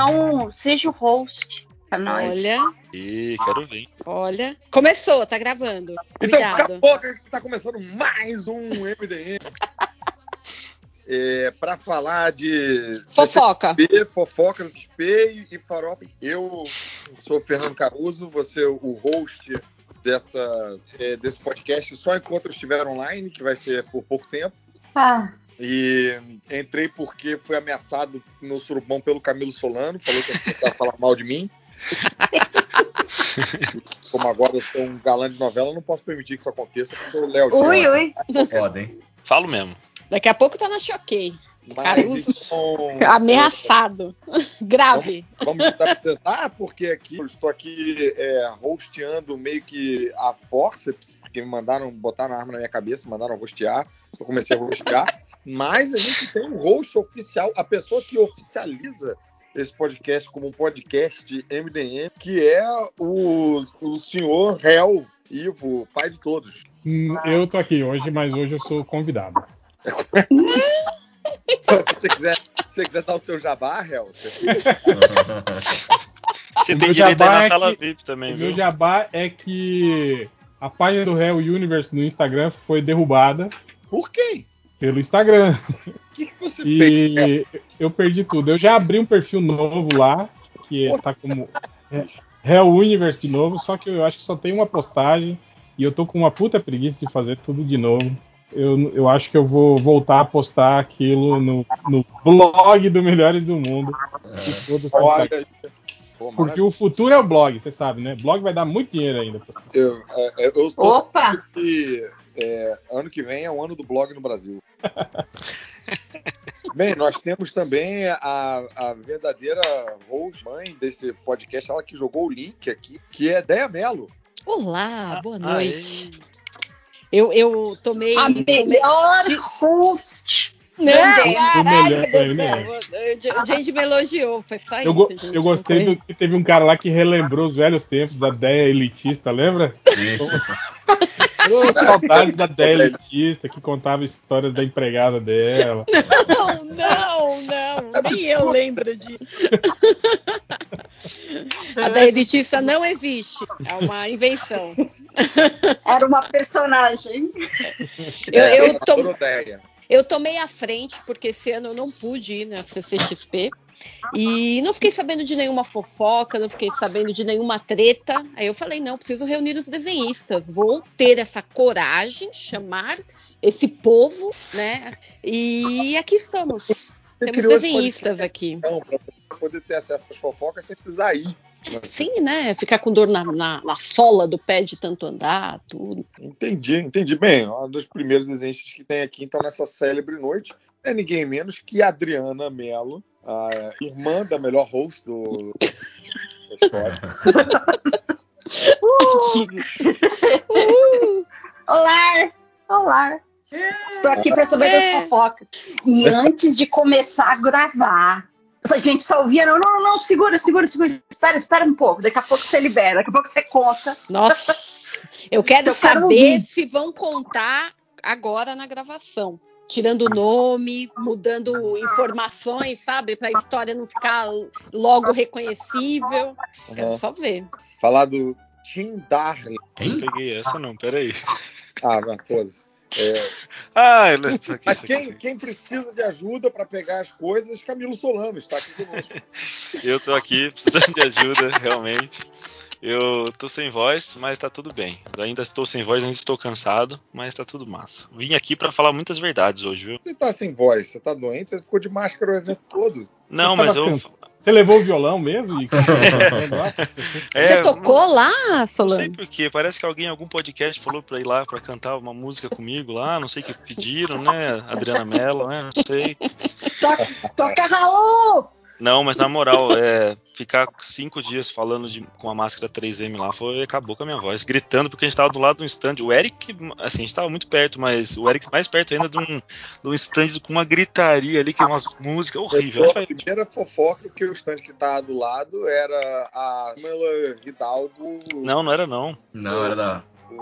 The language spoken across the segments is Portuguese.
Então, seja o host pra nós. Olha, Ih, quero ver. olha. Começou, tá gravando. Então, Cuidado. cala a boca que tá começando mais um MDM. É, para falar de Fofoca. CCXP, fofoca no XP e farofa. Eu sou o Fernando Caruso, você é o host dessa, é, desse podcast só enquanto eu estiver online, que vai ser por pouco tempo. Ah, E entrei porque fui ameaçado no surubão pelo Camilo Solano, falou que ia falar mal de mim. Como agora eu sou um galã de novela, eu não posso permitir que isso aconteça, porque o Léo ui, ui. Foda, hein? Falo mesmo. Daqui a pouco tá na choquei. Caruso. então, Ameaçado. Grave. Vamos tentar apresentar, porque aqui eu estou aqui é, hosteando meio que a forceps, porque me mandaram, botaram a arma na minha cabeça, me mandaram hostear. Eu comecei a hostear. Mas a gente tem um host oficial, a pessoa que oficializa esse podcast como um podcast MDM, que é o, o senhor Hel Ivo, pai de todos. Hum, Eu tô aqui hoje, mas hoje eu sou convidado. Então, se você quiser, se você quiser dar o seu jabá, Hel, você Você tem meu direito aí jabá na é sala que- VIP também, O meu viu? jabá é que a página do Hell Universe no Instagram foi derrubada por quem? Pelo Instagram. O que, que você fez? E eu perdi tudo. Eu já abri um perfil novo lá, que tá como Hell Universe de novo, só que eu acho que só tem uma postagem e eu tô com uma puta preguiça de fazer tudo de novo. Eu, eu acho que eu vou voltar a postar aquilo no, no blog do Melhores do Mundo. Instagram. Olha, pô, Porque o futuro é o blog, você sabe, né? Blog vai dar muito dinheiro ainda. Eu, é, é, eu tô Opa! que é, ano que vem é o ano do blog no Brasil. Bem, nós temos também a, a verdadeira host, mãe desse podcast, ela que jogou o link aqui, que é Deia Mello. Olá, boa Aê. noite. Eu, eu tomei. A melhor host. Não, Também. caraca, O melhor, né? o gente me elogiou, foi só isso. Eu, go- gente, eu gostei não do que teve um cara lá que relembrou os velhos tempos da Deia elitista, lembra? Saudade da Deia elitista, que contava histórias da empregada dela. Não, não, não, nem eu lembro disso. A da elitista não existe, é uma invenção. Era uma personagem. Eu, É, eu, tom- Doroteia. Eu tomei a frente, porque esse ano eu não pude ir na CCXP. E não fiquei sabendo de nenhuma fofoca, não fiquei sabendo de nenhuma treta. Aí eu falei, não, preciso reunir os desenhistas. Vou ter essa coragem, chamar esse povo, né? E aqui estamos. Você Temos desenhistas aqui. Então, para poder ter acesso às fofocas sem precisar ir. Sim, né? Ficar com dor na, na, na sola do pé de tanto andar, tudo. Entendi, entendi bem. Um dos primeiros desenhistas que tem aqui, então, nessa célebre noite, é ninguém menos que Adriana Mello, a irmã da melhor host do. da história. Uh, Olá! Olá! Estou aqui para saber É. das fofocas. E antes de começar a gravar, a gente só ouvia, não, não, não, segura, segura, segura. Espera, espera um pouco. Daqui a pouco você libera, daqui a pouco você conta. nossa, eu quero Eu quero saber ouvir. se vão contar agora na gravação. Tirando o nome, mudando informações, sabe? Para a história não ficar logo reconhecível. Quero Uhum. só ver. Falar do Tim Darley. Não peguei essa não, peraí. Ah, não, foda-se. É, Ah, isso aqui, mas quem, quem precisa de ajuda para pegar as coisas, Camilo Solano está aqui conosco. Eu tô aqui precisando de ajuda, realmente. Eu tô sem voz, mas tá tudo bem. Ainda estou sem voz, ainda estou cansado, mas tá tudo massa. Vim aqui pra falar muitas verdades hoje, viu? Você tá sem voz, você tá doente, você ficou de máscara o evento todo. Não, mas eu. Você levou o violão mesmo? E... É, Você tocou lá, Não sei Solano? porquê, parece que alguém em algum podcast falou pra ir lá pra cantar uma música comigo lá, não sei o que pediram, né? Adriana Mello, né? Não sei. Toca, toca Raul! Não, mas na moral, é, ficar cinco dias falando de- com a máscara 3M lá foi acabou com a minha voz, gritando porque a gente tava do lado de um stand. O Eric, assim, a gente tava muito perto, mas o Eric mais perto ainda de um, de um stand com uma gritaria ali, que é umas músicas horríveis. a primeira fofoca que o stand que tava do lado era a Pamela Hidalgo. Não, não era não. Não, era da. o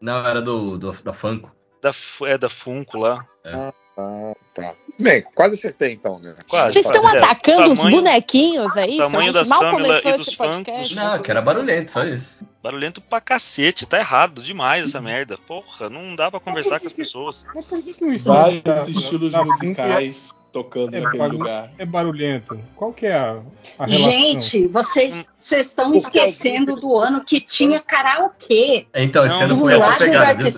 Não, era do, do da Funko. Da, é da Funko lá. tá. Ah, tá. Bem, quase acertei então, né? Quase. Vocês estão É, atacando os tamanho- bonequinhos, é isso? tamanho da mal Samela começou e esse dos podcast. Não, que era barulhento, só isso. Barulhento pra cacete, tá errado demais essa merda. Porra, não dá pra conversar com as pessoas. Mas por que, que o estúdio Vários da- estilos musicais tocando é, naquele lugar. é barulhento? Qual que é a, a relação? Gente, vocês vocês estão Porque esquecendo do ano que tinha karaokê. Então, esse ano não foi Do essa pegada,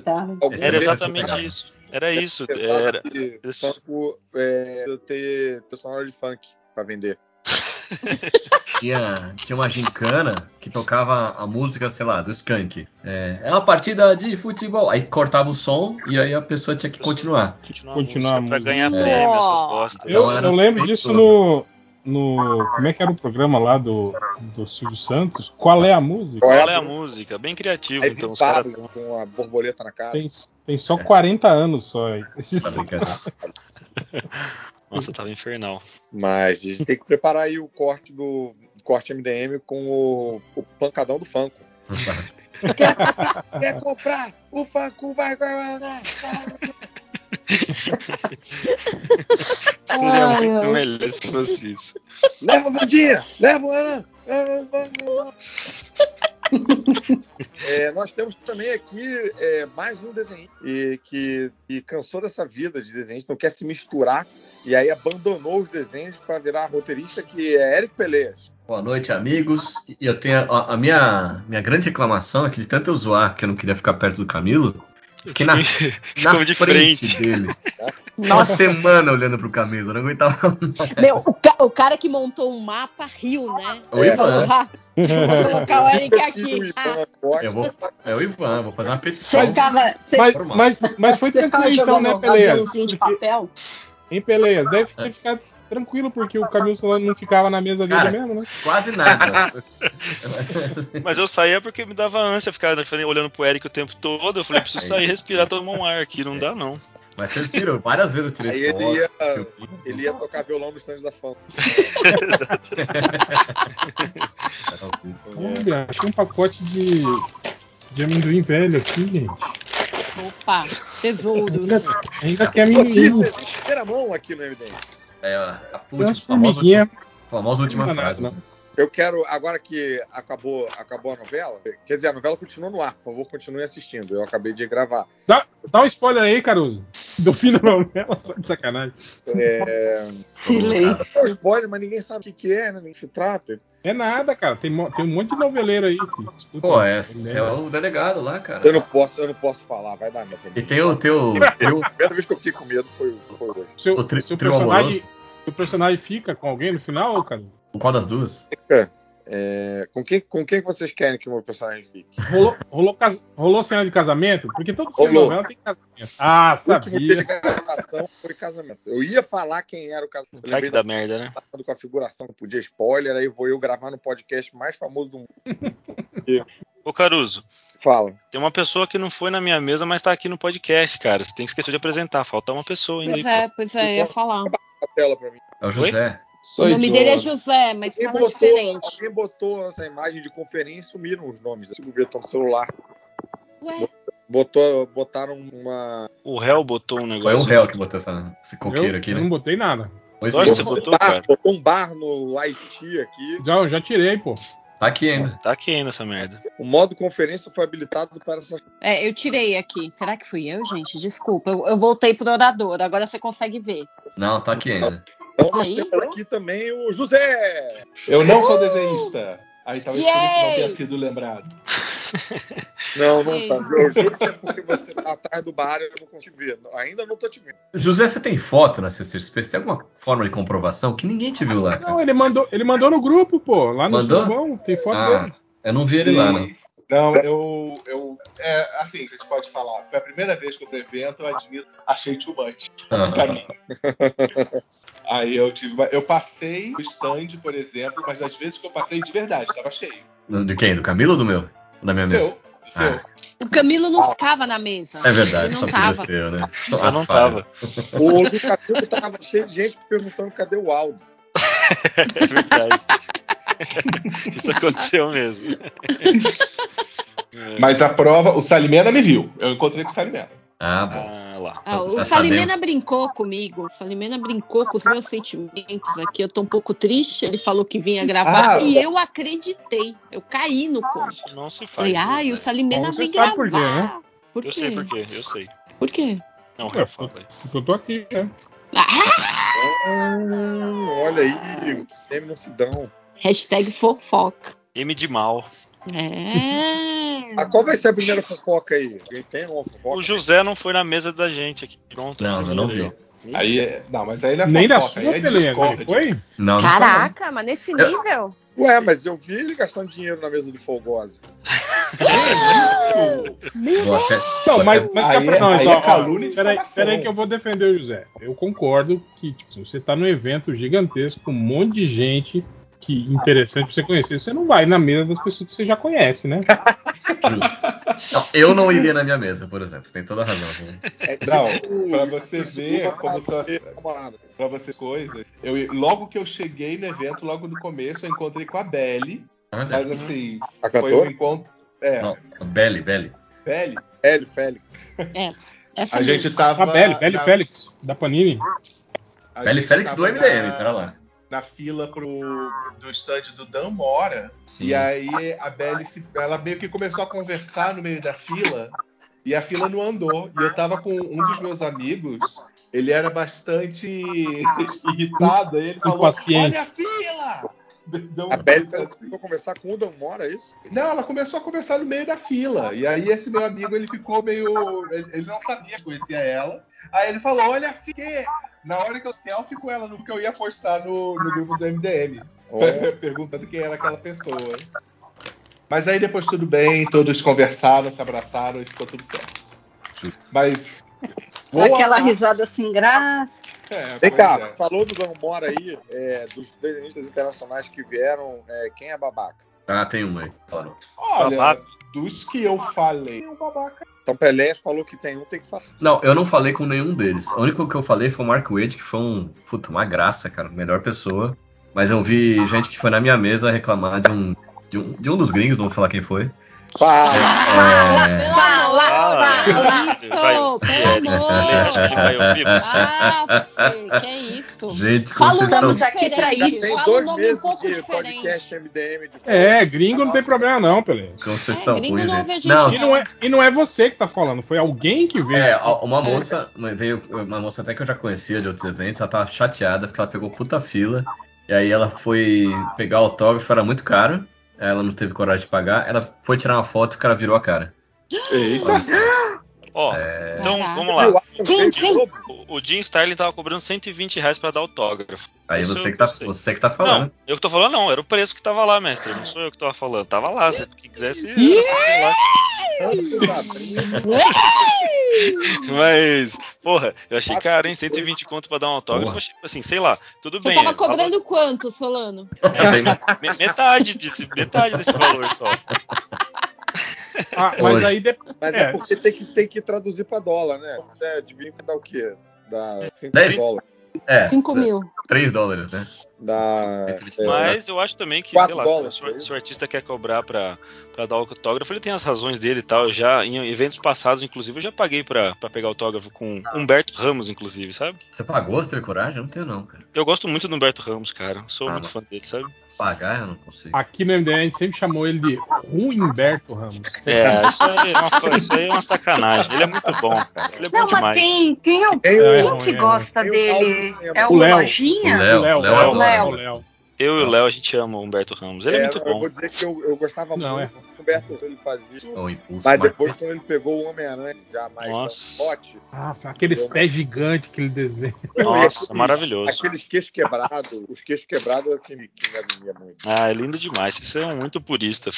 Era exatamente isso. Era isso. Apesar Era. de isso. Funko é, ter, ter sonora de funk pra vender. Tinha, tinha uma gincana que tocava a música, sei lá, do Skank. É, é uma partida de futebol. Aí cortava o som e aí a pessoa tinha que continuar. Continuar, Continuar a a música pra ganhar É. prêmio, essas bostas. Eu, Então eu lembro disso no, no. Como é que era o programa lá do, do Silvio Santos? Qual é a música? Qual é a música? Bem criativo, Aí então. Os caras. com a borboleta na cara. Tem, tem só 40 anos só aí. Tá brincando. Nossa, tava infernal. Mas a gente tem que preparar aí o corte do corte MDM com o, o pancadão do Funko. quer, quer comprar? O Funko vai guardar. Seria Ai, muito ai. melhor se fosse isso. Leva o Vandinha! Leva o Ana! Leva o Ana! É, nós temos também aqui é, mais um desenhista e que e cansou dessa vida de desenhista, não quer se misturar e aí abandonou os desenhos para virar roteirista, que é Eric Peleias. Boa noite, amigos. E eu tenho a, a minha, minha grande reclamação é que de tanto eu zoar que eu não queria ficar perto do Camilo, fiquei na, na frente, frente. dele. Uma semana olhando pro Camilo, eu não aguentava. meu, o, ca- o cara que montou um mapa riu, né? O É, Ivan, Ah, vou colocar o Eric o aqui. Ivan Ah, Costa, eu vou, é o Ivan, vou fazer uma Você petição. ficava. Você, Mas, mas, mas foi você tranquilo então, né, Peleias? aviãozinho de Porque- papel? Em Peleias, deve ter ficado tranquilo, porque o Camilo Solano não ficava na mesa dele Cara, mesmo, né? Quase nada. Mas eu saía porque me dava ânsia ficar olhando pro Eric o tempo todo. Eu falei, preciso sair, respirar, tomar um ar aqui. Não dá, não. Mas vocês viram, várias vezes eu tirei Aí ele foto, ia- filme. ele ia tocar violão no stand da fã. Olha, achei um pacote de, de amendoim velho aqui, gente. opa, tesouros. Ainda, ainda tem amendoim. Primeira mão aqui no MDM. É, a, última, famosa, última, famosa última Não frase. não. Eu quero, agora que acabou, acabou a novela, quer dizer, a novela continua no ar, por favor, continue assistindo. Eu acabei de gravar. Dá, dá um spoiler aí, Caruso. Do fim da novela, só de sacanagem. É, Silêncio. é um spoiler, mas ninguém sabe o que, que é, né? Nem se trata. É nada, cara. Tem, tem um monte de noveleiro aí. escuta Pô, é, né? é o delegado lá, cara. Eu não posso, eu não posso falar, vai dar merda. E tem o teu. teu A primeira vez que eu fiquei com medo foi, foi hoje. Seu, o tri- seu personagem, seu personagem fica com alguém no final, cara? qual das duas? É, com, quem, com quem vocês querem que o meu personagem fique? Rolou, rolou, cas- rolou cena de casamento? Porque todo filme novela tem casamento. Ah, sabia. foi casamento. Eu ia falar quem era o casamento. Vai que dá merda, né? da- com a figuração, não podia spoiler, aí vou eu gravar no podcast mais famoso do mundo. Ô, Caruso, Fala. tem uma pessoa que não foi na minha mesa, mas tá aqui no podcast, cara. Você tem que esquecer de apresentar. Falta uma pessoa ainda. Pois aí, é, pois é, eu ia falar. A tela pra mim. É o José. O nome dele é José, mas Alguém fala botou, diferente. alguém botou essa imagem de conferência e sumiram os nomes. Eu consigo ver, tá no celular. Ué, Botou, botaram uma. O réu botou um Foi negócio. o réu que botou essa, esse coqueiro Eu, aqui, eu né? não botei nada. Pois Lógico, é, você botou, bar, cara. botou um bar no Haiti aqui. Já, eu já tirei, pô. Tá aqui ainda. Tá aqui ainda essa merda. O modo conferência foi habilitado para essa. é, eu tirei aqui. Será que fui eu, gente? Desculpa, eu, eu voltei pro orador. Agora você consegue ver. Não, tá aqui ainda. Então nós Aí? temos aqui também o José. Eu não sou desenhista. Aí talvez por isso não Yay! tenha sido lembrado. Não, não tá. Eu juro que é porque você tá atrás do bar e eu não consigo te ver. Ainda não tô te vendo. José, você tem foto na CCXP? Você tem alguma forma de comprovação que ninguém te viu lá, cara? Não, ele mandou, ele mandou no grupo, pô. Lá no Mandou? Tem foto Ah, dele. eu não vi ele lá, não. Não, eu. eu é, assim, a gente pode falar. Foi a primeira vez que eu fui evento, eu admito, achei too much pra Ah, mim. Aí eu tive. uma- Eu passei o stand, por exemplo, mas das vezes que eu passei de verdade, tava cheio. de quem? Do Camilo ou do meu? Da minha mesa? Seu, seu. Ah, O Camilo não ficava na mesa. é verdade, Ele só não podia tava. ser né? Só não falha. tava. O do capítulo tava cheio de gente perguntando cadê o Aldo. É verdade. Isso aconteceu mesmo. Mas a prova, o Salimena me viu. Eu encontrei com o Salimena. Ah, bom. Ah, lá. Ah, o Já Salimena brincou comigo. O Salimena brincou com os meus sentimentos aqui. Eu tô um pouco triste. Ele falou que vinha gravar Ah, e eu acreditei. Eu caí no conto. Isso não se faz. Falei, ai, né? o Salimena vem gravar. por quê, né? Por quê? Eu sei por quê, eu sei. Por quê? Não, fala aí. Porque eu tô aqui, né? Hum, olha aí, sempre não se dão. Hashtag fofoca. M de mal. É. Ah, qual vai ser a primeira fofoca aí? Alguém tem uma fofoca? O José não foi na mesa da gente aqui. Pronto. Não, eu não vi. Aí é- Não, mas aí não é Nem da sua, aí é Pelé. Foi? Não. Caraca, mas nesse nível? Ué, mas eu vi ele gastando dinheiro na mesa do Folgose. Não, mas, mas Aí tá- é- não, aí então, é calúnia peraí, peraí que eu vou defender o José. Eu concordo que tipo, se você tá num evento gigantesco com um monte de gente que interessante pra você conhecer, você não vai na mesa das pessoas que você já conhece, né? Justo. Não, eu não iria na minha mesa, por exemplo. Você tem toda a razão. né? É Não, tipo- pra você ver como são pra você coisas. Eu, logo que eu cheguei no evento, logo no começo, eu encontrei com a Belly. Olha. Mas assim, A foi um encontro. É, Não, Belly, Belly. Belly. Hélio Félix. É. Essa A gente mesmo. tava. A Belly, Belly na- Félix, da Panini. a Belly Félix do MDM, na- pera lá. Na fila pro, do stand do Dan Mora. Sim. E aí a Belly, se- ela meio que começou a conversar no meio da fila. E a fila não andou. E eu tava com um dos meus amigos. Ele era bastante irritado. Aí ele falou: Impaciente. Olha a fila! Deu A Belly assim. Félix tentou conversar com o Dan Mora, é isso? Não, ela começou a conversar no meio da fila. E aí esse meu amigo, ele ficou meio... Ele não sabia que conhecia ela. Aí ele falou, olha, fiquei... Na hora que eu selfie com ela, no que eu ia postar no, no grupo do MDM. Perguntando quem era aquela pessoa. Mas aí depois tudo bem, todos conversaram, se abraçaram e ficou tudo certo. Justo. Mas... Aquela parte- risada sem graça. É, Vem cá, é. falou do Dan Mora aí, é, dos desenhistas internacionais que vieram, é, quem é babaca? Ah, tem um aí. Olha, Babaca. Dos que eu falei, babaca. Então Pelé falou que tem um, tem que falar. Não, eu não falei com nenhum deles. O único que eu falei foi o Mark Wade, que foi um. Puta, uma graça, cara. Melhor pessoa. Mas eu vi gente que foi na minha mesa reclamar de um. De um, de um dos gringos, não vou falar quem foi. Fala! É, Pelo Fala, que isso, vai, pelo que ele vai amor. ouvir você. Ah, que é isso? gente, Fala o vocês nome são- Estamos aqui pra isso. Fala um nome um pouco diferente. MDM de É, gringo não tem problema não, Pelé. vocês É, gringo ruins, não a gente, Não, E não, é, e não é você que tá falando, foi alguém que veio. É, uma moça, veio uma moça até que eu já conhecia de outros eventos, ela tava chateada porque ela pegou puta fila, e aí ela foi pegar o autógrafo, era muito caro, ela não teve coragem de pagar, ela foi tirar uma foto e o cara virou a cara. Eita. Ó, É, então vamos lá. Eu que Quem, quem? O, o Jim Starlin tava cobrando 120 reais pra dar autógrafo. aí Isso você eu que, tá, você que tá falando. Não, eu que tô falando não, era o preço que tava lá, mestre. Não sou eu que tava falando. Tava lá, se quem quisesse, só ir lá. Mas, porra, eu achei caro, hein? 120 conto pra dar um autógrafo. Achei, assim, sei lá, tudo Você bem. tava é, cobrando quanto, Solano? Me- metade, desse, metade desse valor só. Ah, mas Hoje. aí depois. Mas é, É. porque tem que, tem que traduzir pra dólar, né? É, adivinha que dá o quê? Dá 5 Dez? dólares. É, 5 mil. 3 dólares, né? Dá. Entre- é, Mas eu acho também que, sei lá, dólares, se, o, se o artista quer cobrar pra, pra dar autógrafo, ele tem as razões dele e tal. Eu já, em eventos passados, inclusive, eu já paguei pra, pra pegar autógrafo com Humberto Ramos, inclusive, sabe? Você pagou, você teve coragem? Eu não tenho não, cara. Eu gosto muito do Humberto Ramos, cara. Sou Ah, muito não. fã dele, sabe? Pagar eu não consigo. Aqui no MDM a gente sempre chamou ele de Ruimberto Ramos. É, isso aí é uma, isso aí é uma sacanagem. Ele é muito bom, cara. Ele é bom Não, mas demais. tem, tem alguém Tem É, que ruim, é gosta dele. É O o Léo. Lojinha? O Léo. O Léo. Eu e o Léo, a gente ama o Humberto Ramos. Ele é, muito Eu bom. vou dizer que eu, eu gostava Não, muito do Humberto ele fazia. O impulso. Mas depois, quando ele pegou o Homem-Aranha, já mais Nossa. forte, Ah, aqueles pés gigantes que ele desenha. Nossa, maravilhoso. aqueles queixos quebrados, os queixos quebrados é o que me, que me agonia muito. Ah, é lindo demais. Você é um muito purista.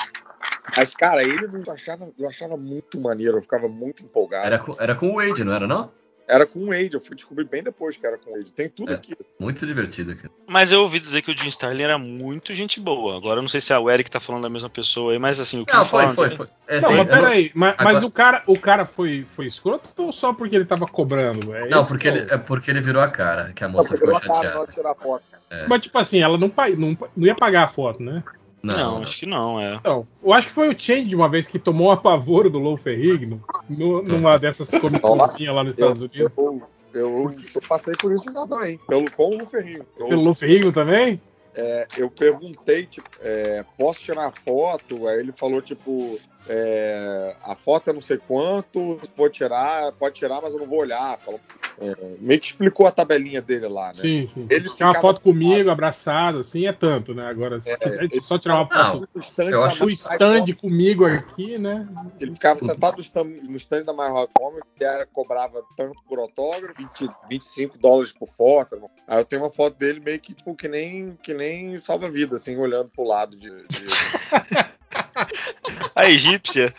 Mas, cara, ele não achava, eu achava muito maneiro, eu ficava muito empolgado. Era, com- era com o Wade, não era não? Era com o Wade, eu fui descobrir bem depois que era com o Wade. Tem tudo É. aqui. Muito divertido aqui. Mas eu ouvi dizer que o Jim Starlin era muito gente boa. Agora eu não sei se é o Eric tá falando da mesma pessoa aí, mas assim, o que Não, foi, foi, foi. É, Não, sim, mas eu não- peraí, mas, mas Agora- o cara, o cara foi, foi escroto ou só porque ele tava cobrando? É Não, porque que é ele, é porque ele virou a cara, que a moça pegou ficou cara chateada. foto. Mas tipo assim, ela não, pa- não, não ia pagar a foto, né? Não, acho que não, é. Então, eu acho que foi o Change de uma vez que tomou um apavoro do Lou Ferrigno no- numa dessas comiconzinhas lá nos Estados Eu, Unidos. eu, eu, eu passei por isso ainda também, pelo, com o Ferrinho. Eu, Pelo Lou Ferrigno também? é, eu perguntei, tipo, é, posso tirar foto? Aí ele falou, tipo, é, a foto é não sei quanto, pode tirar, pode tirar, mas eu não vou olhar. Falou, é, meio que explicou a tabelinha dele lá, né? Sim, sim. Ele Tem uma foto comigo, abraçado, assim, é tanto, né? Agora, se É, quiser ele- só tirar uma Não, foto No stand Eu acho My stand comigo aqui, né? Ele ficava sentado no stand, no stand da My Hot Comic, que era, cobrava tanto por autógrafo, 20, 25 dólares por foto. Aí eu tenho uma foto dele meio que, tipo, que nem, que nem salva-vida, assim, olhando pro lado de. de, A egípcia.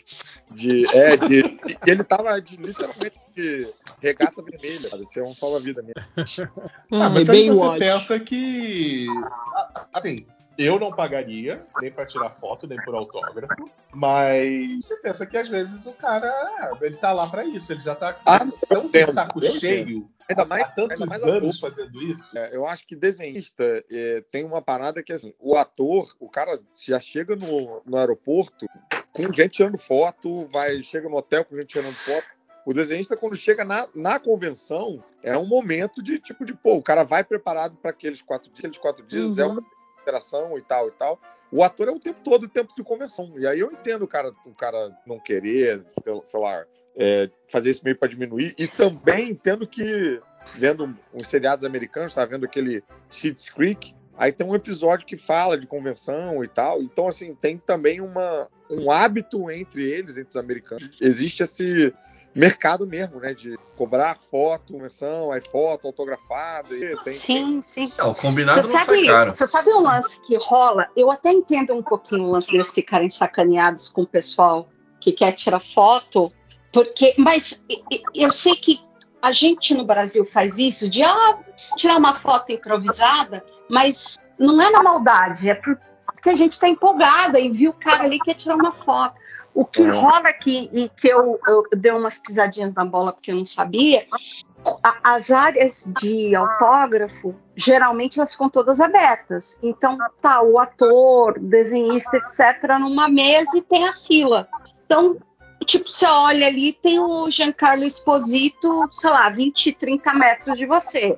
de- é, de, e ele tava de, literalmente de regata vermelha, parecia um salva-vida mesmo. Ah, Hum, mas é aí você watch. pensa que. Assim, eu não pagaria nem pra tirar foto, nem por autógrafo. Mas você pensa que às vezes o cara. Ele tá lá pra isso. Ele já tá Ah, tão de saco cheio Ainda mais, tantos ainda mais anos ator. fazendo isso. É, eu acho que desenhista é, tem uma parada que assim, o ator, o cara já chega no, no aeroporto com gente tirando foto, vai, chega no hotel com gente tirando foto. O desenhista, quando chega na, na convenção, é um momento de tipo de, pô, o cara vai preparado para aqueles quatro dias, aqueles quatro dias, é Uhum. uma interação e tal e tal. O ator é o tempo todo, o tempo de convenção. E aí eu entendo o cara, o cara não querer, sei lá, é, fazer isso meio para diminuir. E também entendo que, vendo uns seriados americanos, tá vendo aquele Schitt's Creek, aí tem um episódio que fala de convenção e tal. Então, assim, tem também uma, um hábito entre eles, entre os americanos. Existe esse mercado mesmo, né? De cobrar foto, convenção, aí foto autografada. E tem, Sim, sim. Não, o combinado Você não sai sabe, caro. você sabe um lance que rola? Eu até entendo um pouquinho o lance deles ficarem sacaneados com o pessoal que quer tirar foto, porque, mas eu sei que a gente no Brasil faz isso de ah, tirar uma foto improvisada, mas não é na maldade, é por- porque a gente está empolgada e viu o cara ali que quer tirar uma foto. O que Uhum. rola aqui, e que eu, eu dei umas pisadinhas na bola porque eu não sabia, as áreas de autógrafo, geralmente elas ficam todas abertas. Então, tá o ator, desenhista, etc., numa mesa e tem a fila. Então, tipo, você olha ali, tem o Giancarlo Esposito, sei lá, 20, 30 metros de você.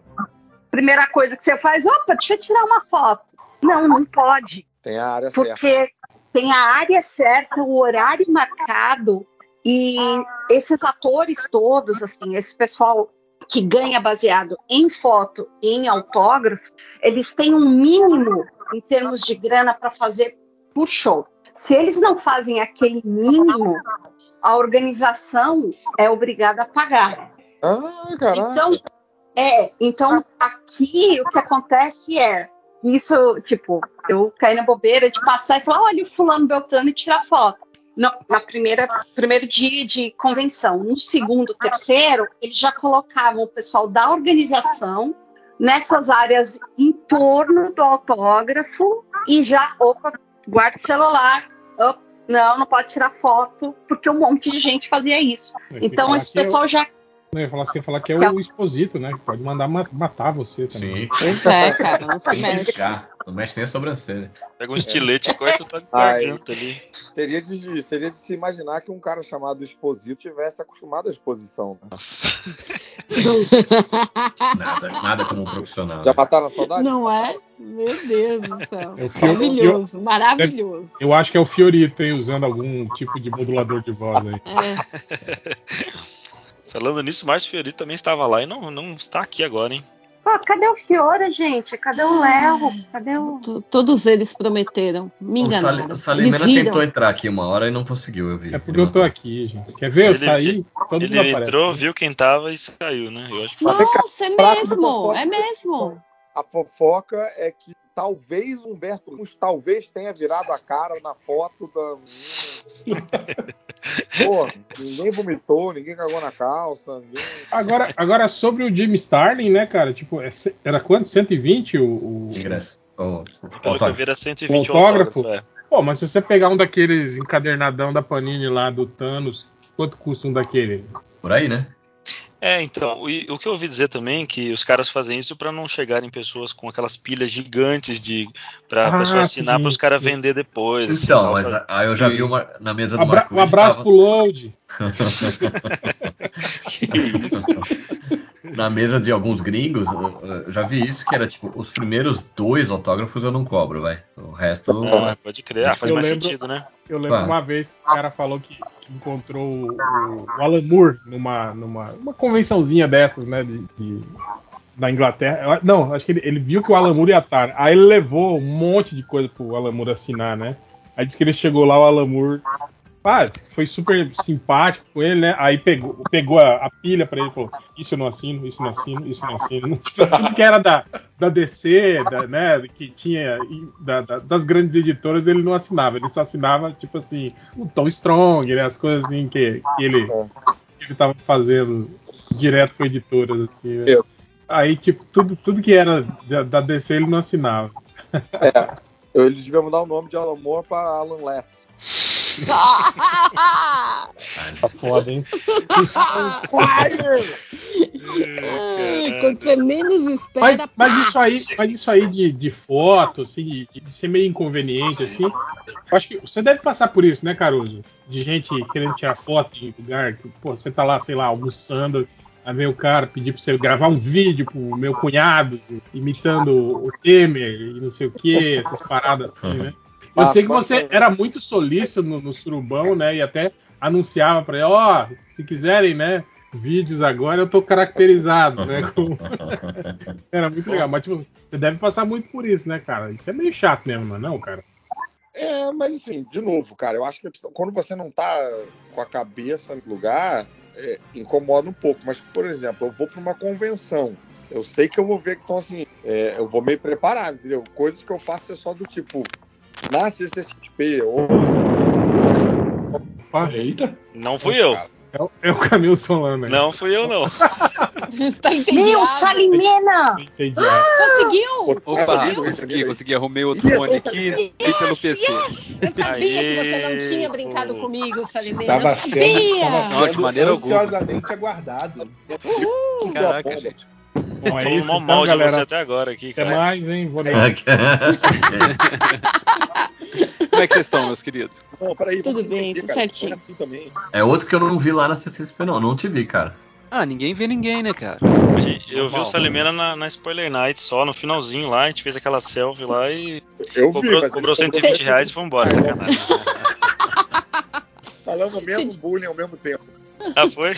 Primeira coisa que você faz, opa, deixa eu tirar uma foto. Não, não pode tem a área certa. porque tem a área certa, o horário marcado e esses atores todos, assim, esse pessoal que ganha baseado em foto e em autógrafo, eles têm um mínimo em termos de grana para fazer por show. Se eles não fazem aquele mínimo, a organização é obrigada a pagar. Ah, caraca. Então, é, então aqui o que acontece é isso, tipo, eu caí na bobeira de passar e falar, olha o fulano Beltrano e tirar foto. No, na primeira primeiro dia de convenção, no segundo, terceiro, eles já colocavam o pessoal da organização nessas áreas em torno do autógrafo e já, opa, guarda o celular, opa, não, não pode tirar foto, porque um monte de gente fazia isso. Então esse pessoal já Eu ia falar assim, falar que é é o exposito, né? Que pode mandar ma- matar você também. Sim. É, cara, não se mexe. já. Não mexe nem a sobrancelha. Pega um estilete e corta tua Ai. garganta ali. Seria de, seria de se imaginar que um cara chamado Exposito tivesse acostumado à exposição. né? Nada, nada como um profissional. Já né? mataram a saudade? Não é? Meu Deus do céu. Eu fui- Maravilhoso, maravilhoso. Eu acho que é o Fiorito, hein, usando algum tipo de modulador de voz aí. É. Falando nisso, o Márcio Fiorito também estava lá e não, não está aqui agora, hein? Pô, cadê o Fiora, gente? Cadê o Léo? Cadê o. To- Todos eles prometeram. Me enganaram. o Eles Salimena tentou entrar aqui uma hora e não conseguiu, eu vi. É porque eu tô aqui, gente. Quer ver? Eu Ele- saí, todos Ele aparecem. entrou, viu quem tava e saiu, né? Eu acho que Nossa, é mesmo, é mesmo. A fofoca é que talvez Humberto Luz talvez tenha virado a cara na foto da. Pô, ninguém vomitou, ninguém cagou na calça, ninguém. Agora, agora sobre o Jimmy Starlin, né, cara? Tipo, é era quanto? 120 o. o... Ingresso. O- autógrafo. vi era 120 O autógrafo? autógrafo, é. Pô, mas se você pegar um daqueles encadernadão da Panini lá do Thanos, quanto custa um daquele? Por aí, né? É, então, o, o que eu ouvi dizer também é que os caras fazem isso pra não chegarem pessoas com aquelas pilhas gigantes de pra Ah, pessoa assinar para os caras vender depois. assim, Então, tal, mas aí eu já vi uma, na mesa do Abra- Marco um abraço tava- pro Load. Que isso? na mesa de alguns gringos, eu, eu já vi isso, que era tipo, os primeiros dois autógrafos eu não cobro, vai. O resto. Ah, pode crer. Ah, faz Eu mais lembro- sentido, né? Eu lembro Tá. uma vez que o cara falou que, que encontrou o, o Alan Moore numa, numa uma convençãozinha dessas, né? De, de- da Inglaterra. Eu- Não, acho que ele, ele viu que o Alan Moore ia estar. Aí ele levou um monte de coisa pro Alan Moore assinar, né? Aí disse que ele chegou lá, o Alan Moore. Ah, foi super simpático com ele, né? Aí pegou, pegou a, a pilha pra ele e falou: Isso eu não assino, isso eu não assino, isso eu não assino. Tipo, tudo que era da, da DC, da, né? Que tinha da- da- das grandes editoras, ele não assinava. Ele só assinava, tipo assim, o Tom Strong, né? As coisas assim que, que ele, que ele tava fazendo direto com editoras, assim. né? Aí, tipo, tudo, tudo que era da, da DC ele não assinava. Eles deviam mudar o nome de Alan Moore para Alan Less. Tá foda, hein? Ai, quando você menos espera, Mas, mas isso aí, mas isso aí de, de foto, assim, de, de ser meio inconveniente, assim, eu acho que você deve passar por isso, né, Caruso? De gente querendo tirar foto em lugar que, pô, você tá lá, sei lá, almoçando, aí vem o cara pedir pra você gravar um vídeo pro meu cunhado, imitando o Temer e não sei o que, essas paradas assim, né? Eu sei que mas- você era muito solícito no, no surubão, né? E até anunciava pra ele, ó, se quiserem, né? Vídeos agora, eu tô caracterizado, né? com- Era muito legal, mas tipo, você deve passar muito por isso, né, cara? Isso é meio chato mesmo, não é não, cara? É, mas assim, de novo, cara, eu acho que quando você não tá com a cabeça no lugar, é, incomoda um pouco. Mas, por exemplo, eu vou pra uma convenção. Eu sei que eu vou ver que estão assim, é, eu vou meio preparado, entendeu? Coisas que eu faço é só do tipo, na CCXP ou. Opa, Eita. Não fui eu. é, o- é o Camilo Solano aí. Não fui eu, não. tá. Meu, Salimena! Entendi. Conseguiu? Pô, Opa, conseguiu? consegui, consegui. Arrumei outro fone aqui e pelo PC. Eu sabia que você não Aê, tinha brincado comigo, Salimena. Tava Eu sendo, sabia! tava Não, de sendo maneira alguma. ansiosamente aguardado. Tudo Caraca, gente. Bom, é Falando isso, mal, então, mal de você até agora aqui, Até cara. mais, hein? Vou Como é que vocês estão, meus queridos? Não, peraí, Tudo bem, entender, tudo cara, certinho. é. É outro que eu não vi lá na CCXP, não. Não te vi, cara. Ah, ninguém vê ninguém, né, cara? Eu vi o Salimena na, na Spoiler Night só, no finalzinho lá, a gente fez aquela selfie lá e Eu vi, cobrou, mas cobrou ele 120 reais e foi embora, sacanagem. Falando o mesmo bullying ao mesmo tempo. Ah, foi?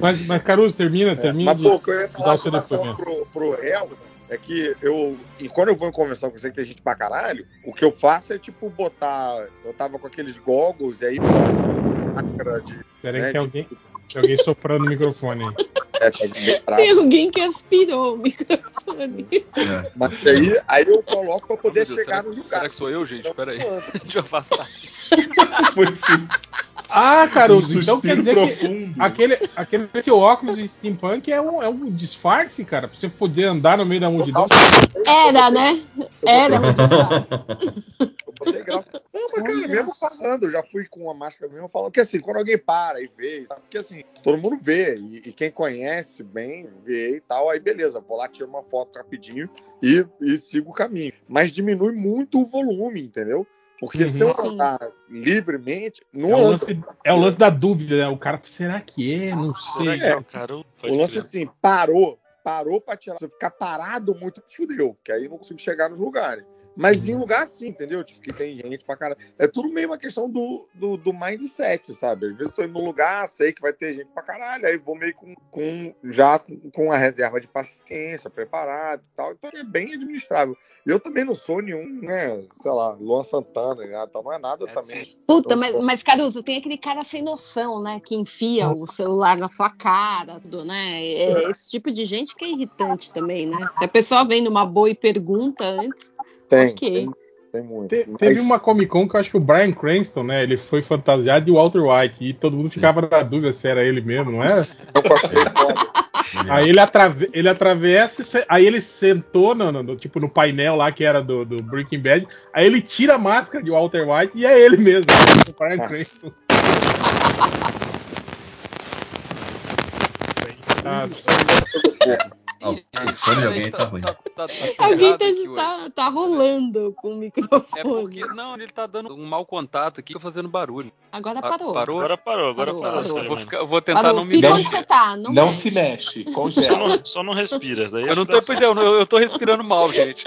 Mas, mas Caruso, termina, termina Mas, de. pô, o que eu ia falar o depoimento. pro, pro réu é que eu. E quando eu vou em convenção com você que tem gente pra caralho, o que eu faço é tipo botar. Eu tava com aqueles goggles e aí passa máscara de. Peraí, né, que alguém, tem alguém soprando no microfone aí. É, tá de Tem alguém que aspirou o microfone. É. Mas aí, aí eu coloco pra poder Deus, chegar será, nos será lugares. que sou eu, gente? Então, Deixa eu afastar. Foi sim. Ah, Um Caruso, então suspiro quer dizer que profundo. aquele, aquele seu óculos de steampunk é um, é um disfarce, cara, pra você poder andar no meio da multidão. Era, né? Era um disfarce. Eu botei grau. Não, mas cara, mesmo falando, eu já fui com uma máscara mesmo, falando que assim, quando alguém para e vê, sabe? Porque assim, todo mundo vê, e, e quem conhece bem, vê e tal, aí beleza, vou lá, tiro uma foto rapidinho e, e sigo o caminho. Mas diminui muito o volume, entendeu? Porque se eu Uhum. Andar livremente, É não o, anda. lance, é o lance da dúvida, né? O cara, será que é? Não Será sei. é o cara? O lance crer. assim, parou, parou pra tirar. Se eu ficar parado muito, fudeu, que aí eu não consigo chegar nos lugares. Mas em lugar assim, entendeu? Tipo, que tem gente pra caralho. É tudo meio uma questão do, do, do mindset, sabe? Às vezes tô indo num lugar, sei que vai ter gente pra caralho, aí vou meio com, com já com, com a reserva de paciência, preparado e tal. Então é bem administrável. Eu também não sou nenhum, né, sei lá, Luan Santana, né? Então não é nada É, também. Puta, mas, mas Caruso, tem aquele cara sem noção, né? Que enfia o celular na sua cara, tudo, né? É esse tipo de gente que é irritante também, né? Se a pessoa vem numa boa e pergunta antes, Tem, Ok. tem, tem muito. Te- Mas- teve uma Comic Con que eu acho que o Brian Cranston, né? Ele foi fantasiado de Walter White e todo mundo ficava na dúvida se era ele mesmo, não era? Eu. Aí ele, atrave- ele atravessa, e aí ele sentou no, no- no- tipo no painel lá que era do, do Breaking Bad, aí ele tira a máscara de Walter White e é ele mesmo, o Brian Ah. Cranston. Coitado. De alguém tá ruim. tá Alguém tá, aqui hoje. tá, tá rolando com o É microfone. porque. Não, ele tá dando um mau contato aqui, tô fazendo barulho. Agora Ah, parou. Parou? Agora parou, agora Parou, parou. parou. vou, ficar- vou tentar Parou. não me Fica Não- onde você tá, não, Não mexe. se mexe, Só congela. não, só não respira. Daí Eu não tô, pois é, eu, eu tô respirando mal, gente.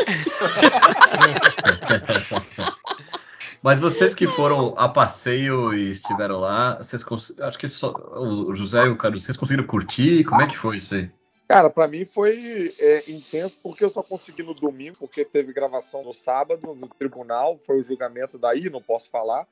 Mas vocês que foram a passeio e estiveram lá, vocês cons- acho que só o José e o Cadu, vocês conseguiram curtir? Como é que foi isso aí? Cara, pra mim foi é, intenso porque eu só consegui no domingo, porque teve gravação no sábado no tribunal, foi o julgamento daí, não posso falar.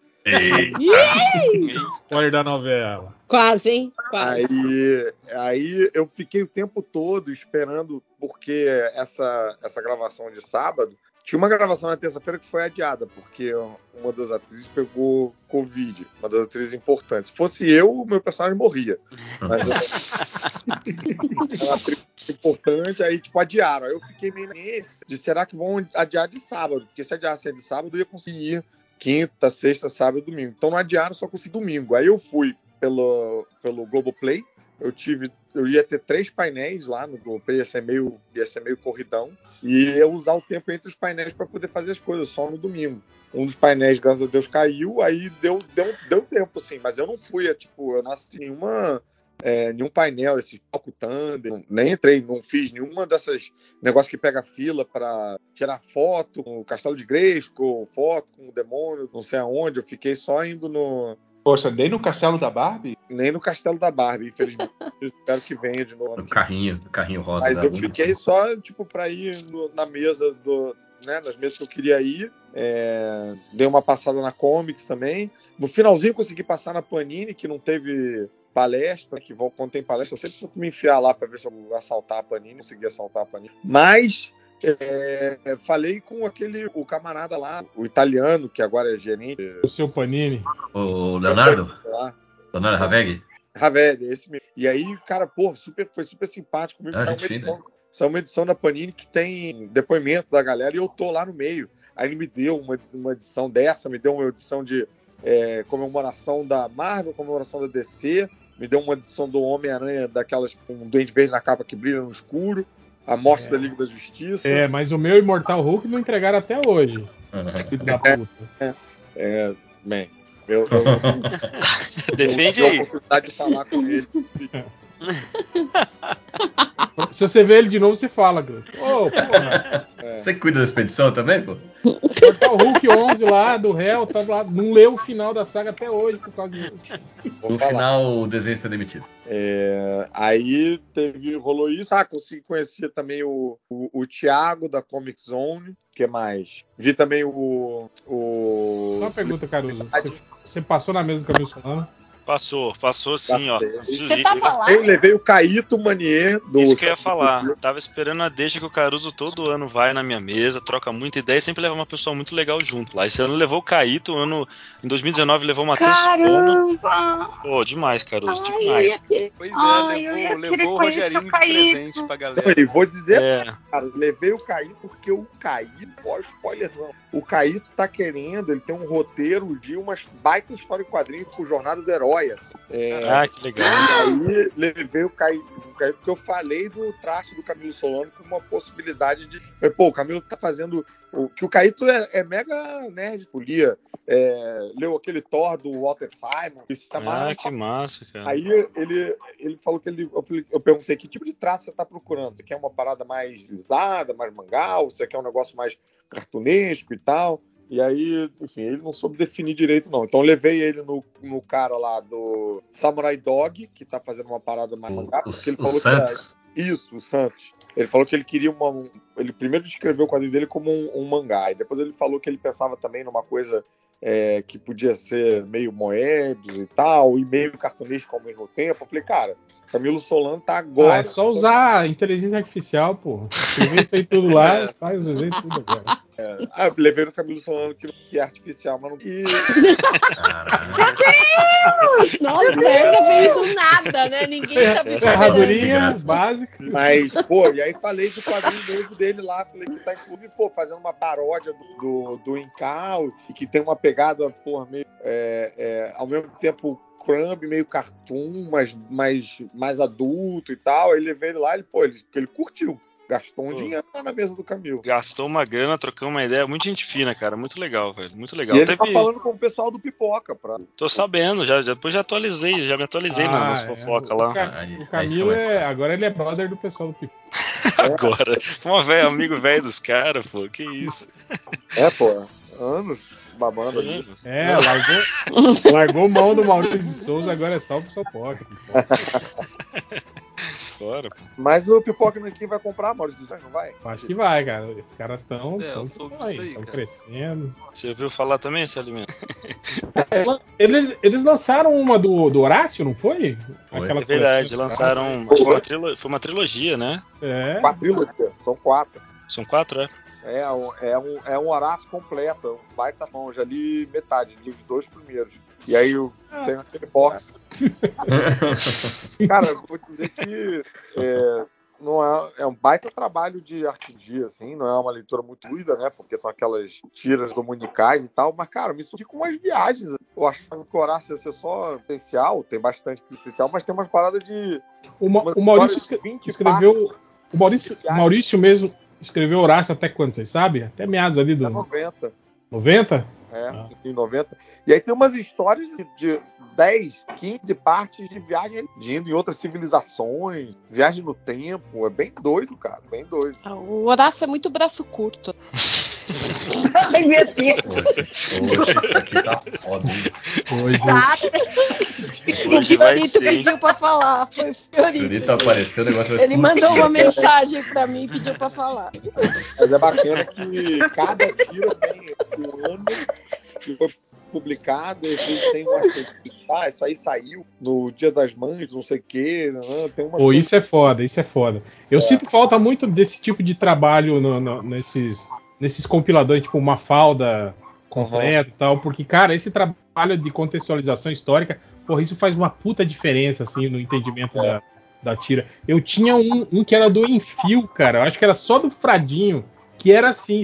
Spoiler da novela. Quase, hein? Quase. Aí, aí eu fiquei o tempo todo esperando, porque essa, essa gravação de sábado. Tinha uma gravação na terça-feira que foi adiada, porque uma das atrizes pegou Covid, uma das atrizes importantes. Se fosse eu, o meu personagem morria. Mas é uma atriz importante, aí tipo, adiaram. Aí eu fiquei meio nesse de será que vão adiar de sábado? Porque se adiassem de sábado, eu ia conseguir ir quinta, sexta, sábado e domingo. Então não adiaram, só consegui domingo. Aí eu fui pelo, pelo Globoplay. Eu tive, eu ia ter três painéis lá no Globoplay, ia ser meio, ia ser meio corridão. E ia usar o tempo entre os painéis para poder fazer as coisas, só no domingo. Um dos painéis, graças a Deus, caiu, aí deu, deu, deu tempo, assim, mas eu não fui, é, tipo, eu não assisti nenhuma, é, nenhum painel, esse palco Thunder, nem entrei, não fiz nenhuma dessas negócios que pega fila para tirar foto com o Castelo de Grayskull, foto com o demônio, não sei aonde, eu fiquei só indo no, Poxa, nem no castelo da Barbie? nem no Castelo da Barbie, infelizmente. Espero que venha de novo. No carrinho, no carrinho rosa Mas da eu fiquei só, tipo, pra ir no- na mesa do. Né, nas mesas que eu queria ir. É, dei uma passada na Comics também. No finalzinho consegui passar na Panini, que não teve palestra, que vou, quando tem palestra, eu sempre tento me enfiar lá pra ver se eu vou assaltar a Panini, consegui assaltar a Panini. Mas é, falei com aquele, o camarada lá, o italiano, que agora é gerente O seu Panini. O Leonardo? Leonardo Raveg? Ravelli, esse mesmo. E aí, cara, pô, super, foi super simpático comigo. Ah, Saiu uma edição- saiu uma edição da Panini que tem depoimento da galera e eu tô lá no meio. Aí ele me deu uma, uma edição dessa, me deu uma edição de é, comemoração da Marvel, comemoração da DC, me deu uma edição do Homem-Aranha, daquelas com um Duende Verde na capa que brilha no escuro, a morte É. da Liga da Justiça. É, mas o meu Imortal Hulk não entregaram até hoje. Filho da puta. É, man, eu, eu, eu, Defende eu aí. tive a oportunidade de falar com ele. Se você vê ele de novo, você fala, cara. Ô, porra. Você cuida da expedição também, pô? Imortal Hulk 11 lá, do réu, tá lá, não leu o final da saga até hoje por causa disso. No final, o desenho está demitido. É, aí teve, rolou isso. Ah, consegui conhecer também o, o, o Thiago da Comic Zone. O que mais? Vi também o. o Só uma pergunta, Caruso. Você, você passou na mesa do Camilo Solano? Passou, passou sim, ó. Você tava lá? Eu levei o Caíto Manier do. Isso que eu ia falar. Tava esperando a deixa que o Caruso todo ano vai na minha mesa, troca muita ideia e sempre leva uma pessoa muito legal junto lá. Esse ano levou o Caíto, ano, em 2019 levou o Matheus. Caramba! Pô, demais, Caruso, Ai, eu demais. ia querer, Pois Ai, é, eu ia levou, levou o Rogerinho o presente pra galera. E vou dizer, É, cara, levei o Caíto porque o Caíto, ó, spoilerzão. O Caíto tá querendo, ele tem um roteiro de umas baita história em quadrinho com Jornada do Herói. Assim. É, ah, que legal. E aí levei o Caíto, o Caíto porque eu falei do traço do Camilo Solano como uma possibilidade de. Pô, o Camilo tá fazendo. O, que o Caíto é, é mega nerd, polia. É, leu aquele Thor do Walter Simon. Isso tá Ah, que massa, cara. Aí ele, ele falou que ele. Eu, falei- eu perguntei que tipo de traço você tá procurando. Você quer uma parada mais estilizada, mais mangal? Você quer um negócio mais cartunesco e tal? E aí, enfim, ele não soube definir direito, não. Então eu levei ele no, no cara lá do Samurai Dog, que tá fazendo uma parada mais mangá, porque ele falou que era isso, o Santos. Ele falou que ele queria uma. um- ele primeiro descreveu o quadrinho dele como um, um mangá, e depois ele falou que ele pensava também numa coisa é, que podia ser meio Moebius e tal, e meio cartunesco ao mesmo tempo. Eu falei, cara, Camilo Solano tá agora. Ah, é só usar a inteligência artificial, pô. Escrever isso aí tudo lá, faz o desenho tudo agora. Ah, eu levei no Camilo Solano que, que é artificial, mas não. E, Caralho. Nossa, essa veio do nada, né? Ninguém tava esperando. Ferradurinha Graça. básica. mas, pô, e aí falei do quadrinho novo dele lá, falei que tá inclusive, pô, fazendo uma paródia do, do, do Incal, e que tem uma pegada, pô, meio. é, é, ao mesmo tempo crumb, meio cartoon, mas mais, mais adulto e tal. Aí ele veio lá, ele, pô, ele, ele curtiu. Gastou um Pô. dinheiro lá na mesa do Camilo. Gastou uma grana, trocamos uma ideia. Muita gente fina, cara. Muito legal, velho. Muito legal. E ele tá Teve- falando com o pessoal do Pipoca. Pra... Tô sabendo, já, já- depois já atualizei, já me atualizei Ah, nas é. fofoca O lá. Ca- O aí Camilo é. Agora ele é brother do pessoal do Pipo. Agora. Uma velho, amigo velho dos caras, pô. Que isso. É, pô, anos babando ali. É, largou, largou mão do Maurício de Souza, agora é só o Pipoca. Fora, pô. Mas o Pipoca quem vai comprar, Maurício, não vai? Acho que vai, cara. Esses caras estão É, crescendo. Você ouviu falar também esse alimento? Eles, eles lançaram uma do, do Horácio, não foi? Foi. É verdade, do lançaram. que uma trilo- foi uma trilogia, né? É. Quatrílogia, são quatro. São quatro, é? É um, é um, é um Horácio completo, é um baita mão, já li metade, li os dois primeiros. E aí eu tenho aquele box. Cara, eu vou dizer que é, não é, é um baita trabalho de arqueologia, assim, não é uma leitura muito fluida, né? Porque são aquelas tiras dominicais e tal, mas, cara, me surgi com umas viagens. Eu achava que o Horácio ia ser só essencial, tem bastante essencial, mas tem umas paradas de. O, Ma- umas o Maurício histórias de escre- 20 escreveu. O Maurício, o Maurício mesmo escreveu Horácio até quando, vocês sabem? Até meados ali do até 90. 90? É, Ah. em 90. E aí tem umas histórias de, de 10, 15 partes de viagem de indo em outras civilizações, viagem no tempo. É bem doido, cara. Bem doido. O Horácio é muito braço curto. Ai, meu Deus. Hoje, hoje isso aqui tá foda, hein? O Hoje Fiorito pediu pra falar. Foi o Fiorito. Fiorito aparecendo, o negócio Ele mandou uma mensagem pra mim e pediu pra falar. Mas é bacana que cada tira tem um ano que foi publicado, tem uma ah, isso aí saiu no Dia das Mães, não sei o quê. né? Tem umas Pô, coisas- isso é foda, isso é foda. Eu sinto falta muito desse tipo de trabalho no- no- nesses, nesses compiladores, tipo uma falda completa e tal, porque, cara, esse trabalho de contextualização histórica, porra, isso faz uma puta diferença, assim, no entendimento É. da, da tira. Eu tinha um, um que era do Enfio, cara, eu acho que era só do Fradinho, que era assim,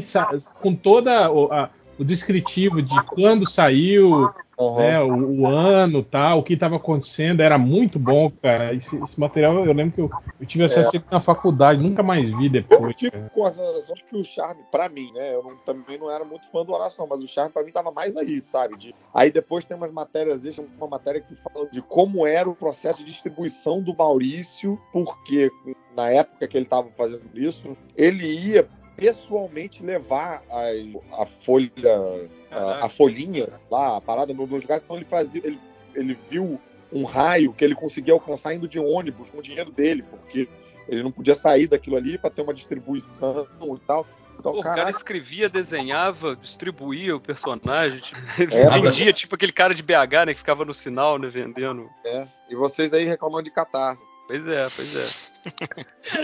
com toda a- o descritivo de quando saiu, Uhum. né, o, o ano tal, o que estava acontecendo, era muito bom, cara. Esse, esse material eu lembro que eu, eu tive acesso a ele na faculdade, nunca mais vi Eu depois. fico cara. com a sensação que o charme, pra mim, né? Eu não- também não era muito fã do Horácio, não, mas o charme pra mim tava mais aí, sabe? De- aí depois tem umas matérias, extra, uma matéria que fala de como era o processo de distribuição do Maurício, porque na época que ele tava fazendo isso, ele ia pessoalmente levar as- a, folha, a, a folhinha lá, a parada no nos lugares, então ele fazia, ele, ele viu um raio que ele conseguia alcançar indo de ônibus com o dinheiro dele, porque ele não podia sair daquilo ali para ter uma distribuição e tal. Então, Pô, o cara escrevia, desenhava, distribuía o personagem. tipo, É, vendia, tipo aquele cara de BH, né? Que ficava no sinal, né? Vendendo. é. E vocês aí reclamando de catarse. Pois é, pois é.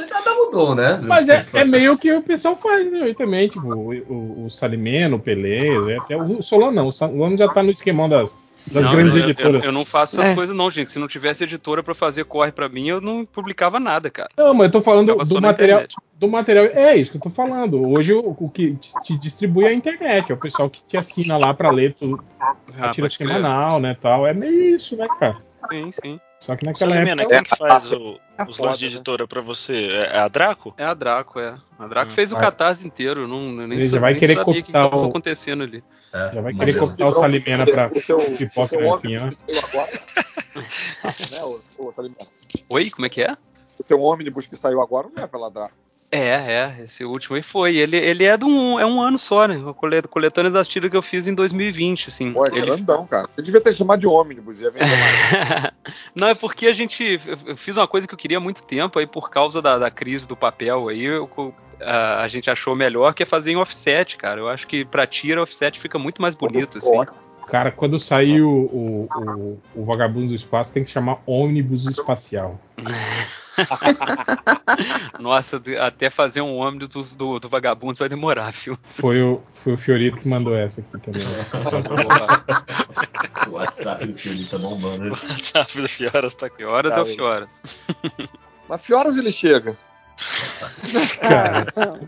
Nada mudou, né? Mas é, é meio que o pessoal faz né, aí também, tipo, o, o, o Salimeno, o Pelé, né, até o Solano não, o Solano já tá no esquemão das, das Não, grandes eu, eu- editoras. Eu, não faço essas É. coisas, não, gente. Se não tivesse editora pra fazer corre pra mim, eu não publicava nada, cara. Não, mas eu tô falando só do material, internet. do material. É isso que eu tô falando. Hoje o, o que te- distribui é a internet, é o pessoal que te assina lá pra ler tudo, Ah, a tira semanal, né, tal. É meio isso, né, cara? Sim, sim. Só que naquela Salimena, época. quem que faz o- É os lances de né? editora pra você? É é a Draco? É a Draco, é. A Draco Hum. fez o Ah. catarse inteiro. Não, eu nem Ele já vai querer sabia o que que copiar tava o- acontecendo ali. É, Já vai querer eu- copiar o Salimena pra o o pipoca na. Ah, né, Salimena? Oi, como é que é? O seu ônibus que saiu agora não é pela Draco. É, é, esse último aí foi. Ele, ele é de um, é um ano só, né? Cole- coletânea das tiras que eu fiz em 2020, assim. Pô, é Ele- grandão, cara. Você devia ter chamado de ônibus, ia vender mais. Não, é porque a gente. Eu fiz uma coisa que eu queria há muito tempo, aí por causa da, da crise do papel, aí eu- a, a gente achou melhor que é fazer em offset, cara. Eu acho que pra tira, offset fica muito mais bonito, assim. Cara, quando sair o, o, o, o Vagabundo do Espaço, tem que chamar ônibus espacial. Nossa, até fazer um ônibus do, do, do Vagabundos vai demorar, viu? Foi o, foi o Fiorito que mandou essa aqui também. O WhatsApp do Fiorito tá bombando. né? WhatsApp do Fioras tá aqui. Fioras é o Tá, Fioras. Mas Fioras ele chega. Cara.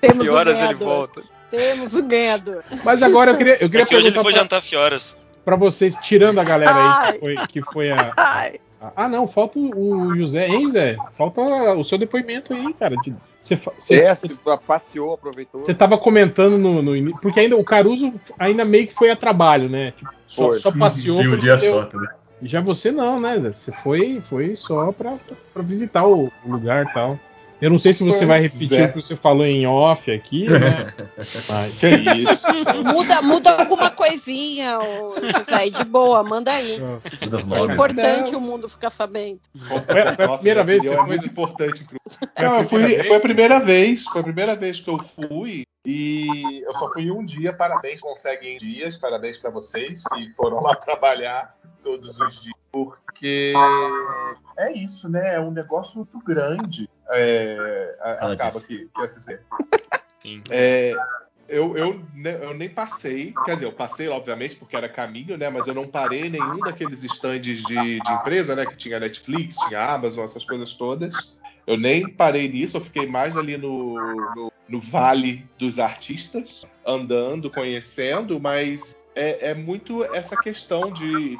Temos um Fioras ele volta. Temos um ganhador. Mas agora eu queria, eu queria É que hoje ele foi pra- jantar Fioras. pra vocês, tirando a galera aí que foi, que foi a, Ai, Ah, não, falta o o José, hein, José? Falta o seu depoimento aí, cara. de- Você, você, É, se passeou, aproveitou. você tava comentando no, no início, porque ainda o Caruso ainda meio que foi a trabalho, né? Tipo, só, só passeou. E porque dia só, também. E já você não, né? Zé? Você foi, foi só pra, pra visitar o lugar e tal. Eu não sei se você Pois vai repetir é. o que você falou em off aqui, né? Mas- Que isso? muda, muda alguma coisinha, ô, José, de boa, manda aí. É importante Não. o mundo ficar sabendo. Foi, foi a primeira vez que você é foi. muito importante pro Foi a Não, eu fui- foi a primeira vez, foi a primeira vez que eu fui e eu só fui um dia. Parabéns, conseguem dias. Parabéns pra vocês que foram lá trabalhar todos os dias, porque é isso, né? É um negócio muito grande. É, a- acaba que, que assim, Sim. é, eu, eu, ne- eu nem passei, quer dizer, eu passei, obviamente, porque era caminho, né? Mas eu não parei em nenhum daqueles stands de, de empresa, né? Que tinha Netflix, tinha Amazon, essas coisas todas. Eu nem parei nisso, eu fiquei mais ali no, no, no Vale dos Artistas, andando, conhecendo, mas é, é muito essa questão de.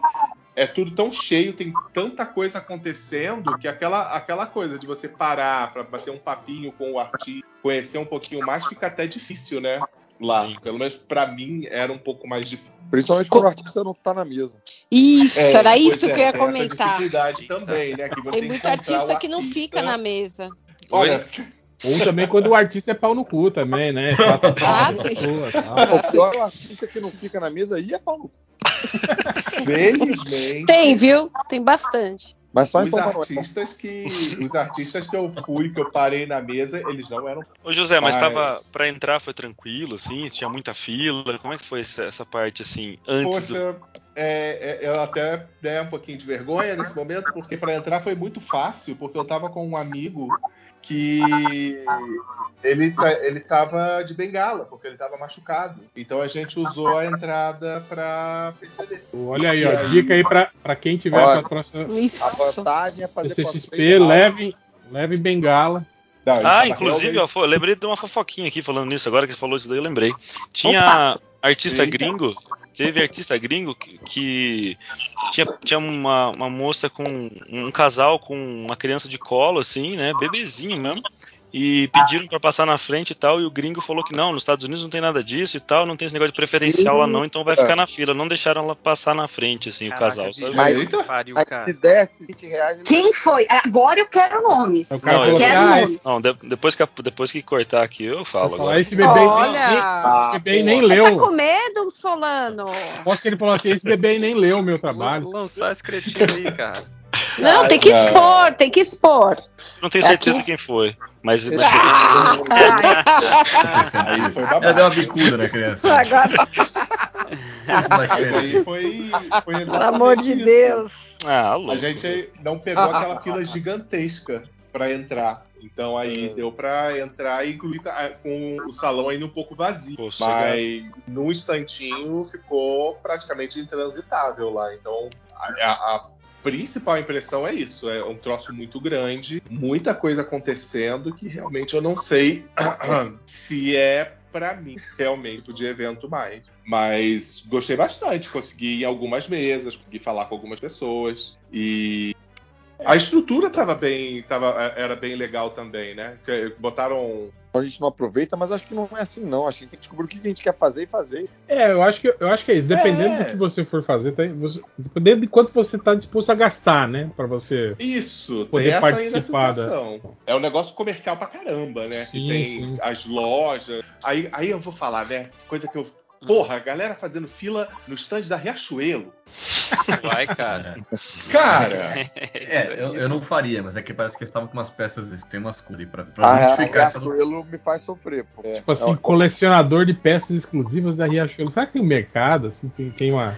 É tudo tão cheio, tem tanta coisa acontecendo que aquela, aquela coisa de você parar para bater um papinho com o artista, conhecer um pouquinho mais, fica até difícil, né? Lá. Sim. Pelo menos para mim era um pouco mais difícil. Principalmente quando o artista não tá na mesa. Isso, É, era isso é, que eu ia tem essa comentar. dificuldade também, né? Que você Tem muito artista que não fica na mesa. Olha, Ou também quando o artista é pau no cu também, né? Ah, pessoa. O pior é o artista que não fica na mesa e é pau no cu. felizmente. Tem, viu? Tem bastante. Mas só Os artistas que os artistas que eu fui, que eu parei na mesa, eles não eram. Ô José, mas Mas- tava pra entrar foi tranquilo, assim? Tinha muita fila? Como é que foi essa, essa parte, assim, antes do... É, é, eu até dei um pouquinho de vergonha nesse momento, porque para entrar foi muito fácil, porque eu tava com um amigo que ele, tá- ele tava de bengala, porque ele tava machucado. Então a gente usou a entrada para PCD. Olha aí, ó. E aí- Dica aí pra, pra quem tiver Olha, A Isso. vantagem é fazer rápido. leve, leve bengala. Não, Ah, inclusive, foi- eu lembrei de uma fofoquinha aqui falando nisso, agora que você falou isso daí, eu lembrei. Tinha artista Eita. gringo, teve artista gringo que, que tinha, tinha uma, uma moça com um casal com uma criança de colo, assim, né, bebezinho mesmo. E pediram pra passar na frente e tal, e o gringo falou que não, nos Estados Unidos não tem nada disso e tal, não tem esse negócio de preferencial lá não, então vai ficar na fila. Não deixaram ela passar na frente, assim, o casal, sabe? Mas- Mas pariu, cara. se desse 20 reais, ele Quem foi? Agora eu quero nomes. Aí o cara Não, eu- Quero ah, nomes. esse, Não, de- depois, que, depois que cortar aqui, eu falo falar, agora. esse bebê, nem, nem, Olha! esse bebê nem Você leu. tá com medo, Solano? Posso que ele falou assim, esse bebê nem leu o meu trabalho. Lançar esse cretino aí, cara. Não, tem que expor, tem que expor. Não tenho certeza quem foi, mas, mas Aí foi Ela deu babado. uma bicuda na criança. Agora, aí foi, foi pelo amor de isso. Deus. ah, A louco. gente não pegou aquela fila gigantesca para entrar. Então aí deu para entrar e incluir com o salão ainda um pouco vazio. Pô, sossegado. Mas num instantinho ficou praticamente intransitável lá. Então a, a- a principal impressão é isso: é um troço muito grande, muita coisa acontecendo que realmente eu não sei se é para mim realmente de evento mais. Mas gostei bastante, consegui ir em algumas mesas, consegui falar com algumas pessoas e a estrutura tava bem, tava, era bem legal também, né? Botaram a gente não aproveita, mas acho que não é assim, não. Acho que a gente tem que descobrir o que a gente quer fazer e fazer. É, eu acho que, eu acho que é isso. Dependendo É. do que você for fazer, tá- você- dependendo de quanto você está disposto a gastar, né? Pra você. Isso, Poder tem essa ainda participar da- situação. É um negócio comercial pra caramba, né? Sim, que tem sim. as lojas. Aí, aí eu vou falar, né? Coisa que eu. Porra, a galera fazendo fila no stand da Riachuelo. Vai, cara. Cara, É, eu, eu não faria, mas é que parece que eles estavam com umas peças, tem umas cores pra, pra A justificar essa Riachuelo me faz sofrer. Pô. Tipo assim, colecionador de peças exclusivas da Riachuelo. Será que tem um mercado? Assim, tem, tem uma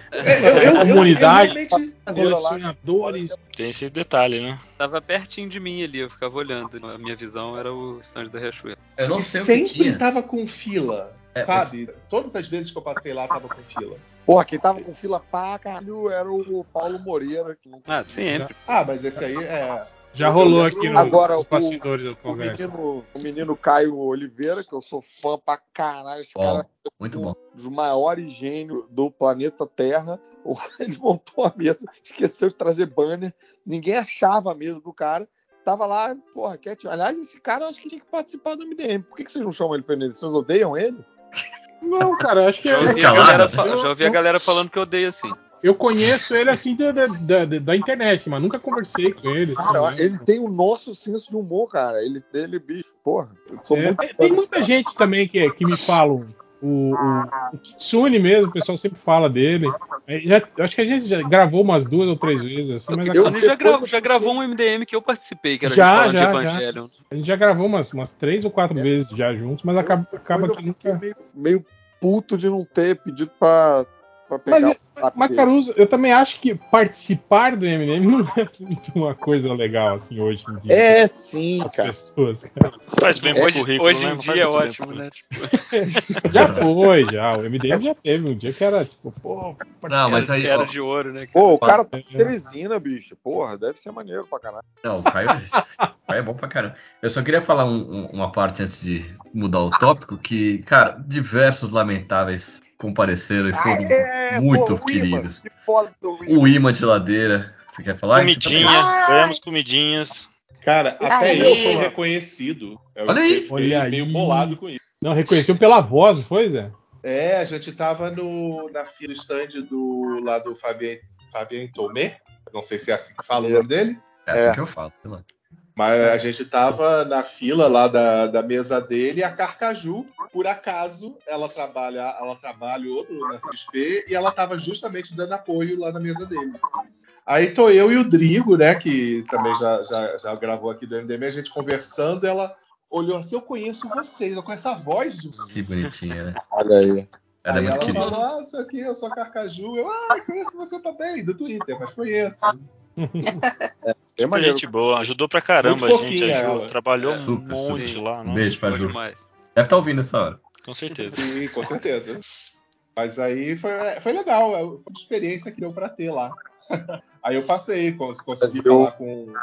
comunidade, realmente- colecionadores. Tem esse detalhe, né? Tava pertinho de mim ali, eu ficava olhando. A minha visão era o stand da Riachuelo. Eu não E sei o que sempre tinha. tava com fila, É, sabe? Todas as vezes que eu passei lá, tava com fila. Porra, quem tava com fila pra caralho era o Paulo Moreira. Que não Ah, sempre. Ah, mas esse aí é. Já rolou aqui no, Agora, nos o- bastidores do O conversa. menino, o menino Caio Oliveira, que eu sou fã pra caralho, esse Bom, cara muito bom. um dos maiores gênios do planeta Terra. Ele montou a mesa, esqueceu de trazer banner, ninguém achava a mesa do cara. Tava lá, porra, quietinho. Aliás, esse cara eu acho que tinha que participar do MDM. Por que, que vocês não chamam ele pra ele? Vocês odeiam ele? Não, cara, acho que eu, ouvi, galera, Eu- já ouvi a galera falando que eu odeio assim. eu conheço ele assim da, da, da- da internet, mas nunca conversei com ele. assim, Cara, né? ele tem o nosso senso de humor, cara. Ele dele, bicho, porra. Eu sou É, muito tem, tem muita gente também que, que me falam. O, o, o Kitsune mesmo, o pessoal sempre fala dele. É, já- acho que a gente já gravou umas duas ou três vezes, assim, O Kitsune já, depois gra- eu- já gravou um MDM que eu participei, que era Já, já, de já. A gente já gravou umas, umas três ou quatro vezes já juntos, mas acaba, acaba que nunca. meio, meio puto de não ter pedido pra, pra pegar Mas, o WhatsApp mas dele. Caruso, eu também acho que participar do MDM não é muito uma coisa legal, assim, hoje em dia. É sim, As cara. pessoas, cara. Faz bem pro Hoje, currículo, hoje né? em faz dia é ótimo, tempo. né? Tipo, Já foi, já. O MDM já teve um dia que era tipo, pô. Não, mas aí, era ó, de ouro, né? cara? Pô, o cara tá É. Teresina, bicho. Porra, deve ser maneiro pra caralho. Não, o Caio, o Caio é bom pra caramba. Eu só queria falar um- um- uma parte antes de mudar o tópico, que, cara, diversos lamentáveis compareceram e foram É, muito pô, o imã, queridos. O imã. O imã de ladeira, você quer falar? Comidinha, ganhamos comidinhas. Cara, até Ai. eu fui reconhecido. Eu Olha aí. fiquei Olha meio aí. bolado com isso. Não, reconheceu pela voz, foi, Zé? É, a gente tava no, na fila do stand do, lá do Fabien, Fabien Tomé. Não sei se é assim que fala o nome dele. É assim É. que eu falo. sei lá. Mas a gente tava na fila lá da, da mesa dele e a Carcaju, por acaso, ela trabalha, ela trabalha outro na CXP e ela tava justamente dando apoio lá na mesa dele. Aí tô eu e o Drigo, né, que também já, já, já gravou aqui do MDM, a gente conversando, ela olhou assim, eu conheço vocês, eu conheço a voz de vocês. Que bonitinha, né? Olha aí. Ela é Aí muito ela querida. falou, ah, isso aqui, eu sou a Carcaju. Eu, ah, conheço você também, do Twitter, mas conheço. É Super maneiro. gente boa, ajudou pra caramba a gente, fofinha a Ju. ela. Trabalhou É, um super, monte super. lá, Um nossa, beijo pra Ju. demais. Deve estar ouvindo essa hora. com certeza. Sim, com certeza. Mas aí foi, foi legal, é, foi uma experiência que deu pra ter lá. Aí eu passei, cons- consegui Mas eu- falar com.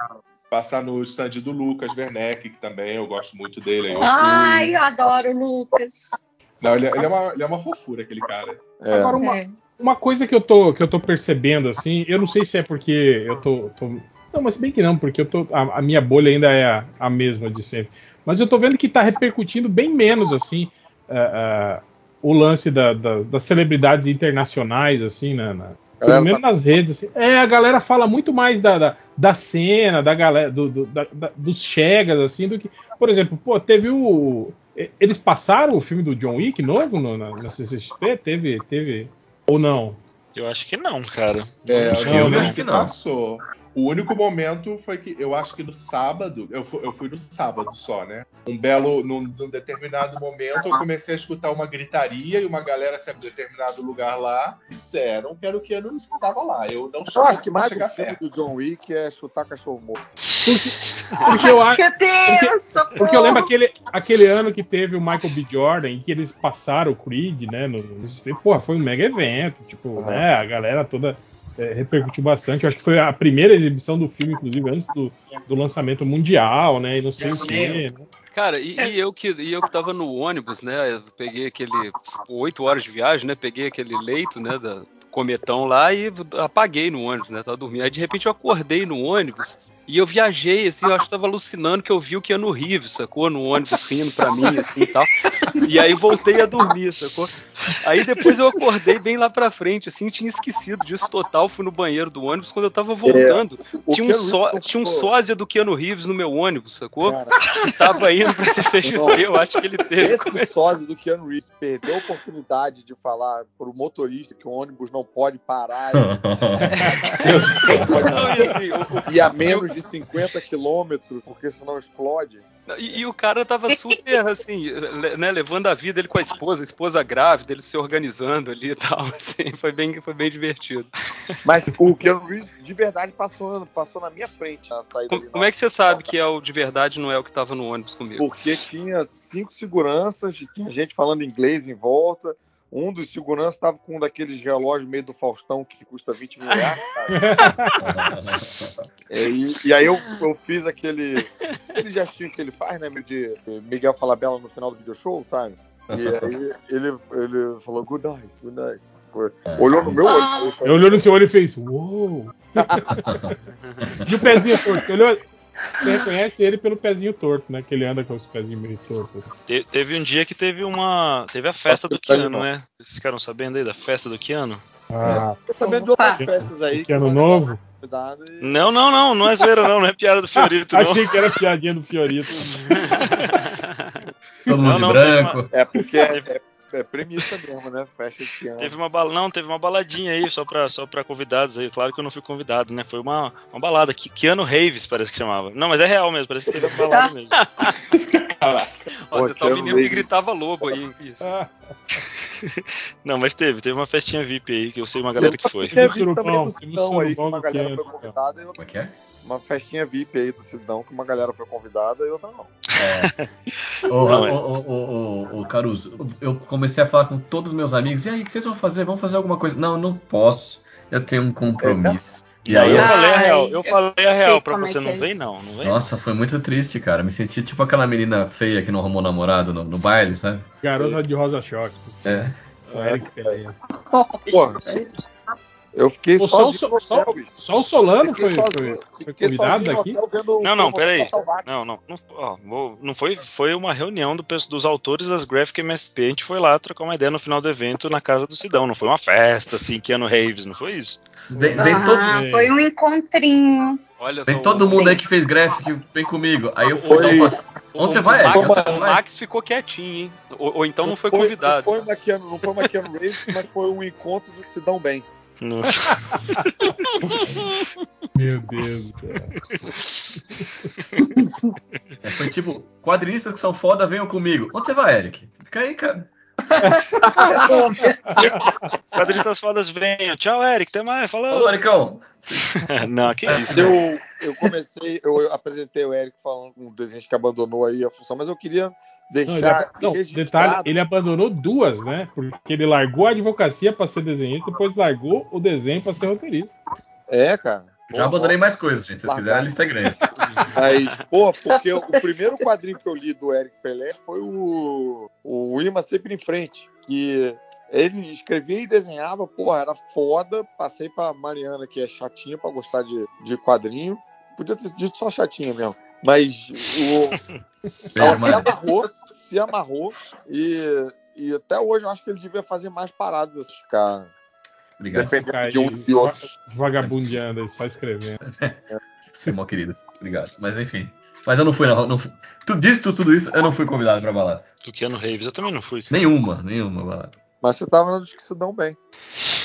Passar no stand do Lucas Werneck, que também eu gosto muito dele. aí eu fui. Ai, eu adoro o Lucas. Não, ele, é- ele é uma, ele é uma fofura, aquele cara. É. Agora, uma, É. uma coisa que eu, tô, que eu tô percebendo, assim, eu não sei se é porque eu tô. tô- não, mas bem que não, porque eu tô, a, a minha bolha ainda é a, a mesma de sempre. Mas eu tô vendo que tá repercutindo bem menos, assim, ah, ah, o lance da- da- das celebridades internacionais, assim, na, na- pelo menos nas redes. Assim. É, a galera fala muito mais da, da, da cena, da galera, do, do- da- da- dos chegas, assim, do que. Por exemplo, pô, teve o. Eles passaram o filme do John Wick novo no, na, na CCXP? Teve, teve. Ou não? Eu acho que não, cara. É, Não eu não, acho não. que não. passou. O único momento foi que eu acho que no sábado, eu fui, eu fui no sábado só, né? Um belo, num, num determinado momento, eu comecei a escutar uma gritaria e uma galera se em determinado lugar lá disseram que era o Keanu Reeves que estava lá. Eu não Eu acho que mais chegar do filme do John Wick é chutar cachorro morto. Porque eu acho. Meu Deus, socorro. Porque eu lembro aquele, aquele ano que teve o Michael B. Jordan, em que eles passaram o Creed, né? No, pô, foi um mega evento, tipo, Uhum. né? A galera toda é, repercutiu bastante. Eu acho que foi a primeira exibição do filme, inclusive, antes do, do lançamento mundial, né? E não sei o quê. né? Cara, e, e eu que, e eu que tava no ônibus, né? Eu peguei aquele. oito horas de viagem, né? Peguei aquele leito, né? Da, do cometão lá e apaguei no ônibus, né? Tava dormindo. Aí de repente eu acordei no ônibus. E eu viajei, assim, eu acho que tava alucinando que eu vi o Keanu Reeves, sacou? No ônibus rindo pra mim, assim e tal. E aí voltei a dormir, sacou? Aí depois eu acordei bem lá pra frente, assim, tinha esquecido disso total. Fui no banheiro do ônibus quando eu tava voltando. O tinha, um Keanu só, tinha um sósia do Keanu Reeves no meu ônibus, sacou? cara, Que tava indo pra CCXP, eu acho que ele teve. Esse sósia do Keanu Reeves perdeu a oportunidade de falar pro motorista que o ônibus não pode parar Não, e assim, o- e a menos de 50 quilômetros, porque senão explode. E, e o cara tava super, assim, né, levando a vida ele com a esposa, a esposa grávida, ele se organizando ali e tal, assim, foi bem, foi bem divertido. Mas o Keanu Reeves de verdade passou, passou na minha frente na saída Como, ali, como é que você sabe que é o de verdade não é o que tava no ônibus comigo? Porque tinha cinco seguranças, tinha gente falando inglês em volta, um dos seguranças tava com um daqueles relógios meio do Faustão que custa 20 mil reais, sabe? E, e aí eu, eu fiz aquele, aquele gestinho que ele faz, né? De Miguel Falabella no final do video show, sabe? E aí ele, ele falou, good night, good night. Foi- Olhou no meu olho. Ele olhou no seu olho e fez, uou! e o pezinho torto? Olhou, você reconhece ele pelo pezinho torto, né? Que ele anda com os pezinhos meio tortos. Te- teve um dia que teve uma. Teve a festa do Keanu, não. né? Vocês ficaram sabendo aí da festa do Keanu? Ah, Eu também de outras festas aí. que ano uma novo. e- Não, não, não, não é zoeira, não, não é piada do Fiorito, não. Achei que era piadinha do Fiorito. Todo mundo Não, de não, branco. É porque é, é- premissa mesmo, né? Festa de ano. Teve uma bala... Não, teve uma baladinha aí, só pra, só pra convidados aí. Claro que eu não fui convidado, né? Foi uma, uma balada. Ke- Keanu Raves, parece que chamava. Não, mas é real mesmo, parece que teve uma balada mesmo. Ó, Pô, você tá o menino que Reeves. gritava lobo aí. Isso. Não, mas teve, teve uma festinha VIP aí, que eu sei uma galera que foi. Teve Surubão, também do aí, que uma galera foi convidada e Como é que é? Uma festinha VIP aí do Sidão, que uma galera foi convidada e outra não. Ô, Não, ô, é. ô, Caruso, eu comecei a falar com todos os meus amigos. E aí, o que vocês vão fazer? Vamos fazer alguma coisa? Não, não posso. Eu tenho um compromisso. E Não, aí, eu eu- falei a real, eu eu falei a real pra é você, que não é vem isso. não, não vem nossa, foi muito triste, cara. Me senti tipo aquela menina feia que não arrumou namorado no, no baile, sabe? garota de rosa choque. É. O Eric. Porra, eu fiquei Pô, só só- hotel, bicho. Só o Solano foi, sozinho- foi, foi convidado daqui? Não, não, peraí. Não, não, não, ó, vou- não foi, foi uma reunião do, dos autores das Graphic MSP, a gente foi lá trocar uma ideia no final do evento na casa do Sidão, não foi uma festa assim, Keanu Raves, não foi isso? Vem, vem Ah, todo, foi um encontrinho. Olha vem só, todo mundo aí que fez graphic, vem comigo. Aí eu fui dar uma. o- Onde você o vai, Eric? Max, você o vai? Max ficou quietinho, hein? Ou, ou então não foi convidado. Não foi uma Keanu, não foi uma Keanu Reeves, mas foi um encontro do Sidão Bem. Meu Deus. cara. É, Foi tipo, quadrinistas que são foda, venham comigo. Onde você vai, Eric? Fica aí, cara. Quadristas fodas venham. Tchau, Eric, até mais, Ô, falou. Ericão. não, que isso. Eu, eu comecei, eu apresentei o Eric falando com um desenho que abandonou aí a função, mas eu queria Não, ele, deixar não, detalhe, ele abandonou duas, né? Porque ele largou a advocacia para ser desenhista, depois largou o desenho para ser roteirista. É, cara. Já abandonei mais coisas, gente. Se vocês quiserem, a lista é grande. Mas, pô, porque o, primeiro quadrinho que eu li do Eric Pelé foi o, o Ima Sempre em Frente, que ele escrevia e desenhava, porra, era foda. Passei pra Mariana, que é chatinha pra gostar de, de quadrinho. Podia ter dito só chatinha mesmo. Mas o, ela se amarrou, se amarrou e, e até hoje eu acho que ele devia fazer mais paradas, assim, ficar Obrigado. Ficar dependendo aí de um e outro. vagabundeando aí, só escrevendo. Você é mó querido. Obrigado. Mas enfim. Mas eu não fui, não. não fui. Tu disse tu- tudo isso, eu não fui convidado pra balada. Do Keanu Raves, eu também não fui. cara. Nenhuma, nenhuma balada. Mas você tava no que se dão bem.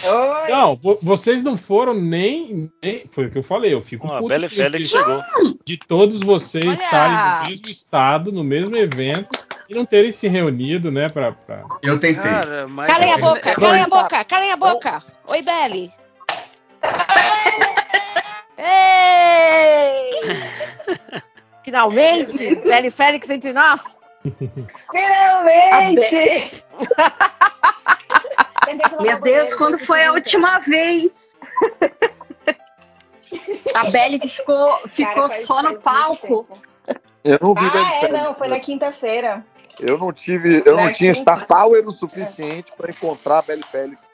Oi. Não, vo- vocês não foram nem, nem- Foi o que eu falei, eu fico Ó, a puto Bela de chegou. de todos vocês Olha! estarem no mesmo estado, no mesmo evento, e não terem se reunido, né, pra... pra- Eu tentei. Cara, mas. Calem a boca, calem a boca, calem a boca. Oi, Beli. Ei! Finalmente, Beli Félix entre nós. Finalmente! Meu Deus, quando foi a última vez? A Belly que ficou, ficou Cara, só no palco. Eu não vi Ah, é, Félix, não, foi na quinta-feira. Eu não tive, eu não Na tinha quinta. Star Power o suficiente pra encontrar a Belle Félix.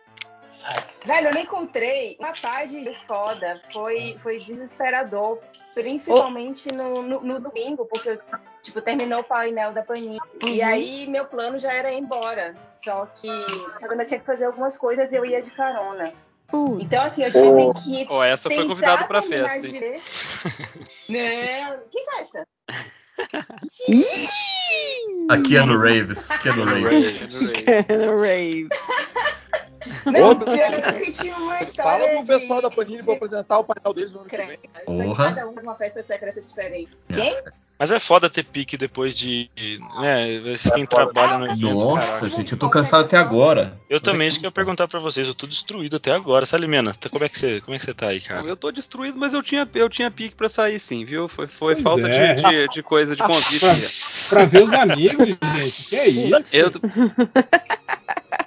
Velho, eu nem encontrei uma tarde foda. Foi, foi desesperador. Principalmente no, no, no domingo, porque tipo, terminou o painel da Panini. E Uhum. aí meu plano já era ir embora. Só que, só que eu tinha que fazer algumas coisas e eu ia de carona. Então, assim, eu tive Oh. que. Ó, essa foi convidada pra festa, de. Não, que festa? A Keanu Raves. Keanu Raves. Rave. Não, Outro- pior que tinha uma história. Fala pro pessoal de- da Panini pra apresentar o painel deles no ano que vem. Porra. Cada um uma festa secreta diferente. Mas é foda ter pique depois de. Né, quem trabalha no evento. Nossa, caraca. gente, eu tô cansado até agora. Eu também, isso que eu ia perguntar pra vocês, eu tô destruído até agora. Salimena, tá- como é que você, como é que você tá aí, cara? Eu tô destruído, mas eu tinha, eu tinha pique pra sair sim, viu? Foi, foi Pois falta é. de, de, de coisa, de convite. mesmo. pra ver os amigos, gente. Que é isso? Eu,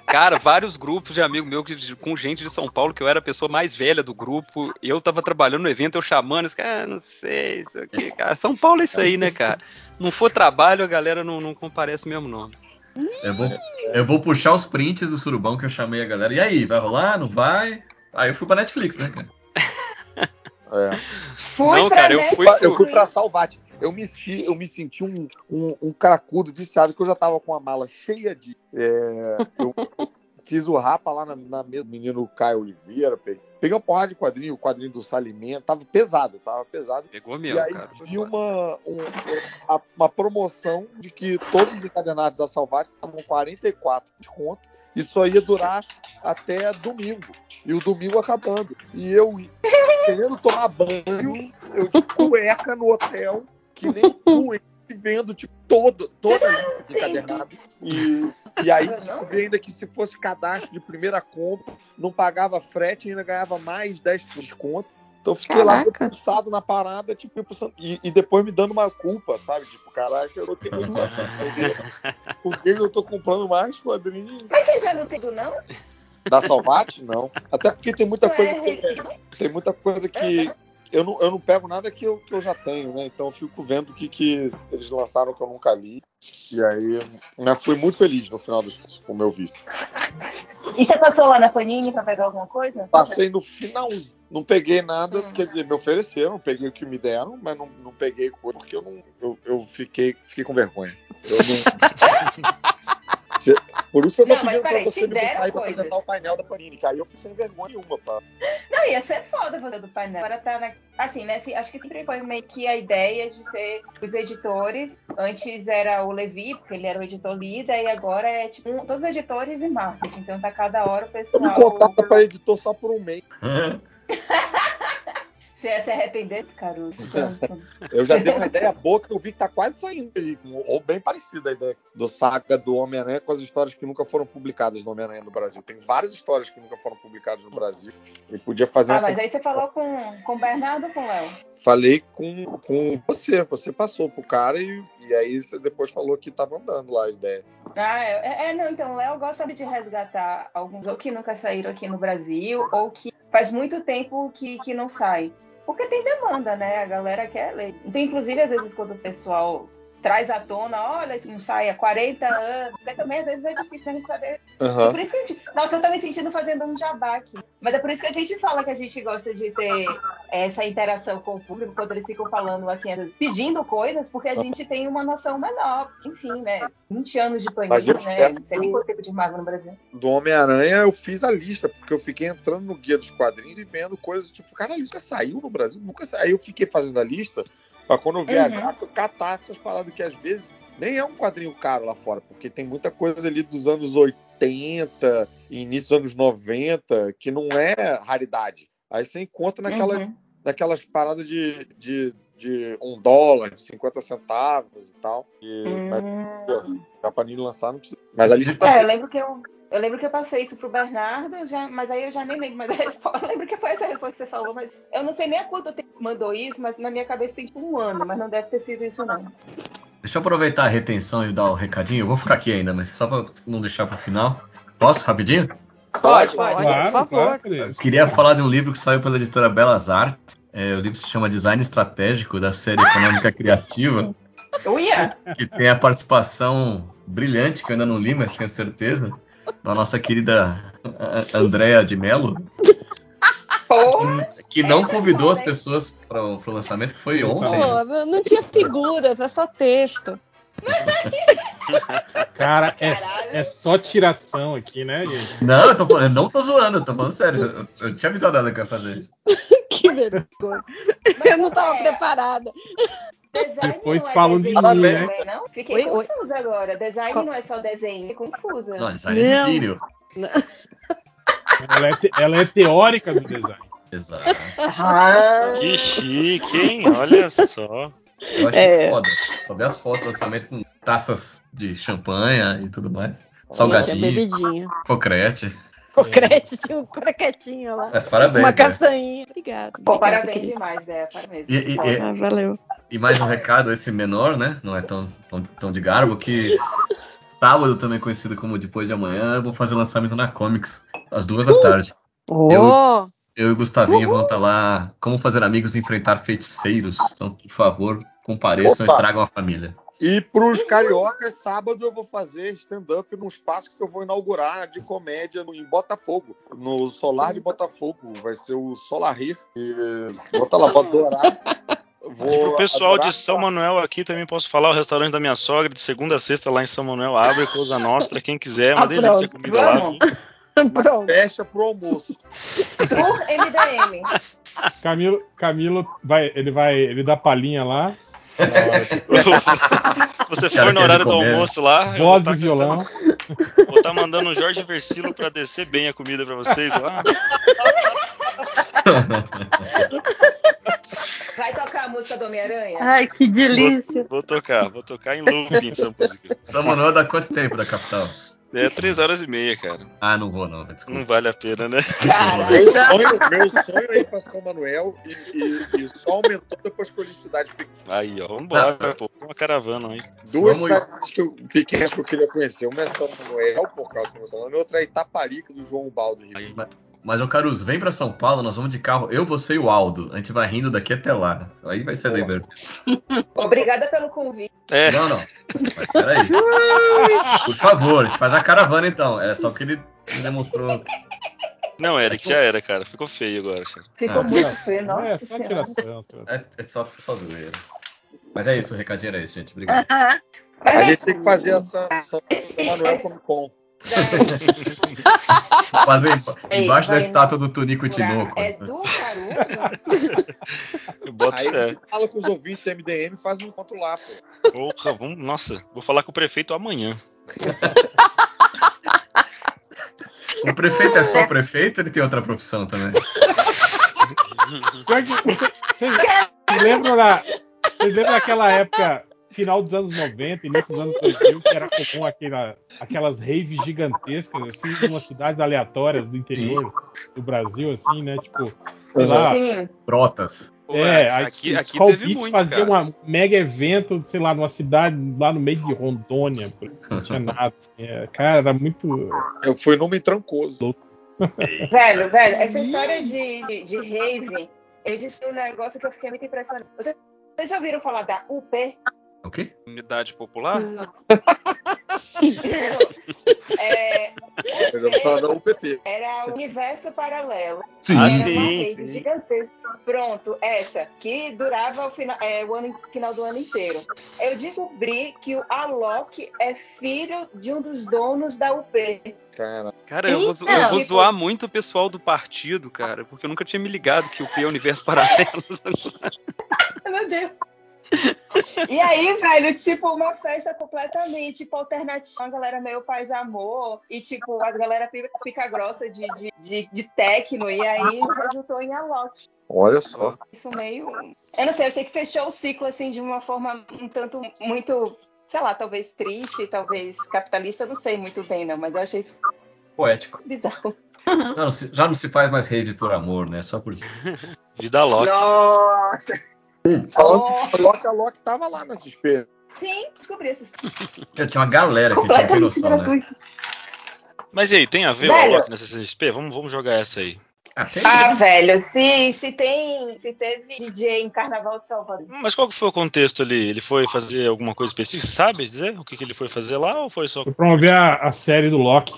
Cara, vários grupos de amigo meu que- com gente de São Paulo, que eu era a pessoa mais velha do grupo. Eu tava trabalhando no evento, eu chamando, os caras, ah, não sei, isso aqui, cara. São Paulo é isso aí, né, cara? Não for trabalho, a galera não, não comparece mesmo, não. Eu vou, eu vou puxar os prints do surubão que eu chamei a galera. E aí, vai rolar? Não vai? Aí eu fui pra Netflix, né, cara? É. Fui Não, pra cara, eu Netflix. fui- Eu fui pra Salvate. Eu me, senti- eu me senti um, um, um cracudo viciado, que eu já tava com a mala cheia de. é, eu fiz o rapa lá na, na mesa do menino Caio Oliveira. Peguei, peguei uma porrada de quadrinho, o quadrinho do Salimento. Tava pesado, tava pesado. Pegou E mesmo, aí cara. vi uma, um- uma, uma promoção de que todos os encadenados da Salvate estavam 44 de desconto. E só ia durar até domingo. E o domingo acabando. E eu querendo tomar banho, eu de cueca no hotel, que nem doente, vendo tipo, todo, toda a encadernado. E, e aí descobri ainda que se fosse cadastro de primeira compra, não pagava frete e ainda ganhava mais 10% de desconto. Então fiquei lá Caraca. debruçado na parada, tipo, e, e depois me dando uma culpa, sabe? Tipo, caralho, eu não tenho Por que eu tô comprando mais quadrinhos? Mas você já não do não? Da Salvate? Não. Até porque tem muita Isso coisa é que, tem muita coisa que eu não, eu não pego nada que eu, que eu já tenho, né? Então eu fico vendo o que, que eles lançaram que eu nunca li. E aí, né, fui muito feliz no final dos com o meu vício. E você passou lá na Panini pra pegar alguma coisa? Passei no final, não peguei nada, Hum. quer dizer, me ofereceram, peguei o que me deram, mas não, não peguei coisa, porque eu não. Eu, eu fiquei, fiquei com vergonha. Eu não. Por isso que eu tô Não, mas pedindo pra peraí, você me aí pra apresentar o painel da Panini, que aí eu fui sem vergonha nenhuma, pá. Não, ia ser foda você do painel. Agora tá na... Assim, né? assim, Acho que sempre foi meio que a ideia de ser os editores. Antes era o Levi, porque ele era o editor líder, e agora é tipo um- todos os editores e marketing. Então tá cada hora o Eu pessoal. me contrata pra editor só por um mês. Você ia se arrepender, Caruso. Pronto. Eu já dei uma ideia boa que eu vi que tá quase saindo aí, ou bem parecida a ideia do saga do Homem-Aranha com as histórias que nunca foram publicadas no Homem-Aranha no Brasil. Tem várias histórias que nunca foram publicadas no Brasil. E podia fazer Ah, uma. mas aí você falou com, com o Bernardo ou com o Léo? Falei com, com você, você passou pro cara e, e aí você depois falou que tava andando lá a ideia. Ah, é, é, não, então o Léo gosta de resgatar alguns ou que nunca saíram aqui no Brasil, ou que faz muito tempo que, que não sai. Porque tem demanda, né? A galera quer ler. Então, inclusive, às vezes, quando o pessoal traz à tona, olha, isso não sai há 40 anos, porque também às vezes é difícil a gente saber. É Aham. por isso que a gente. Nossa, eu tô me sentindo fazendo um jabá aqui. Mas é por isso que a gente fala que a gente gosta de ter essa interação com o público, quando eles ficam falando assim, pedindo coisas, porque a gente tem uma noção menor. Enfim, né? 20 anos de Panini, né? Não sei nem quanto tempo de Marvel no Brasil. Do Homem-Aranha eu fiz a lista, porque eu fiquei entrando no guia dos quadrinhos e vendo coisas tipo, caralho, nunca saiu no Brasil, nunca saiu. Aí eu fiquei fazendo a lista pra quando eu viajasse, eu catasse as paradas que às vezes nem é um quadrinho caro lá fora, porque tem muita coisa ali dos anos 80 e início dos anos 90 que não é raridade. Aí você encontra naquela, Uhum. naquelas paradas de, de, de um dólar, de 50 centavos e tal. E, mas, Hum. pô, a Panini lançar não precisa. Mas a lista tá É, eu lembro que eu, eu lembro que eu passei isso pro Bernardo, já, mas aí eu já nem lembro mais a resposta. Eu lembro que foi essa resposta que você falou, mas eu não sei nem a quanto tempo mandou isso, mas na minha cabeça tem tipo um ano, mas não deve ter sido isso, não. Deixa eu aproveitar a retenção e dar o recadinho. Eu vou ficar aqui ainda, mas só pra não deixar pro final. Posso, rapidinho? Pode, Pode, pode. Claro, por favor. claro. Eu queria falar de um livro que saiu pela editora Belas Artes. É, o livro se chama Design Estratégico da série Econômica Criativa, Uia! que tem a participação brilhante, que eu ainda não li, mas tenho certeza, da nossa querida A- Andrea de Mello, Porra! que não é convidou as pessoas para o lançamento, que foi ontem. Pô, não, não tinha figuras, é só texto. Cara, é, é só tiração aqui, né, gente? Não, eu, tô falando, eu não tô zoando, eu tô falando sério. Eu, eu tinha avisado ela que ia fazer isso. Que vergonha. Eu não tava É, preparada. Design Depois não é falam de mim, né? também, não? Fiquei Oi, oi. confusa agora. Design Co- não é só desenho, é confusa. Não, design é Não. Sírio. Ela é, te- ela é teórica do design. Exato. Que chique, hein? Olha só. Eu achei É. foda. Só ver as fotos do lançamento com taças de champanhe e tudo mais. Salgadinho, cocrete. Crédito tinha um croquetinho lá. Mas parabéns. Uma né? castanhinha. Obrigada. Pô, obrigada, parabéns demais, Dé. Parabéns. E- e- e- Ah, valeu. E mais um recado, esse menor, né? Não é tão, tão, tão de garbo, que sábado, também conhecido como Depois de Amanhã, eu vou fazer lançamento na Comics, às duas da tarde. Oh, Eu e o Gustavinho vão estar lá. Como fazer amigos enfrentar feiticeiros. Então, por favor, compareçam Opa. e tragam a família. E pros cariocas, sábado eu vou fazer stand-up num espaço que eu vou inaugurar de comédia no- em Botafogo, no Solar de Botafogo. Vai ser o Solar Rir. E estar lá, vou adorar. Vou E pro pessoal adorar de São Manuel aqui também posso falar, o restaurante da minha sogra, de segunda a sexta lá em São Manuel, abre Coisa Nostra, quem quiser, uma Ah, delícia a pronto. comida lá. Pronto. Fecha pro almoço. Por MDM. Camilo, Camilo vai, ele vai, ele dá palhinha lá. Se você for no horário do almoço lá, eu vou Voz tá e violão. cantando- vou estar mandando o Jorge Versilo pra descer bem a comida pra vocês lá. Música do Homem-Aranha? Ai, que delícia. Vou tocar, vou tocar em looping essa música. São Manuel dá quanto tempo da capital? É três horas e meia, cara. Ah, não vou não, desculpa. Não vale a pena, né? Cara, Meu sonho, meu sonho é ir pra São Manuel e, e- e só aumentou depois que eu li cidade pequena. Aí, ó, vambora, pô. Uma caravana aí. Duas cidades que eu, pequenas que eu queria conhecer. Uma é São Manuel, por causa que eu falando, e outra é Itaparica do João Baldo. Aí, Mas, ô Caruso, vem pra São Paulo, nós vamos de carro. Eu, você e o Aldo. A gente vai rindo daqui até lá. Aí vai ser divertido. obrigada pelo convite. É, Não, não. Mas peraí. Por favor, a faz a caravana então. É só que ele demonstrou. não, Eric, já era, cara. Ficou feio agora, cara. Ficou Ah. muito feio, nossa é, só tiração. É, é só, só zoeira. Mas é isso, o recadinho era esse, gente. Obrigado. Aham. A gente tem que fazer essa São, São Manuel Comic Con. Fazer Ei, embaixo da vai estátua do Tunico Tinoco. É do Caruso? Eu boto Aí gente fala com os ouvintes do MDM e faz um encontro lá, pô. Porra, vamos, nossa, vou falar com o prefeito amanhã. O prefeito é só prefeito ou ele tem outra profissão também? Vocês lembram da. Vocês lembram daquela época, final dos anos 90, início dos anos 2000, que era comum aquela, aquelas raves gigantescas, assim, em umas cidades aleatórias do interior do Brasil, assim, né? Tipo, sei lá. Sim. Brotas. É, a aqui, Skull aqui teve Beats muito, fazia um mega evento, sei lá, numa cidade lá no meio de Rondônia, porque não tinha nada. Assim, é, cara, era muito. Eu fui numa em Trancoso. Velho, velho, essa história de, de, de rave, eu disse um negócio que eu fiquei muito impressionada. Vocês, vocês já ouviram falar da UP? O quê? Unidade popular? É, Eu já vou falar da UPP. era o Universo Paralelo. Sim. Era uma sim, rave sim. gigantesca. Pronto, essa, que durava o, fina, é, o ano, final do ano inteiro. Eu descobri que o Alok é filho de um dos donos da UP. Cara, Cara, eu vou, eu vou zoar muito o pessoal do partido, cara, porque eu nunca tinha me ligado que o P é universo paralelo. Meu Deus. E aí, velho, tipo, uma festa completamente tipo, alternativa, a galera meio paz amor, e tipo, as galera pica grossa de, de, de, de techno, e aí resultou em Alok. olha só. Isso meio. Eu não sei, eu achei que fechou o ciclo assim de uma forma um tanto muito, sei lá, talvez triste, talvez capitalista, eu não sei muito bem, não, mas eu achei isso Poético. bizarro. Já não, se, já não se faz mais rave por amor, né? Só porque. Vida Loki. Nossa! Falando Oh, que a Loki, a Loki tava lá na XP. sim, descobri essa Já tinha uma galera que tinha completamente noção, né? gratuito. Mas e aí, tem a ver o Velho. Alok nessa CXP? Vamos, vamos jogar essa aí. Ah, Ah, velho, se, se tem. Se teve DJ em Carnaval de Salvador. Mas qual que foi o contexto ali? Ele foi fazer alguma coisa específica? Sabe dizer o que, que ele foi fazer lá ou foi só. Foi promover a, a série do Loki.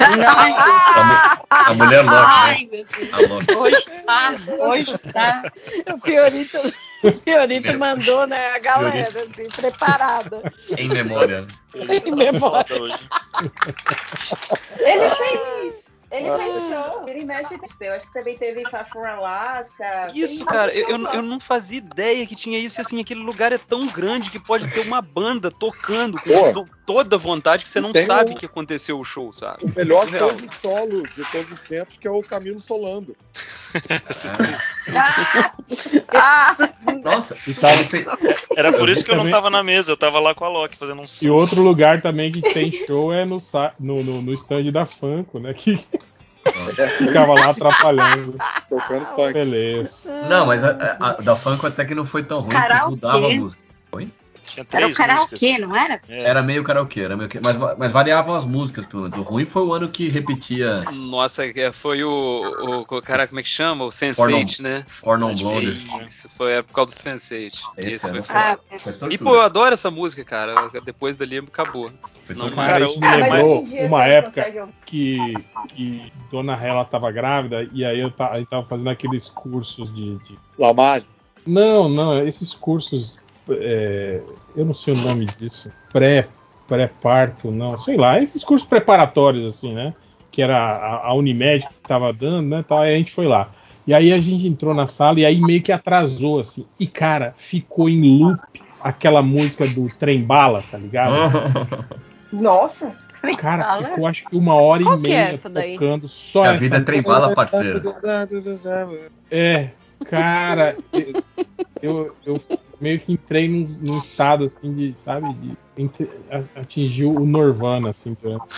A, mu- a mulher Loki, né? Ai, meu Deus. A Loki. Hoje tá, hoje tá. O Fiorito, o Fiorito mandou, né, a galera, assim, preparada. Em memória. Em memória. Ele fez. Ele fez show. Ele mexe. Eu acho que também teve Fafur Alaska. Isso, tem cara, eu, eu, não fazia ideia que tinha isso. e, Assim, aquele lugar é tão grande que pode ter uma banda tocando com Pô. to- toda vontade que você não Tem sabe um- que aconteceu o show, sabe? O melhor show de solo de todos os tempos, que é o Camilo Solando. Ah, Nossa, E, tava, Era por isso que eu não tava na mesa, eu tava lá com a Loki fazendo um e outro lugar também que tem show é no, sa- no, no, no stand da Funko, né? Que ficava lá atrapalhando. Tocando funk. Beleza. Não, mas a, a- a da Funko até que não foi tão ruim, porque mudava a música. Oi? Tinha Era três o karaokê, músicas. não era? É. Era meio karaokê, era meio que... mas, mas variavam as músicas, pelo menos. O ruim foi o ano que repetia Nossa, foi o, o, o cara, como é que chama? O For Non- Sense8, né? For Non Mas Blonders. Isso, foi é por causa do Sense8. Esse Esse foi foi, Ah, foi E tortura. pô, eu adoro essa música, cara. Depois dali acabou. Não. Cara, isso me Ah, lembrou dia uma época consegue que, que Dona Hela tava grávida e aí eu ta- aí tava fazendo aqueles cursos de. de-. Não, não, esses cursos. É, eu não sei o nome disso. Pré, pré-parto, não, sei lá, esses cursos preparatórios, assim, né? Que era a, a Unimed que tava dando, né? Tal, aí a gente foi lá. E aí a gente entrou na sala e aí meio que atrasou, assim. E, cara, ficou em loop aquela música do Trem Bala, tá ligado? Nossa! Cara, Fala. ficou acho que uma hora Qual e que é meia essa daí? tocando só a essa vida é trem bala, parceiro. É, cara, eu, eu meio que entrei num, num estado assim de, sabe, de entre- atingiu o Nirvana, assim, durante-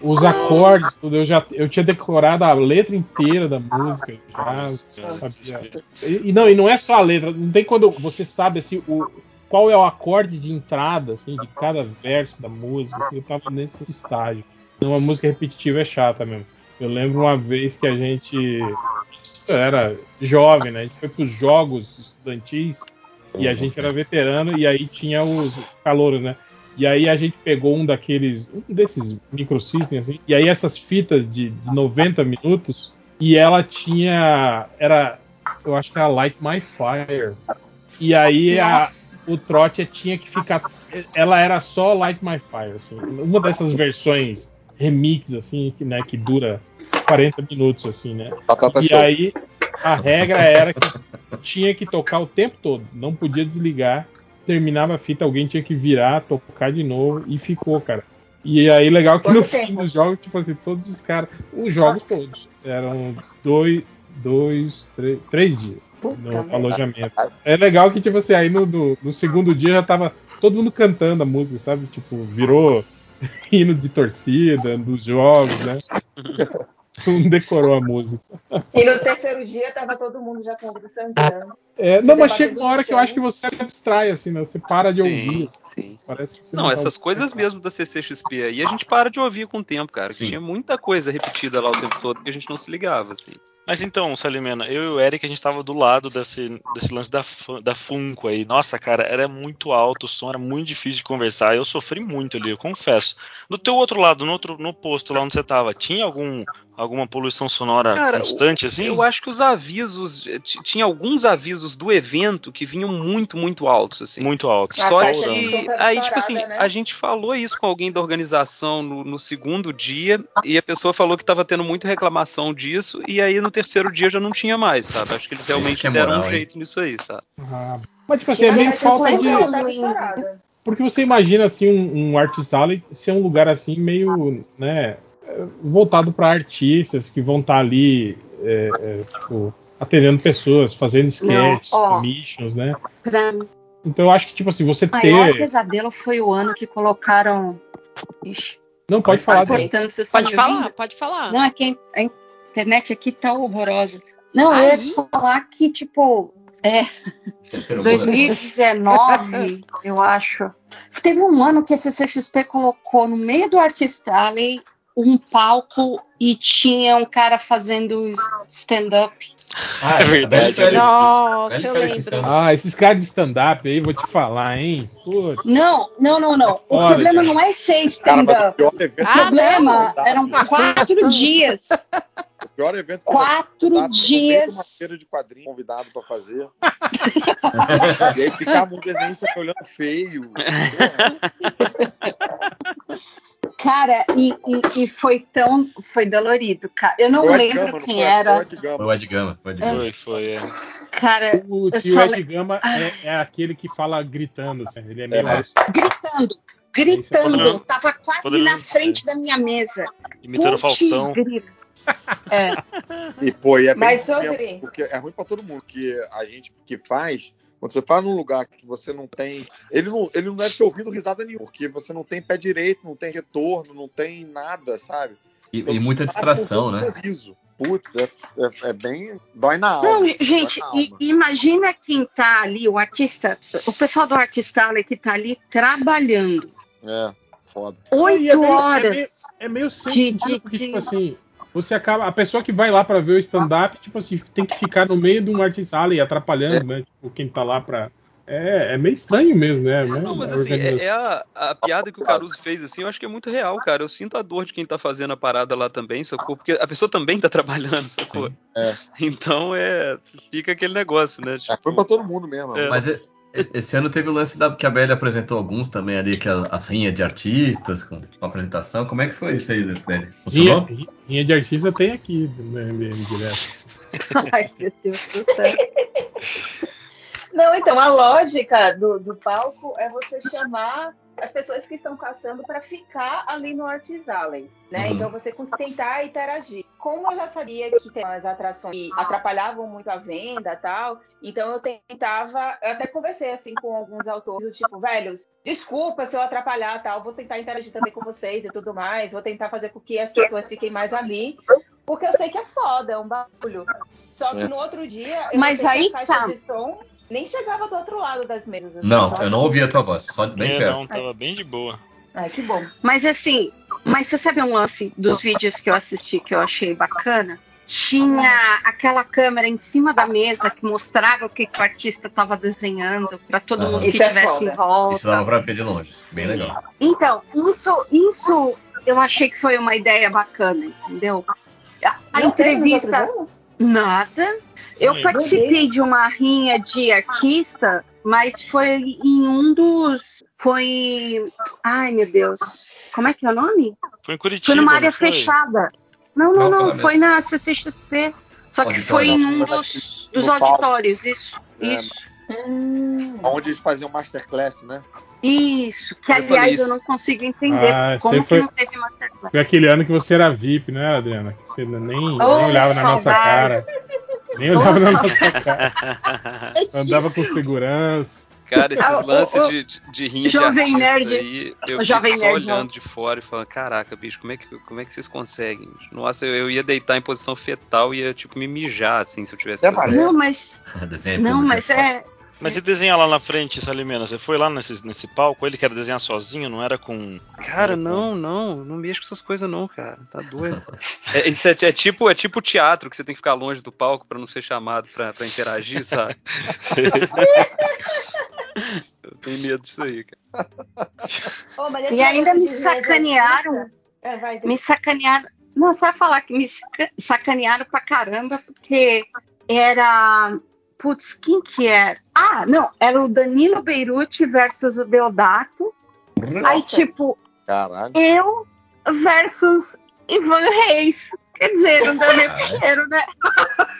os acordes, tudo, eu já eu tinha decorado a letra inteira da música, já sabia. E, não, e não é só a letra, não tem quando você sabe assim o qual é o acorde de entrada assim de cada verso da música, assim, eu tava nesse estágio. Uma música repetitiva é chata mesmo. Eu lembro uma vez que a gente era jovem, né? A gente foi pros jogos estudantis e a gente era veterano e aí tinha os calouros, né? E aí a gente pegou um daqueles, um desses microsystems, assim, e aí essas fitas de, de 90 minutos, e ela tinha, era, eu acho que era Light My Fire. E aí a, o trote tinha que ficar, ela era só Light My Fire, assim, uma dessas versões remix, assim, que, né, que dura 40 minutos, assim, né? Batata E show. aí a regra era que tinha que tocar o tempo todo, não podia desligar. Terminava a fita, alguém tinha que virar, tocar de novo e ficou, cara. E aí legal que Quanto no fim dos jogos, tipo assim, todos os caras, os jogos todos, eram dois, dois, três, três dias Puta no merda. alojamento. É legal que, tipo assim, aí no, no, no segundo dia já tava todo mundo cantando a música, sabe? Tipo, virou hino de torcida dos jogos, né? Mundo decorou a música. E no terceiro dia tava todo mundo já com o ouvido sangrando. É, não, mas chega uma hora que eu acho que você abstrai, assim, né? Você para de Sim, ouvir. sim. Parece que você Não, tá essas ouvindo. coisas mesmo da CCXP aí a gente para de ouvir com o tempo, cara. Tinha muita coisa repetida lá o tempo todo que a gente não se ligava, assim. Mas então, Salimena, eu e o Eric, a gente tava do lado desse, desse lance da, da Funko aí. Nossa, cara, era muito alto, o som era muito difícil de conversar. Eu sofri muito ali, eu confesso. Do teu outro lado, no outro no posto lá onde você tava, tinha algum, alguma poluição sonora Cara, constante assim? Eu acho que os avisos. Tinha alguns avisos do evento que vinham muito, muito altos, assim. Muito alto. A Só que aí, tipo assim, né? a gente falou isso com alguém da organização no, no segundo dia e a pessoa falou que tava tendo muita reclamação disso e aí no terceiro dia já não tinha mais, sabe? Acho que eles realmente que é deram moral, um hein? jeito nisso aí, sabe? Ah, mas, tipo assim, é meio vocês falta de. Porque você imagina, assim, um, um artist alley ser um lugar, assim, meio, né, é, voltado para artistas que vão estar ali, é, é, tipo, atendendo pessoas, fazendo sketches, commissions, né? Pra Então eu acho que, tipo assim, você o maior ter. pesadelo foi o ano que colocaram. Ixi, Não, pode tá falar. Pode falar, pode falar. Não, é que a internet aqui tá horrorosa. Não, eu ia Aí? falar que, tipo, é, Terceiro mundo. 2019, eu acho. Teve um ano que a CCXP colocou no meio do Artist Alley um palco e tinha um cara fazendo stand-up. Ah, É verdade, velho, velho, Nossa, eu velho, lembro. Ah, esses caras de stand-up aí, vou te falar, hein? Putz. Não, não, não, não. O Fora, problema cara. não é ser stand-up. evento, O Ah, problema não. eram quatro dias. O pior evento que eu Quatro meio de uma dias. feira de quadrinhos convidado pra fazer. e aí ficava um desenhista me olhando feio. Cara, e, e, e foi tão. Foi dolorido, cara. Eu não Foi lembro Gama, não quem foi? era. Foi o Ed Gama. Foi o Ed Gama. Foi. Foi. É. Cara, O Eu tio só Ed Gama é, é aquele que fala gritando. assim, Ele é meio É. mais. gritando. Gritando. Poderoso- Tava quase poderoso- na frente da minha mesa. Imitando o Putz, Faustão. grito. É. E, pô, e é bem Mas, Sandri- mesmo, porque é ruim pra todo mundo, que a gente que faz, quando você faz num lugar que você não tem. Ele não, ele não deve ter ouvido risada nenhuma, porque você não tem pé direito, não tem retorno, não tem nada, sabe? E, Então, e muita distração, um né? sorriso. putz, é, é- é bem. dói na alma. Não, gente, na e- alma. imagina quem tá ali, o artista, o pessoal do Artista que tá ali trabalhando. É, foda. E é Oito meio- é meio- horas. É meio sem De- sentido, de- porque, de- tipo assim, você acaba. A pessoa que vai lá pra ver o stand-up, tipo assim, tem que ficar no meio de um artista alley atrapalhando, né? Tipo, quem tá lá pra. É, é meio estranho mesmo, né? Não, mas A assim, é, é a, a piada que o Caruso fez, assim, eu acho que é muito real, cara. Eu sinto a dor de quem tá fazendo a parada lá também, sacou? Porque a pessoa também tá trabalhando, sacou? É. Então é. Fica aquele negócio, né? É, Tipo, foi pra todo mundo mesmo. É. Mas e- e- esse ano teve o lance da, que a BL apresentou alguns também ali, que as, as rinhas de artistas com, com apresentação. Como é que foi isso aí, BL? Rinha, rinha de artista tem aqui, né, MBM direto. Ai, meu Deus do céu. Não, então a lógica do, do palco é você chamar as pessoas que estão caçando para ficar ali no Artis Alley, né? Uhum. Então você tentar interagir. Como eu já sabia que tem umas atrações que atrapalhavam muito a venda e tal, então eu tentava, eu até conversei assim com alguns autores, do tipo, velhos, desculpa se eu atrapalhar tal, vou tentar interagir também com vocês e tudo mais, vou tentar fazer com que as pessoas fiquem mais ali, porque eu sei que é foda, é um bagulho. Só que É. no outro dia, eu Mas aí caixa tá. de som nem chegava do outro lado das mesas. assim. Não, eu não que- ouvi a tua voz, só bem É, perto. não, tava bem de boa. Ai, que bom. Mas assim, mas você sabe um lance dos vídeos que eu assisti que eu achei bacana? Tinha aquela câmera em cima da mesa que mostrava o que, que o artista estava desenhando para todo Aham. mundo que Isso é estivesse em volta. Isso dava pra ver de longe. Bem legal. Então, isso, isso eu achei que foi uma ideia bacana, entendeu? A, a entrevista, nada. Eu Sim. participei de uma rinha de artista, mas foi em um dos. Foi. Ai, meu Deus. Como é que é o nome? Foi em Curitiba. Foi numa não área foi? fechada. Não, Não, não, não. foi na CCXP. Só que foi em um dos, dos auditórios. Isso. É, Isso. Hum. Onde eles faziam masterclass, né? Isso. Que, Eu aliás, isso. eu não consigo entender Ah, como foi- não teve masterclass. Foi aquele ano que você era VIP, né, Adriana? Que você nem, nem Oh, olhava na nossa saudade. cara. Nem olhava na nossa cara. Andava com segurança. Cara, esses Ah, lances de, de, de rinha Jovem de artista Nerd. aí, eu Jovem fico só Nerd, olhando de fora e falando, caraca, bicho, como é que, como é que vocês conseguem? Nossa, eu, eu ia deitar em posição fetal e ia, tipo, me mijar, assim, se eu tivesse É. Não, mas. Desenho Não, público mas foda. é. Mas você desenha lá na frente, Salimena, você foi lá nesse, nesse palco, ele quer desenhar sozinho, não era com. Cara, não, não, não mexe com essas coisas não, cara. Tá doido. É, isso é, é tipo, é tipo teatro, que você tem que ficar longe do palco pra não ser chamado pra, pra interagir, sabe? Eu tenho medo disso aí, cara. Oh, E ainda me sacanearam. É, vai, Me sacanearam. Não, vai falar que me saca- sacanearam pra caramba, porque era. Putz, quem que era? Ah, não, era o Danilo Beirute versus o Deodato. Aí, tipo, Caralho. eu versus Ivan Reis. Quer dizer, não deu nem pro cheiro, né?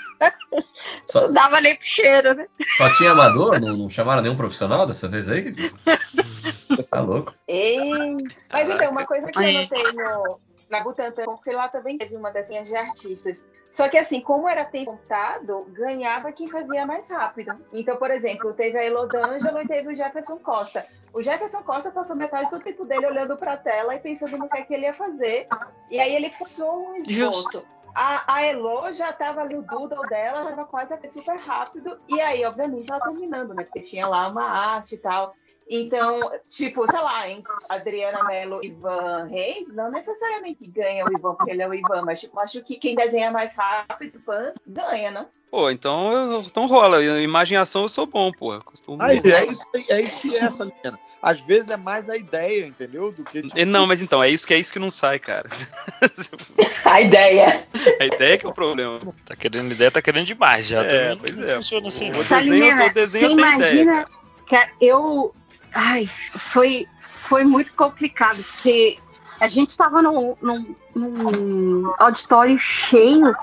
Só, Não dava nem pro cheiro, né? só tinha amador? Não, não chamaram nenhum profissional dessa vez aí? Tá louco. Ei. Mas então, uma coisa que eu notei no, na Butantan, porque lá também teve uma desenhas de artistas. Só que assim, como era tempo contado, ganhava quem fazia mais rápido. Então, por exemplo, teve a Elodângela e teve o Jefferson Costa. O Jefferson Costa passou metade do tempo dele olhando para a tela e pensando no que, é que ele ia fazer. E aí ele passou um esboço. A, a Elo já tava ali, o doodle dela tava quase a super rápido. E aí, obviamente, ela terminando, né? Porque tinha lá uma arte e tal. Então, tipo, sei lá, hein? Adriana Mello e Ivan Reis, não necessariamente ganha o Ivan porque ele é o Ivan, mas tipo, acho que quem desenha mais rápido, fãs, ganha, não? Pô, então, eu- então rola. Eu- Imagem e ação eu sou bom, pô. Costumo. Aí, é, isso, é isso que é essa, Liana. Às vezes é mais a ideia, entendeu? Do que. tipo, Não, mas então, é isso que é isso que não sai, cara. A ideia. A ideia que é o problema. Tá querendo ideia, tá querendo demais já. É, também pois não é. funciona assim, O não. desenho, Salimena, o desenho tem ideia. imagina que eu. Ai, foi, foi muito complicado, porque a gente estava num, num- num auditório cheio,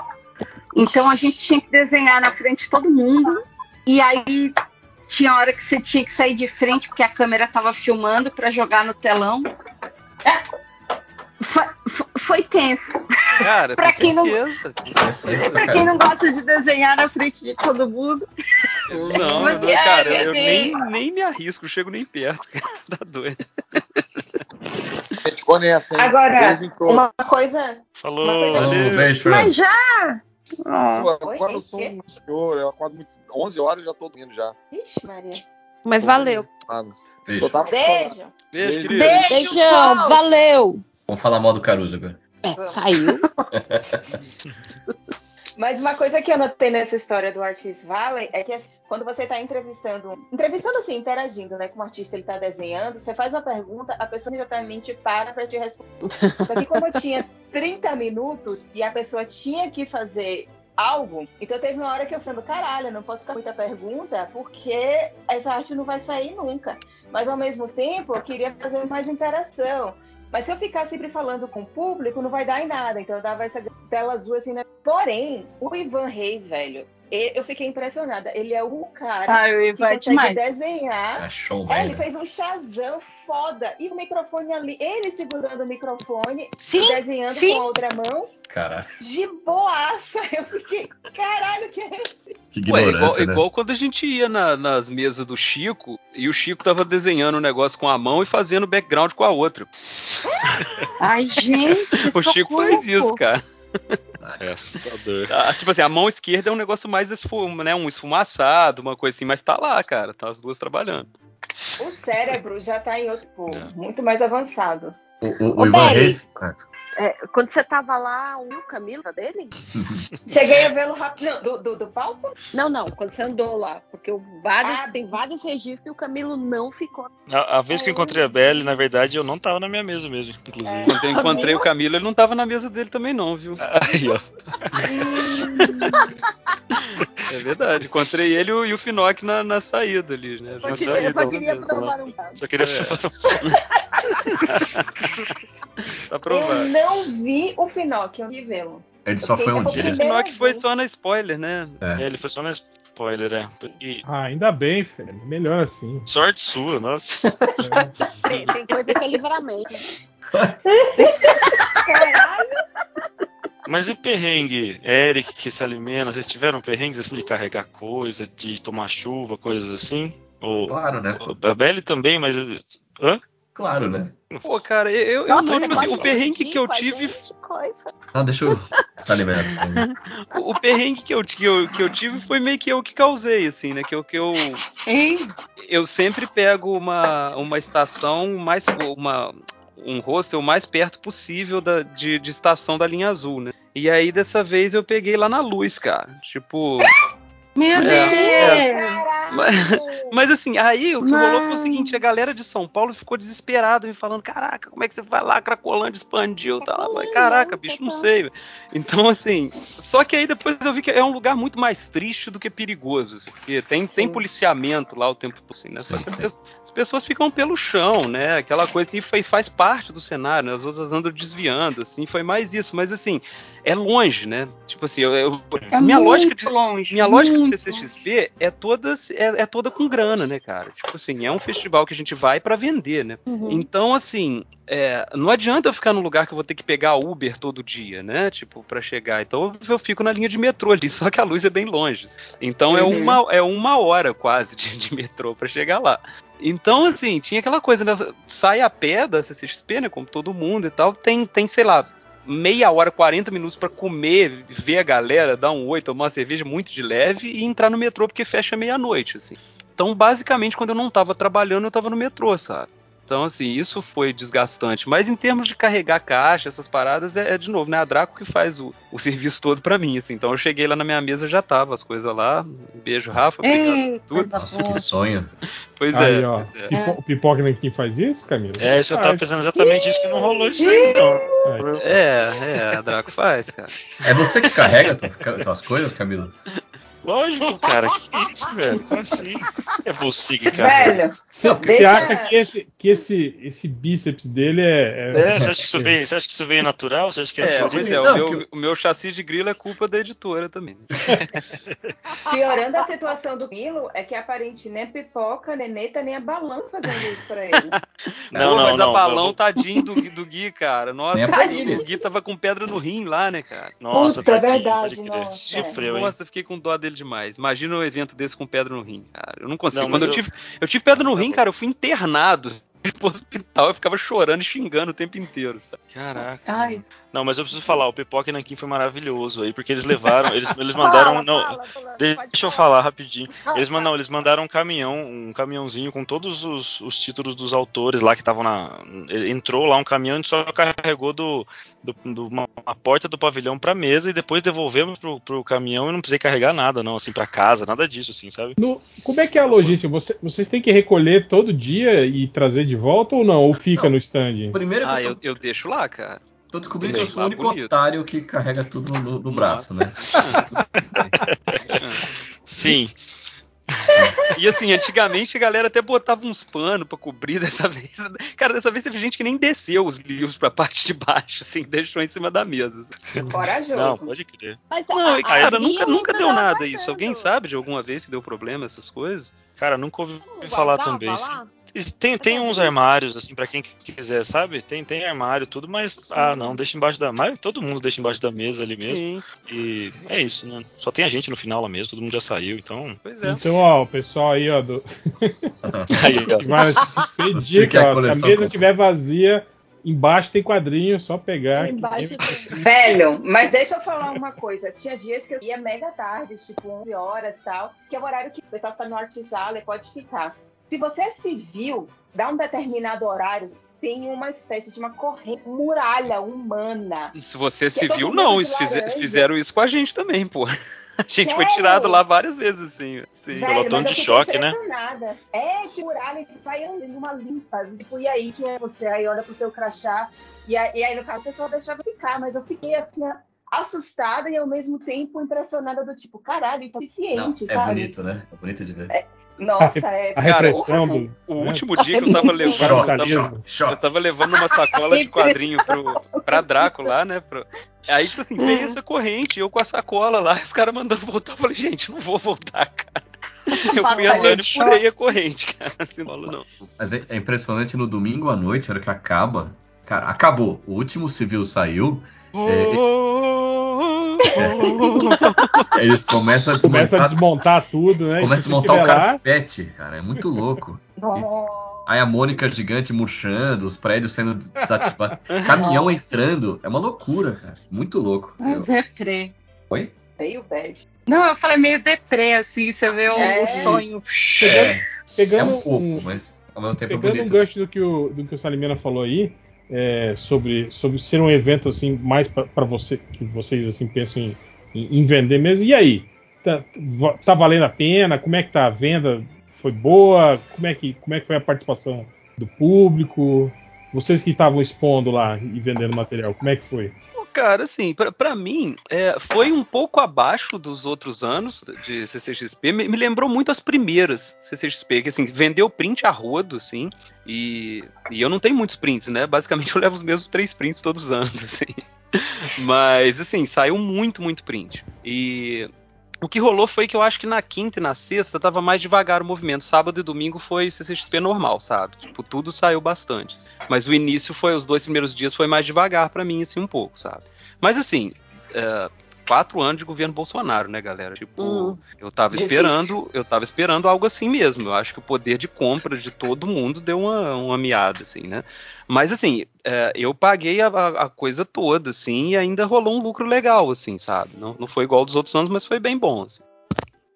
então a gente tinha que desenhar na frente de todo mundo, e aí tinha hora que você tinha que sair de frente porque a câmera estava filmando para jogar no telão. Foi, tenso. Cara, Pra com quem não- certeza. É Pra quem não gosta de desenhar na frente de todo mundo. Não, Mas, não, cara, eu, nem, nem me arrisco, chego nem perto. Tá doido. Nessa, hein? Agora, uma coisa. Falou, Uma coisa- Falou, valeu. beijo. Mas já! Ah, Pô, Oi, agora eu sou um senhor, eu acordo muito. 11 horas já tô dormindo já. Ixi, Maria. Mas valeu. Ah, Beijo. Beijo. Beijo, Beijo. Beijão, valeu. Vamos falar mal do Caruso agora. É, saiu. Mas uma coisa que eu notei nessa história do Artist Valley é que assim, quando você está entrevistando, entrevistando assim, interagindo né, com o artista, ele está desenhando, você faz uma pergunta, a pessoa imediatamente para para te responder. Só que como eu tinha 30 minutos e a pessoa tinha que fazer algo, então teve uma hora que eu falei, caralho, eu não posso ficar com muita pergunta, porque essa arte não vai sair nunca. Mas ao mesmo tempo, eu queria fazer mais interação. Mas se eu ficar sempre falando com o público, não vai dar em nada. Então eu dava essa tela azul assim, né? Porém, o Ivan Reis, velho, eu fiquei impressionada. Ele é o cara Ah, que consegue demais. desenhar. É É, ele fez um chazão foda. E o microfone ali, ele segurando o microfone, Sim, desenhando sim. com a outra mão, Caraca, de boaça. Eu fiquei, caralho, que é esse? que Ué, igual, né? igual quando a gente ia na- nas mesas do Chico e o Chico tava desenhando um negócio com a mão e fazendo background com a outra. Ai, gente, O Chico socorro. faz isso, cara. É assustador. Ah, tipo assim, a mão esquerda é um negócio mais esfu né, um esfumaçado, uma coisa assim, mas tá lá, cara. Tá as duas trabalhando. O cérebro já tá em outro ponto, É. muito mais avançado. O, o, o Ivan Belly. Reis. Ah, É, quando você tava lá, o Camilo dele? Cheguei a vê-lo rápido. Não, do, do, do palco? Não, não, quando você andou lá. Porque o vários, Ah. tem vários registros e o Camilo não ficou. A, a vez que eu encontrei a Belly, na verdade, eu não tava na minha mesa mesmo, inclusive. Quando eu encontrei o Camilo, ele não tava na mesa dele também, não, viu? Aí, ó. É verdade. Encontrei ele e o- o Finoc na, na saída ali, né? Na Eu saída, só queria provar um. Só queria É. falar. Tá Eu provado. não vi o Finoc, eu vi vê-lo. Ele só foi um Eu O dia. fiquei- Finoc foi só na spoiler, né? É. É, ele foi só na spoiler, é. E Ah, ainda bem, velho. Melhor assim. sorte sua, nossa. Tem, tem coisa que é livramento. Caralho! Mas e o perrengue, Eric, que se alimenta? Vocês tiveram perrengues assim de carregar coisa, de tomar chuva, coisas assim? Ou Claro, né? a Belly também, mas. Hã? Claro, né? Pô, cara, eu, eu não, tipo assim, o perrengue que eu tive. Ah, deixa eu. Tá liberado. O o perrengue que eu, que, eu, que eu tive foi meio que eu que causei, assim, né? Que eu, que eu, Hein? eu sempre pego uma, uma estação mais. Uma, um hostel o mais perto possível da, de, de estação da linha azul, né? E aí dessa vez eu peguei lá na luz, cara. Tipo. Meu É, Deus! Caralho! Mas, mas assim, aí o que Não. rolou foi o seguinte, a galera de São Paulo ficou desesperada me falando, caraca, como é que você vai lá, Cracolândia expandiu. Eu falei, Caraca, bicho, não sei. velho." Então, assim, só que aí depois eu vi que é um lugar muito mais triste do que perigoso, assim, porque tem, tem policiamento lá o tempo todo, assim, né? Só que as as pessoas ficam pelo chão, né? Aquela coisa assim, foi, faz parte do cenário, né? As outras andam desviando, assim, foi mais isso. Mas assim, é longe, né? Tipo assim, eu, eu- É minha muito lógica de, longe. minha lógica de CCXP é toda, é, é toda com grana, né, cara? Tipo assim, é um festival que a gente vai pra vender, né? Uhum. Então, assim, é, não adianta eu ficar num lugar que eu vou ter que pegar Uber todo dia, né? Tipo, pra chegar. Então eu fico na linha de metrô ali, só que a luz é bem longe. Então é, Uhum. uma, é uma hora quase de, de metrô pra chegar lá. Então, assim, tinha aquela coisa, né? Sai a pé da CCXP, né? Como todo mundo e tal. Tem, tem sei lá, meia hora, 40 minutos pra comer, ver a galera, dar um oi, tomar uma cerveja muito de leve e entrar no metrô porque fecha meia-noite, assim. Então, basicamente, quando eu não tava trabalhando, eu tava no metrô, sabe? Então, assim, isso foi desgastante. Mas em termos de carregar caixa, essas paradas, é, é, de novo, né? A Draco que faz o, o serviço todo pra mim, assim. Então eu cheguei lá na minha mesa, já tava as coisas lá. Um beijo, Rafa. Obrigado. Ei, tudo. Nossa, boa. que sonho. Pois Aí, é. ó. pois é. Pipo, pipoca quem faz isso, Camilo? É, isso eu tava Ah, pensando exatamente isso que não rolou isso aí, aí. É, é, a Draco faz, cara. É você que carrega tuas, tuas coisas, Camilo? Lógico, cara. Que é isso, velho? Como assim? É você que cara. Velho, você acha que, esse, que esse, esse bíceps dele é. É, você acha que isso veio, você acha que isso veio natural? Você acha que É, é, pois é, Não, o, meu, o meu chassi de grilo é culpa da editora também. piorando a situação do Milo é que aparentemente nem a pipoca, nem Neta, nem a balão fazendo isso pra ele. Não, Pô, não, mas não, a balão, eu- tadinho do, Gui- do Gui, cara. Nossa, a o, Gui tava com pedra no rim lá, né, cara? Nossa, Puta, é tadinho, verdade, nossa. Hein? Nossa, eu fiquei com dó dele demais. Imagina um evento desse com pedra no rim, cara. Eu não consigo. Não, Quando eu... eu- tive, eu tive pedra no é rim, cara, eu fui internado pro hospital e ficava chorando e xingando o tempo inteiro. Sabe? Caraca. Ai, Não, mas eu preciso falar, o Pipoca e Nanquim foi maravilhoso aí, porque eles levaram, eles, eles mandaram. Fala, não, fala, fala, deixa eu falar rapidinho. Eles, não, eles mandaram um caminhão, um caminhãozinho com todos os, os títulos dos autores lá que estavam na. Entrou lá um caminhão e só carregou do, do, do- uma, uma porta do pavilhão pra mesa e depois devolvemos pro, pro caminhão e não precisei carregar nada, não, assim, pra casa, nada disso, assim, sabe? No- como é que é a logística? Você- vocês têm que recolher todo dia e trazer de volta ou não? Ou fica Não. no stand? Primeiro Ah, que eu eu, tô, eu deixo lá, cara. Tô descobrindo que eu sou o lá único bonito. otário que carrega tudo no, no braço, né? Sim. E assim, antigamente a galera até botava uns panos pra cobrir dessa vez. Cara, dessa vez teve gente que nem desceu os livros pra parte de baixo, assim, deixou em cima da mesa. assim. Corajoso. Não, pode crer. Mas Não, a- cara, a nunca, nunca deu nada isso. Alguém sabe de alguma vez que deu problema essas coisas? Cara, nunca ouvi falar também. assim. Tem, tem uns armários, assim, pra quem quiser, sabe? Tem, tem armário, tudo, mas. Ah, não, deixa embaixo da. Mas todo mundo deixa embaixo da mesa ali mesmo. Sim, E é isso, né? Só tem a gente no final lá mesmo, todo mundo já saiu, então. pois é. Então, ó, o pessoal aí, ó, do, Aí, ó. dica, a ó, se a mesa estiver vazia, embaixo tem quadrinho, só pegar. Embaixo tem- tem- Velho, mas deixa eu falar uma coisa. Tinha dias que eu ia mega tarde, tipo 11 horas e tal, que é o horário que o pessoal tá no arte sala e pode ficar. Se você é civil, dá um determinado horário, tem uma espécie de uma corrente, muralha humana. E se você é civil, não. Isso fize- laranja. fizeram isso com a gente também, pô. A gente foi Sério? tirado lá várias vezes, assim. Sim. Velho, pelotão mas de choque, né? impressionada. É, de muralha que vai andando uma limpa. Tipo, e aí, quem é você? Aí olha pro teu crachá. E aí, e aí, no caso, o pessoal deixava ficar, mas eu fiquei assim, assustada e ao mesmo tempo impressionada do tipo, caralho, isso é Não, suficiente, é sabe? bonito, né? É bonito de ver. Nossa, é. A repressão do. O né, último dia que eu tava levando. Eu eu tava levando uma sacola de quadrinho pro, pra Draco lá, né? pro- Aí, tipo assim, veio essa corrente, eu com a sacola lá, os caras mandando voltar. Eu falei, gente, não vou voltar, cara. Eu fui andando e furei a corrente, cara. Assim, não, não. Mas é, é impressionante no domingo à noite, a hora que acaba. Cara, acabou. O último civil saiu. Eles começam a Começa a desmontar, desmontar tudo, né? E começa a desmontar o tiver lá, carpete, cara. É muito louco. Nossa. Aí a Mônica gigante murchando, os prédios sendo desativados. Caminhão entrando. É uma loucura, cara. Muito louco. é Eu- deprê. Oi? Meio bad. Não, eu falei meio deprê, assim, você vê o, É. o sonho. É, é pegando um pouco, um, mas ao mesmo tempo é Pegando um bonito. gancho do que o, do que o Salimena falou aí, é, sobre, sobre ser um evento assim mais para você que vocês assim pensam em, em- em vender mesmo. E aí, tá, tá valendo a pena? Como é que tá a venda? Foi boa? Como é que como é que foi a participação do público? Vocês que estavam expondo lá e vendendo material, como é que foi? Cara, assim, pra mim, é, foi um pouco abaixo dos outros anos de CCXP. Me, me lembrou muito as primeiras CCXP, que assim, vendeu print a rodo, assim, e, e eu não tenho muitos prints, né? Basicamente eu levo os mesmos três prints todos os anos, assim. Mas, assim, saiu muito, muito print. E o que rolou foi que eu acho que na quinta e na sexta tava mais devagar o movimento. Sábado e domingo foi CCXP normal, sabe? Tipo, tudo saiu bastante. Mas o início foi, os dois primeiros dias foi mais devagar pra mim, assim, um pouco, sabe? Mas assim, é, quatro anos de governo Bolsonaro, né, galera? Tipo, Hum, eu tava difícil. esperando, eu tava esperando algo assim mesmo. Eu acho que o poder de compra de todo mundo deu uma, uma miada, assim, né? Mas assim, é, eu paguei a, a- coisa toda, assim, e ainda rolou um lucro legal, assim, sabe? Não, não foi igual dos outros anos, mas foi bem bom. Assim.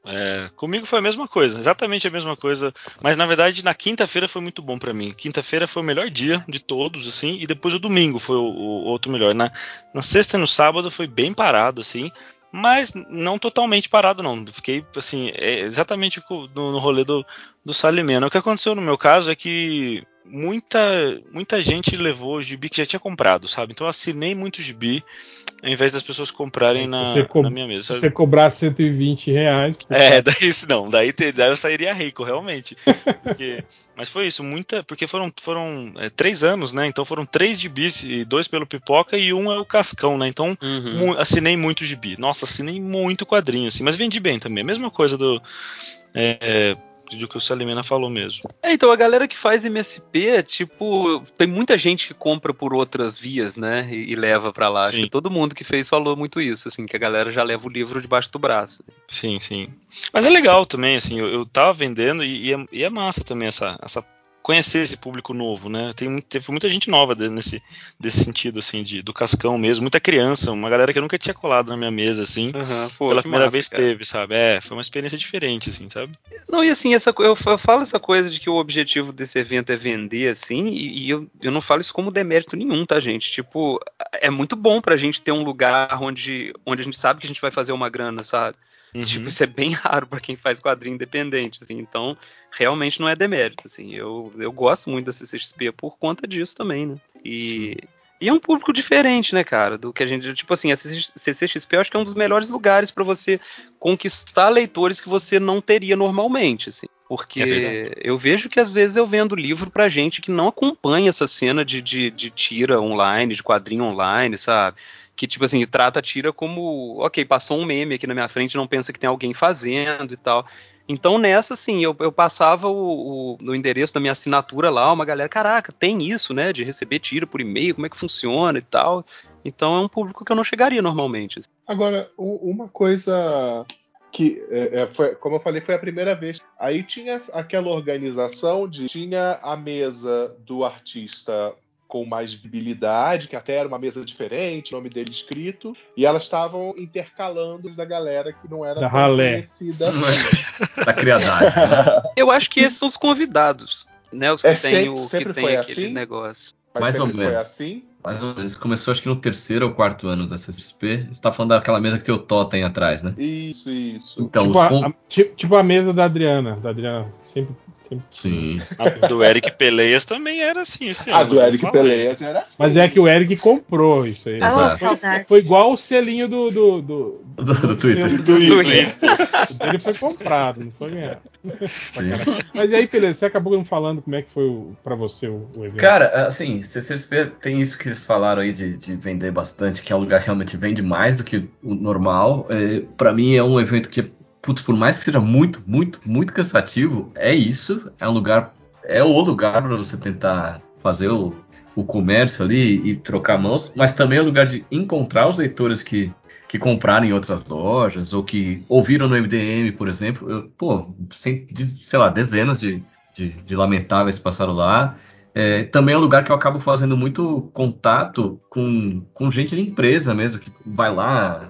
É, comigo foi a mesma coisa, exatamente a mesma coisa. Mas na verdade, na quinta-feira foi muito bom pra mim. Quinta-feira foi o melhor dia de todos, assim, e depois o domingo foi o, o outro melhor. Na, na sexta e no sábado foi bem parado, assim, mas não totalmente parado, não. Fiquei, assim, é, exatamente no, no rolê do, do Salimena. O que aconteceu no meu caso é que muita, muita gente levou gibi que já tinha comprado, sabe? Então eu assinei muito gibi, ao invés das pessoas comprarem na, co- na minha mesa. Se você cobrar 120 reais, por É, daí não, daí, daí eu sairia rico, realmente. Porque- mas foi isso, muita. Porque foram, foram é, três anos, né? Então foram três gibis, e dois pelo pipoca e um é o Cascão, né? Então Uhum. mu- assinei muito gibi. Nossa, assinei muito quadrinho, assim, mas vendi bem também. Mesma coisa do. É, é, do que o Salimena falou mesmo. É, então a galera que faz MSP, tipo, tem muita gente que compra por outras vias, né? E, e leva pra lá. Acho Sim. que todo mundo que fez falou muito isso, assim, que a galera já leva o livro debaixo do braço. Sim, sim. Mas é legal também, assim, eu, eu tava vendendo e, e é, e é massa também essa, essa conhecer esse público novo, né? Tem, teve muita gente nova nesse desse sentido, assim, de, do cascão mesmo, muita criança, uma galera que eu nunca tinha colado na minha mesa, assim. Aham, pô, pela primeira massa, vez cara. teve, sabe? É, foi uma experiência diferente, assim, sabe? Não, e assim, essa, eu, eu falo essa coisa de que o objetivo desse evento é vender, assim, e, e eu, eu não falo isso como demérito nenhum, tá, gente? Tipo, é muito bom pra gente ter um lugar onde, onde a gente sabe que a gente vai fazer uma grana, sabe? Uhum. Tipo, isso é bem raro pra quem faz quadrinho independente, assim, então realmente não é demérito, assim. Eu, eu gosto muito da CCXP por conta disso também, né? E, e é um público diferente, né, cara, do que a gente. Tipo assim, a CCXP eu acho que é um dos melhores lugares pra você conquistar leitores que você não teria normalmente, assim. Porque É eu vejo que às vezes eu vendo livro pra gente que não acompanha essa cena de, de, de tira online, de quadrinho online, sabe? Que, tipo assim, trata a tira como, ok, passou um meme aqui na minha frente, não pensa que tem alguém fazendo e tal. Então, nessa, assim, eu, eu passava o, no endereço da minha assinatura lá, uma galera, caraca, tem isso, né, de receber tira por e-mail, como é que funciona e tal. Então, é um público que eu não chegaria normalmente. assim. Agora, uma coisa que, é, é, foi, como eu falei, foi a primeira vez. Aí tinha aquela organização de. Tinha a mesa do artista com mais visibilidade, que até era uma mesa diferente, o nome dele escrito, e elas estavam intercalando os da galera que não era Da tão ralé. conhecida. Da criadagem. né? Eu acho que esses são os convidados, né, os que É, tem, sempre- o, que sempre tem foi aquele assim? negócio. Mas Mais ou menos. assim. Mais ou menos. Começou acho que no terceiro ou quarto ano da CCXP. Você tá falando daquela mesa que tem o totem atrás, né? Isso, isso. Então, tipo, os a, a- tipo, tipo a mesa da Adriana. Da Adriana sempre. Sim. A do Eric Peleias também era assim esse A ano. do Eric. Peleias era assim. Mas é que o Eric comprou isso aí. Oh, Foi, foi igual o selinho do. Do, do, Do, do Twitter. Do Twitter. O dele foi comprado, não foi ganhado. Sim. Mas e aí, beleza, você acabou não falando como é que foi o, pra você o, o evento. Cara, assim, CCXP tem isso que eles falaram aí de, de vender bastante, que é um lugar que realmente vende mais do que o normal. É, para mim é um evento que, putz, por mais que seja muito, muito, muito cansativo, é isso. É um lugar, é o lugar para você tentar fazer o, o comércio ali e trocar mãos, mas também é um lugar de encontrar os leitores que, que compraram em outras lojas ou que ouviram no MDM, por exemplo. Eu, pô, sem, sei lá, dezenas de, de, de lamentáveis passaram lá. É, também é um lugar que eu acabo fazendo muito contato com, com gente de empresa mesmo, que vai lá.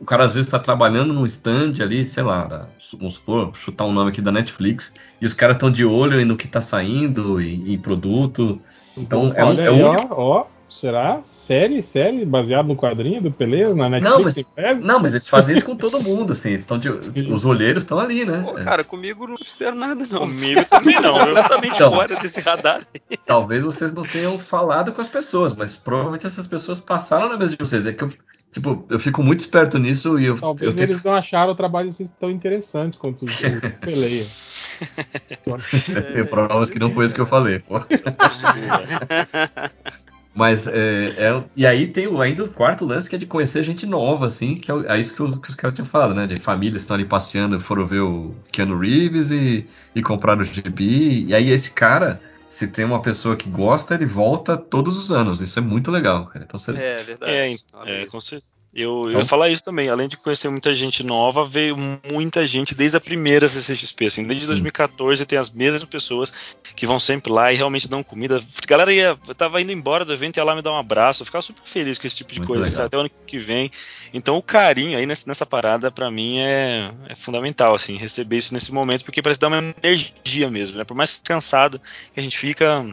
O cara às vezes está trabalhando num stand ali, sei lá, vamos supor, chutar um nome aqui da Netflix, e os caras estão de olho no que está saindo em, em produto. Então, é um- é aí, um- ó, ó, será? Série? Série? Baseado no quadrinho do Pelé? Na Netflix? Não, mas- tem? Não, mas eles fazem isso com todo mundo, assim. eles de- os olheiros estão ali, né? Pô, cara, comigo não fizeram nada, não. Comigo também não. Eu, Completamente Então. fora desse radar. Talvez vocês não tenham falado com as pessoas, mas provavelmente essas pessoas passaram na mesa de vocês. É que eu, tipo, eu fico muito esperto nisso e eu, Talvez eu tento eles não acharam o trabalho de vocês tão interessante quanto o, Pelé. ter provas que não foi isso que eu falei. pô. Mas é, é- e aí tem o- ainda o quarto lance que é de conhecer gente nova, assim, que é, o- é isso que, o- que os caras tinham falado, né? De famílias que estão ali passeando, foram ver o Keanu Reeves e, e compraram o GB. E aí esse cara, se tem uma pessoa que gosta, ele volta todos os anos. Isso é muito legal, cara. Então você. É verdade. É, Olha é, isso. com certeza. Eu, eu Então- ia falar isso também. Além de conhecer muita gente nova, veio muita gente desde a primeira CCXP. Assim, desde Sim. 2014 tem as mesmas pessoas que vão sempre lá e realmente dão comida. A galera ia, tava indo embora do evento, ia lá me dar um abraço. Eu ficava super feliz com esse tipo de Muito coisa, legal. até o ano que vem. Então o carinho aí nessa, nessa parada, pra mim, é, é fundamental, assim, receber isso nesse momento, porque parece dar uma energia mesmo, né? Por mais cansado que a gente fica,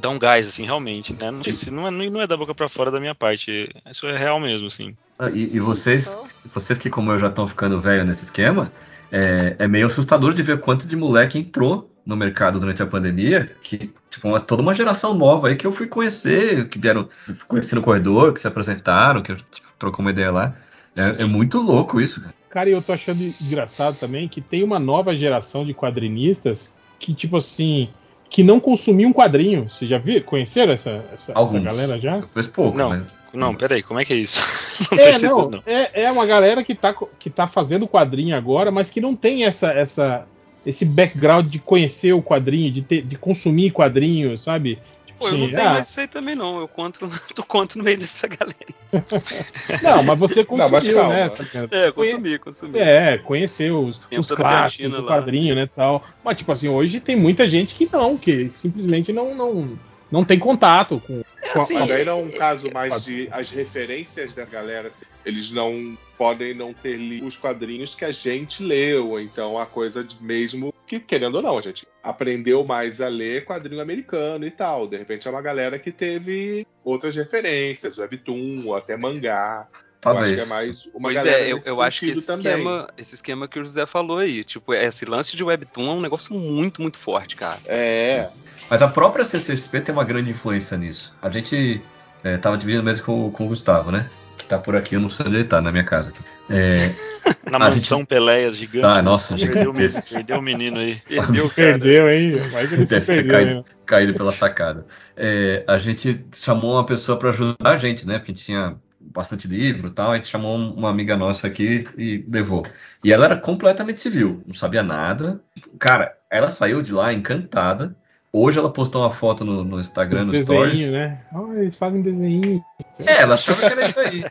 dá um gás, assim, realmente, né? Não, sei se- não, é, não é da boca pra fora da minha parte, isso é real mesmo, assim. Ah, E, e vocês, vocês que como eu já estão ficando velho nesse esquema, é, é meio assustador de ver quanto de moleque entrou no mercado durante a pandemia, que tipo uma, toda uma geração nova aí que eu fui conhecer, que vieram conhecer no corredor, que se apresentaram, que tipo, trocou uma ideia lá. É, é muito louco isso, cara. Cara, e eu tô achando engraçado também que tem uma nova geração de quadrinistas que, tipo assim, que não consumiam quadrinho. Você já viu? Conheceram essa, essa, essa galera já? Conheço pouco, Não, mas Não, peraí, como é que é isso? não É, não, entendendo, é, é uma galera que tá, que tá fazendo quadrinho agora, mas que não tem essa, essa, esse background de conhecer o quadrinho, de, ter, de consumir quadrinhos, sabe? Pô, eu não Sim, tenho ah. isso aí também não. Eu conto, tu conto no meio dessa galera. Não, mas você Não, mas consumiu, calma. né? É, consumi, consumi. É, conheceu os, Tempo os clássicos Tramontina do lá. quadrinho, né, tal. Mas, tipo assim, hoje tem muita gente que não, que simplesmente não, não, não tem contato com... a- assim, Mas aí não é um caso mais de as referências da galera. assim, eles não podem não ter lido os quadrinhos que a gente leu. Então a coisa de mesmo que, querendo ou não, a gente aprendeu mais a ler quadrinho americano e tal. De repente é uma galera que teve outras referências, webtoon, ou até mangá. Eu acho Talvez. que é mais uma Pois galera é, eu, eu acho que esse também. esquema, esse esquema que o José falou aí, tipo, esse lance de webtoon é um negócio muito, muito forte, cara. É, Mas a própria CCXP tem uma grande influência nisso. A gente é, tava dividindo mesmo com, com o Gustavo, né? Que tá por aqui, eu não sei onde ele tá, na minha casa. aqui. É, Na A mansão Peleias gigante. Ah, nossa, perdeu, o menino, gigantesco. perdeu o menino aí. Perdeu, cara. Perdeu, hein? Vai que ele se Deve ter perdeu, caído, hein? caído pela sacada. É, a gente chamou uma pessoa para ajudar a gente, né? Porque tinha bastante livro e tal. A gente chamou uma amiga nossa aqui e levou. E ela era completamente civil, não sabia nada. Cara, ela saiu de lá encantada. Hoje ela postou uma foto no, no Instagram, no Desenho, Stories. né? Ah, eles fazem desenho. É, ela achava que era isso aí.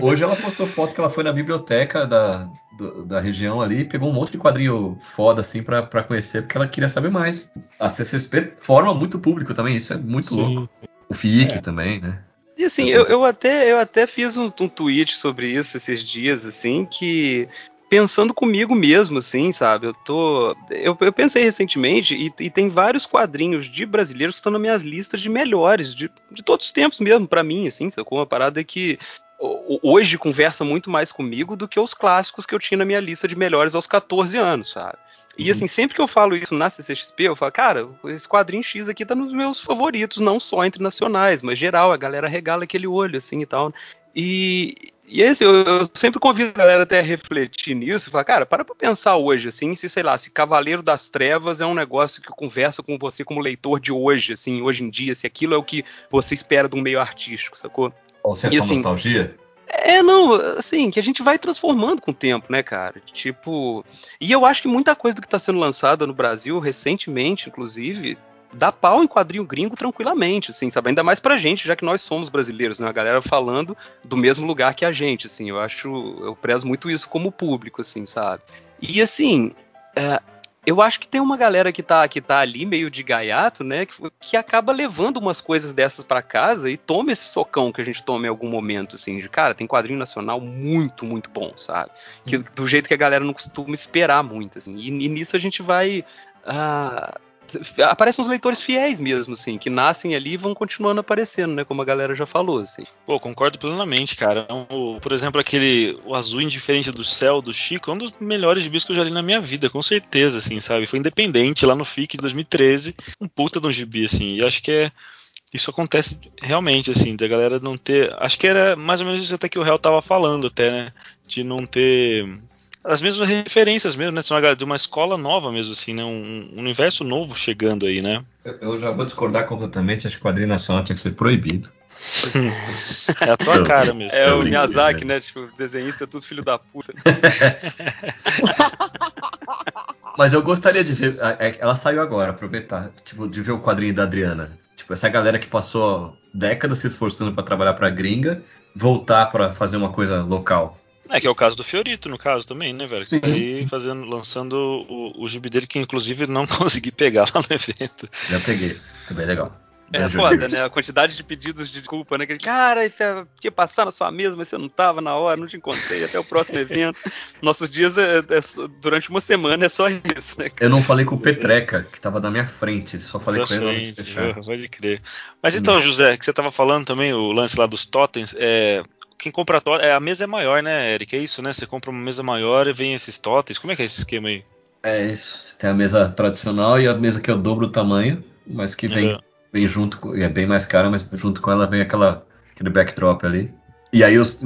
Hoje ela postou foto que ela foi na biblioteca da, do- da região ali e pegou um monte de quadrinho foda assim pra, pra conhecer, porque ela queria saber mais. A CCSP forma muito público também, isso é muito louco. Sim, sim. O FIIC É. também, né? E assim, eu, eu até, eu até fiz um, um tweet sobre isso esses dias, assim, que pensando comigo mesmo, assim, sabe? Eu tô. Eu, eu pensei recentemente, e, e tem vários quadrinhos de brasileiros que estão nas minhas listas de melhores, de, de todos os tempos mesmo, pra mim, assim, sacou? Uma parada que ho- hoje conversa muito mais comigo do que os clássicos que eu tinha na minha lista de melhores aos 14 anos, sabe? E assim, sempre que eu falo isso na CCXP, eu falo, cara, esse quadrinho X aqui tá nos meus favoritos, não só entre nacionais, mas geral, a galera regala aquele olho, assim e tal. E, e esse, eu, eu sempre convido a galera até a refletir nisso, e falar, cara, para pra pensar hoje, assim, se, sei lá, se Cavaleiro das Trevas é um negócio que conversa com você como leitor de hoje, assim, hoje em dia, se aquilo é o que você espera de um meio artístico, sacou? Ou se é só assim, nostalgia? É, não, assim, que a gente vai transformando com o tempo, né, cara? Tipo. E eu acho que muita coisa do que tá sendo lançada no Brasil, recentemente, inclusive, dá pau em quadrinho gringo tranquilamente, assim, sabe? Ainda mais pra gente, já que nós somos brasileiros, né? A galera falando do mesmo lugar que a gente, assim. Eu acho. Eu prezo muito isso como público, assim, sabe? E assim. é, eu acho que tem uma galera que tá, que tá ali meio de gaiato, né? Que, que acaba levando umas coisas dessas pra casa e toma esse socão que a gente toma em algum momento, assim, de cara, tem quadrinho nacional muito, muito bom, sabe? Que, do jeito que a galera não costuma esperar muito, assim. E, e nisso a gente vai. ah, aparecem uns leitores fiéis mesmo, assim, que nascem ali e vão continuando aparecendo, né? Como a galera já falou, assim. Pô, concordo plenamente, cara. O- por exemplo, aquele O Azul Indiferente do Céu, do Chico, é um dos melhores gibis que eu já li na minha vida, com certeza, assim, sabe? Foi independente lá no FIC de 2013, um puta de um gibi, assim, e acho que é. Isso acontece realmente, assim, da galera não ter. Acho que era mais ou menos isso até que o réu tava falando, até, né? De não ter. As mesmas referências mesmo, né? São de uma escola nova mesmo, assim, né? Um, um universo novo chegando aí, né? Eu, eu já vou discordar completamente, acho que quadrinho nacional tinha que ser proibido. É a tua cara mesmo. É o Miyazaki, né? né? Tipo, desenhista, tudo filho da puta. Mas eu gostaria de ver. é- Ela saiu agora, aproveitar. Tipo, de ver o quadrinho da Adriana. Tipo, essa galera que passou décadas se esforçando pra trabalhar pra gringa, voltar pra fazer uma coisa local. É, que é o caso do Fiorito, no caso, também, né, velho? Sim, que tá aí sim. fazendo, lançando o, o gibi dele, que inclusive não consegui pegar lá no evento. Já peguei. Foi bem legal. É foda, né? A quantidade de pedidos de desculpa, né? Que, cara, isso é- tinha passar na sua mesa, mas você não tava na hora, não te encontrei, até o próximo evento. Nossos dias, é- é durante uma semana, é só isso, né? cara? Eu não falei com o Petreca, que tava na minha frente. Só falei com ele pode crer. Mas então, José, que você tava falando também, o lance lá dos totens, é. Quem compra totem, é, a mesa é maior, né, Eric? É isso, né? Você compra uma mesa maior e vem esses totens. Como é que é esse esquema aí? É isso. Você tem a mesa tradicional e a mesa que é o dobro do tamanho, mas que vem, Uhum. vem junto, com, é bem mais cara, mas junto com ela vem aquela, aquele backdrop ali. E aí os,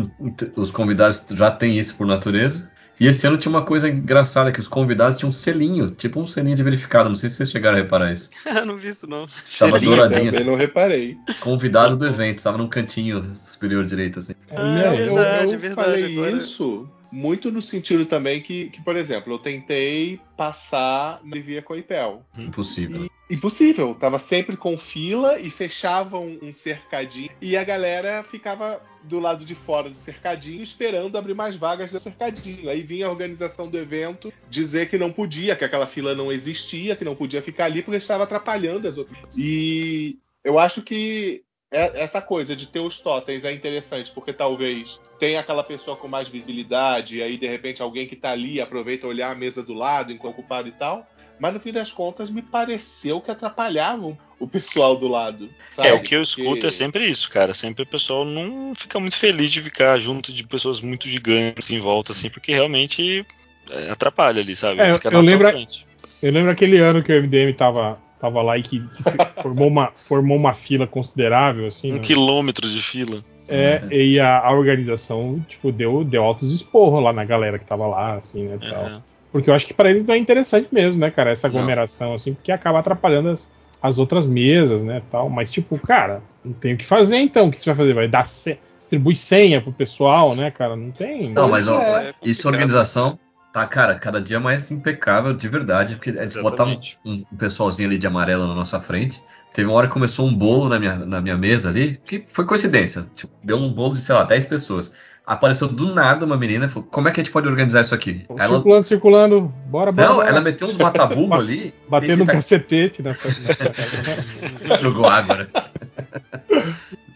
os convidados já têm isso por natureza. E esse ano tinha uma coisa engraçada, que os convidados tinham um selinho, tipo um selinho de verificado. Não sei se vocês chegaram a reparar isso. não vi isso, não. Tava Selinho. douradinho. Também não reparei. Convidado do evento, tava num cantinho superior direito, assim. Ah, eu, é verdade, eu verdade, falei agora- isso muito no sentido também que, que, por exemplo, eu tentei passar na Via Coipel. Impossível. E, impossível. Tava sempre com fila e fechavam um cercadinho e a galera ficava do lado de fora do cercadinho esperando abrir mais vagas do cercadinho. Aí vinha a organização do evento dizer que não podia, que aquela fila não existia, que não podia ficar ali porque estava atrapalhando as outras. E eu acho que é- essa coisa de ter os totens é interessante, porque talvez tenha aquela pessoa com mais visibilidade, e aí de repente alguém que tá ali aproveita olhar a mesa do lado enquanto ocupado e tal. Mas no fim das contas me pareceu que atrapalhavam o pessoal do lado. É, sabe? o que eu escuto Porque- é sempre isso, cara. Sempre o pessoal não fica muito feliz de ficar junto de pessoas muito gigantes em volta, assim, porque realmente é, atrapalha ali, sabe? É, Fica eu lembro-. Eu lembro aquele ano que o MDM tava, tava lá e que, que formou, uma, formou uma fila considerável, assim. Um né? quilômetro de fila. É, e a, a organização, tipo, deu, deu altos esporros lá na galera que tava lá, assim, né, tal. Aham. Porque eu acho que pra eles não é interessante mesmo, né, cara, essa Não. aglomeração, assim, porque acaba atrapalhando as, as outras mesas, né, tal. Mas, tipo, cara, não tem o que fazer, então. O que você vai fazer? Vai dar se... distribui senha pro pessoal, né, cara? Não tem... Não, mas ó, É isso complicado. organização tá, cara, cada dia mais impecável, de verdade, porque eles botavam um, um pessoalzinho ali de amarelo na nossa frente. Teve uma hora que começou um bolo na minha, na minha mesa ali, que foi coincidência. Tipo, deu um bolo de, sei lá, 10 pessoas. Apareceu do nada uma menina e falou: Como é que a gente pode organizar isso aqui? Aí Ela, Circulando, circulando, bora, bora. não, bora. ela meteu uns mataburro ali. Batendo um que cacetete na tá- Jogou água, né?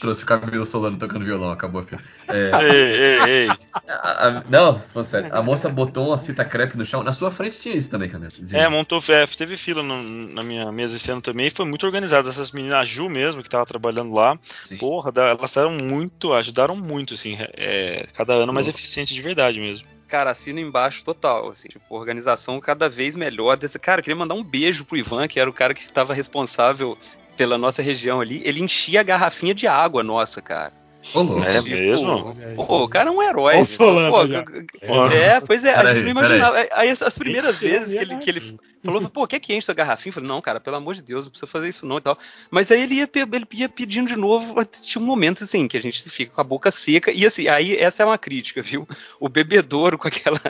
Trouxe o cabelo solano tocando violão, acabou a fita. É, Ei, ei, ei. a- a- não, falando sério, a moça botou umas fitas crepe no chão. Na sua frente tinha isso também, Camila. É, montou, é, teve fila no- na minha mesa esse ano também e foi muito organizado. Essas meninas, a Ju mesmo, que tava trabalhando lá, Sim. porra, elas deram muito, ajudaram muito, assim, é, cada ano mais Pô. eficiente de verdade mesmo. Cara, assino embaixo total, assim, tipo, organização cada vez melhor. Desse, cara, eu queria mandar um beijo pro Ivan, que era o cara que estava responsável pela nossa região ali. Ele enchia a garrafinha de água nossa, cara. Ô, louco. É Tipo, mesmo? Pô, o cara é um herói. Olha o Solano Pô. É, pois é, a gente não imaginava. Aí as, as primeiras vezes que ele, que ele falou, pô, quer que enche essa garrafinha? Eu falei, não, cara, pelo amor de Deus, não precisa fazer isso não e tal. Mas aí ele ia, ele ia pedindo de novo, tinha um momento assim, que a gente fica com a boca seca, e assim, aí essa é uma crítica, viu? O bebedouro com aquela.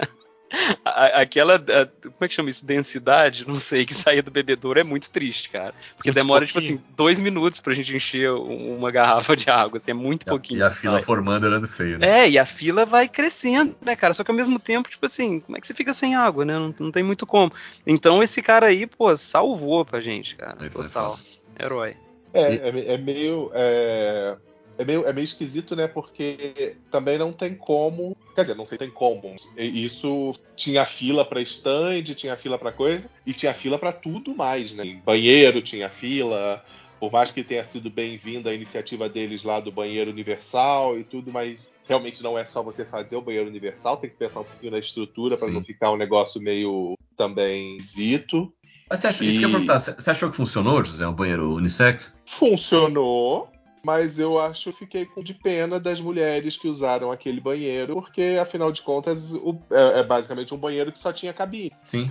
a- Aquela. a- como é que chama isso? Densidade? Não sei, que saía do bebedouro é muito triste, cara. Porque Muito demora, tipo pouquinho. assim, dois minutos pra gente encher um- uma garrafa de água. Assim, é muito E a- pouquinho. E a fila sai. formando olhando feio, né? É, e a fila vai crescendo, né, cara? Só que ao mesmo tempo, tipo assim, como é que você fica sem água, né? Não, não tem muito como. Então esse cara aí, pô, salvou pra gente, cara. Aí foi Total. Herói. É, é, é meio. É, é meio. É meio esquisito, né? Porque também não tem como. Quer dizer, não sei, tem como. E Isso tinha fila pra stand, tinha fila pra coisa, e tinha fila pra tudo mais, né? Em banheiro tinha fila. Por mais que tenha sido bem-vinda a iniciativa deles lá do banheiro universal e tudo, mas realmente não é só você fazer o banheiro universal, tem que pensar um pouquinho na estrutura pra Sim. não ficar um negócio meio também zito. Mas você achou, isso que eu ia E- perguntar, você achou que funcionou, José, um banheiro unissex? Funcionou, mas eu acho que fiquei com de pena das mulheres que usaram aquele banheiro, porque afinal de contas o- é, é basicamente um banheiro que só tinha cabine. Sim.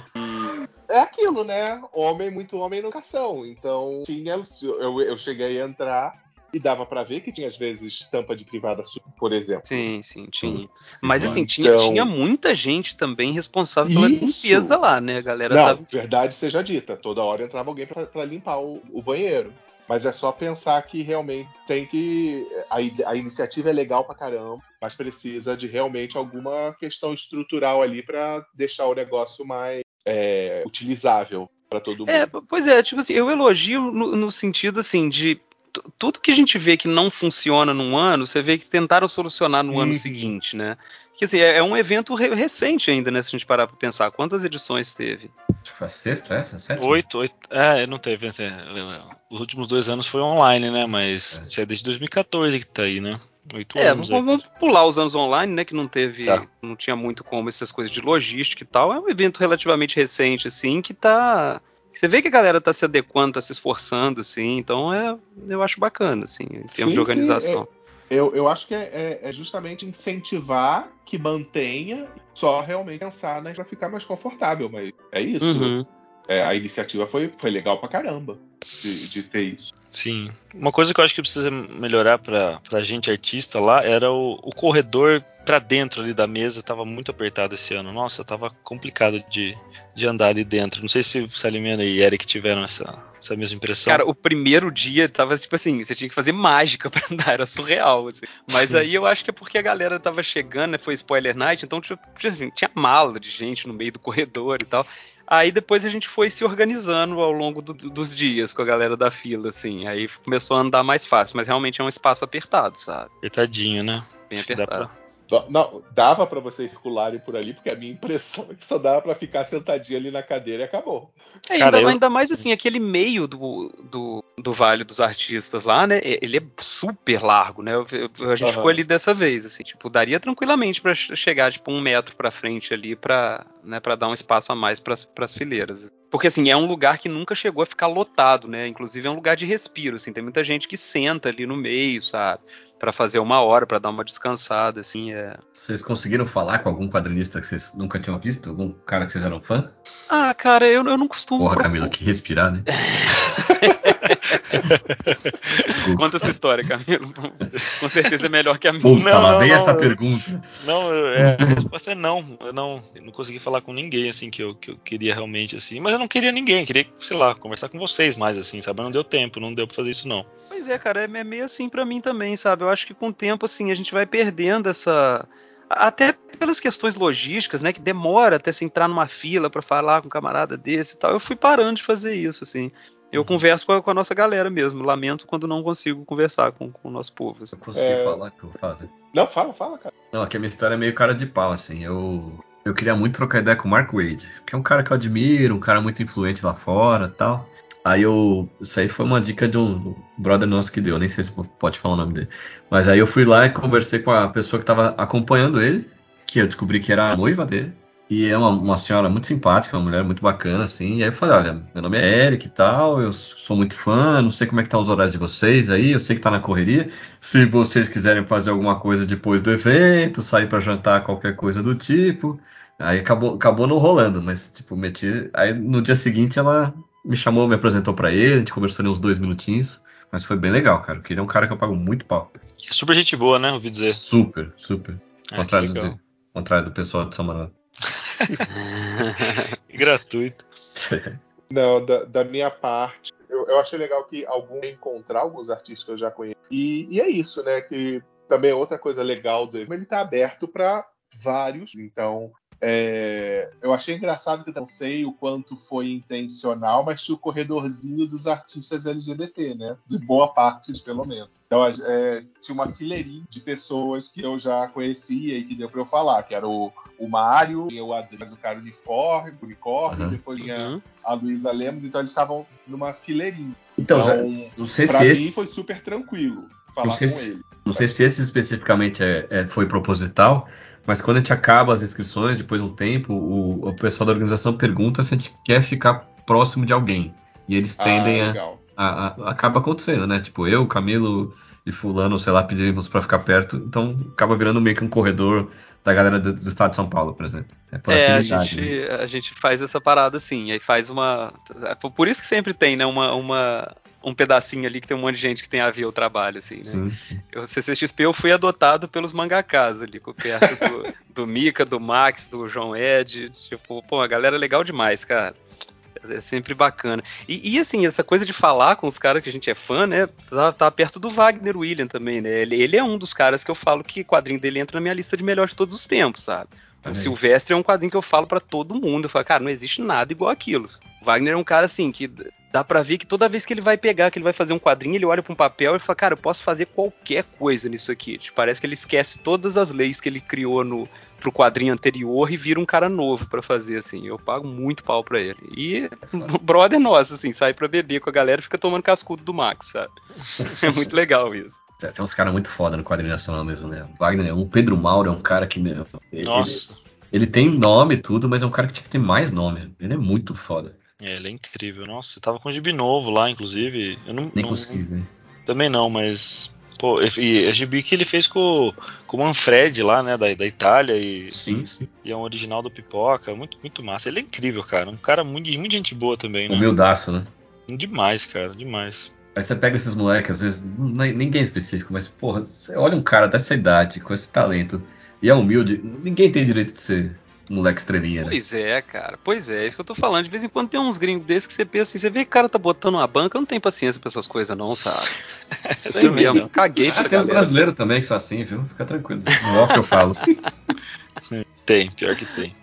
É aquilo, né? Homem, muito homem no cação. Então tinha. Eu, eu cheguei a entrar e dava pra ver que tinha às vezes tampa de privada, por exemplo. Sim, sim, tinha. Mas assim, tinha, Então- tinha muita gente também responsável pela Isso. limpeza lá, né? A galera Não, tava. verdade seja dita. Toda hora entrava alguém pra pra limpar o, o banheiro. Mas é só pensar que realmente tem que. A, a iniciativa é legal pra caramba, mas precisa de realmente alguma questão estrutural ali pra deixar o negócio mais é, utilizável pra todo mundo. É, pois é, tipo assim, eu elogio no, no sentido assim de tudo que a gente vê que não funciona num ano, você vê que tentaram solucionar no ano Uhum. seguinte, né? Que assim, é, é um evento re- recente ainda, né? Se a gente parar pra pensar, quantas edições teve? Foi a sexta, essa? Sétima? Oito, oito. É, não teve. é, Os últimos dois anos foi online, né? Mas É. isso é desde 2014 que tá aí, né? Oito É, anos. vamos, vamos pular os anos online, né? Que não teve, Tá. não tinha muito como essas coisas de logística e tal. É um evento relativamente recente, assim, que tá. Você vê que a galera tá se adequando, tá se esforçando, assim, então é, eu acho bacana, assim, em termos Sim, de sim, organização. Eu, eu acho que é, é- é justamente incentivar que mantenha, só realmente pensar né, pra ficar mais confortável. Mas é isso. Uhum. É, a iniciativa foi, foi legal pra caramba de, de ter isso. Sim. Uma coisa que eu acho que precisa melhorar pra, pra gente artista lá era o, o corredor pra dentro ali da mesa tava muito apertado esse ano. Nossa, tava complicado de, de andar ali dentro. Não sei se o Salimena e Eric tiveram essa, essa mesma impressão. Cara, o primeiro dia tava tipo assim, você tinha que fazer mágica pra andar, era surreal. assim. Mas aí eu acho que é porque a galera tava chegando, né? Foi spoiler night, então tinha, tinha, assim, tinha mala de gente no meio do corredor e tal. Aí depois a gente foi se organizando ao longo do- do- dos dias com a galera da fila, assim. Aí começou a andar mais fácil, mas realmente é um espaço apertado, sabe? Apertadinho, né? Bem apertado. Não, dava pra vocês circularem por ali, porque a minha impressão é que só dava pra ficar sentadinho ali na cadeira e acabou. É, Cara, ainda, eu- ainda mais assim, aquele meio do, do, do Vale dos Artistas lá, né? Ele é super largo, né? A gente Aham. ficou ali dessa vez, assim, tipo, daria tranquilamente pra che- chegar, tipo, um metro pra frente ali pra, né, pra dar um espaço a mais pras, pras fileiras. Porque, assim, é um lugar que nunca chegou a ficar lotado, né? Inclusive é um lugar de respiro, assim, tem muita gente que senta ali no meio, sabe? Pra fazer uma hora, pra dar uma descansada, assim, é... Vocês conseguiram falar com algum quadrinista que vocês nunca tinham visto? Algum cara que vocês eram fã? Ah, cara, eu, eu não costumo... Porra, Camilo, que respirar, né? Conta essa história, Camilo. Com certeza é melhor que a minha. Puta, Não, lá não, vem não, essa pergunta. Não, é, a resposta é não. Eu não, eu não consegui falar com ninguém assim que eu, que eu queria realmente assim. Mas eu não queria ninguém, queria, sei lá, conversar com vocês mais assim, sabe? Mas não deu tempo, não deu pra fazer isso não. Pois é, cara, é é meio assim pra mim também, sabe? Eu acho que com o tempo, assim, a gente vai perdendo essa. Até pelas questões logísticas, né? Que demora até se entrar numa fila pra falar com um camarada desse e tal. Eu fui parando de fazer isso, assim. Eu converso com a, com a nossa galera mesmo. Lamento quando não consigo conversar com, com o nosso povo. assim. Eu consegui É. falar o que eu faço. Não, fala, fala, cara. Não, aqui a minha história é meio cara de pau, assim. Eu, eu queria muito trocar ideia com o Mark Wade, que é um cara que eu admiro, um cara muito influente lá fora e tal. Aí eu. Isso aí foi uma dica de um brother nosso que deu, nem sei se pode falar o nome dele. Mas aí eu fui lá e conversei com a pessoa que tava acompanhando ele, que eu descobri que era a noiva dele. E é uma, uma senhora muito simpática, uma mulher muito bacana, assim. E aí eu falei, olha, meu nome é Eric e tal, eu sou muito fã, não sei como é que tá os horários de vocês aí, eu sei que tá na correria. Se vocês quiserem fazer alguma coisa depois do evento, sair pra jantar, qualquer coisa do tipo. Aí acabou, acabou não rolando, mas tipo, meti. Aí no dia seguinte ela me chamou, me apresentou pra ele, a gente conversou ali uns dois minutinhos. Mas foi bem legal, cara. Porque ele é um cara que eu pago muito pau. Super gente boa, né? Ouvi dizer. Super, super. Ah, contrário, do, contrário do pessoal de São Manuel. Gratuito. Não, da, da minha parte, eu, eu achei legal que algum encontrar alguns artistas que eu já conheço. E, e é isso, né? Que também é outra coisa legal dele. Ele tá aberto para vários. Então, é, eu achei engraçado que eu não sei o quanto foi intencional, mas tinha o corredorzinho dos artistas LGBT, né? De boa parte, pelo menos. Então, é, tinha uma fileirinha de pessoas que eu já conhecia e que deu para eu falar, que era o, o Mário, o Adriano, o cara uniforme, unicórnio, Uhum. depois tinha Uhum. a Luísa Lemos, então eles estavam numa fileirinha. Então, já- Então, não sei pra se mim esse. foi super tranquilo falar Não sei com se- ele. Não sei se esse especificamente é- é- foi proposital, mas quando a gente acaba as inscrições, depois de um tempo, o, o pessoal da organização pergunta se a gente quer ficar próximo de alguém. E eles tendem ah, a, a- a- Acaba acontecendo, né? Tipo, eu, Camilo e Fulano, sei lá, pedimos pra ficar perto, então acaba virando meio que um corredor da galera do, do estado de São Paulo, por exemplo. por É, a afinidade, né? gente, a gente faz essa parada assim, aí faz uma. é Por isso que sempre tem, né, uma, uma, um pedacinho ali que tem um monte de gente que tem a ver o trabalho, assim, né? Sim, sim. Eu, CCXP eu fui adotado pelos mangakas ali, perto do, do Mika, do Max, do João Ed. Tipo, pô, a galera é legal demais, cara. É sempre bacana. E, e, assim, essa coisa de falar com os caras que a gente é fã, né? Tá, tá perto do Wagner William também, né? Ele, ele é um dos caras que eu falo que o quadrinho dele entra na minha lista de melhores de todos os tempos, sabe? O Olha aí. Silvestre é um quadrinho que eu falo pra todo mundo. Eu falo, cara, não existe nada igual aquilo. O Wagner é um cara assim que dá pra ver que toda vez que ele vai pegar, que ele vai fazer um quadrinho, ele olha pra um papel e fala, cara, eu posso fazer qualquer coisa nisso aqui. Tipo, parece que ele esquece todas as leis que ele criou no pro quadrinho anterior e vira um cara novo pra fazer assim. Eu pago muito pau pra ele. E brother nosso assim, sai pra beber com a galera e fica tomando cascudo do Max, sabe? É muito legal isso. Tem uns caras muito foda no quadrinho nacional mesmo, né? O Wagner é um Pedro Mauro, é um cara que. meu, ele- Nossa. Ele, ele tem nome e tudo, mas é um cara que tinha que ter mais nome. Ele é muito foda. É, ele é incrível. Nossa, eu tava com o Gibi novo lá, inclusive. Eu não, Nem não- consegui ver. Também não, mas. Pô, e a Gibi que ele fez com, com o Manfred lá, né, da, da Itália, e, Sim, sim. e é um original do Pipoca. Muito, muito massa. Ele é incrível, cara. Um cara muito, muito gente boa também, né? Humildaço, né? Demais, cara, demais. Aí você pega esses moleques, às vezes, ninguém é específico, mas, porra, você olha um cara dessa idade, com esse talento, e é humilde, ninguém tem direito de ser um moleque estrelinha, né? Pois é, cara. Pois é, isso que eu tô falando. De vez em quando tem uns gringos desses que você pensa assim, você vê que o cara tá botando uma banca, eu não tenho paciência pra essas coisas, não, sabe? Eu Tem também mesmo. não. Caguei pra Ah, tem os galera. brasileiros também que são assim, viu? Fica tranquilo. No off eu falo. Tem, pior que tem.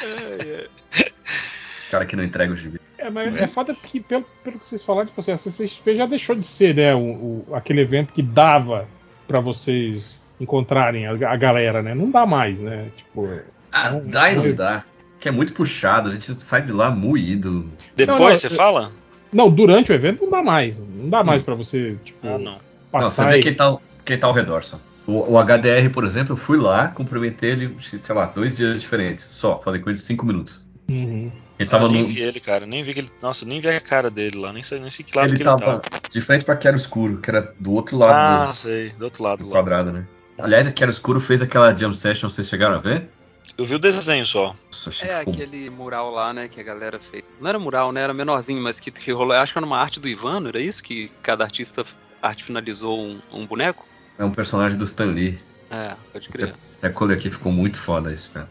cara que não entrega o gibi. É, mas é foda porque, pelo, pelo que vocês falaram, tipo assim, a CCXP já deixou de ser, né, o, o- aquele evento que dava pra vocês encontrarem a, a galera, né? Não dá mais, né? Tipo, Ah, Não, dá e não- não dá. Que é muito puxado, a gente sai de lá moído. Depois Não, não, você fala? não, durante o evento não dá mais. Não dá mais pra você, tipo, Ah, não. Não, você passar vê e... quem tá, quem tá ao redor só. O, o HDR, por exemplo, eu fui lá, cumprimentei ele, sei lá, dois dias diferentes. Só, falei com ele cinco minutos. Uhum. Ele tava eu nem no. vi ele, cara. Nem vi que ele. Nossa, nem vi a cara dele lá. Nem sei, nem sei que lado Ele que ele tava tava. de frente pra Quero Escuro, que era do outro lado Ah, do, sei. Do outro lado do lá. quadrado, né? Aliás, a Quero Escuro fez aquela jam session, vocês chegaram a ver? Eu vi o desenho só. Nossa, É ficou- aquele mural lá, né, que a galera fez. Não era mural, né? Era menorzinho, mas que, que rolou. Acho que era uma arte do Ivano, era isso? Que cada artista arte finalizou um, um boneco? É um personagem do Stan Lee. É, pode crer. Essa colha aqui ficou muito foda isso, cara.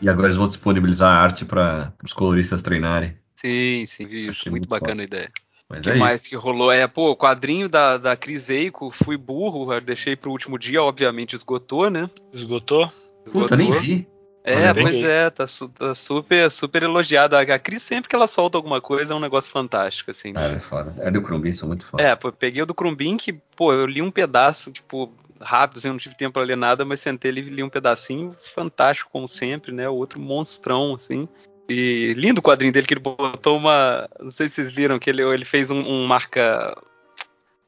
E agora eles vão disponibilizar a arte para os coloristas treinarem. Sim, sim, vi Isso Muito, muito bacana a ideia. Mas O que é mais isso. que rolou? É, pô, o quadrinho da, da Cris Eiko, fui burro, eu deixei pro último dia, obviamente esgotou, né? Esgotou? Puta, nem vi. É, pois é, tá, su- tá super, super elogiada. A Cris, sempre que ela solta alguma coisa, é um negócio fantástico, assim. Ah, é foda. É do Crumbin, são muito foda. É, pô, peguei o do Crumbin, que, pô, eu li um pedaço, tipo, rápido, assim, eu não tive tempo pra ler nada, mas sentei e li um pedacinho, fantástico, como sempre, né? O outro monstrão, assim. E lindo o quadrinho dele, que ele botou uma. Não sei se vocês viram, que ele, ele fez um, um marca.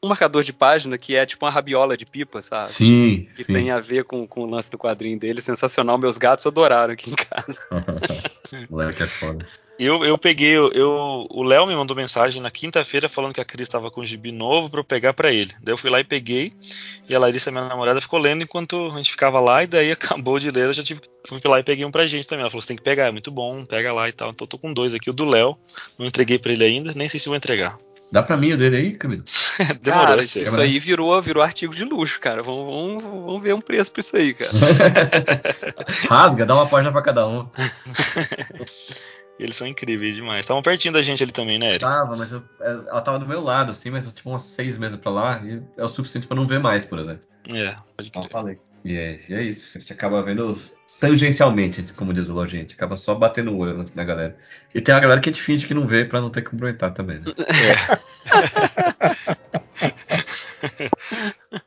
Um marcador de página que é tipo uma rabiola de pipa, sabe? Sim, Que sim. tem a ver com, com o lance do quadrinho dele, sensacional. Meus gatos adoraram aqui em casa. Moleque é foda. Eu, eu peguei, eu, eu- o Léo me mandou mensagem na quinta-feira falando que a Cris estava com um gibi novo pra eu pegar pra ele. Daí eu fui lá e peguei, e a Larissa, minha namorada, ficou lendo enquanto a gente ficava lá, e daí acabou de ler, eu já tive, fui lá e peguei um pra gente também. Ela falou, você tem que pegar, é muito bom, pega lá e tal. Então eu tô com dois aqui, o do Léo, não entreguei pra ele ainda, nem sei se vou entregar. Dá pra mim o dele aí, Camilo? Demorou, cara, eu isso, sei. isso aí virou, virou artigo de luxo, cara. Vamos, vamos, vamos ver um preço pra isso aí, cara. Rasga, dá uma página pra cada um. Eles são incríveis demais. Estavam pertinho da gente ali também, né, Eric? Tava, mas eu- ela tava do meu lado, assim, mas eu tipo umas seis meses pra lá e é o suficiente pra não ver mais, por exemplo. É, pode Não crer. falei. E é, e é isso. A gente acaba vendo tangencialmente, como diz o. A gente acaba só batendo o olho na- galera. E tem a galera que a gente finge que não vê pra não ter que cumprimentar também, né?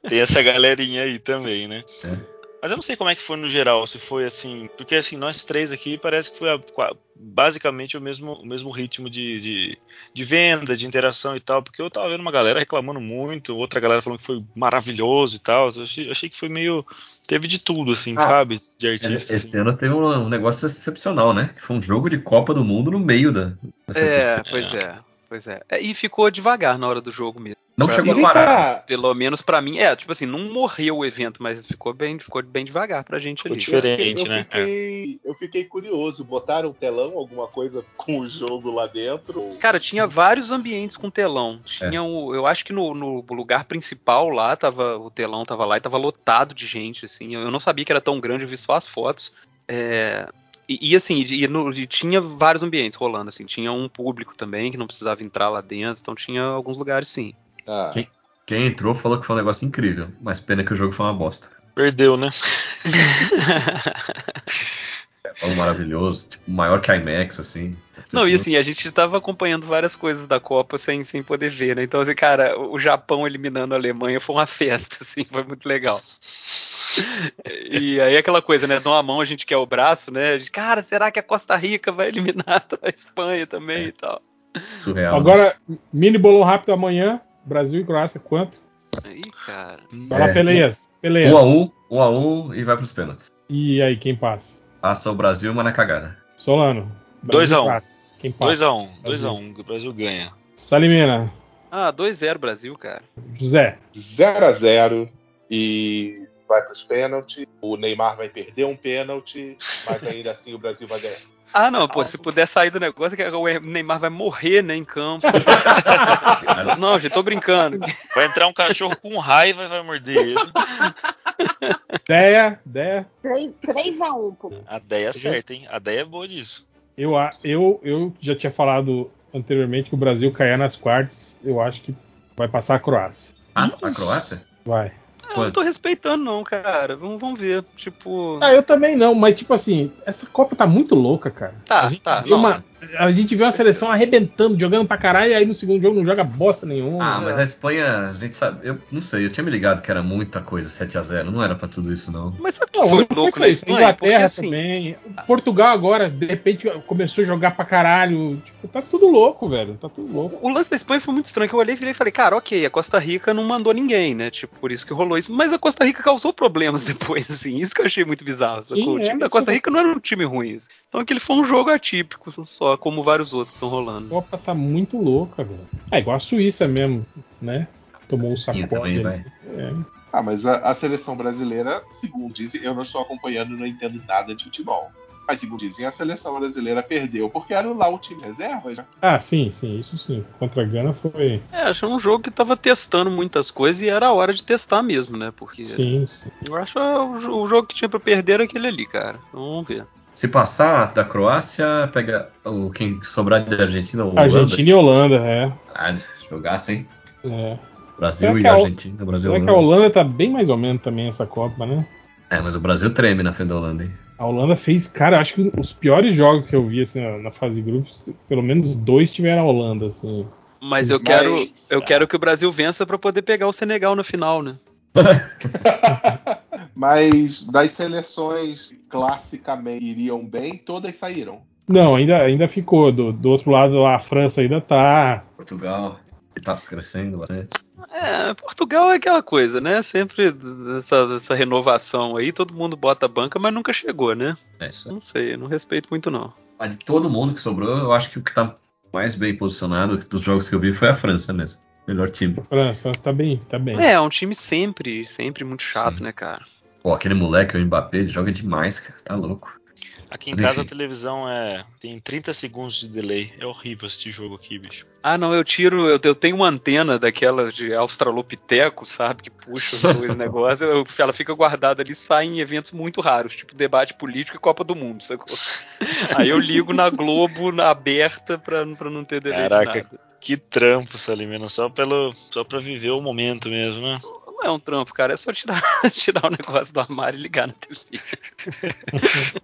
Tem essa galerinha aí também, né? É. Mas eu não sei como é que foi no geral, se foi assim. Porque assim, nós três aqui parece que foi a- basicamente o mesmo, o mesmo ritmo de, de, de venda, de interação e tal. Porque eu tava vendo uma galera reclamando muito, outra galera falando que foi maravilhoso e tal. Eu achei, achei que foi meio. Teve de tudo, assim, Ah, sabe? De artistas. Esse assim. ano teve um, um negócio excepcional, né? Que foi um jogo de Copa do Mundo no meio da. É, CCXP. pois é. Pois é. É, E ficou devagar na hora do jogo mesmo. Não Pra chegou a parar. tá- Pelo menos pra mim, é, tipo assim, não morreu o evento, mas ficou bem, ficou bem devagar pra gente Ficou ali. diferente. eu, né? Fiquei, eu fiquei curioso. Botaram um telão, alguma coisa com o jogo lá dentro? Cara, tinha vários ambientes com telão. Tinha o, eu acho que no, no lugar principal lá tava o telão tava lá e tava lotado de gente assim. Eu, eu não sabia que era tão grande, eu vi só as fotos. É, e, e, assim, e, no- e tinha vários ambientes rolando assim. Tinha um público também que não precisava entrar lá dentro, então tinha alguns lugares sim. Ah, Quem- Quem entrou falou que foi um negócio incrível, mas pena que o jogo foi uma bosta. Perdeu, né? Foi um maravilhoso, tipo, maior que IMAX, assim. Não, e assim, a gente tava acompanhando várias coisas da Copa sem, sem poder ver, né? Então, assim, cara, o Japão eliminando a Alemanha foi uma festa, assim, foi muito legal. E aí aquela coisa, né? Dão a mão, a gente quer o braço, né? A gente, cara, será que a Costa Rica vai eliminar a Espanha também e tal? Surreal. Agora, mini bolão rápido amanhã, Brasil e Croácia, quanto? Aí, cara. Vai lá, É. Peleias. Peleias. Um a um, um a um e vai pros pênaltis. E aí, quem passa? Passa o Brasil, mas na cagada. Solano. Dois Brasil a um. e Croácia. Quem passa? 2x1, 2x1, o Brasil ganha. Salimena. Ah, 2-0 Brasil, cara. José. 0 a 0 e vai para os pênaltis. O Neymar vai perder um pênalti, mas ainda assim o Brasil vai ganhar. Ah, não, pô, se puder sair do negócio, que o Neymar vai morrer, né, em campo. não, gente, tô brincando. Vai entrar um cachorro com raiva e vai morder ele. Ideia, ideia. 3x1, pô. A ideia é certa, hein? A ideia é boa disso. Eu, eu, eu já tinha falado anteriormente que o Brasil caia nas quartas. Eu acho que vai passar a Croácia. Ah, a Croácia? Vai. Eu não tô respeitando, não, cara. Vamos, vamos ver. Tipo. Ah, eu também não, mas tipo assim, essa Copa tá muito louca, cara. Tá, tá, não. uma- a gente vê uma seleção arrebentando, jogando pra caralho, e aí no segundo jogo não joga bosta nenhuma. Ah, mas a Espanha, a gente sabe. Eu não sei, eu tinha me ligado que era muita coisa 7x0. Não era pra tudo isso, não. Mas sabe que Não, foi não louco na isso, Espanha? Inglaterra assim. também. Portugal agora, de repente, começou a jogar pra caralho. Tipo, tá tudo louco, velho. Tá tudo louco. O lance da Espanha foi muito estranho, que eu olhei e virei e falei, cara, ok, a Costa Rica não mandou ninguém, né? Tipo, por isso que rolou isso. Mas a Costa Rica causou problemas depois, assim. Isso que eu achei muito bizarro. Sim, o é, time da isso Costa é- Rica não era um time ruim. Então aquele foi um jogo atípico só, como vários outros que estão A rolando. Copa tá muito louca, velho. É igual a Suíça mesmo, né? Tomou um Sim, sacode. também vai. É. Ah, mas a, a seleção brasileira, segundo dizem, eu não estou acompanhando, não entendo nada de futebol. Mas segundo dizem, a seleção brasileira perdeu porque era lá o time reserva. Já. Ah, sim, sim, isso sim. Contra a Gana foi. É, achei um jogo que tava testando muitas coisas e era a hora de testar mesmo, né? Porque Sim, sim. eu acho o, jo- o jogo que tinha pra perder era aquele ali, cara. Vamos ver. Se passar da Croácia, pega o quem sobrar da Argentina ou Holanda. Argentina e Holanda, é. Ah, jogasse, hein? é. Brasil Será e a Argentina. Brasil e Será que a Holanda. Holanda tá bem mais ou menos também essa Copa, né? É, mas o Brasil treme na frente da Holanda, hein? A Holanda fez, cara, acho que os piores jogos que eu vi assim, na, na fase de grupos, pelo menos dois tiveram a Holanda, assim. Mas eu Mas- quero, eu quero que o Brasil vença pra poder pegar o Senegal no final, né? Mas das seleções classicamente iriam bem, todas saíram. Não, ainda, ainda ficou. Do, do outro lado lá, a França ainda tá. Portugal, que tá crescendo bastante. É, Portugal é aquela coisa, né? Sempre essa, essa renovação aí, todo mundo bota a banca, mas nunca chegou, né? É isso. Não sei, não respeito muito não. Mas de todo mundo que sobrou, eu acho que o que tá mais bem posicionado dos jogos que eu vi foi a França mesmo. Melhor time. A França, a tá bem, tá bem. É, é um time sempre, sempre muito chato, Sim. né, cara? Pô, aquele moleque, o Mbappé, ele joga demais, cara. Tá louco. Aqui em Mas casa a enfim. televisão é tem 30 segundos de delay. É horrível assistir jogo aqui, bicho. Ah, não, eu tiro, eu, eu tenho uma antena daquelas de Australopiteco, sabe, que puxa os dois negócios, eu- ela fica guardada ali, sai em eventos muito raros, tipo debate político e Copa do Mundo, sacou? Aí eu ligo na Globo, na aberta, pra, pra não ter delay de Caraca. nada. Que trampo, Salimena, só pelo só para viver o momento mesmo, né? É um trampo, cara, é só tirar, tirar o negócio do armário e ligar na TV.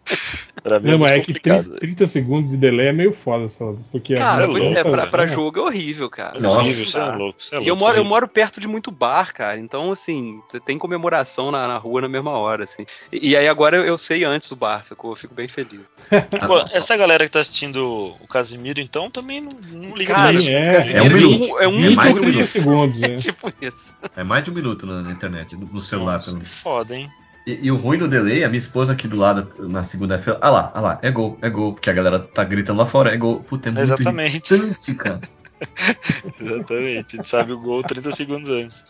Pra mim é Não, mas muito é que complicado. 30, 30 segundos de delay é meio foda, só. Porque Cara, é pois é, louco, pra, né? pra jogo é horrível, cara. É Nossa. horrível, você é louco, você é louco. eu moro, eu moro perto de muito bar, cara. Então, assim, tem comemoração na, na rua na mesma hora, assim. E, e aí agora eu, sei antes do bar, sacou? Eu fico bem feliz. Pô, essa galera que tá assistindo o Casimiro, então, também não, não liga Cara, isso. é, Casimiro é um minuto. É um É mais de um minuto. segundos, né? É tipo isso. É mais de um minuto na, na internet, no, no celular, Nossa, pelo menos. foda, hein? E, e o ruim do delay, a minha esposa aqui do lado, na segunda-feira, ah lá, ah lá, é gol, é gol, porque a galera tá gritando lá fora, é gol. Puta, é muito Exatamente. irritante, cara. Exatamente. A gente sabe o gol 30 segundos antes.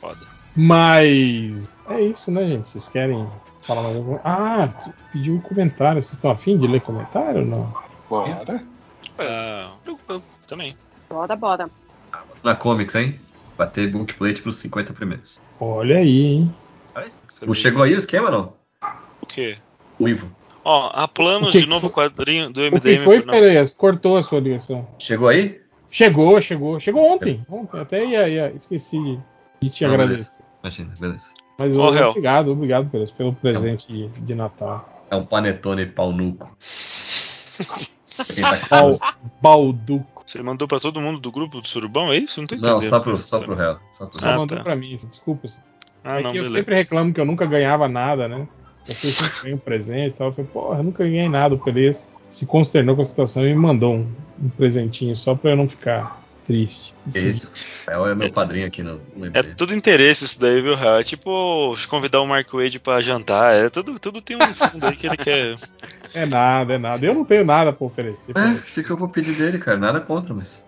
Foda. Mas é isso, né, gente? Vocês querem falar mais alguma Ah, pediu um comentário. Vocês estão afim de ler comentário ou não? Bora. Ah, também. Bora, bora. Na Comics, hein? Bater book plate pros 50 primeiros. Olha aí, hein? Chegou aí o esquema, não? O quê? O Ivo. Ó, há planos de novo quadrinho do O que MDM. foi, Pereias? Cortou a sua ligação. Chegou aí? Chegou, chegou. Chegou ontem. Ontem. Até ia, ia- esqueci de, te Não, agradecer. Imagina, beleza. Mas ô, Hel. obrigado, obrigado Pereias, pelo presente de, de Natal. É um panetone pau nuco. Tá Bal, curioso. Balduco. Você mandou pra todo mundo do grupo do Surubão, é isso? Não tô Não, entendendo. só pro, só pro réu. Só pro Só Ah, mandou tá. pra mim, desculpa. Ah, é não, que eu beleza. sempre reclamo que eu nunca ganhava nada, né? Eu sempre ganho presente e tal. Eu falei, porra, eu nunca ganhei nada. O Pereias se consternou com a situação e me mandou um, um presentinho só pra eu não ficar triste. Réu é meu padrinho aqui no, no É tudo interesse isso daí, viu, Real? É tipo convidar o Mark Wade pra jantar. É tudo, tudo tem um fundo aí que ele quer. É nada, é nada. Eu não tenho nada pra oferecer. É, o que, eu vou pedir dele, cara? Nada contra, mas.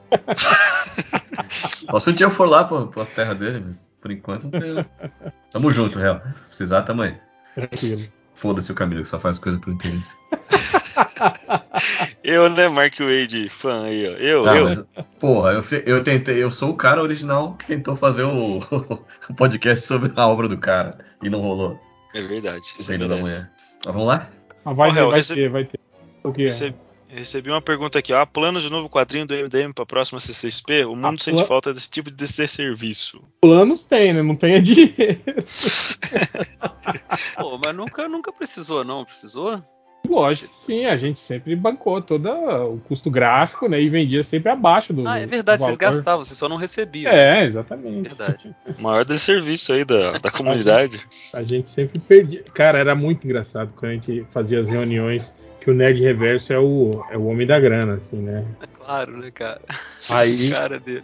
Se um dia eu for lá pra, pras terras dele, mas por enquanto não tenho. Tamo junto, real. Se precisar, tamo aí. Tranquilo. Foda-se o Camilo que só faz coisa por interesse. Eu, né, Mark Wade, fã aí, ó. Eu, Ah, eu. mas, porra, eu, eu tentei, eu sou o cara original que tentou fazer o, o podcast sobre a obra do cara e não rolou. É verdade. Reino da merece. Manhã. Mas vamos lá? Ah, vai, Hel, vai rece- ter, vai ter. O quê? Recebi, recebi uma pergunta aqui, ó. Há planos de novo quadrinho do MDM pra próxima CCXP? O mundo Ah, sente falta desse tipo de serviço. Planos tem, né? Não tem é dinheiro. Pô, mas nunca, nunca precisou, não? Precisou? Lógico sim, a gente sempre bancou todo o custo gráfico, né? E vendia sempre abaixo do. Ah, é verdade, vocês gastavam, vocês só não recebiam. É, exatamente. Verdade. O maior desserviço aí da, da comunidade. A gente sempre perdia. Cara, era muito engraçado quando a gente fazia as reuniões que o Nerd Reverso é o, é o homem da grana, assim, né? É claro, né, cara? Aí, Cara dele.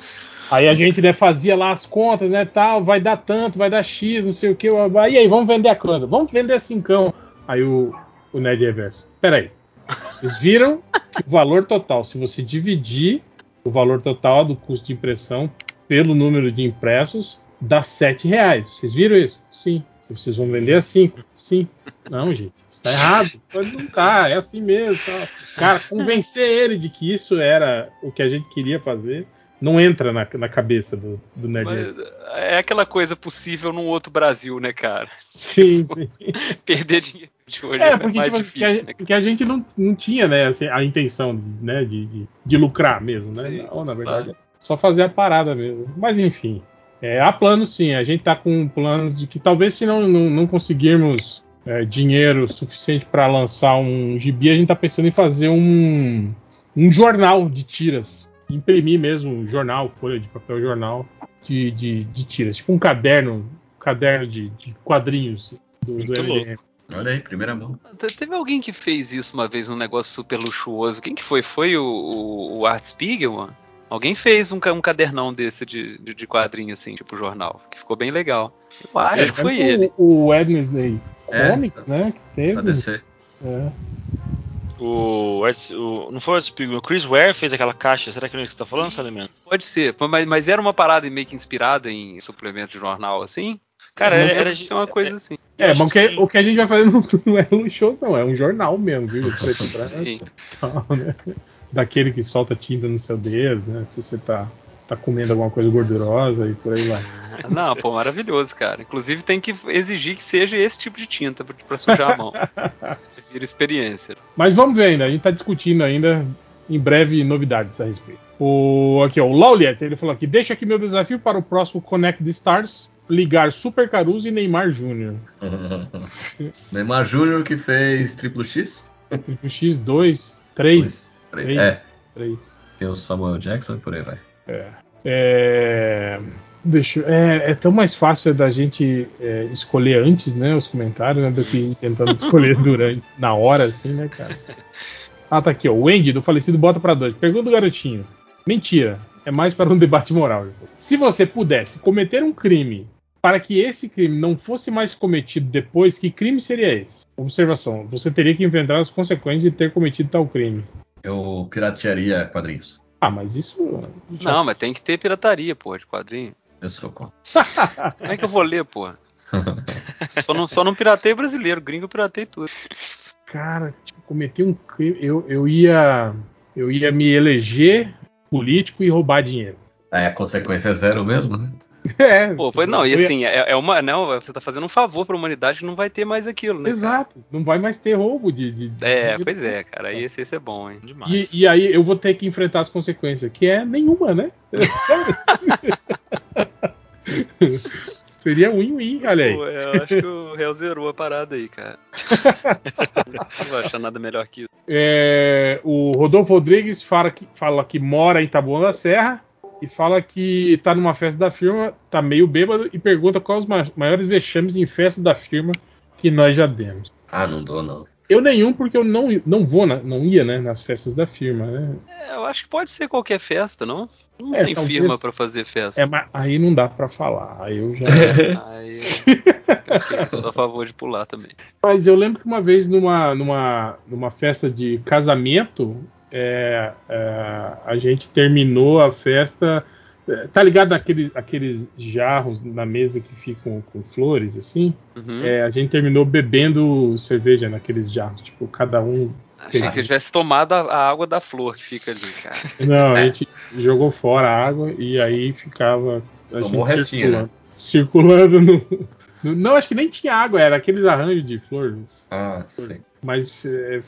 aí a gente né, fazia lá as contas, né? Tal, vai dar tanto, vai dar X, não sei o que. E aí, vamos vender a quanto? Vamos vender cincão. Aí o, o Nerd Reverso. Peraí. Vocês viram que o valor total, se você dividir o valor total do custo de impressão pelo número de impressos, dá 7 reais. Vocês viram isso? Sim. Vocês vão vender a 5? Sim. Não, gente, isso tá errado. Mas não tá, é assim mesmo. Tá. Cara, convencer ele de que isso era o que a gente queria fazer não entra na, na cabeça do, do Nerd. Mas é aquela coisa possível num outro Brasil, né, cara? Sim, sim. Perder dinheiro de hoje É, é, porque, mais tipo, difícil, porque, a, né? porque a gente não, não tinha né, assim, a intenção né, de, de, de lucrar mesmo, né? Sim, não, na verdade, claro. é só fazer a parada mesmo. Mas enfim, é, há planos sim, a gente tá com um plano de que talvez se não, não, não conseguirmos é, dinheiro suficiente para lançar um gibi, a gente tá pensando em fazer um, um jornal de tiras. Imprimir mesmo um jornal, folha de papel jornal de, de, de tiras, tipo um caderno, caderno de, de quadrinhos do, do louco. MDM. Olha aí, primeira mão. Te- Teve alguém que fez isso uma vez, um negócio super luxuoso. Quem que foi? Foi o, o, o Art Spiegelman? Alguém fez um, um cadernão desse de, de, de quadrinho, assim, tipo jornal, que ficou bem legal. Eu acho que foi É, ele. O, o Wednesday É. Comics, né? Que teve. Pra descer. É. O, o- não foi o Art Spiegelman, o Chris Ware fez aquela caixa. Será que não é isso que você tá falando, Salimeno? Pode ser, mas, mas era uma parada meio que inspirada em suplemento de jornal, assim? Cara, Não era, era uma coisa assim. É, mas o que o que a gente vai fazer não, não é um show, não, é um jornal mesmo, viu? Tal, né? Daquele que solta tinta no seu dedo, né? Se você tá, tá comendo alguma coisa gordurosa e por aí vai. Não, pô, maravilhoso, cara. Inclusive tem que exigir que seja esse tipo de tinta pra, pra sujar a mão. Vira experiência. Mas vamos ver ainda, a gente tá discutindo ainda. Em breve, novidades a respeito. O, aqui, ó, o Lauliet, ele falou aqui: deixa aqui meu desafio para o próximo Connect the Stars ligar Super Caruso e Neymar Júnior. Neymar Júnior que fez triplo X? X, 2, 3, Três. Três. É, 3. tem o Samuel Jackson e por aí vai. É, deixa, eu- é, é tão mais fácil da gente é, escolher antes, né, os comentários, né, do que tentando escolher durante, na hora, assim, né, cara. Ah, tá aqui, ó. O Andy do falecido bota pra dois. Pergunta do garotinho. Mentira. É mais para um debate moral. Se você pudesse cometer um crime para que esse crime não fosse mais cometido depois, que crime seria esse? Observação. Você teria que enfrentar as consequências de ter cometido tal crime. Eu piratearia quadrinhos. Ah, mas isso. já- Não, mas tem que ter pirataria, pô, de quadrinho. Eu sou contra. Como é que eu vou ler, pô? Só não, só não piratei brasileiro, gringo eu piratei tudo. Cara, tipo, cometer um crime. Eu, eu ia. Eu ia me eleger político e roubar dinheiro. Aí a consequência é zero mesmo, né? É. Pô, pois não, e assim, é, é uma. Não, você tá fazendo um favor pra humanidade que não vai ter mais aquilo, né? cara? Exato. Não vai mais ter roubo de. de- de É, dinheiro. pois é, cara. Aí esse, esse é bom, hein? Demais. E, e aí eu vou ter que enfrentar as consequências, que é nenhuma, né? Seria win-win, olha aí. Pô, eu acho que o Real zerou a parada aí, cara. não vou achar nada melhor que isso. É, o Rodolfo Rodrigues fala que, fala que mora em Taboão da Serra e fala que tá numa festa da firma, tá meio bêbado e pergunta quais os ma- maiores vexames em festa da firma que nós já demos. Ah, não dou, não. Eu nenhum, porque eu não, não vou, na- não ia né, nas festas da firma, né? É, eu acho que pode ser qualquer festa, não? Não É, tem talvez. firma pra fazer festa. É, mas aí não dá pra falar. Aí eu já. Aí, eu sou a favor de pular também. Mas eu lembro que uma vez numa, numa, numa festa de casamento, é, é, a gente terminou a festa. é, Tá ligado aqueles, aqueles jarros na mesa que ficam com flores, assim? Uhum. É, a gente terminou bebendo cerveja naqueles jarros. Tipo, cada um Achei que você tivesse tomado a, a água da flor que fica ali, cara. Não, a gente jogou fora a água e aí ficava a Tomou gente restinho, né? circulando, circulando no, no- Não, acho que nem tinha água, era aqueles arranjos de flor. Ah, sim. Mas é,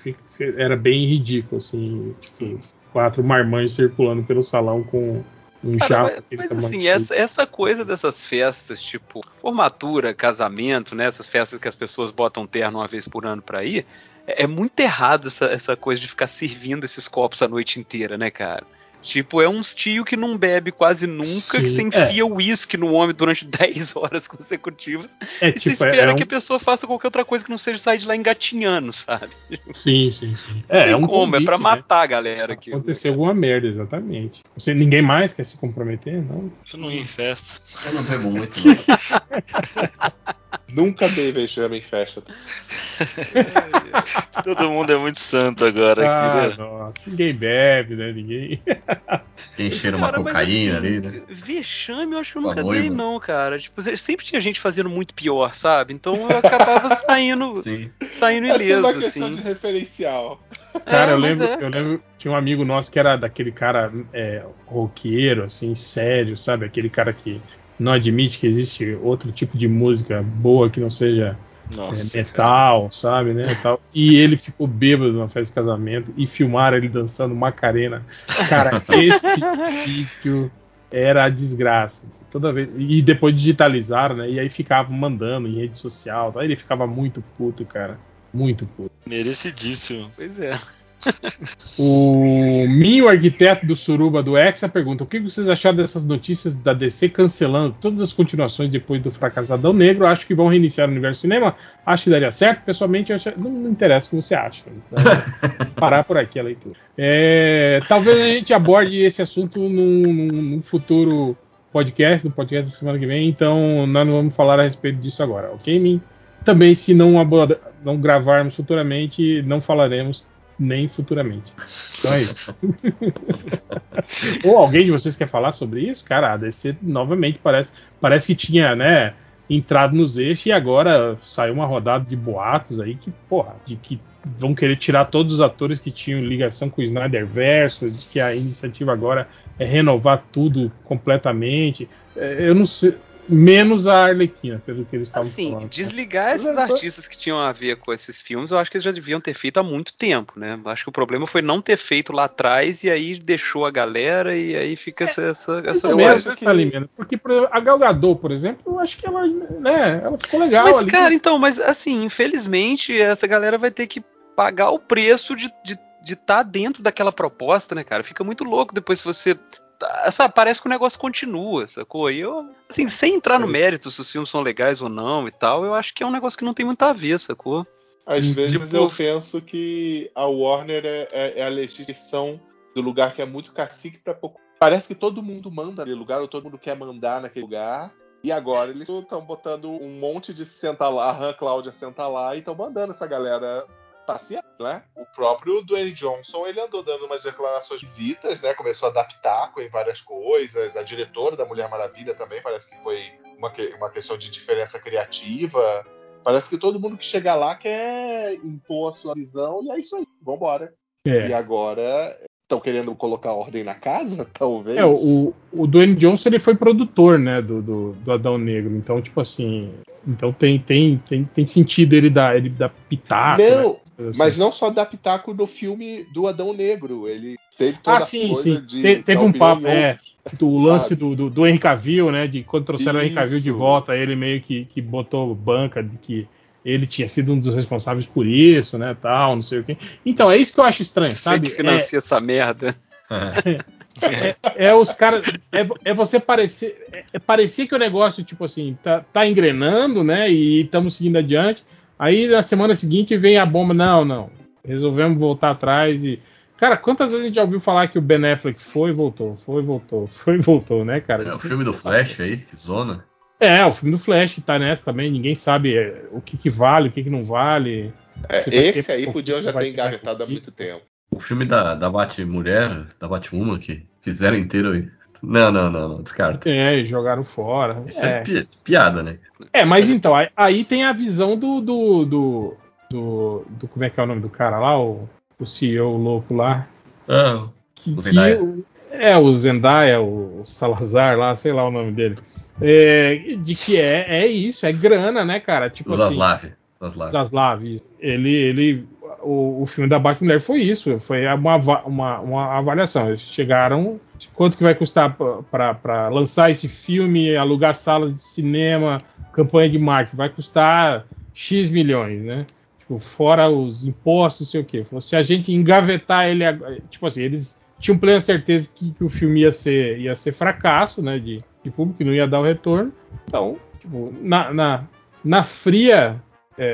era bem ridículo, assim. tipo, quatro marmanjos circulando pelo salão com um Cara, jarro mas, mas assim, essa, essa coisa dessas festas, tipo, formatura, casamento, né? Essas festas que as pessoas botam terno uma vez por ano pra ir, é, é muito errado essa, essa coisa de ficar servindo esses copos a noite inteira, né, cara? Tipo, é uns tio que não bebe quase nunca, Sim, que você é. enfia uísque no homem durante 10 horas consecutivas. É E você tipo, é, espera é um- que a pessoa faça qualquer outra coisa que não seja sair de lá engatinhando, sabe? Sim, sim, sim. É, é um como, é convite, pra né? matar a galera aqui. Acontecer alguma merda, exatamente. Você, ninguém mais quer se comprometer? Não. Eu não ia em festa. Eu não bebo muito, não. Nunca dei vexame em festa. Todo mundo é muito santo agora Ah, aqui, né? nossa, ninguém bebe, né? Ninguém. Encheram uma Cara, cocaína assim, ali, né? Vexame eu acho que eu nunca dei, não, cara. Tipo, sempre tinha gente fazendo muito pior, sabe? Então eu acabava saindo, Sim. saindo É ileso, uma questão assim. de referencial. Cara, É, eu lembro, é, eu lembro, tinha um amigo nosso que era daquele cara é, roqueiro, assim, sério, sabe? Aquele cara que não admite que existe outro tipo de música boa que não seja é, Nossa. metal, sabe, né? Tal. E ele ficou bêbado numa festa de casamento e filmaram ele dançando Macarena. Cara, esse vídeo era a desgraça. Toda vez. E depois digitalizaram, né? E aí ficavam mandando em rede social. Aí ele ficava muito puto, cara. Muito puto. Merecidíssimo. Pois é. O Minho, arquiteto do Suruba do Hexa, pergunta: o que vocês acharam dessas notícias da DC cancelando todas as continuações depois do fracasso Negro? Acho que vão reiniciar o universo cinema. Acho que daria certo. Pessoalmente, acho... não, não interessa o que você acha. Então, parar por aqui a leitura. É, talvez a gente aborde esse assunto num, num- num futuro podcast, no podcast da semana que vem. Então, nós não vamos falar a respeito disso agora, ok, Min? Também, se não, não gravarmos futuramente, não falaremos nem futuramente. Então é isso. Ou alguém de vocês quer falar sobre isso? Cara, a DC novamente parece, parece que tinha, né, entrado nos eixos e agora saiu uma rodada de boatos aí que, porra, de que vão querer tirar todos os atores que tinham ligação com o Snyder de que a iniciativa agora é renovar tudo completamente. É, Eu não sei. Menos a Arlequina, pelo que eles estavam Assim, falando. né? desligar esses artistas que tinham a ver com esses filmes, eu acho que eles já deviam ter feito há muito tempo, né? Acho que o problema foi não ter feito lá atrás e aí deixou a galera e aí fica essa, essa, essa ou coisa. menos essa linha, Porque por exemplo, a Gal Gadot, por exemplo, eu acho que ela, né, ela ficou legal Mas, ali. cara, então, mas assim, infelizmente, essa galera vai ter que pagar o preço de estar de, de tá dentro daquela proposta, né, cara? Fica muito louco depois se você. Tá- Sabe, parece que o negócio continua, sacou? E eu, assim, sem entrar no mérito se os filmes são legais ou não e tal, eu acho que é um negócio que não tem muito a ver, sacou? Às Hum, vezes tipo- eu penso que a Warner é, é- é a legislação do lugar que é muito cacique pra pouco. Parece que todo mundo manda naquele lugar, ou todo mundo quer mandar naquele lugar. E agora eles estão botando um monte de senta lá, a Han Cláudia senta lá e estão mandando essa galera passear, não é? O próprio Dwayne Johnson, ele andou dando umas declarações visitas, né? Começou a adaptar em várias coisas. A diretora da Mulher Maravilha também parece que foi uma, que- uma questão de diferença criativa. Parece que todo mundo que chega lá quer impor a sua visão e é isso aí, vambora. É. E agora estão querendo colocar ordem na casa, talvez. É, o, o Dwayne Johnson ele foi produtor, né, do, do, do Adão Negro. Então, tipo assim, então tem, tem, tem, tem sentido ele dar, ele dar pitaco. Não, né, mas não só pitaco no filme do Adão Negro. Ele teve toda Ah, a sim, coisa sim. de. Te- teve um papo, é, do lance do, do, do Henry Cavill, né, de quando trouxeram o Henry Cavill de Isso. volta, ele meio que, que botou banca de que ele tinha sido um dos responsáveis por isso, né, tal, não sei o quê. Então, é isso que eu acho estranho, Sei sabe? que financia essa merda. É, é os caras. É, é você parecer. É, é parecer que o negócio, tipo assim, tá, tá engrenando, né? E estamos seguindo adiante. Aí na semana seguinte vem a bomba. Não, não. Resolvemos voltar atrás e. Cara, quantas vezes a gente já ouviu falar que o Ben Affleck foi e voltou, foi e voltou, foi e voltou, né, cara? É o filme do Flash aí, que zona. É, o filme do Flash que tá nessa também, ninguém sabe é, o que, que vale, o que, que não vale. É, Se vai ter- esse aí podiam já ter engavetado há muito tempo. O filme da, da Batmulher, da Batwoman, que fizeram inteiro aí. Não, não, não, não, descarta. É, jogaram fora. Isso é, é. pi- piada, né? É, mas então, aí, aí tem a visão do do, do, do- do- Como é que é o nome do cara lá? O, o CEO louco lá. Ah, Que, O Zendaya. que é, o Zendaya, o Salazar lá, sei lá o nome dele. É, de que é, é isso, é grana, né, cara? Tipo o assim, Zaslav. Zaslav. Zaslav. Ele, ele, o, o filme da Batman foi isso, foi uma, uma, uma avaliação. Eles chegaram, quanto que vai custar para lançar esse filme, alugar salas de cinema, campanha de marketing, vai custar X milhões, né? Tipo, fora os impostos, sei o quê. Se a gente engavetar ele, tipo assim, eles tinham plena certeza que, que o filme ia ser, ia ser fracasso, né, de, de público, não ia dar o retorno. Então, tipo, na, na, na fria é,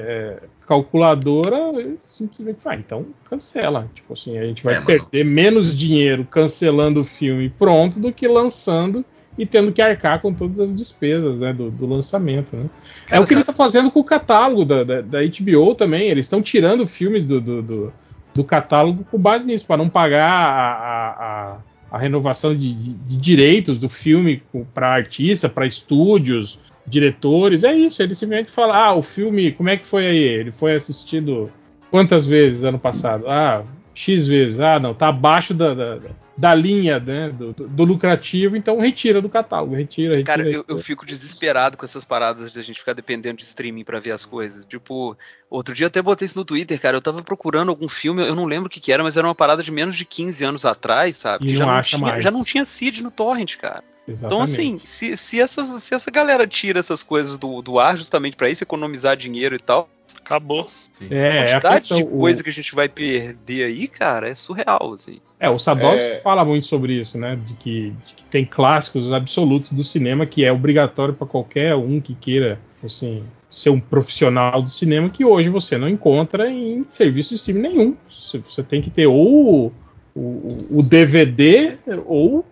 é, calculadora, simplesmente vai, então cancela. Tipo assim, a gente vai É, mano. perder menos dinheiro cancelando o filme pronto do que lançando e tendo que arcar com todas as despesas né, do, do lançamento. Né? é o que ele está fazendo com o catálogo da, da, da HBO também. Eles estão tirando filmes do, do, do, do catálogo com base nisso, para não pagar a, a, a, a renovação de, de- direitos do filme para artista, para estúdios, diretores. É isso, ele simplesmente fala: ah, o filme, como é que foi aí? Ele foi assistido quantas vezes ano passado? Ah, X vezes. Ah, não, tá abaixo da, da, da linha né, do, do- lucrativo, então retira do catálogo. Retira, retira. Cara, eu, retira. eu fico desesperado com essas paradas de a gente ficar dependendo de streaming pra ver as coisas. Tipo, outro dia eu até botei isso no Twitter, cara. Eu tava procurando algum filme, eu não lembro o que, que era, mas era uma parada de menos de 15 anos atrás, sabe? E Que não já, acha tinha, mais. já não tinha seed no torrent, cara. Então, Exatamente. assim, se, se, essas, se essa galera tira essas coisas do, do ar justamente pra isso, economizar dinheiro e tal, Acabou. É, é a quantidade questão, de o- coisa que a gente vai perder aí, cara, é surreal, assim. É, o Sadovski É. fala muito sobre isso, né? De que, de que tem clássicos absolutos do cinema que é obrigatório para qualquer um que queira, assim, ser um profissional do cinema que hoje você não encontra em serviço de streaming nenhum. Você, tem que ter ou o, o, o DVD ou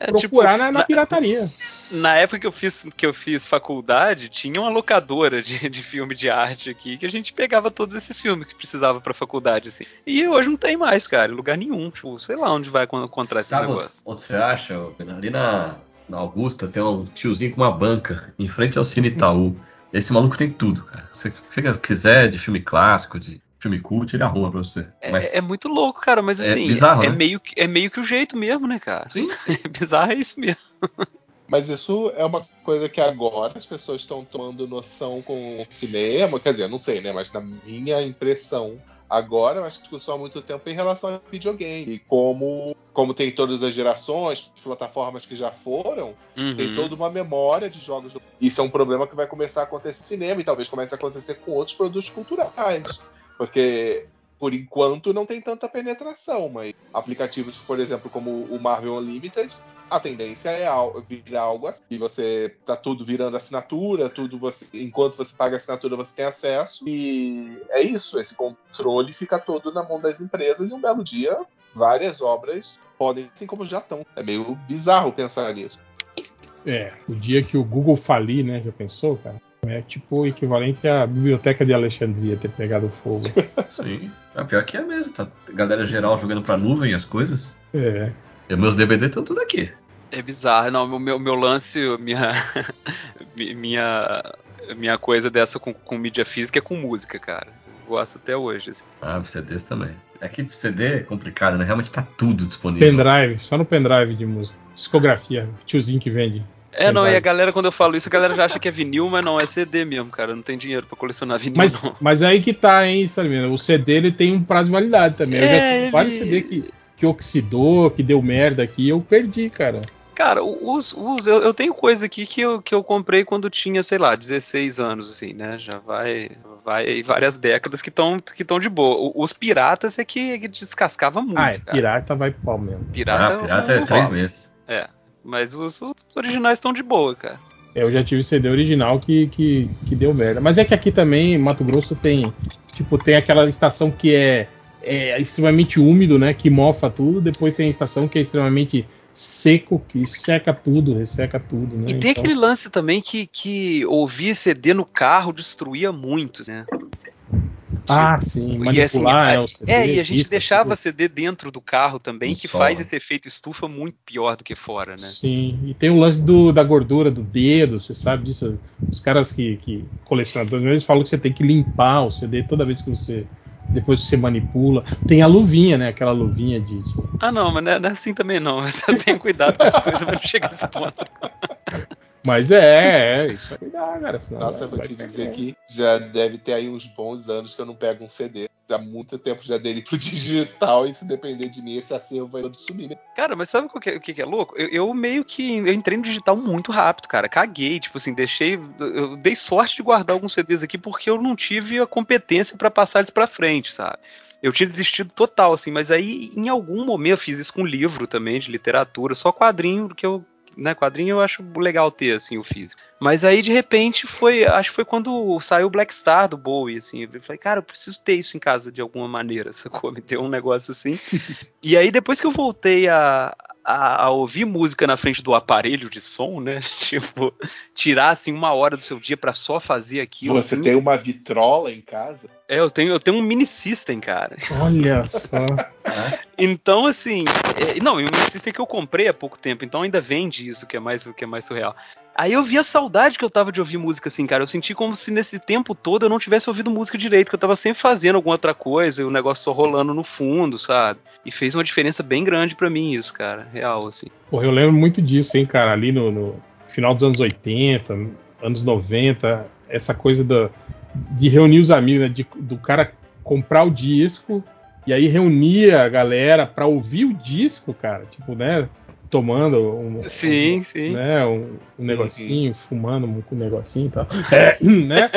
É, procurar tipo, na, na na- pirataria. Na época que eu fiz, que eu fiz faculdade, tinha uma locadora de, de filme de arte aqui que a gente pegava todos esses filmes que precisava pra faculdade, assim. E hoje não tem mais, cara, lugar nenhum. Tipo, sei lá onde vai con- encontrar esse Sabe negócio. onde você acha? Ali na, na Augusta tem um tiozinho com uma banca em frente ao Cine Itaú. Esse maluco tem tudo, cara. Se você quiser de filme clássico, de filme cult, ele arruma pra você. É, Mas, é muito louco, cara, mas É assim, bizarro, é, né? meio que, é meio que o jeito mesmo, né, cara? sim, É bizarro, é isso mesmo. Mas isso é uma coisa que agora as pessoas estão tomando noção com o cinema. Quer dizer, não sei, né? Mas na minha impressão, agora eu acho que a discussão há muito tempo é em relação ao videogame. E como, como tem todas as gerações, plataformas que já foram, tem Uhum. toda uma memória de jogos. Isso é um problema que vai começar a acontecer no cinema e talvez comece a acontecer com outros produtos culturais. Porque, por enquanto, não tem tanta penetração, mas aplicativos, por exemplo, como o Marvel Unlimited, a tendência é virar algo assim. E você tá tudo virando assinatura, tudo você. Enquanto você paga assinatura, você tem acesso. E é isso, esse controle fica todo na mão das empresas e um belo dia. Várias obras podem, assim como já estão. É meio bizarro pensar nisso. É, o dia que o Google falir, né? Já pensou, cara? É tipo o equivalente à biblioteca de Alexandria ter pegado fogo. sim. É pior que é mesmo. Tá galera geral jogando pra nuvem as coisas. É. E meus DVD estão tudo aqui. É bizarro. Não, o meu, meu lance, minha, mi- minha, minha coisa dessa com, com mídia física é com música, cara. Gosto até hoje. assim. Ah, CDs também. É que CD é complicado, né? Realmente tá tudo disponível. Pendrive, só no pendrive de música. Discografia, tiozinho que vende. É, não, e a galera, quando eu falo isso, a galera já acha que é vinil, mas não, é CD mesmo, cara. Não tem dinheiro pra colecionar vinil, Mas, não. mas aí que tá, hein, Salimena? O CD ele tem um prazo de validade também. eu já É, tive ele- vários CD que, que oxidou, que deu merda aqui, eu perdi, cara. Cara, os, os, eu, eu tenho coisa aqui que eu, que eu comprei quando tinha, sei lá, 16 anos, assim, né? Já vai, vai várias décadas que estão que tão de boa. Os piratas é que, que descascava muito, ah, é, cara. pirata vai pau mesmo. Pirata, Ah, pirata é não três meses. Mas os, os originais estão de boa, cara. Eu já tive CD original que, que, que deu merda. Mas é que aqui também, Mato Grosso, tem. Tipo, tem aquela estação que é, é extremamente úmido, né? Que mofa tudo. Depois tem a estação que é extremamente seco, que seca tudo, resseca tudo, né? E tem Então- aquele lance também que, que ouvir CD no carro destruía muito, né? Ah, sim, E assim, manipular, a- né, o CD, é, e a gente isso, deixava tudo. CD dentro do carro também, que faz esse efeito estufa muito pior do que fora, né? Sim, e tem o lance do, da gordura do dedo, você sabe disso? Os caras que, que colecionadores, eles falam que você tem que limpar o CD toda vez que você depois você manipula. Tem a luvinha, né? Aquela luvinha de. Ah, não, mas não é, é assim também não. Eu tenho cuidado com as coisas pra não chegar nesse ponto. Mas é, é, isso aí dá, cara. Nossa, eu vou te dizer que já deve ter aí uns bons anos que eu não pego um CD. Há muito tempo já dele pro digital e se depender de mim, esse acervo vai todo sumir. né? Cara, mas sabe o que, o que é louco? Eu, eu meio que eu entrei no digital muito rápido, cara. Caguei, tipo assim, deixei. Eu dei sorte de guardar alguns CDs aqui porque eu não tive a competência pra passar eles pra frente, sabe? Eu tinha desistido total, assim, mas aí em algum momento eu fiz isso com livro também, de literatura, só quadrinho que eu. Né, quadrinho eu acho legal ter, assim, o físico. Mas aí, de repente, foi. Acho que foi quando saiu o Black Star do Bowie, assim. Eu falei, cara, eu preciso ter isso em casa de alguma maneira, sacou? Me deu um negócio assim. E aí, depois que eu voltei a, a, a ouvir música na frente do aparelho de som, né? Tipo, tirar assim uma hora do seu dia pra só fazer aquilo. Você assim. tem uma vitrola em casa? É, eu tenho, eu tenho um mini system, cara. Olha só. Então, assim, é, não, e o mini system que eu comprei há pouco tempo, então ainda vende isso, que é mais, que é mais surreal. Aí eu vi a saudade que eu tava de ouvir música, assim, cara. Eu senti como se nesse tempo todo eu não tivesse ouvido música direito, que eu tava sempre fazendo alguma outra coisa e o negócio só rolando no fundo, sabe? E fez uma diferença bem grande pra mim isso, cara. Real, assim. Porra, eu lembro muito disso, hein, cara. Ali no, no final dos anos 80, anos 90, essa coisa de reunir os amigos, né, de- do cara comprar o disco e aí reunia a galera pra ouvir o disco, cara. Tipo, né? Tomando um, Sim, um, sim. né, um, um negocinho, fumando um, um negocinho e tal. É, né?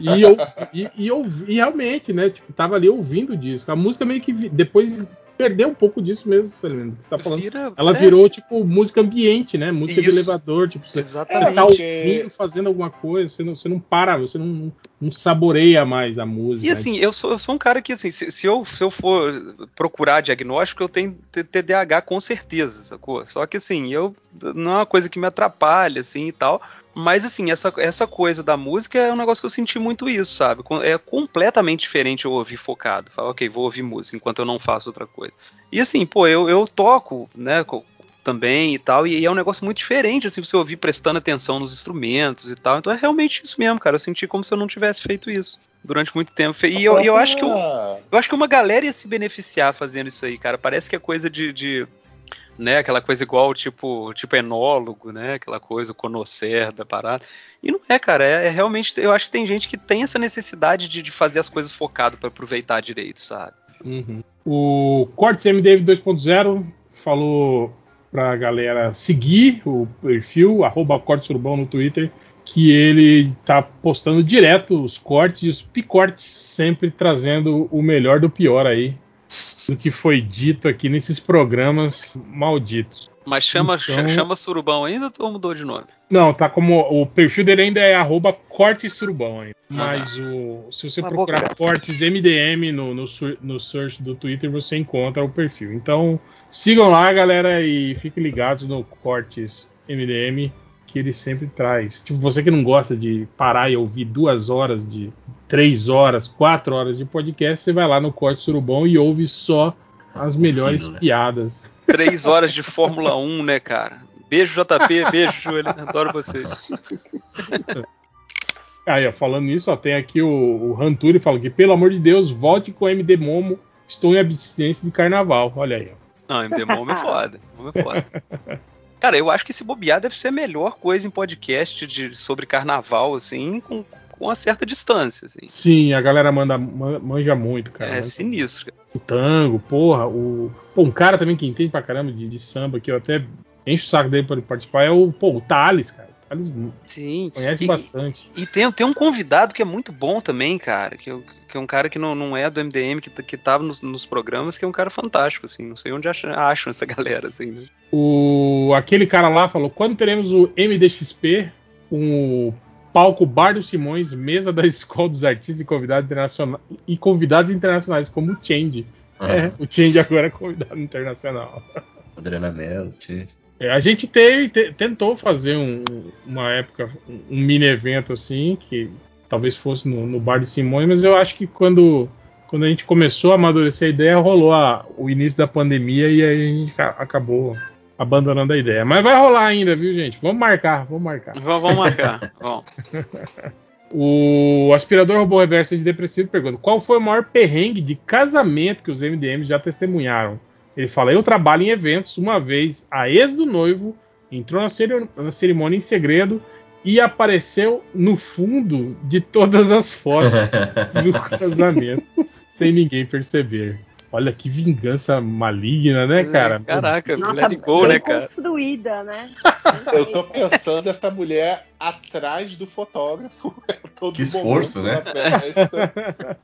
E eu, e, e eu e realmente, né? Tipo, tava ali ouvindo o disco. A música meio que vi- depois perdeu um pouco disso mesmo, Celino, que você tá falando. Vira- Ela é, virou, tipo, música ambiente, né? Música de Isso. elevador. Tipo, você, você Exatamente. tá ouvindo, fazendo alguma coisa, você não, você não para, você não, não saboreia mais a música. E assim, eu sou, eu sou um cara que, assim, se, se eu, se eu for procurar diagnóstico, eu tenho TDAH com certeza, sacou? Só que, assim, eu não é uma coisa que me atrapalha, assim, e tal. Mas, assim, essa, essa coisa da música é um negócio que eu senti muito isso, sabe? É completamente diferente eu ouvir focado. Falar, ok, vou ouvir música enquanto eu não faço outra coisa. E, assim, pô, eu, eu toco, né, também e tal, e é um negócio muito diferente, assim, você ouvir prestando atenção nos instrumentos e tal. Então é realmente isso mesmo, cara. Eu senti como se eu não tivesse feito isso durante muito tempo. E eu, e eu acho que eu, eu acho que uma galera ia se beneficiar fazendo isso aí, cara. Parece que é coisa de. de né, aquela coisa igual, tipo, tipo enólogo, né? Aquela coisa, o conhecer da parada. E não é, cara. É, é realmente. Eu acho que tem gente que tem essa necessidade de, de fazer as coisas focado pra aproveitar direito, sabe? Uhum. O Cortes MDM 2.0 falou pra galera seguir o perfil, arroba Cortes Urbão no Twitter, que ele tá postando direto os cortes e os picortes, sempre trazendo o melhor do pior aí, do que foi dito aqui nesses programas malditos. Mas chama, Então- chama surubão ainda ou mudou de nome? Não, tá como. O perfil dele ainda é arroba cortes surubão ainda. Mas o, se você procurar boca. cortes MDM no, no, no search do Twitter, você encontra o perfil. Então sigam lá, galera, e fiquem ligados no cortes MDM, que ele sempre traz. Tipo, você que não gosta de parar e ouvir duas horas de. Três horas, quatro horas de podcast, você vai lá no Corte Surubão e ouve só as melhores né? piadas. Três horas de Fórmula 1, né, cara? Beijo, JP. Beijo, Júlia. Adoro vocês. Aí, ó, falando nisso, ó, tem aqui o, o Ranturi fala que, pelo amor de Deus, volte com o MD Momo. Estou em abstinência de carnaval. Olha aí, ó. Não, MD Momo é foda. Momo é foda. Cara, eu acho que se bobear deve ser a melhor coisa em podcast de, sobre carnaval, assim, com, com uma certa distância, assim. Sim, a galera manda, man- manja muito, cara. É sinistro. cara. O tango, porra. O, pô, um cara também que entende pra caramba de, de samba, que eu até encho o saco dele pra ele participar, é o, pô, o Thales, cara. Sim. conhece E- bastante. E tem, tem um convidado que é muito bom também, cara, que, eu- que é um cara que não, não é do MDM, que, tá- que tava nos, nos programas, que é um cara fantástico, assim. Não sei onde acham, acham essa galera, assim. né? O, aquele cara lá falou: quando teremos o MDXP com o palco Bar do Simões, mesa da Escola dos Artistas e convidados, internaciona- e convidados internacionais, como o Change. É, o Change agora é convidado internacional. Adriana Mello, tio. É, a gente te- te- tentou fazer um- uma época, um mini evento assim, que talvez fosse no, no Bar do Simões, mas eu acho que quando, quando a gente começou a amadurecer a ideia, rolou a- o início da pandemia e aí a gente ca- acabou abandonando a ideia. Mas vai rolar ainda, viu, gente? Vamos marcar, vamos marcar. Vamos, vamos marcar. O aspirador robô reverso de depressivo pergunta: qual foi o maior perrengue de casamento que os MDMs já testemunharam? Ele fala: Eu trabalho em eventos. Uma vez a ex do noivo entrou na, na cerimônia em segredo e apareceu no fundo de todas as fotos do casamento, sem ninguém perceber. Olha que vingança maligna, né, cara? Caraca, Nossa, mulher ligou, bem né, cara? construída, né? Eu tô pensando essa mulher atrás do fotógrafo. Todo Que esforço, né? peça.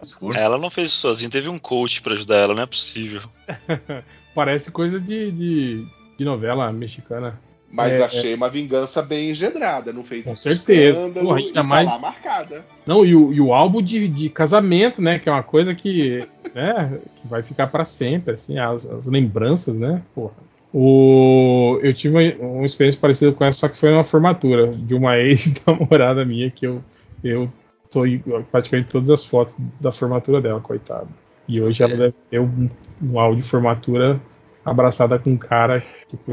Esforço. Ela não fez isso sozinha, teve um coach pra ajudar ela, não é possível. Parece coisa de, de, de novela mexicana. Mas É, achei uma vingança bem engedrada, não fez Com certeza. e ainda tá mais- lá marcada. Não, e o, e o álbum de, de casamento, né? Que é uma coisa que, né, que vai ficar pra sempre, assim, as, as lembranças, né? Porra. O, eu tive uma, uma experiência parecida com essa, só que foi numa formatura de uma ex-namorada minha que eu, eu tô em praticamente todas as fotos da formatura dela, coitada. E hoje ela É. deve ter um, um álbum de formatura abraçada com um cara, tipo,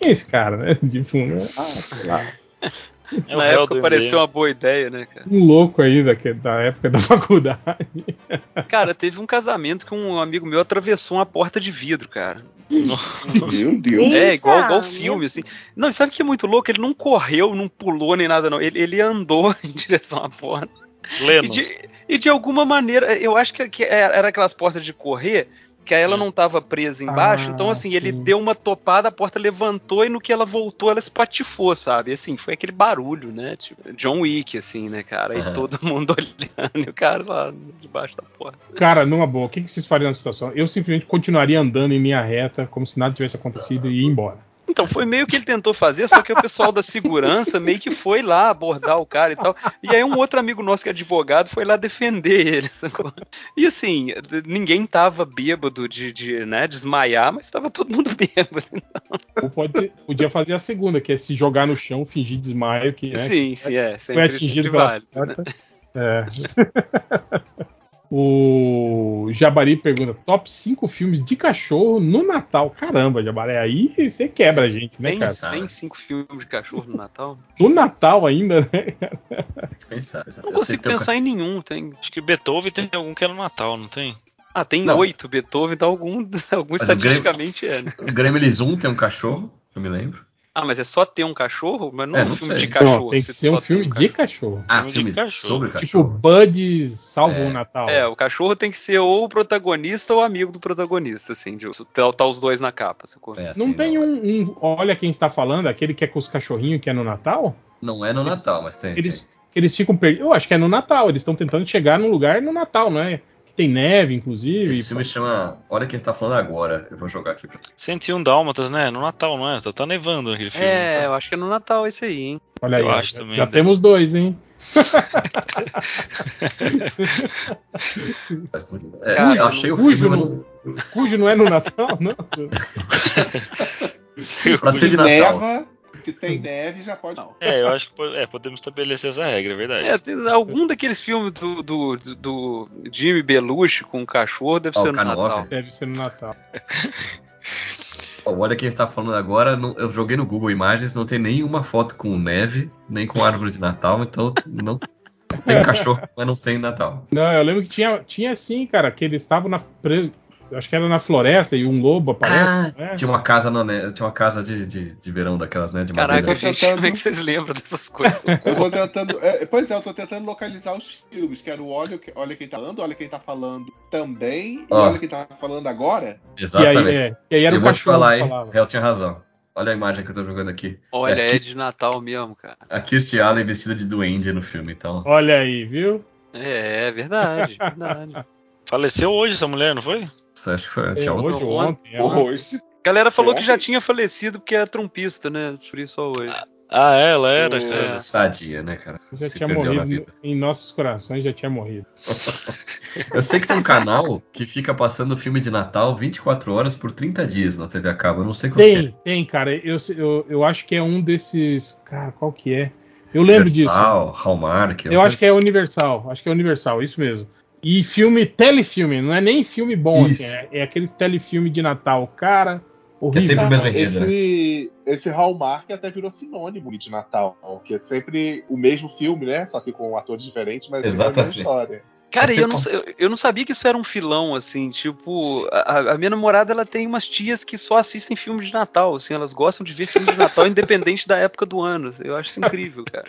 quem é esse cara, né? Tipo, né? Ah, sei lá. É Na época pareceu uma boa ideia, né, cara? Um louco aí da, da época da faculdade. Cara, teve um casamento que um amigo meu atravessou uma porta de vidro, cara. Meu Deus. É, igual, igual filme, assim. Não, e sabe o que é muito louco? Ele não correu, não pulou nem nada, não. Ele, ele andou em direção à porta. E Leno. de, e de alguma maneira, eu acho que, que era aquelas portas de correr, que aí ela não tava presa embaixo, Ah, então assim, ele sim. deu uma topada, a porta levantou e no que ela voltou, ela espatifou, sabe? E, assim, foi aquele barulho, né? Tipo, John Wick, assim, né, cara? E Aham. todo mundo olhando, e o cara lá debaixo da porta. Cara, numa boa, o que, que vocês fariam na situação? Eu simplesmente continuaria andando em minha reta, como se nada tivesse acontecido e ia embora. Então, foi meio que ele tentou fazer, só que o pessoal da segurança meio que foi lá abordar o cara e tal. E aí um outro amigo nosso que é advogado foi lá defender ele. sacou? E assim, ninguém tava bêbado de, de né, desmaiar, mas tava todo mundo bêbado. Ou pode, podia fazer a segunda, que é se jogar no chão, fingir desmaio, que né, sim, sim, é. foi atingido pela né? porta. É. o Jabari pergunta: top 5 filmes de cachorro no Natal. Caramba, Jabari, aí você quebra a gente, né, Tem, cara? Tem cinco filmes de cachorro no Natal? No Natal ainda, né? Tem que pensar. Não consigo pensar em nenhum. Tem... Acho que Beethoven tem algum que é no Natal, não tem? Ah, tem oito. Beethoven, então algum, algum Mas o Grêmio- estatisticamente é. Né? O Gremlins 1 tem um cachorro, eu me lembro. Ah, mas é só ter um cachorro? Mas não É, é um não filme sei. de cachorro. Não, tem que se ser um filme de cachorro. Ah, Filme de filme cachorro. sobre Tipo, cachorro. Bud salva É. o Natal. É, o cachorro tem que ser ou o protagonista ou amigo do protagonista, assim, de, tá, tá os dois na capa? É, assim, Não tem um, um- Olha quem está falando, aquele que é com os cachorrinhos que é no Natal? Não é no Eles- Natal, mas tem. Eles, tem. eles ficam perdidos. Eu acho que é no Natal. Eles estão tentando chegar num lugar no Natal, não é? Tem neve, inclusive. Esse filme chama Olha quem está falando agora. Eu vou jogar aqui pra 101 Dálmatas, né? No Natal, não é? Tá, tá nevando naquele filme. É, então. eu acho que é no Natal esse aí, hein? Olha aí, eu ó, acho já, também, já né? temos dois, hein? É, Cara, eu achei o Cujo filme. não- Cujo não é no Natal, não? Pra ser de Se Natal. neva, se tem neve, já pode. Não. É, eu acho que é, podemos estabelecer essa regra, é verdade. É, tem algum daqueles filmes do, do, do Jimmy Belushi com o cachorro deve Ó, ser no K9. Natal. Deve ser no Natal. Olha quem está falando agora. não- Eu joguei no Google Imagens, não tem nenhuma foto com neve, nem com árvore de Natal, então não tem cachorro, mas não tem Natal. Não, eu lembro que tinha, tinha sim, cara, que eles estavam na. preso- Acho que era na floresta e um lobo aparece. né? Tinha uma casa na ne- tinha uma casa de, de, de verão daquelas, né? De Caraca, madeira. gente, tentando- como é que vocês lembram dessas coisas? Eu tô tentando. é, pois é, eu tô tentando localizar os filmes, que era o Olha, olha quem tá falando, olha quem tá falando também, Ó. e olha quem tá falando agora. E aí, Exatamente. é, e aí era eu o vou te falar, hein? Real tinha razão. Olha a imagem que eu tô jogando aqui. Olha, É, é de Natal mesmo, cara. A Kirstie Allen vestida de duende no filme, então. Olha aí, viu? É, é verdade, verdade. Faleceu hoje essa mulher, não foi? Isso acho que foi É, anteontem. hoje ou ontem. ela- Hoje. A galera falou Será que já tinha falecido porque é trumpista, né? Por isso só hoje. Ah, é, ela era, É. cara. Sadia, né, cara? Já Se tinha morrido em nossos corações, já tinha morrido. Eu sei que tem um canal que fica passando filme de Natal 24 horas por 30 dias na TV a cabo. Eu não sei qual que é. Tem, tem, cara. Eu, eu, eu acho que é um desses. Cara, qual que é? Eu lembro disso. Universal, Hallmark. Eu acho que é Universal. Acho que é Universal, isso mesmo. E filme, telefilme, não é nem filme bom, assim, é, é aqueles telefilme de Natal. Cara, Que é Horrível. sempre o mesmo enredo, né? Esse, esse Hallmark até virou sinônimo de Natal, que é sempre o mesmo filme, né? Só que com atores diferentes, mas sempre a mesma história. Cara, eu não, eu, eu não sabia que isso era um filão, assim, tipo, a, a minha namorada, ela tem umas tias que só assistem filme de Natal, assim, elas gostam de ver filme de Natal independente da época do ano, eu acho isso incrível, cara.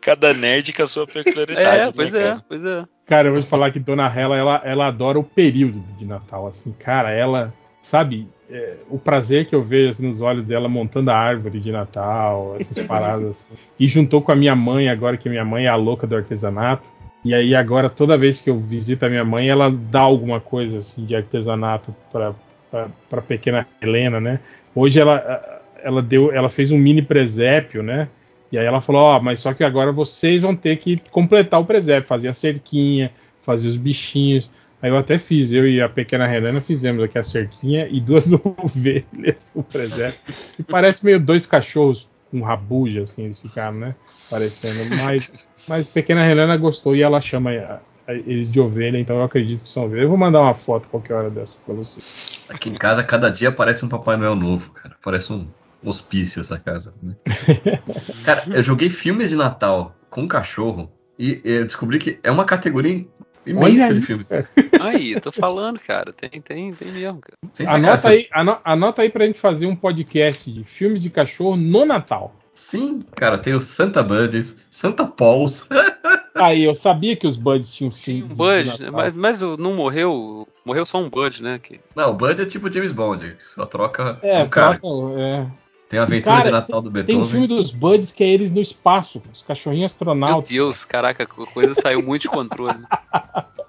Cada nerd com a sua peculiaridade. É, né, pois é, cara? pois é. Cara, eu vou te falar que Dona Hela, ela, ela adora o período de Natal, assim, cara, ela, sabe, é, o prazer que eu vejo assim, nos olhos dela montando a árvore de Natal, essas paradas, assim. E juntou com a minha mãe, agora que minha mãe é a louca do artesanato, e aí agora, toda vez que eu visito a minha mãe, ela dá alguma coisa, assim, de artesanato pra pequena Helena, né? Hoje ela, ela deu, ela fez um mini presépio, né? E aí ela falou, ó, mas só que agora vocês vão ter que completar o presépio, fazer a cerquinha, fazer os bichinhos. Aí eu até fiz, eu e a pequena Helena fizemos aqui a cerquinha e duas ovelhas o presépio. Que parece meio dois cachorros com rabuja, assim, eles ficaram, né? Parecendo. Mas, mas a pequena Helena gostou e ela chama a- a- eles de ovelha, então eu acredito que são ovelhas. Eu vou mandar uma foto qualquer hora dessa pra você. Aqui em casa, cada dia aparece um Papai Noel novo, cara. Parece um hospício essa casa. Né? cara, eu joguei filmes de Natal com cachorro e eu descobri que é uma categoria imensa aí, de filmes. cara. Aí, eu tô falando, cara, tem, tem, tem mesmo, cara. Anota sacanagem. aí, ano- anota aí pra gente fazer um podcast de filmes de cachorro no Natal. Sim, cara, tem o Santa Buddies, Santa Pauls. Aí, eu sabia que os Buds tinham filme. Um Bud, mas, mas não morreu. Morreu só um Bud, né? Que... Não, o Bud é tipo James Bond, só troca É, um cara. troca- é. Tem a aventura Cara, de Natal do Tem Beethoven. um filme dos Buds que é eles no espaço, os cachorrinhos Meu astronautas. Deus, caraca, a coisa saiu muito de controle.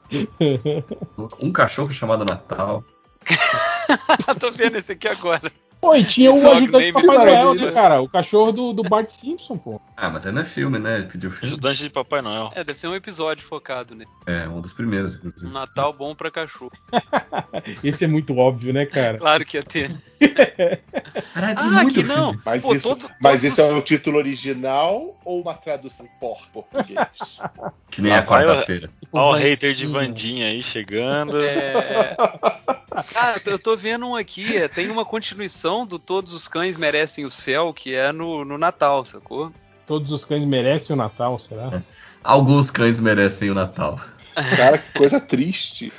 Um cachorro chamado Natal. tô vendo esse aqui agora. Pô, e tinha o Dog ajudante do Papai Noel, né? cara? O cachorro do, do Bart Simpson, pô. Ah, mas é filme, né? Ele pediu filme. Ajudante de Papai Noel. É, deve ser um episódio focado, né? É, um dos primeiros, Um inclusive. Natal bom pra cachorro. Esse é muito óbvio, né, cara? Claro que ia ter. Caralho, Ah, muito que filme. não. Mas, Pô, isso, todo- mas todos isso é o título original ou uma tradução por português? Que nem Lá a quarta-feira. Ó, o hater de Vandinha aí chegando. É... Ah, eu tô vendo um aqui, é, tem uma continuação do Todos os Cães Merecem o Céu, que é no, no Natal, sacou? Todos os cães merecem o Natal, será? Alguns cães merecem o Natal. Cara, que coisa triste.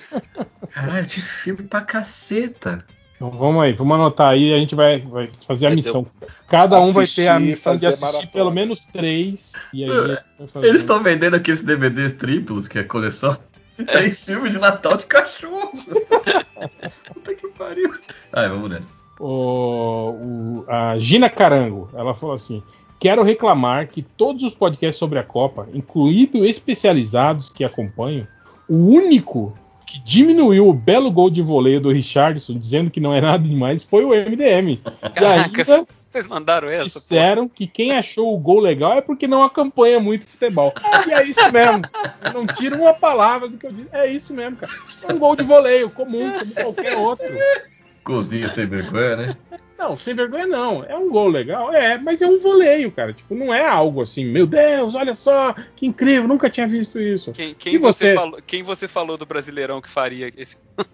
Caralho, de filme pra caceta. Então vamos aí, vamos anotar aí a gente vai, vai fazer a Vai missão. Cada um vai ter a missão de assistir maratona. pelo menos três. E a. Eles estão vendendo aqueles DVDs triplos, que é coleção de três filmes de Natal de cachorro. Puta que pariu. Ai, vamos nessa. O, o- a Gina Carango, ela falou assim: Quero reclamar que todos os podcasts sobre a Copa, incluindo especializados que acompanham, o único que diminuiu o belo gol de voleio do Richardson, dizendo que não é nada demais, foi o MDM. E Caraca, ainda vocês mandaram essa? pô? disseram que quem achou o gol legal é porque não acompanha muito futebol. E é isso mesmo. Eu não tiro uma palavra do que eu disse. É isso mesmo, cara. É um gol de voleio comum, como qualquer outro. Cozinha sem vergonha, né? Não, sem vergonha não. É um gol legal, é, mas é um voleio, cara. Tipo, não é algo assim, meu Deus, olha só, que incrível, nunca tinha visto isso. Quem, quem E você... você? falou, quem você falou do Brasileirão que faria esse.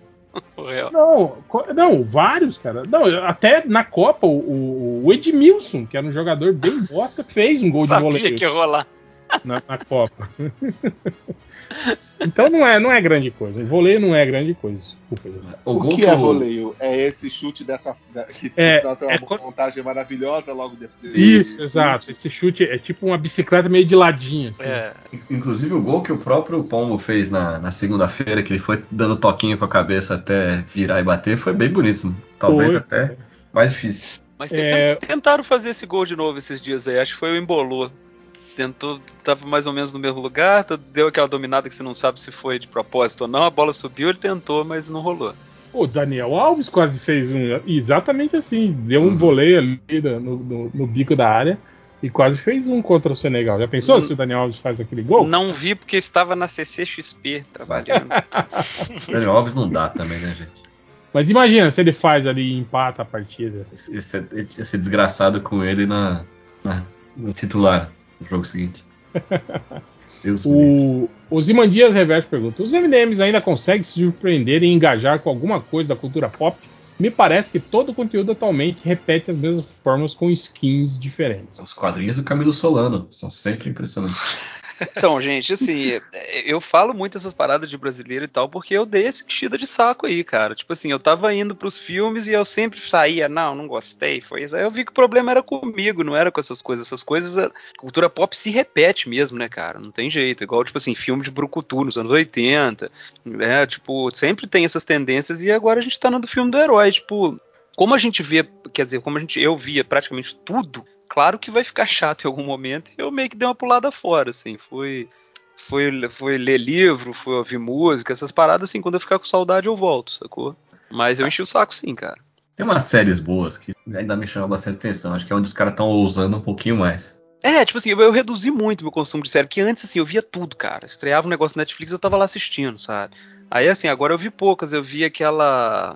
Não, não, vários, cara. Não, até na Copa, o, o- Edmilson, que era um jogador bem bosta, fez um gol de Sabia voleio que ia rolar. na, na Copa. então não é, não é grande coisa. O voleio não é grande coisa, desculpa. O, O gol que é voleio? É esse chute dessa. da- que É, tem é uma co- montagem maravilhosa logo depois. Isso, exato. Esse chute é tipo uma bicicleta meio de ladinho. Assim. É, Inclusive o gol que o próprio Pombo fez na, na segunda-feira, que ele foi dando toquinho com a cabeça até virar e bater, foi bem bonito. Talvez Foi. até mais difícil. mas É. tentaram fazer esse gol de novo esses dias aí. Acho que foi o Embolô. Tentou, tava mais ou menos no mesmo lugar, deu aquela dominada que você não sabe se foi de propósito ou não. A bola subiu, ele tentou, mas não rolou. O Daniel Alves quase fez um. Exatamente assim. Deu um Uhum. voleio ali no, no- no bico da área e quase fez um contra o Senegal. Já pensou Hum. se o Daniel Alves faz aquele gol? Não vi porque estava na CCXP trabalhando. Daniel Alves não dá também, né, gente? Mas imagina se ele faz ali e empata a partida. Esse- esse desgraçado com ele na, na- no titular no jogo seguinte. Deus. O, o Zimandias Reverso pergunta: os MDMs ainda conseguem se surpreender e engajar com alguma coisa da cultura pop? me parece que todo o conteúdo atualmente repete as mesmas formas com skins diferentes. Os quadrinhos do Camilo Solano são sempre impressionantes. Então, gente, assim, eu falo muito essas paradas de brasileiro e tal, porque eu dei essa enchida de saco aí, cara. Tipo assim, eu tava indo pros filmes e eu sempre saía, não, não gostei, foi isso. Aí eu vi que o problema era comigo, não era com essas coisas. Essas coisas, a cultura pop se repete mesmo, né, cara? Não tem jeito. Igual, tipo assim, filme de Brucutu nos anos 80, né? Tipo, sempre tem essas tendências e agora a gente tá no filme do herói. Tipo, como a gente vê, quer dizer, como a gente, eu via praticamente tudo claro que vai ficar chato em algum momento. E eu meio que dei uma pulada fora, assim. Fui, fui, fui ler livro, fui ouvir música, essas paradas, assim. Quando eu ficar com saudade, eu volto, sacou? Mas eu enchi o saco, sim, cara. Tem umas séries boas que ainda me chamam bastante atenção. Acho que é onde os caras estão ousando um pouquinho mais. É, tipo assim, eu, eu, reduzi muito meu consumo de série, porque antes, assim, eu via tudo, cara. Estreava um negócio na Netflix, eu tava lá assistindo, sabe? Aí, assim, agora eu vi poucas. Eu vi aquela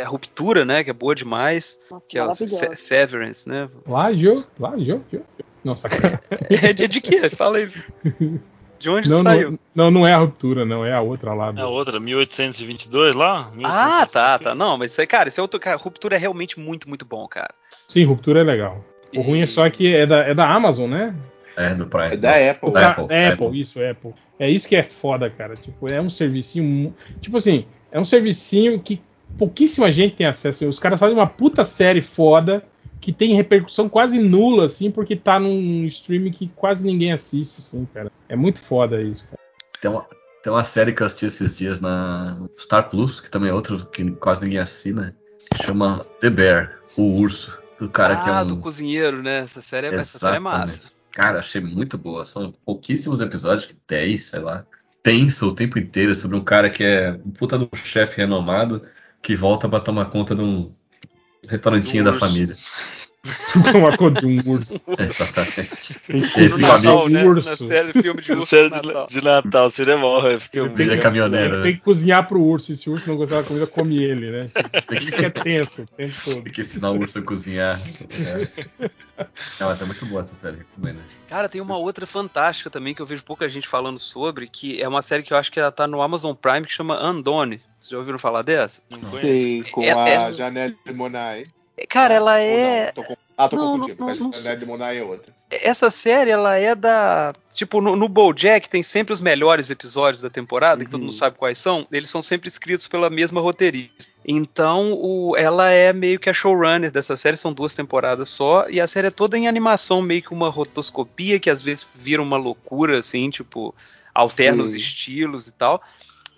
é, Ruptura, né? Que é boa demais. que é o Se Severance, né? Lá, Jô. Lá, Jô. Nossa, cara. É, de, de quê? Fala aí. De onde não, saiu? Não, não é a Ruptura, não. É a outra lá. Do... É a outra, 1822 lá? 1822. Ah, tá, tá. Não, mas isso aí, cara, esse é outro. Cara, Ruptura é realmente muito, muito bom, cara. Sim, Ruptura é legal. O e... ruim é só que é da, é da Amazon, né? É, do Prime. É da Apple. Da Apple, Apple, Apple, isso, Apple. É isso que é foda, cara. Tipo, é um servicinho. Tipo assim, é um servicinho que pouquíssima gente tem acesso. Os caras fazem uma puta série foda que tem repercussão quase nula, assim, porque tá num streaming que quase ninguém assiste, assim, cara. É muito foda isso, cara. Tem uma, tem uma série que eu assisti esses dias na Star Plus, que também é outro que quase ninguém assina, que chama The Bear, o urso. Do cara ah, que é um. do cozinheiro, né? Essa série, é, essa série é massa. Cara, achei muito boa. São pouquíssimos episódios, 10, sei lá. Tenso o tempo inteiro sobre um cara que é um puta do chefe renomado que volta para tomar conta de um restaurantinho da família. tomar conta de um urso. Exatamente. Esse Natal, né? urso. Na série, filme de urso. série de Natal, de Natal seria bom. Um tem, caminhoneiro. Ele tem que cozinhar pro urso. E se o urso não gostar da comida, come ele, né? Que é tenso o tempo todo. Tem que ensinar o urso a cozinhar. É. Não, mas é muito boa essa série, recomendo. Cara, tem uma outra fantástica também que eu vejo pouca gente falando sobre, que é uma série que eu acho que ela tá no Amazon Prime, que chama Andone. Vocês já ouviram falar dessa? Não Sim, com é, a é... Janelle Monáe. Cara, ela é. Tô com... Ah, tô não, confundindo, não, não, Janelle Monáe é outra. Essa série, ela é da. Tipo, no, no BoJack tem sempre os melhores episódios da temporada, uhum. que todo mundo uhum. sabe quais são. Eles são sempre escritos pela mesma roteirista. Então, o, ela é meio que a showrunner dessa série, são duas temporadas só, e a série é toda em animação, meio que uma rotoscopia, que às vezes vira uma loucura, assim, tipo, alterna Sim. os estilos e tal.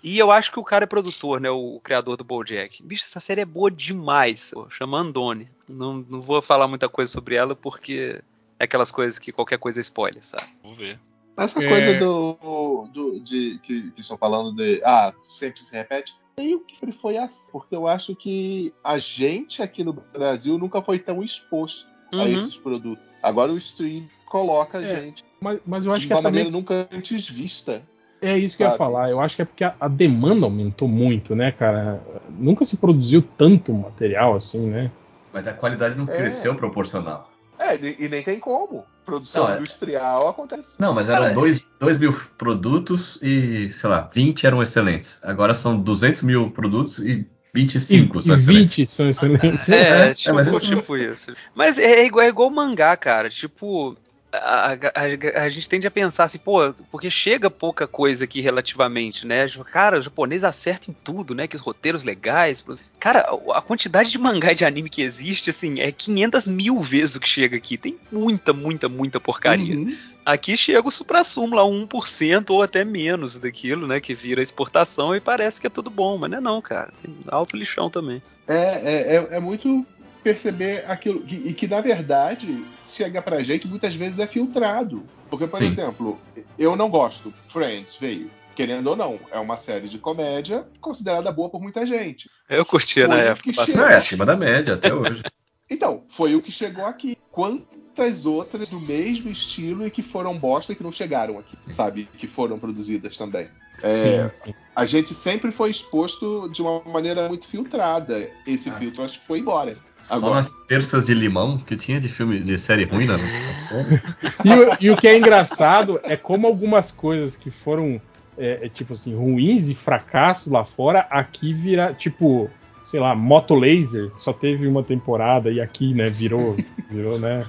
E eu acho que o cara é produtor, né? O, o criador do BoJack. Bicho, essa série é boa demais. Pô, chama Andone. Não, não vou falar muita coisa sobre ela porque é aquelas coisas que qualquer coisa é spoiler, sabe? Vou ver. Essa é... coisa do, do de que, que estão falando de ah sempre se repete. Sei o que foi assim, porque eu acho que a gente aqui no Brasil nunca foi tão exposto uhum. a esses produtos. Agora o stream coloca a é, gente mas, mas eu acho de que uma maneira também... nunca antes vista. É isso que sabe? eu ia falar. Eu acho que é porque a, a, demanda aumentou muito, né, cara? Nunca se produziu tanto material assim, né? Mas a qualidade não é. cresceu proporcional. É, e nem tem como. Produção não, é- industrial acontece. Não, mas eram 2 mil produtos e, sei lá, 20 eram excelentes. Agora são 200 mil produtos e 25 e, são e 20 são excelentes. É, é, tipo, é, mas isso... tipo isso. Mas é igual, é igual mangá, cara. Tipo, a, a, a, gente tende a pensar assim, pô, porque chega pouca coisa aqui relativamente, né? Cara, o japonês acerta em tudo, né? Que os roteiros legais. Cara, a quantidade de mangá e de anime que existe, assim, é 500 mil vezes o que chega aqui. Tem muita, muita, muita porcaria. Uhum. Aqui chega o supra-sumo lá, 1% ou até menos daquilo, né? Que vira exportação e parece que é tudo bom, mas não é não, cara. Tem alto lixão também. É, é, é, é muito perceber aquilo. E, e que, na verdade, chega pra gente muitas vezes é filtrado. Porque, por Sim. exemplo, eu não gosto. Friends veio. Querendo ou não, é uma série de comédia considerada boa por muita gente. Eu curtia na época. Não, é acima da média até hoje. então, foi o que chegou aqui. Quantas outras do mesmo estilo e que foram bosta e que não chegaram aqui, sabe? Que foram produzidas também. É, a gente sempre foi exposto de uma maneira muito filtrada. Esse ah. filtro acho que foi embora. Só Agora. nas terças de limão que tinha de filme de série ruim, né? e, o, e o que é engraçado é como algumas coisas que foram é, é, tipo assim ruins e fracassos lá fora aqui vira tipo sei lá, Moto Laser, que só teve uma temporada e aqui, né, virou, virou, né?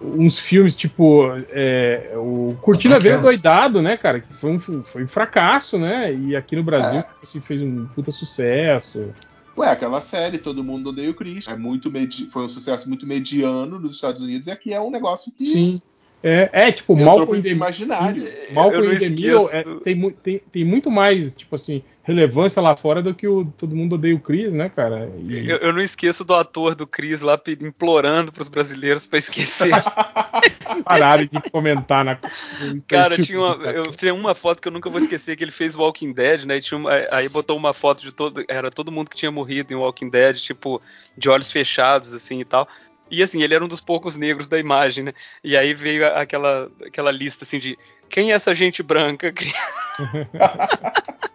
Uns filmes tipo é, o Curtindo a Ver Doidado, né, cara? Que foi um, foi um fracasso, né? E aqui no Brasil É. tipo assim, fez um puta sucesso. Ué, aquela série Todo Mundo Odeia o Chris. É muito medi- Foi um sucesso muito mediano nos Estados Unidos e aqui é um negócio que Sim. É, é tipo, Malcolm pro in the imaginário. Malcolm in the Middle esqueço é, tem, tem, tem muito mais, tipo assim, relevância lá fora do que o Todo Mundo Odeia o Chris, né, cara? E- Eu, eu não esqueço do ator do Chris lá implorando pros brasileiros pra esquecer. pararem de comentar na. Cara, tinha uma, eu tinha uma foto que eu nunca vou esquecer, que ele fez Walking Dead, né? Tinha uma- aí botou uma foto de todo. Era todo mundo que tinha morrido em Walking Dead, tipo, de olhos fechados, assim e tal. E assim, ele era um dos poucos negros da imagem, né? E aí veio aquela, aquela lista assim de quem é essa gente branca?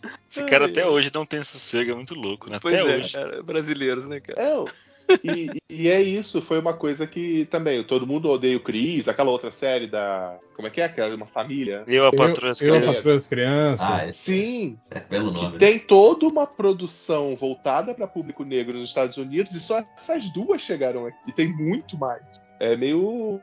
Esse cara até hoje não tem sossego, é muito louco, né? Pois Até é, hoje. cara, brasileiros, né, cara? É, e, e é isso, foi uma coisa que também, todo mundo odeia o Chris, aquela outra série da. Como é que é? Aquela uma família. Eu, a Eu, patroa as eu, eu crianças. patroa crianças. Ah, esse Sim, é pelo que nome. né? tem toda uma produção voltada para público negro nos Estados Unidos e só essas duas chegaram aqui. E tem muito mais. É meio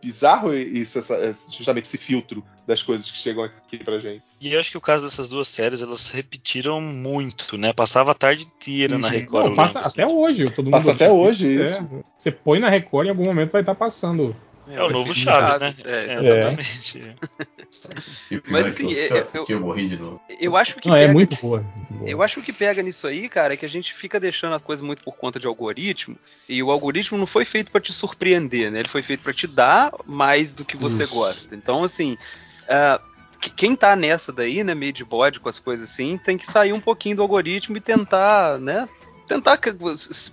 bizarro isso, essa- justamente esse filtro das coisas que chegam aqui pra gente. E eu acho que o caso dessas duas séries, elas se repetiram muito, né? Passava a tarde inteira na Uhum. Record. Não, passa lembro, até assim. hoje. Todo mundo Passa até hoje, É, isso. Você põe na Record em algum momento vai estar passando. É o novo Chaves, né? É, É, exatamente. E Mas, é que assim, eu, é- se eu é- assistir, eu morri de novo. Eu acho que Não, é pega- muito boa. muito boa. Eu acho que o que pega nisso aí, cara, é que a gente fica deixando as coisas muito por conta de algoritmo, e o algoritmo não foi feito pra te surpreender, né? Ele foi feito pra te dar mais do que você Isso. gosta. Então, assim, que- quem tá nessa daí, né, meio de bode com as coisas assim, tem que sair um pouquinho do algoritmo e tentar, né, tentar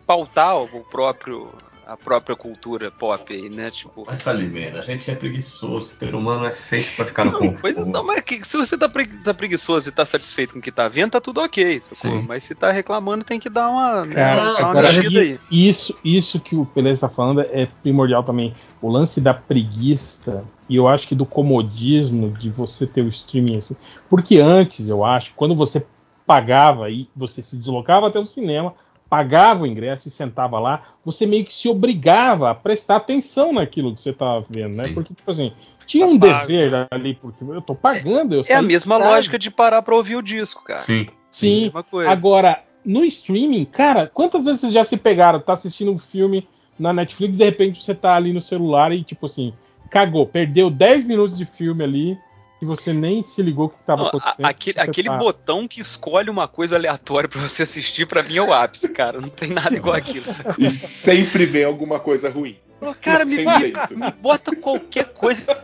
pautar o próprio a própria cultura pop aí, né? Tipo, Mas Salimena, a gente é preguiçoso, o ser humano é feito pra ficar no Não, conforto. pois, não, mas que- se você tá, pregui- tá preguiçoso e tá satisfeito com o que tá vendo, tá tudo ok. Mas se tá reclamando, tem que dar uma, né, Cara, dar uma agora, mexida aí. isso, isso que o Pelé está falando é primordial também. O lance da preguiça e eu acho que do comodismo de você ter o streaming assim. Porque antes, eu acho, quando você pagava e você se deslocava até o cinema, pagava o ingresso e sentava lá, você meio que se obrigava a prestar atenção naquilo que você estava vendo, né? Sim. Porque, tipo assim, tinha um Tá pago. dever ali, porque eu tô pagando, eu É a mesma lógica de parar pra ouvir o disco, cara. Sim. Sim, Mesma coisa. Agora, no streaming, cara, quantas vezes vocês já se pegaram, tá assistindo um filme na Netflix e de repente você tá ali no celular e, tipo assim, cagou, perdeu 10 minutos de filme ali e você nem se ligou o que tava Não, a- acontecendo. aquele aquele tá- botão que escolhe uma coisa aleatória pra você assistir, pra mim é o ápice, cara. Não tem nada igual aquilo. E sempre vem alguma coisa ruim. Cara, me, me- bota qualquer coisa.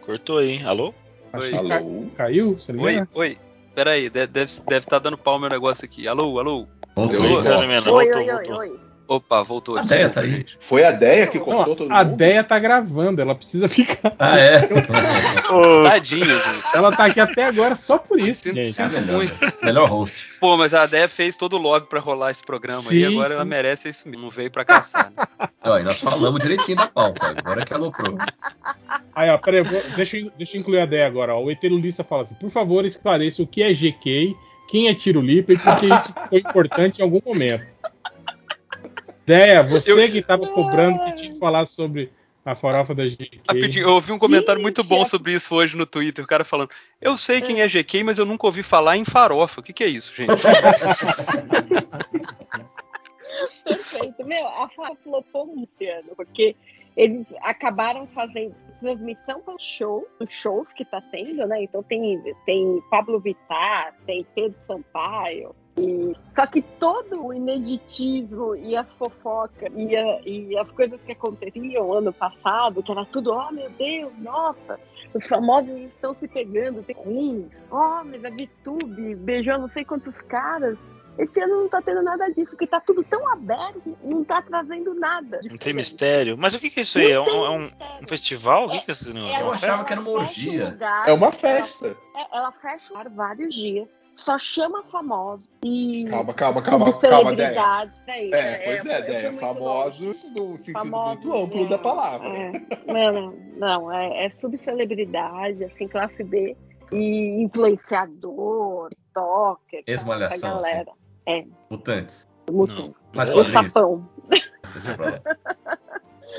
Cortou aí, hein? Alô? Que Oi. Alô? caiu, você Oi, lembra? oi. Pera aí, deve estar deve, tá dando pau meu negócio aqui. Alô, alô. Voltou. Oi, minha, Oi, voltou, oi, oi, voltou. oi. Opa, voltou. A Deia tá aí. gente. Foi a Deia que Não, cortou todo a mundo? Deia tá gravando, ela precisa ficar. Ah, é? Tadinho, gente. Ela tá aqui até agora só por isso, Sinto- gente. É a Sinto melhor, muito. né? melhor host. Pô, mas a Deia fez todo o lobby pra rolar esse programa aí, Sim, agora sim. ela merece isso mesmo. Não veio pra caçar. Né? Nós falamos direitinho da pauta, agora que aloprou. Aí, ó, peraí, vou- deixa, eu, deixa eu incluir a Deia agora. Ó. O Eterulista fala assim: por favor, esclareça o que é GK, quem é Tirulipa e por que isso foi importante em algum momento. Deia, você Eu- que tava cobrando que tinha que falar sobre a farofa da GK. Rapidinho, eu ouvi um comentário Gente, muito bom é- sobre isso hoje no Twitter. O cara falando: Eu sei quem é GK, mas eu nunca ouvi falar em farofa. O que, que é isso, gente? Perfeito. Meu, a Fala flopou muito esse ano, porque eles acabaram fazendo transmissão para show, os shows que tá tendo, né? Então tem, tem Pablo Vittar, tem Pedro Sampaio. E, só que todo o ineditismo e as fofocas e, a- e as coisas que aconteciam ano passado, que era tudo, oh meu Deus, nossa, os famosos estão se pegando, tem ruim, oh, mas a VTube beijou não sei quantos caras. Esse ano não tá tendo nada disso, porque tá tudo tão aberto, não tá trazendo nada. Não tem mistério. Mas o que, que é isso aí? É um, é um- um festival? O que, que é isso? Ela É Eu uma achava festa? que era uma orgia. lugar, É uma ela- festa. é, Ela fecha vários dias, só chama famosos e Calma, calma, calma, calma, celebridades. É, isso, É, pois é, eu Deia. Famosos no sentido Famosos, muito amplo é, da palavra. é. Não, não, não, é, é subcelebridade, assim, classe B e influenciador. Essa Esmalhação, assim. galera. É, Mutantes. música. Mas sapão. Deixa pra lá.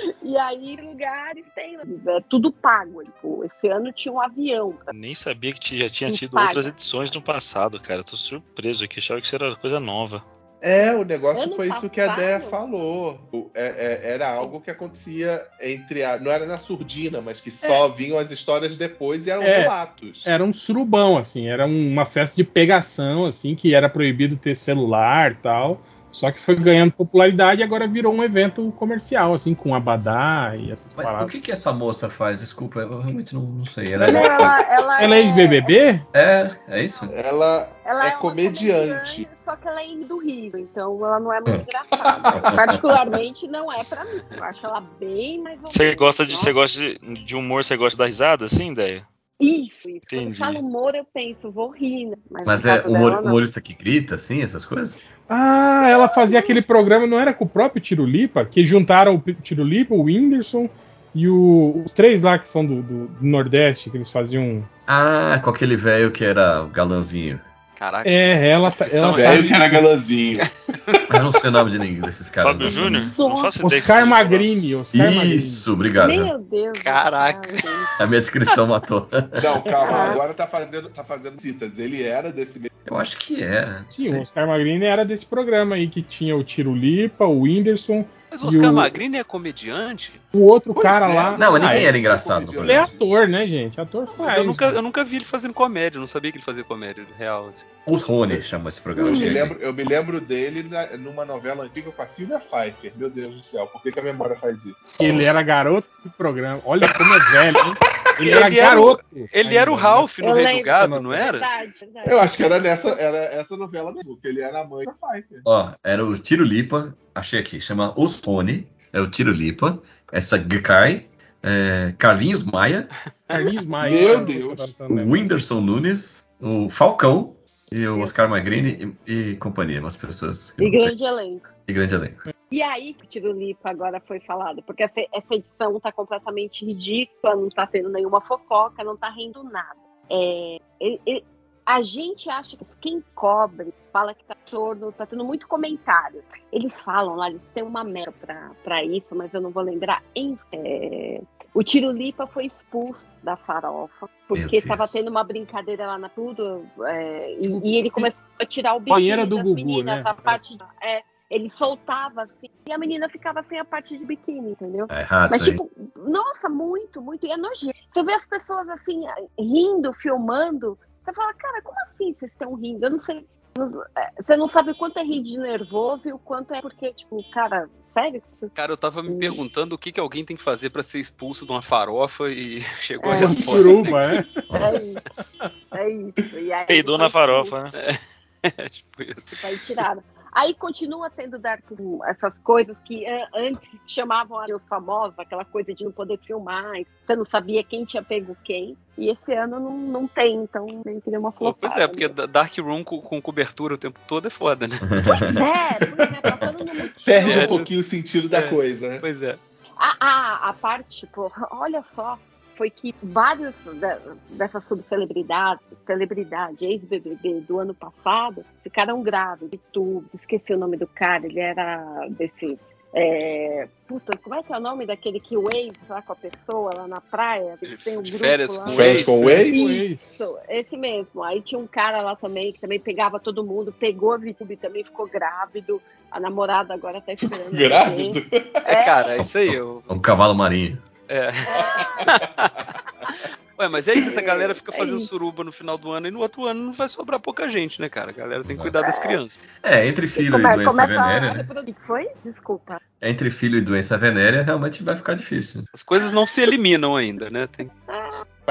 E aí, lugares tem, é tudo pago. Tipo, esse ano tinha um avião. Nem sabia que já tinha tido paga. outras edições no passado, cara. Tô surpreso aqui, achava que isso era coisa nova. É, o negócio Ano foi isso que a passado- Dea falou. É- é- era algo que acontecia entre a. Não era na surdina, mas que só vinham as histórias depois e eram É. relatos. Era um surubão, assim, era um- uma festa de pegação, assim, que era proibido ter celular e tal. Só que foi ganhando popularidade e agora virou um evento comercial, assim, com abadá e essas Mas o paradas. que, que essa moça faz? Desculpa, eu realmente não, não sei. Ela é, ela, ela, Ela é ex-BBB? é, é isso? Ela ela é uma comediante. Só que ela é do Rio, então ela não é muito engraçada. Particularmente não é pra mim. Eu acho ela bem mais. Você gosta de, você gosta de, de humor, você gosta da risada, assim, ideia? Isso, isso. Quando Entendi. fala humor, eu penso, vou rir, né? Mas, Mas é humor- dela, humorista que grita, assim, essas coisas? Ah, ela fazia aquele programa, não era com o próprio Tirulipa? Que juntaram o Tirulipa, o Whindersson e o- os três lá que são do, do- do Nordeste, que eles faziam. Ah, com aquele velho que era o galãzinho. Caraca. É, ela, tá- ela tá- Velho que era galãzinho. Eu não sei o nome de ninguém desses caras. Fábio. Júnior? Não faço ideia. Oscar que Magrini, Oscar Magrini. Isso, obrigado. Meu Deus. Caraca. A minha descrição matou. Não, calma, agora tá fazendo, tá fazendo citas. Ele era desse mesmo. Eu acho que é. Sim, o Oscar Magrini era desse programa aí que tinha o Tirulipa, o Whindersson, Mas o Oscar o- Magrini é comediante? o outro Pois cara é. lá. Não, mas Ah, ninguém ele- era engraçado no Ele é ator, né, gente? Ator Mas faz. eu nunca, eu nunca vi ele fazendo comédia, eu não sabia que ele fazia comédia real. assim. Os Rony chama esse programa. Eu me, gente. lembro, eu me lembro dele na- numa novela antiga com a Silvia Pfeiffer. Meu Deus do céu, por que, que a memória faz isso? Ele era garoto do programa. Olha como é velho, hein? Ele, era Ele era garoto. Ele era o né? Ralph no Rei do. Gado, não era? Verdade, verdade. Eu acho que era nessa era essa novela mesmo, que ele era a mãe da Pfeiffer. Ó, era o Tiro Lipa, achei aqui, chama Os Rony, é o Tiro Lipa, essa Gekai, é, Carlinhos Maia, Carlinhos Maia. Meu? Deus. o Whindersson Nunes, o Falcão e o Oscar Magrini e, e companhia, umas pessoas E não tem- grande elenco. e grande elenco. E aí que o Tirulipa agora foi falado, porque essa, essa edição tá completamente ridícula, não tá tendo nenhuma fofoca, não tá rindo nada. É, ele- ele- a gente acha que quem cobre fala que tá torno, tá tendo muito comentário. Eles falam lá, eles têm uma meta pra, pra isso, mas eu não vou lembrar. Enfim, é, o Tirulipa foi expulso da farofa, porque Deus. tava tendo uma brincadeira lá na tudo, é, e, e ele começou a tirar o biquíni Banheira do das Gugu, meninas, né? a parte de- é, ele soltava assim, e a menina ficava sem a parte de biquíni, entendeu? É errado Mas, tipo, nossa, muito, muito. E é nojento. Você vê as pessoas assim, rindo, filmando. Você fala, cara, como assim vocês estão rindo? Eu não sei. é, Você não sabe o quanto é rir de nervoso e o quanto é porque, tipo, cara, sério? Cara, eu tava me perguntando o que, que alguém tem que fazer pra ser expulso de uma farofa e chegou a É. Uma resposta. suruba, é? É isso. É isso. E aí, Peidou na farofa, né? É, tipo isso. expulso, Aí tiraram. Aí continua tendo Dark Room, essas coisas que antes chamavam a os famosos, aquela coisa de não poder filmar, você não sabia quem tinha pego quem. E esse ano não, não tem, então nem queria uma flopada. pois é, porque da- Dark Room com, com cobertura o tempo todo é foda, né? É, pois é, passando no Multishow. Perde um pouquinho o sentido da É. coisa, né? Pois é. A, a, a parte, tipo, olha só, foi que vários de- dessas subcelebridades, celebridade, ex-BBB do ano passado, ficaram grávidos de tudo. Esqueci o nome do cara, ele era desse. É, puta, como é que é o nome daquele que o ex lá com a pessoa lá na praia? Têm um grupo férias lá. com Férias com o ex? Isso, esse mesmo. Aí tinha um cara lá também que também pegava todo mundo, pegou a VTube também, ficou grávido. A namorada agora tá esperando. Grávido? nascer. É, cara, é isso aí. Eu, Um cavalo marinho. É. Ué, mas é isso, essa galera fica É fazendo suruba no final do ano e no outro ano não vai sobrar pouca gente, né, cara? A galera tem que cuidar das crianças. É, entre filho Come- e doença começa venérea, né? Foi? Desculpa. Entre filho e doença venérea, realmente vai ficar difícil. As coisas não se eliminam ainda, né? Tem...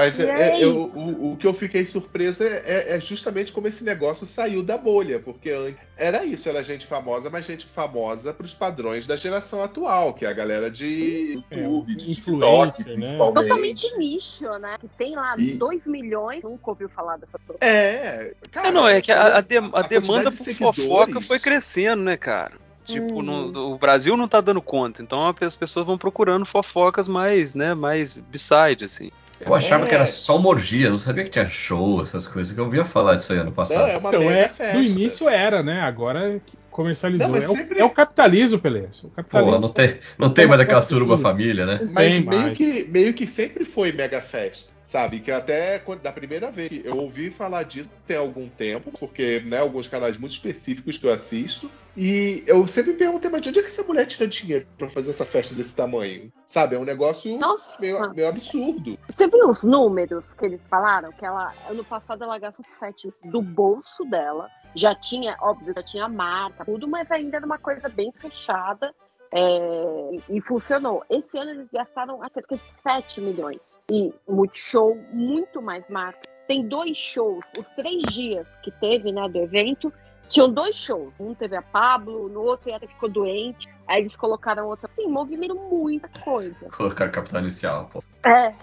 Mas é- é- eu- o, o que eu fiquei surpreso é, é- é justamente como esse negócio saiu da bolha, porque antes era isso, era gente famosa, mas gente famosa para os padrões da geração atual, que é a galera de É, YouTube, de TikTok, influencer, né? principalmente. Totalmente nicho, né? Que tem lá E- 2 milhões, nunca ouviu falar dessa pessoa. É, cara, É, não, é que a, a de- a quantidade demanda de por seguidores- fofoca foi crescendo, né, cara? Tipo, Hum. no- o Brasil não tá dando conta, então as pessoas vão procurando fofocas mais, né, mais beside, assim. Eu achava É. que era só uma orgia, eu não sabia que tinha show, essas coisas, que eu ouvia falar disso aí ano passado. Não, é uma Então, é, festa. do início era, né? Agora comercializou. Não, é, o, sempre- é o capitalismo, Pelé. O Pô, não tem, não tem mais aquela suruba família, né? Mas meio mais. que, meio que sempre foi mega festa, sabe? Que até quando, da primeira vez que eu ouvi falar disso tem algum tempo, porque né, alguns canais muito específicos que eu assisto, e eu sempre me perguntei, mas de onde é que essa mulher tira dinheiro pra fazer essa festa desse tamanho? Sabe? É um negócio Nossa. meio, meio absurdo. Você viu os números que eles falaram? Que ela, ano passado, ela gastou 7 do bolso dela. Já tinha, óbvio, já tinha marca, tudo, mas ainda era uma coisa bem fechada. é, e funcionou. Esse ano eles gastaram cerca de 7 milhões. E Multishow, muito mais marca. Tem dois shows, os três dias que teve né, do evento, tinham dois shows. Um teve a Pablo, no outro ela ficou doente. Aí eles colocaram outra. Sim, movimentou muita coisa. Colocar capital inicial, pô. É.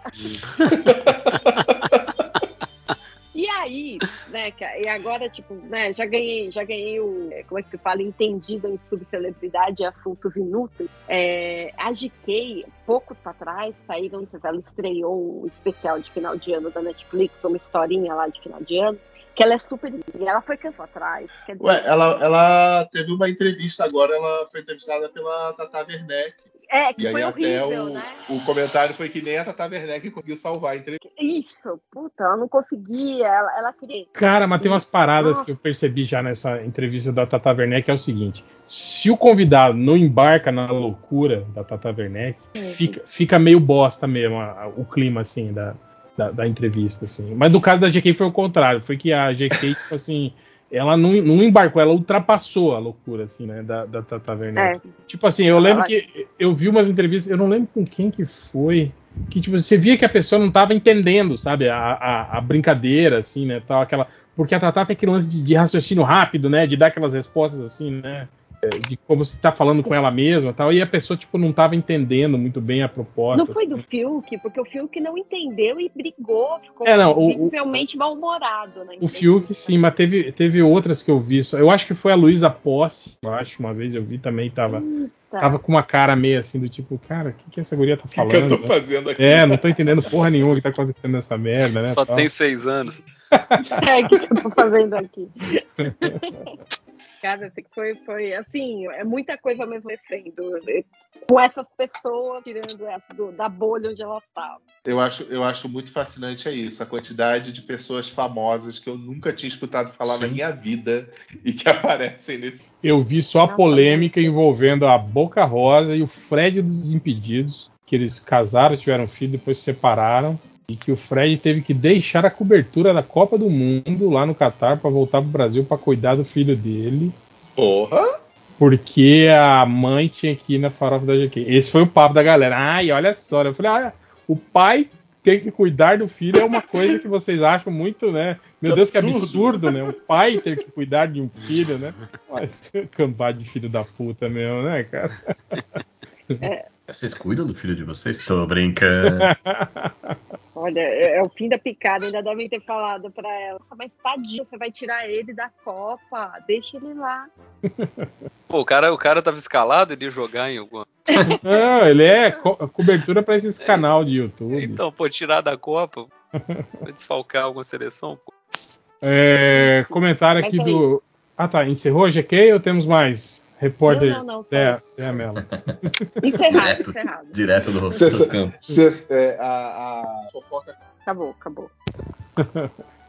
Aí, né, e agora, tipo, né, já ganhei, já ganhei o, é, como é que se fala, entendido em subcelebridade e assuntos inúteis. É, a GK, pouco atrás, saíram, ela estreou um especial de final de ano da Netflix, uma historinha lá de final de ano, que ela é super, ela foi cancelada atrás. Dizer, Ué, ela, ela teve uma entrevista agora, ela foi entrevistada pela Tata Werneck. É, que E aí foi até horrível, o, né? o comentário foi que nem a Tata Werneck conseguiu salvar a entrevista. Isso, puta, ela não conseguia, ela, ela queria. Cara, mas tem umas paradas Nossa. que eu percebi já nessa entrevista da Tata Werneck, é o seguinte: se o convidado não embarca na loucura da Tata Werneck, fica, fica meio bosta mesmo a- a- o clima, assim, da, da, da entrevista, assim. Mas no caso da GK foi o contrário, foi que a GK, tipo assim, ela não, não embarcou, ela ultrapassou a loucura, assim, né, da, da Tata Werneck. É, Tipo assim, eu lembro que eu vi umas entrevistas, eu não lembro com quem que foi, que tipo, você via que a pessoa não tava entendendo, sabe, a, a, a brincadeira, assim, né, tal, aquela... Porque a Tatá tem aquele lance de, de raciocínio rápido, né, de dar aquelas respostas assim, né, de como se tá falando com ela mesma tal, e a pessoa, tipo, não tava entendendo muito bem a proposta. Não foi assim. do Fiuk, porque o Fiuk não entendeu e brigou, ficou É, não, o- o- visivelmente mal-humorado. Né, O Fiuk, sim, mas teve, teve outras que eu vi. só- Eu acho que foi a Luísa Posse, eu acho, uma vez eu vi também, tava, Tá. tava com uma cara meio assim, do tipo, cara, o que, que essa guria tá O que, falando? que eu tô né? fazendo aqui? É, não tô entendendo porra nenhuma que tá acontecendo nessa merda, né? Só tal. tem seis anos. É, o que eu tô fazendo aqui? Cara, assim, foi, foi assim, é muita coisa ao mesmo defendo. Com essas pessoas tirando essa do- da bolha onde elas estavam. Eu acho, eu acho muito fascinante é isso, a quantidade de pessoas famosas que eu nunca tinha escutado falar na Sim. minha vida e que aparecem nesse. Eu vi só a polêmica envolvendo a Boca Rosa e o Fred dos Desimpedidos, que eles casaram, tiveram filho, depois se separaram. E que o Fred teve que deixar a cobertura da Copa do Mundo lá no Catar para voltar pro Brasil para cuidar do filho dele. Porra! Porque a mãe tinha que ir na farofa da GQ. Esse foi o papo da galera. Ai, olha só. Eu falei, ah, o pai tem que cuidar do filho é uma coisa que vocês acham muito, né? Meu Deus, que Absurdo. né? O pai ter que cuidar de um filho, né? Mas cambada de filho da puta mesmo, né, cara? Vocês cuidam do filho de vocês? Tô brincando. Olha, é, é o fim da picada, ainda devem ter falado pra ela. "Nossa, Mas tadinho, você vai tirar ele da Copa, deixa ele lá. Pô, o cara, o cara tava escalado, ele ia jogar em alguma. Não, ele é co cobertura para esses canal de YouTube. Então, pô, tirar da Copa, vai desfalcar alguma seleção, pô. É, comentário aqui aí- do. Ah, tá. Encerrou a GQ ou temos mais? Repórter. Não, não, não, É, é Mello. Encerrado, Direto. encerrado. Direto do, do campo. cê- é, a, a fofoca Acabou, acabou.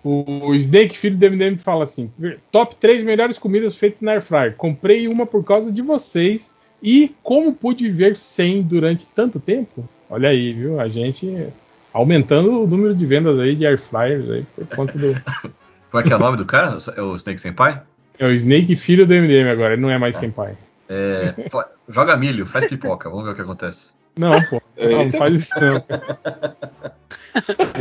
O o Snake, filho do MDM, fala assim: top 3 melhores comidas feitas na Airfryer. Comprei uma por causa de vocês. E como pude viver sem durante tanto tempo? Olha aí, viu? A gente aumentando o número de vendas aí de Airfryers aí por conta do. Como é que é o nome do cara? É o Snake Senpai? É o Snake, filho do MDM agora. Ele não é mais sem pai. É, joga milho, faz pipoca, vamos ver o que acontece. Não, pô. Não, não faz isso não.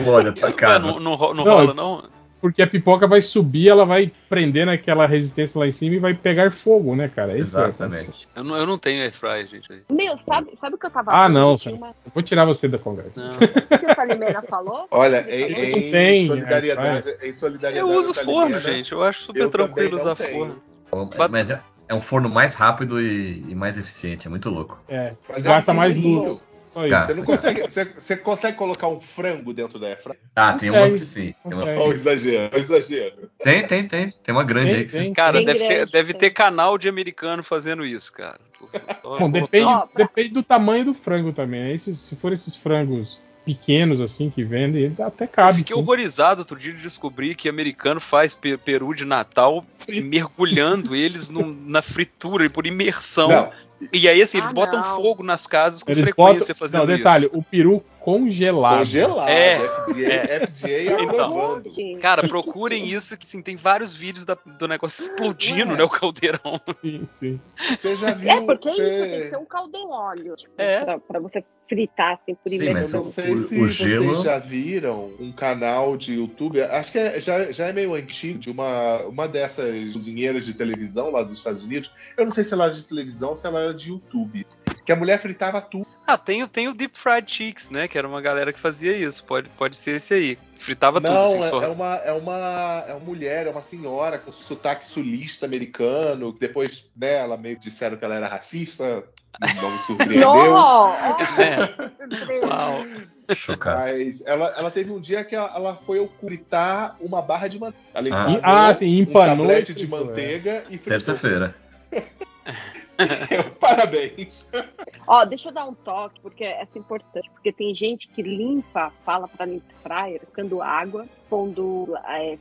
Olha, tá casa. não, não Não, rola, não? Porque a pipoca vai subir, ela vai prender naquela resistência lá em cima e vai pegar fogo, né, cara? É o Exatamente. Eu não, eu não tenho airfryer, gente. Meu, sabe, sabe o que eu tava Ah, não, uma- Eu vou tirar você da conversa. Não. O que o Salimena falou? Olha, em, Não em tem, solidariedade, em solidariedade. Eu uso forno, Salimena, gente. Eu acho super eu tranquilo usar tenho. forno. Mas é, é um forno mais rápido e, e mais eficiente, é muito louco. É, Mas é gasta mais pequenininho. luz. Você não consegue. Você, você consegue colocar um frango dentro da airfryer? Ah, tem umas que sim. Tem, umas que Consegue. Olha o sim. exagero, exagero. tem, tem, tem. Tem uma grande Tem, aí que sim. tem. Cara, deve, ter, grande, deve sim. ter canal de americano fazendo isso, cara. Só Bom, depende, Ó, pra- depende do tamanho do frango também. né? Esses- se for esses frangos pequenos assim que vendem, até Eu cabe. fiquei sim. horrorizado outro dia de descobrir que americano faz pe- peru de Natal mergulhando eles num- na fritura e por imersão. Não, E aí, assim, eles Ah, botam não. fogo nas casas com Eles frequência botam, fazendo não, detalhe, isso. o peru congelado. congelado. É, FDA, FDA Então. Cara, procurem isso, que sim, tem vários vídeos da- do negócio explodindo, Ué. né? O caldeirão. Sim, sim. Você já viu. É, porque você... isso tem que ser um caldeirão óleo. Tipo, É. pra, pra você fritar assim por Sim, mas Eu não sei O- se o gelo- vocês já viram um canal de YouTube, acho que é- já, já é meio antigo, de uma, uma dessas cozinheiras de televisão lá dos Estados Unidos. Eu não sei se ela era de televisão ou se ela de YouTube. Que a mulher fritava tudo. Ah, tem, o- tem o Deep Fried Chicks, né? Que era uma galera que fazia isso. Pode, pode ser esse aí. Fritava tudo, Não, assim, é, só. é uma, é, uma, é uma mulher, é uma senhora com sotaque sulista americano. que Depois, né, ela meio que disseram que ela era racista. Não me surpreendeu. Não! É. Uau. Chocado. Mas ela, ela teve um dia que ela, ela foi fritar uma barra de manteiga. Ela Ah. Ah, sim, um empanou tablete e de fritou, é. manteiga e fritou. Terça-feira. Parabéns. Ó, deixa eu dar um toque, porque essa é importante. Porque tem gente que limpa, fala pra limpar fryer, ficando água, pondo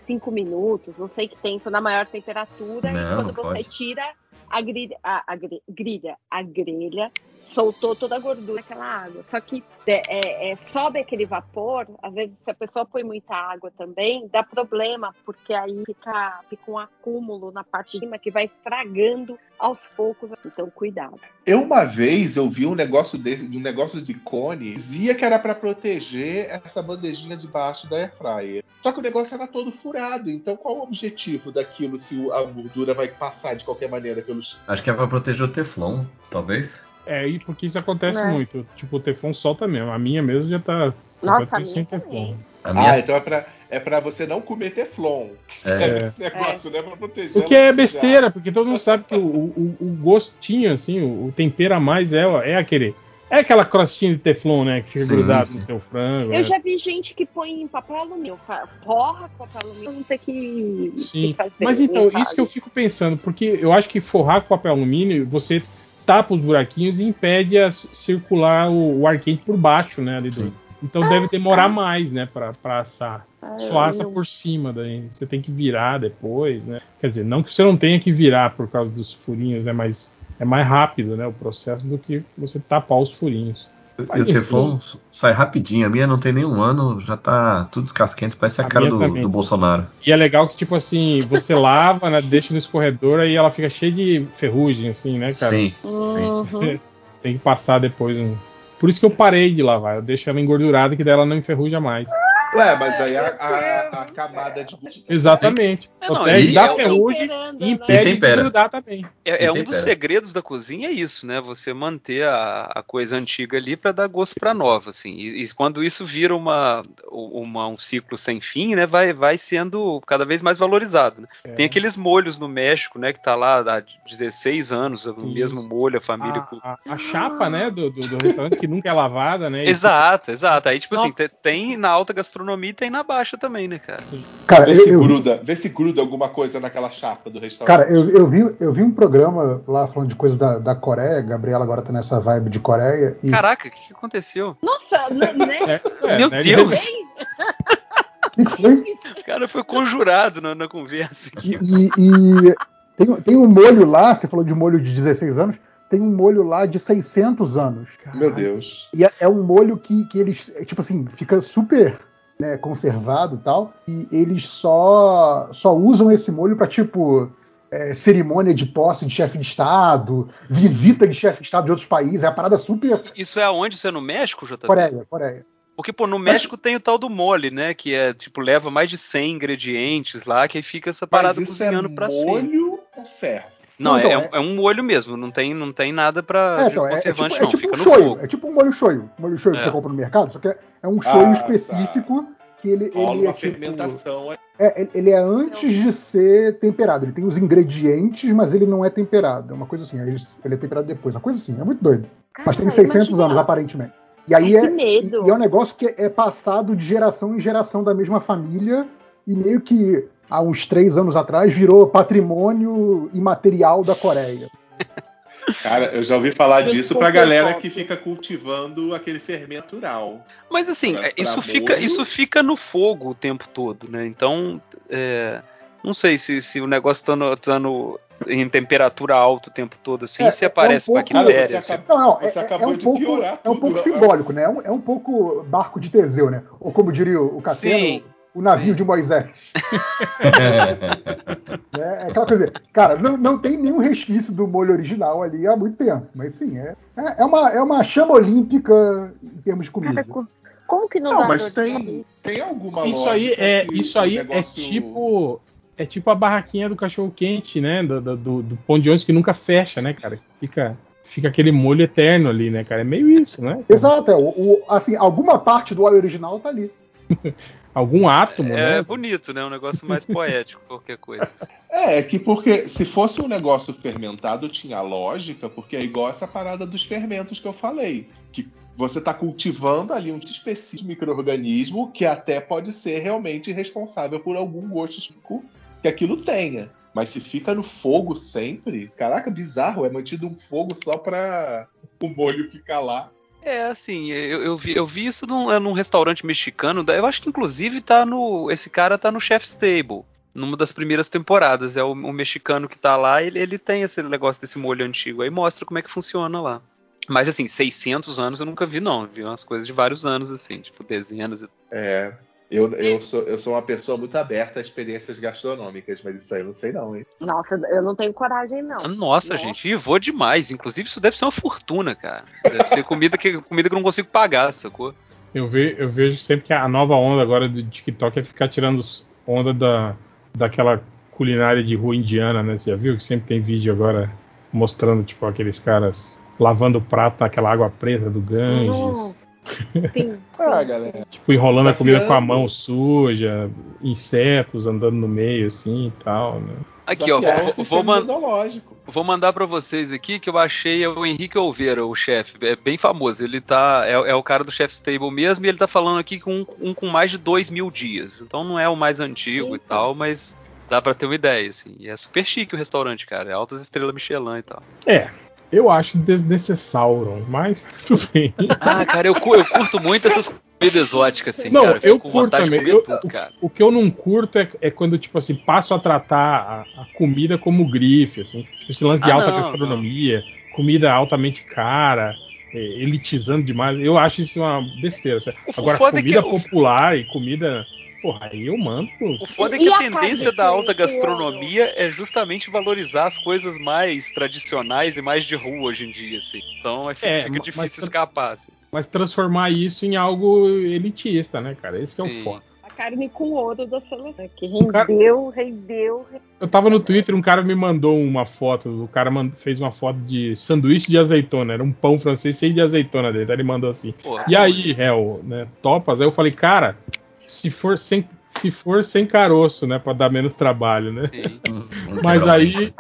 5 minutos, não sei que tempo, na maior temperatura. Não, e quando você pode. tira a grilha, a, a gri- grilha, a grelha, soltou toda a gordura daquela água. Só que é, é, é, sobe aquele vapor, às vezes se a pessoa põe muita água também, dá problema, porque aí fica, fica um acúmulo na parte de cima que vai estragando aos poucos. Então, cuidado. Eu uma vez eu vi um negócio desse, um negócio de cone, dizia que era pra proteger essa bandejinha de baixo da air fryer. Só que o negócio era todo furado. Então qual o objetivo daquilo se a gordura vai passar de qualquer maneira pelos Acho que é pra proteger o Teflon, talvez. É, e porque isso acontece É. muito. Tipo, o Teflon solta mesmo. A minha mesmo já tá Nossa, a minha sem. Teflon. A minha Ah, então é pra, é pra você não comer teflon. É. Esse negócio, né? Pra proteger. O que é besteira, porque todo mundo sabe que o, o, o gostinho, assim, o, o tempero a mais é, é aquele. É aquela crostinha de Teflon, né? Que fica Sim, grudado sim. no seu frango. Eu né? já vi gente que põe em papel alumínio, forra com papel alumínio, não ter que, Sim. que fazer. Mas então, isso que eu fico pensando, porque eu acho que forrar com papel alumínio, você tapa os buraquinhos e impede a circular o, o ar quente por baixo, né? Ali Sim. então deve demorar mais, né? Pra, pra assar. Ah, Só assa eu- por cima daí. Você tem que virar depois, né? Quer dizer, não que você não tenha que virar por causa dos furinhos, né? Mas é mais rápido, né? O processo do que você tapar os furinhos. E o Teflon sai rapidinho. A minha não tem nenhum ano, já tá tudo descasquento, parece a, A cara do, do Bolsonaro. E é legal que, tipo assim, você lava, né? Deixa no escorredor aí ela fica cheia de ferrugem, assim, né, cara? Sim, Uhum. Tem que passar depois um. Por isso que eu parei de lavar. Eu deixo ela engordurada que daí ela não enferruja mais. Ué, mas aí a, a- a camada de Exatamente. É, não, e da é ferrugem Temperando, e né? impede de grudar também. É, é um dos segredos da cozinha, é isso, né? Você manter a, a coisa antiga ali para dar gosto para nova, assim. E, e quando isso vira uma, uma- um ciclo sem fim, né? Vai, vai sendo cada vez mais valorizado. Né? É. Tem aqueles molhos no México, né? Que tá lá há 16 anos, o Isso. mesmo molho, a família. A, a- a chapa, né, do, do, do restaurante que nunca é lavada, né? Exato, exato. Aí, tipo assim, te- tem na alta gastronomia e tem na baixa também, né, cara? Cara, Vê eu, se eu vi- gruda, vê se gruda alguma coisa naquela chapa do restaurante. cara eu, eu vi, eu vi um programa lá falando de coisa da, da Coreia. Gabriela agora tá nessa vibe de Coreia. E Caraca, o que, que aconteceu? Nossa, né? É, é, Meu né, Deus! o que foi? O cara foi conjurado na, na conversa. E, e- e tem, tem um molho lá, você falou de molho de 16 anos, tem um molho lá de 600 anos. Meu Deus. E é, é um molho que, que eles, é, tipo assim, fica super né, conservado e tal. E eles só, só usam esse molho pra, tipo, é, cerimônia de posse de chefe de Estado, visita de chefe de Estado de outros países. É a parada super. Isso é aonde? Isso é no México, JP? Coreia, Coreia. Porque, pô, no México tem o tal do mole, né? Que é, tipo, leva mais de 100 ingredientes lá, que aí fica essa parada Mas isso é cozinhando pra sempre. molho ou? Não, Não, então, é, um- é- é um molho mesmo, não tem, não tem nada pra, É, então, é, é tipo, conservante, é não, tipo fica um shoyu. É tipo um molho shoyu. Molho shoyu É. que você compra no mercado, só que é, é um shoyu Ah, específico que ele, Rola ele é uma tipo. fermentação. É, ele- é antes de ser temperado. Ele tem os ingredientes, mas ele não é temperado. É uma coisa assim. Ele, ele é temperado depois. Uma coisa assim. É muito doido. Mas tem Cara, 600 imagina- anos, aparentemente. E aí é, que medo. e é um negócio que é passado de geração em geração da mesma família e meio que há uns três anos atrás virou patrimônio imaterial da Coreia. Cara, eu já ouvi falar disso pra galera que fica cultivando aquele fermento natural. Mas assim, Pra- é, isso, pra fica, molho. isso fica no fogo o tempo todo, né? Então, é, não sei se, se o negócio tá, no- tá no- em temperatura alta o tempo todo assim, É, se é um aparece pouco- bactéria. Se- você acaba- Não, não, é, um de pouco, piorar é um pouco simbólico, né? É um, é um pouco barco de Teseu, né? Ou como diria o Cassiano, Sim. O navio de Moisés. né? É aquela coisa, cara, não, não tem nenhum resquício do molho original ali há muito tempo. Mas sim, é, é, é uma, é uma chama olímpica em termos de comida. Cara, como que não, Não, dá mas tem, tem alguma Isso aí é, isso aí é negócio- tipo. É tipo a barraquinha do cachorro quente, né? Do, do, do, do pão de ônibus que nunca fecha, né, cara? Fica, fica aquele molho eterno ali, né, cara? É meio isso, né? cara? Exato, é, o, o- assim, alguma parte do óleo original tá ali. Algum átomo, É né? bonito, né? Um negócio mais poético, qualquer coisa. É, é que porque se fosse um negócio fermentado tinha lógica, porque é igual essa parada dos fermentos que eu falei. Que você está cultivando ali um específico de micro-organismo que até pode ser realmente responsável por algum gosto específico que aquilo tenha. Mas se fica no fogo sempre, caraca, bizarro, é mantido um fogo só pra o molho ficar lá. É, assim, eu, eu vi, eu vi isso num, é, num restaurante mexicano. Eu acho que inclusive tá no. Esse cara tá no Chef's Table. Numa das primeiras temporadas. É o, o mexicano que tá lá, ele, ele tem esse negócio desse molho antigo aí, mostra como é que funciona lá. Mas assim, 600 anos eu nunca vi, não. Vi umas coisas de vários anos, assim, tipo dezenas e É, eu, eu, sou, eu sou uma pessoa muito aberta a experiências gastronômicas, mas isso aí eu não sei não, hein? Nossa, eu não tenho coragem, não. Nossa, Nossa. gente, e vou demais. Inclusive, isso deve ser uma fortuna, cara. Deve ser comida que, comida que eu não consigo pagar, sacou? Eu, ve, eu vejo sempre que a nova onda agora do TikTok é ficar tirando onda da, daquela culinária de rua indiana, né? Você já viu que sempre tem vídeo agora mostrando, tipo, aqueles caras lavando o prato naquela água preta do Ganges. Não. Sim. Ah, galera. Tipo, enrolando a comida com a mão suja, insetos andando no meio, assim e tal, né? Aqui, ó, vou, vou, sistema man- vou mandar pra vocês aqui que eu achei o Henrique Oliveira, o chefe. É bem famoso. Ele tá. É, é o cara do Chef's Table mesmo, e ele tá falando aqui com um, um com mais de dois mil dias. Então não é o mais antigo e Eita. tal, mas dá pra ter uma ideia, assim. E é super chique o restaurante, cara. É altas estrelas Michelin e tal. É, eu acho desnecessário, mas tudo bem. Ah, cara, eu, eu curto muito essas comidas exóticas, assim, Não, cara. eu fico com curto vontade também. de comer Eu- tudo, cara. O que eu não curto é, é quando, tipo assim, passo a tratar a, a comida como grife, assim. Tipo, esse lance de Ah, alta não, gastronomia, comida altamente cara, é, elitizando demais. Eu acho isso uma besteira. O- o Agora, é comida o- popular e comida. Porra, aí eu mando. O foda é que a a tendência da alta gastronomia é justamente valorizar as coisas mais tradicionais e mais de rua hoje em dia, assim. Então é, fica, É, fica difícil mas- escapar, assim. Mas transformar isso em algo elitista, né, cara? Esse que é Sim. o foda. A carne com ouro da seleção. Que O cara- rendeu, rendeu, rendeu. Eu tava no Twitter, um cara me mandou uma foto. O cara mand- fez uma foto de sanduíche de azeitona. Era um pão francês cheio de azeitona dentro. Aí ele mandou assim. Porra, E aí, réu, né? Topas? Aí eu falei, cara, se for sem, se for sem caroço, né? Pra dar menos trabalho, né? Sim. Vamos Mas aí.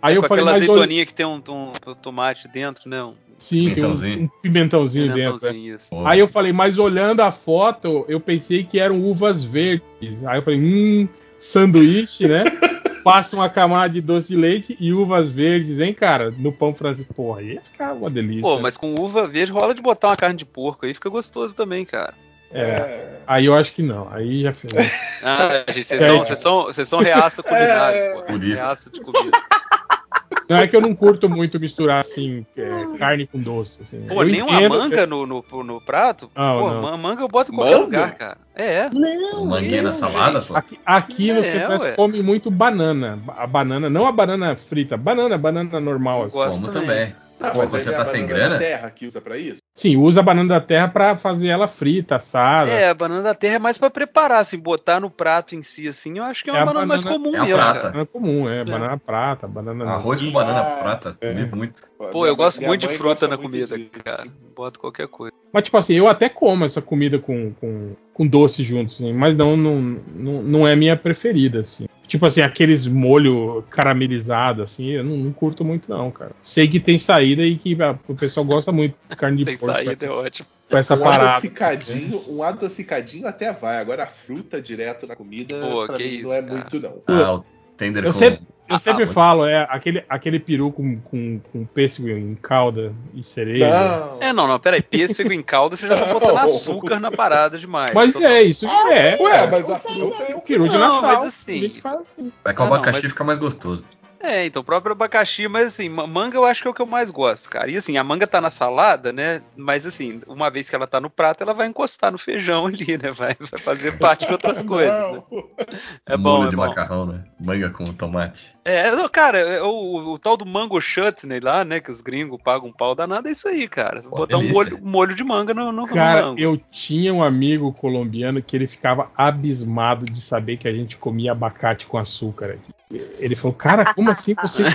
Aí eu com falei, aquela mas olha, azeitoninha que tem um, um tomate dentro, né? Um sim, tem um, Pimentãozinho. um pimentãozinho dentro. né? pimentãozinho, isso. Pô, Aí eu falei, mas olhando a foto, eu pensei que eram uvas verdes. Aí eu falei, hum, sanduíche, né? Passa uma camada de doce de leite e uvas verdes, hein, cara? No pão francês. Porra, aí ia ficar uma delícia. Pô, mas com uva verde rola de botar uma carne de porco aí, fica gostoso também, cara. É, aí eu acho que não. Aí já fiz. Ah, gente, vocês É. são, vocês são, vocês são reaça culinário, pô. Por isso. Reaça de comida. Não é que eu não curto muito misturar assim é, carne com doce. Assim. Pô, Eu nem uma entendo- manga no, no, no prato? Não, pô, não. ma- manga eu boto em qualquer Manga? lugar, cara. É. Não, Manguinha na salada, pô. Aqui, aqui no É, Centro ué. come muito banana. A banana, não a banana frita, banana, banana normal. Assim. Gosto Como também. também. Ah, Pô, mas você tá a sem banana da grana? terra que usa pra isso? Sim, usa a banana da terra pra fazer ela frita, assada. É, a banana da terra é mais pra preparar, assim, botar no prato em si, assim, eu acho que é uma É a banana, mais banana- comum é a mesmo, prata. cara. Banana comum, é, banana prata, banana Arroz com banana Ah, prata. Comi muito. Pô, eu gosto Minha muito de fruta na comida, disso. cara. Boto qualquer coisa. Mas, tipo assim, eu até como essa comida com, com, com doce junto, assim, mas não, não, não, não é minha preferida, assim. Tipo assim, aqueles molho caramelizado, assim, eu não, não curto muito, não, cara. Sei que tem saída e que ah, o pessoal gosta muito de carne de Tem porco. saída, com é essa, ótimo. com essa um parada. adocicadinho, um adocicadinho até vai. Agora a fruta direto na comida Pô, pra que mim isso, não é cara. muito, não. Ah, o tender Eu com... sempre, eu sempre Ah, falo, é aquele, aquele peru com, com, com pêssego em calda e cereja. Não. É, não, não, peraí. Pêssego em calda, você já tá botando açúcar na parada demais. Mas é isso que é. Ué, mas a fruta é o peru de Não, Natal. mas assim- A gente faz assim. Vai com o Ah, abacaxi mas- fica mais gostoso. É, então, o próprio abacaxi, mas assim, ma- manga eu acho que é o que eu mais gosto, cara. E assim, a manga tá na salada, né? Mas assim, uma vez que ela tá no prato, ela vai encostar no feijão ali, né? Vai, vai fazer parte de outras coisas. Né? É bom, Molho é de bom. macarrão, né? Manga com tomate. É, não, cara, é o, o tal do mango chutney lá, né? Que os gringos pagam um pau danado, é isso aí, cara. Pô, Botar um molho, molho de manga no, no, no Cara, mango. eu tinha um amigo colombiano que ele ficava abismado de saber que a gente comia abacate com açúcar. Ele falou, cara, como assim vocês.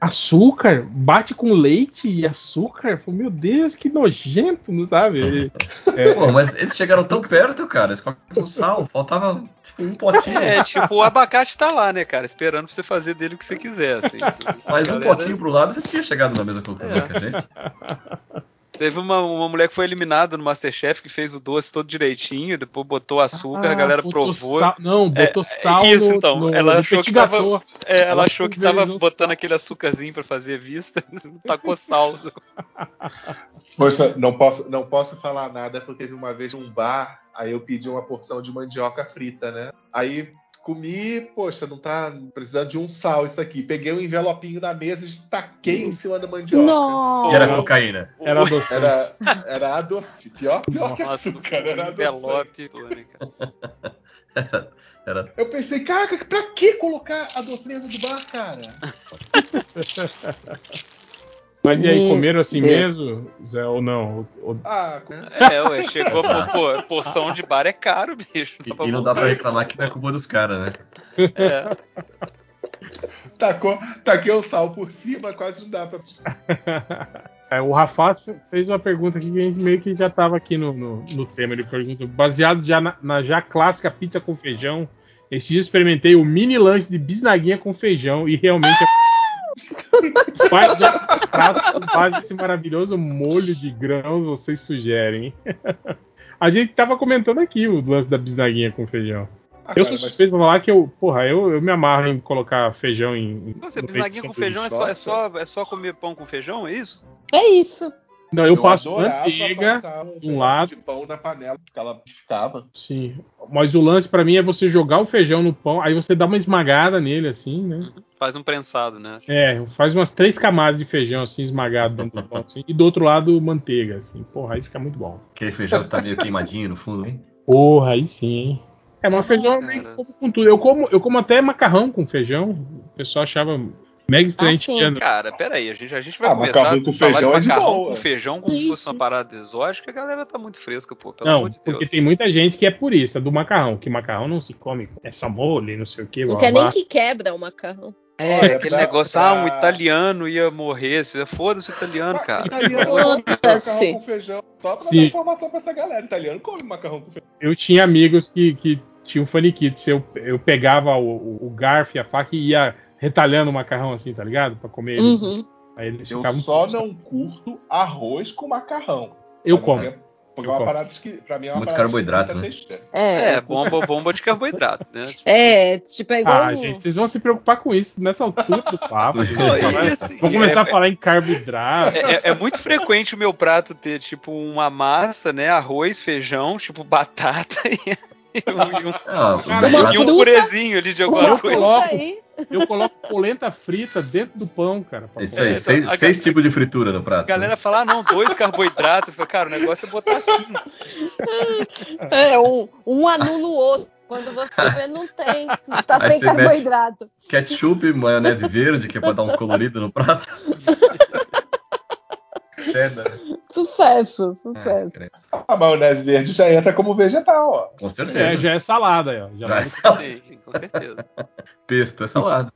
Açúcar? Bate com leite e açúcar? Falei, meu Deus, que nojento, não sabe? É, Pô, mas eles chegaram tão perto, cara. Eles colocaram sal. Faltava, tipo, um potinho. É, tipo, o abacate tá lá, né, cara? Esperando pra você fazer dele o que você quiser. Assim. Mais um Galera- potinho pro lado, você tinha chegado na mesma conclusão É. que a gente. Teve uma, uma mulher que foi eliminada no Masterchef que fez o doce todo direitinho, depois botou açúcar, a ah, galera botou provou. sal- não, botou É, sal isso, no, então. no, Ela no achou que tava-. É, ela Ela achou que tava botando sal. aquele açúcarzinho pra fazer vista, tacou sal. Poxa, não posso, não posso falar nada porque teve uma vez num bar, aí eu pedi uma porção de mandioca frita, né? Aí comi, poxa, não tá precisando de um sal isso aqui. Peguei um envelopinho na mesa e taquei em cima da mandioca. Não. E era cocaína. Era doce. Era, era adoce. Pior, pior que Nossa, açúcar, era adoçante. envelope. né? Era Eu pensei, caraca, pra que colocar a doçeza do bar, cara? Mas e aí, comeram assim Deus. mesmo, Zé, ou não? Ou- Ah, com- É, ué, chegou, pô, pô, porção de bar é caro, bicho. E, e não dá pra reclamar que não é culpa dos caras, né? É. tacou, taquei o sal por cima, quase não dá pra. É, o Rafaz fez uma pergunta aqui que a gente meio que já estava aqui no, no, no tema. Ele pergunta: baseado já na, na já clássica pizza com feijão, esse dia experimentei o mini lanche de bisnaguinha com feijão e realmente é. Quais já pratos com base desse maravilhoso molho de grãos vocês sugerem? A gente tava comentando aqui o lance da bisnaguinha com feijão. Ah, Eu cara, sou mas- suspeito pra falar que eu, porra, eu, eu me amarro em colocar feijão em. Você, no bisnaguinha com feijão é só, é, Nossa. só, é só comer pão com feijão, é isso? É isso. Não, eu, passo adorava manteiga. um um lado. de pão na panela, porque ela ficava. Sim. Mas o lance pra mim é você jogar o feijão no pão, aí você dá uma esmagada nele, assim, né? Faz um prensado, né? É, faz umas três camadas de feijão, assim, esmagado dentro do pão, assim. E do outro lado, manteiga, assim. Porra, aí fica muito bom. Aquele feijão que tá meio queimadinho no fundo, hein? Porra, aí sim, hein? É, mas feijão eu que como com tudo. Eu como, eu como até macarrão com feijão. O pessoal achava mega estranho. Ah, sim. indiano. Cara, peraí, a gente, a gente vai Ah, começar macarrão a com falar feijão é de de macarrão boa. com feijão como se fosse uma parada exótica, a galera tá muito fresca, pô, pelo Não, amor de Deus. porque tem muita gente que é purista do macarrão, que macarrão não se come, é só molho, não sei o que. Não quer nem que quebra o macarrão. É, Olha, aquele pra- negócio, pra- ah, um italiano ia morrer, se- foda-se o italiano, cara. Italiano come macarrão com feijão. Só pra Sim. dar informação pra essa galera. Italiano come macarrão com feijão. Eu tinha amigos que, que tinham faniquitos. Eu, eu pegava o, o- garfo e a faca e ia retalhando o macarrão assim, tá ligado? Pra comer ele. Uhum. Aí eles Eu ficavam. só não curto arroz com macarrão. Eu como. assim, Porque Eu é uma parada que, pra mim é uma Muito parada carboidrato, né? textura. É, É, bomba, bomba de carboidrato, né? Tipo, é, tipo, é igual. Ah, gente, vocês vão se preocupar com isso nessa altura do papo. Não, Vamos assim, começar é- a falar em carboidrato. É, é- é muito frequente o meu prato ter, tipo, uma massa, né? Arroz, feijão, tipo, batata e um, e um- Ah, e um purezinho ali de alguma eu coisa. coloco-. Eu coloco polenta frita dentro do pão, cara. pra Isso aí, É, seis, então, a seis tipos de fritura no prato. A galera fala, ah, não, dois carboidratos. Eu falo, cara, o negócio é botar assim. É, um, um anula o outro. Quando você vê, não tem. Tá Aí sem carboidrato. Ketchup, maionese verde, que é pra dar um colorido no prato. Cheddar. Sucesso, É, sucesso. credo. A maionese verde já entra como vegetal, ó. com É, certeza. já é salada, aí, ó. Já Já é salada. Sim, com certeza. Pesto, é salada.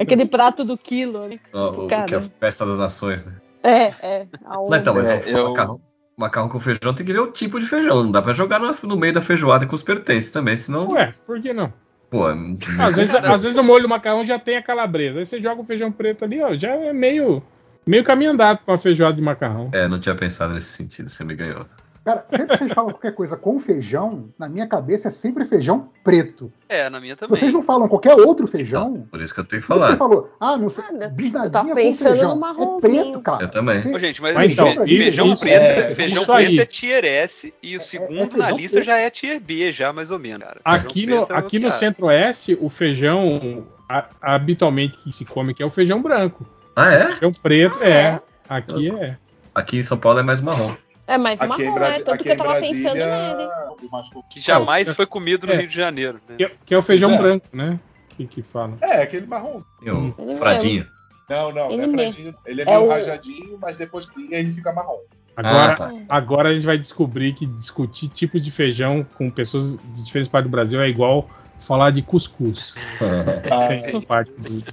Aquele prato do quilo ali. Ó, Tipo, o, o cara. que é a festa das nações, né? É, é. Não, então, mas É, o eu- macarrão, macarrão com feijão tem que ver o tipo de feijão. Não dá pra jogar no, no meio da feijoada com os pertences também, senão. Ué, por que não? Pô, é muito Às vezes, às vezes no molho do macarrão já tem a calabresa. Aí você joga o feijão preto ali, ó, já é meio, meio caminho andado pra uma feijoada de macarrão. É, não tinha pensado nesse sentido, você me ganhou. Cara, sempre que vocês falam qualquer coisa com feijão, na minha cabeça é sempre feijão preto. É, na minha também. vocês não falam qualquer outro feijão, Por isso que eu tenho que quando você falar. falou, ah, Ah, eu bisnaguinha tava com pensando feijão. no É marronzinho. preto, cara. Eu também. Ô, gente, mas, Mas então, fe- feijão isso preto, é- feijão isso preto é tier S e o segundo na feijão lista preto. já é tier B, já mais ou menos, cara. Aqui Feijão no, é aqui no centro-oeste, o feijão a- habitualmente que se come aqui é o feijão branco. Ah, é? Feijão preto é. Aqui é. Aqui em São Paulo é mais marrom. É mais Aqui marrom, é. Tanto que eu tava Brasília, pensando nele. o Que jamais foi comido no É. Rio de Janeiro. Né? Que é, que é o feijão É. branco, né? Que, que fala. É, aquele marrom. E o Ele Fradinho. Não, não, Ele não é mesmo. fradinho. Ele é, É meio o- rajadinho, mas depois que cozinha ele fica marrom. Agora, Ah, tá. agora a gente vai descobrir que discutir tipos de feijão com pessoas de diferentes partes do Brasil é igual falar de cuscuz. Ah, Tem parte do-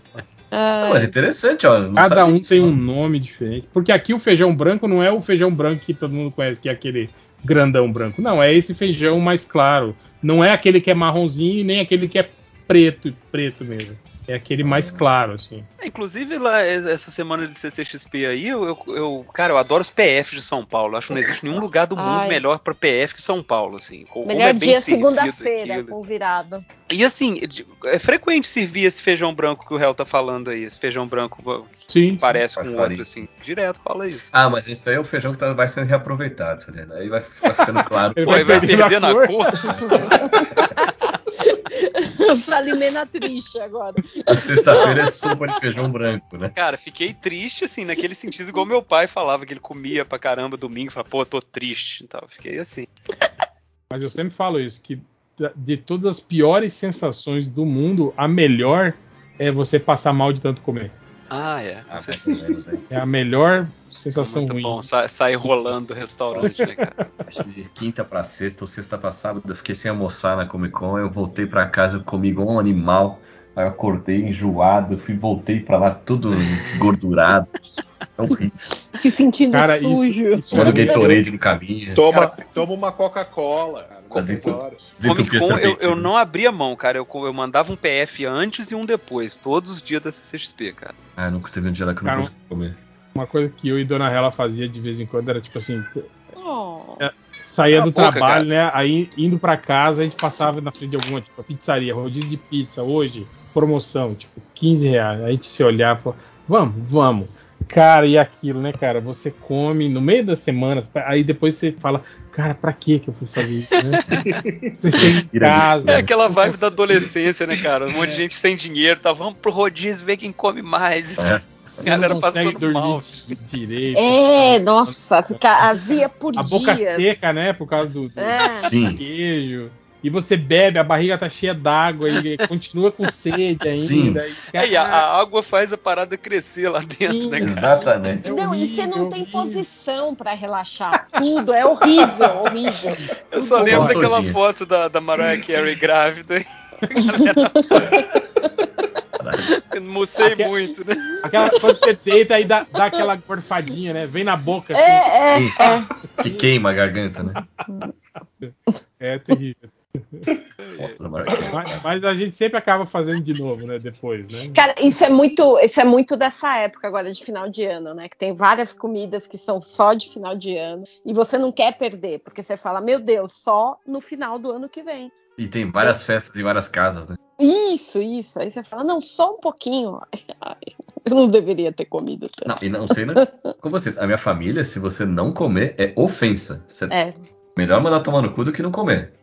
Ah, Mas interessante, ó. Cada um tem não. um nome diferente. Porque aqui o feijão branco não é o feijão branco que todo mundo conhece, que é aquele grandão branco. Não, é esse feijão mais claro. Não é aquele que é marronzinho e nem aquele que é preto, preto mesmo. É aquele mais claro, assim. É, Inclusive, lá, essa semana de CCXP aí, eu, eu- eu- cara, eu adoro os PF de São Paulo. Acho que não existe nenhum lugar do mundo Ai. melhor pra PF que São Paulo, assim. Como melhor é dia segunda-feira, com virado. E assim, é frequente servir esse feijão branco que o réu tá falando aí. Esse feijão branco que Sim. parece Faz com farinha. outro, assim. Direto fala isso. Ah, mas esse aí é o feijão que tá, vai sendo reaproveitado, Salena. Aí vai, vai ficando claro. Ele vai perdendo a perder na cor. cor. Salimena triste agora. A sexta-feira é sopa de feijão branco, né? Cara, fiquei triste, assim, naquele sentido, igual meu pai falava, que ele comia pra caramba domingo, falava, pô, tô triste. Então, fiquei assim. Mas eu sempre falo isso, que de todas as piores sensações do mundo, a melhor é você passar mal de tanto comer. Ah, é. Ah, é? É a melhor sensação muito ruim. bom. Sai, sai rolando do restaurante, né, cara? Acho que de quinta pra sexta ou sexta pra sábado eu fiquei sem almoçar na Comic Con. Eu voltei pra casa, eu comi igual um animal. Aí eu acordei enjoado, fui, voltei pra lá tudo engordurado. É horrível. Se sentindo Cara, isso- sujo. isso Tomando é- Gatorade no caminho. toma, toma uma Coca-Cola, cara. Comic a Con eu, eu né? não abria mão, cara. Eu, eu mandava um PF antes e um depois, todos os dias da CCXP, cara. Ah, nunca teve um dia lá que eu não Cara, consegui comer. Uma coisa que eu e Dona Rela fazia de vez em quando era tipo assim, Oh. saía Cala do boca, trabalho, né? Aí indo pra casa, a gente passava na frente de alguma tipo, pizzaria, rodízio de pizza hoje, promoção, tipo, 15 reais. Aí a gente se olhava e falava, vamos, vamos. Cara, e aquilo, né, cara? Você come no meio da semana, aí depois você fala, cara, pra que que eu fui fazer isso, né? você chega em casa. É aquela vibe da adolescência, né, cara? Um monte de gente sem dinheiro, tá? Vamos pro rodízio ver quem come mais. É. você galera não consegue passando dormir mal. direito. É, nossa, fica azia por A boca dias. seca, né? Por causa do, do É. Sim. queijo. E você bebe, a barriga tá cheia d'água e continua com sede ainda. Sim. E, Aí a, a água faz a parada crescer lá dentro, Sim. né, cara? Exatamente. É Não, e você horrível, não tem horrível. posição pra relaxar. Tudo é horrível, horrível. Eu só Tudo lembro daquela foto da, da Mariah Carey grávida. Eu Mocei Aque- muito, né? Aquela, quando você deita, aí dá, dá aquela gorfadinha, né? Vem na boca. assim. É, é, é. Que queima a garganta, né? É terrível. Mariah Carey. Mas, mas a gente sempre acaba fazendo de novo, né? Depois, né? Cara, isso é muito, isso é muito dessa época agora de final de ano, né? Que tem várias comidas que são só de final de ano e você não quer perder, porque você fala, meu Deus, só no final do ano que vem. E tem várias festas em várias casas, né? Isso, isso. Aí você fala, não, só um pouquinho. Ai, eu não deveria ter comido tanto. Não, e não sei, né? Com vocês. A minha família, se você não comer, é ofensa. Você- É. Melhor mandar tomar no cu do que não comer.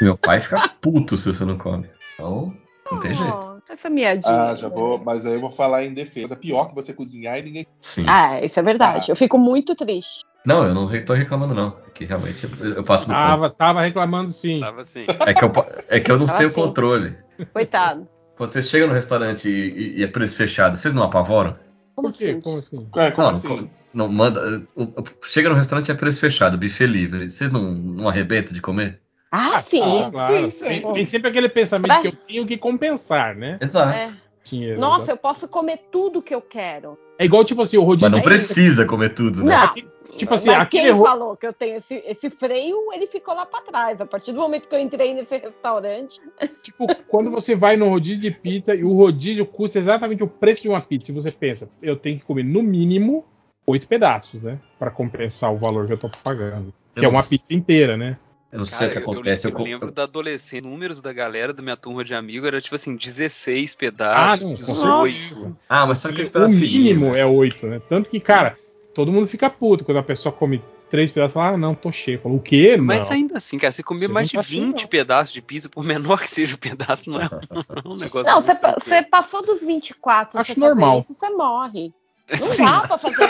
Meu pai fica puto se você não come. Então, não tem jeito. Oh, essa miadinha. Ah, já vou, mas aí eu vou falar em defesa. É pior que você cozinhar e ninguém. Sim. Ah, isso é verdade. Eu fico muito triste. Não, eu não tô reclamando, não. É que realmente eu, passo do ponto. Tava, tava reclamando sim. Tava assim. É que eu, é que eu não Tava tenho assim. controle. Coitado. Quando vocês chegam no restaurante e, e- e é preço fechado, vocês não apavoram? Como assim? Como assim? É, como Não, assim? não, não manda. Chega no restaurante e é preço fechado, buffet livre. Vocês não, não arrebentam de comer? Ah, sim. Ah, Claro. sim, Tem, sim. tem sempre aquele pensamento Pra- que eu tenho que compensar, né? Exato. É. Dinheiro, Nossa, né? eu posso comer tudo que eu quero. É igual, tipo assim, o rodízio. Mas não precisa comer tudo, né? Não. Aqui, Tipo assim, Mas aquele quem ro- falou que eu tenho esse, esse freio, ele ficou lá pra trás. A partir do momento que eu entrei nesse restaurante, Tipo, quando você vai no rodízio de pizza e o rodízio custa exatamente o preço de uma pizza, e você pensa, eu tenho que comer no mínimo oito pedaços, né? Pra compensar o valor que eu tô pagando. Eu Que é uma pizza inteira, né? Eu não sei o que eu- eu, acontece. eu, Eu, lembro eu, da adolescente, números da galera da minha turma de amigos era tipo assim, 16 Ah, pedaços, não, com 18. certeza. ah, mas só que esse o mínimo fininho, é oito, né? Tanto que, cara, todo mundo fica puto quando a pessoa come três pedaços e fala, ah, não, tô cheio. Fala, o quê? Não. Mas ainda assim, cara, você comer Você mais de tá cheio, 20 não. pedaços de pizza, por menor que seja o pedaço, não é um, negócio. Não, você, pa- você passou dos 24, Acho você normal. fazer isso, você morre. Não dá pra fazer.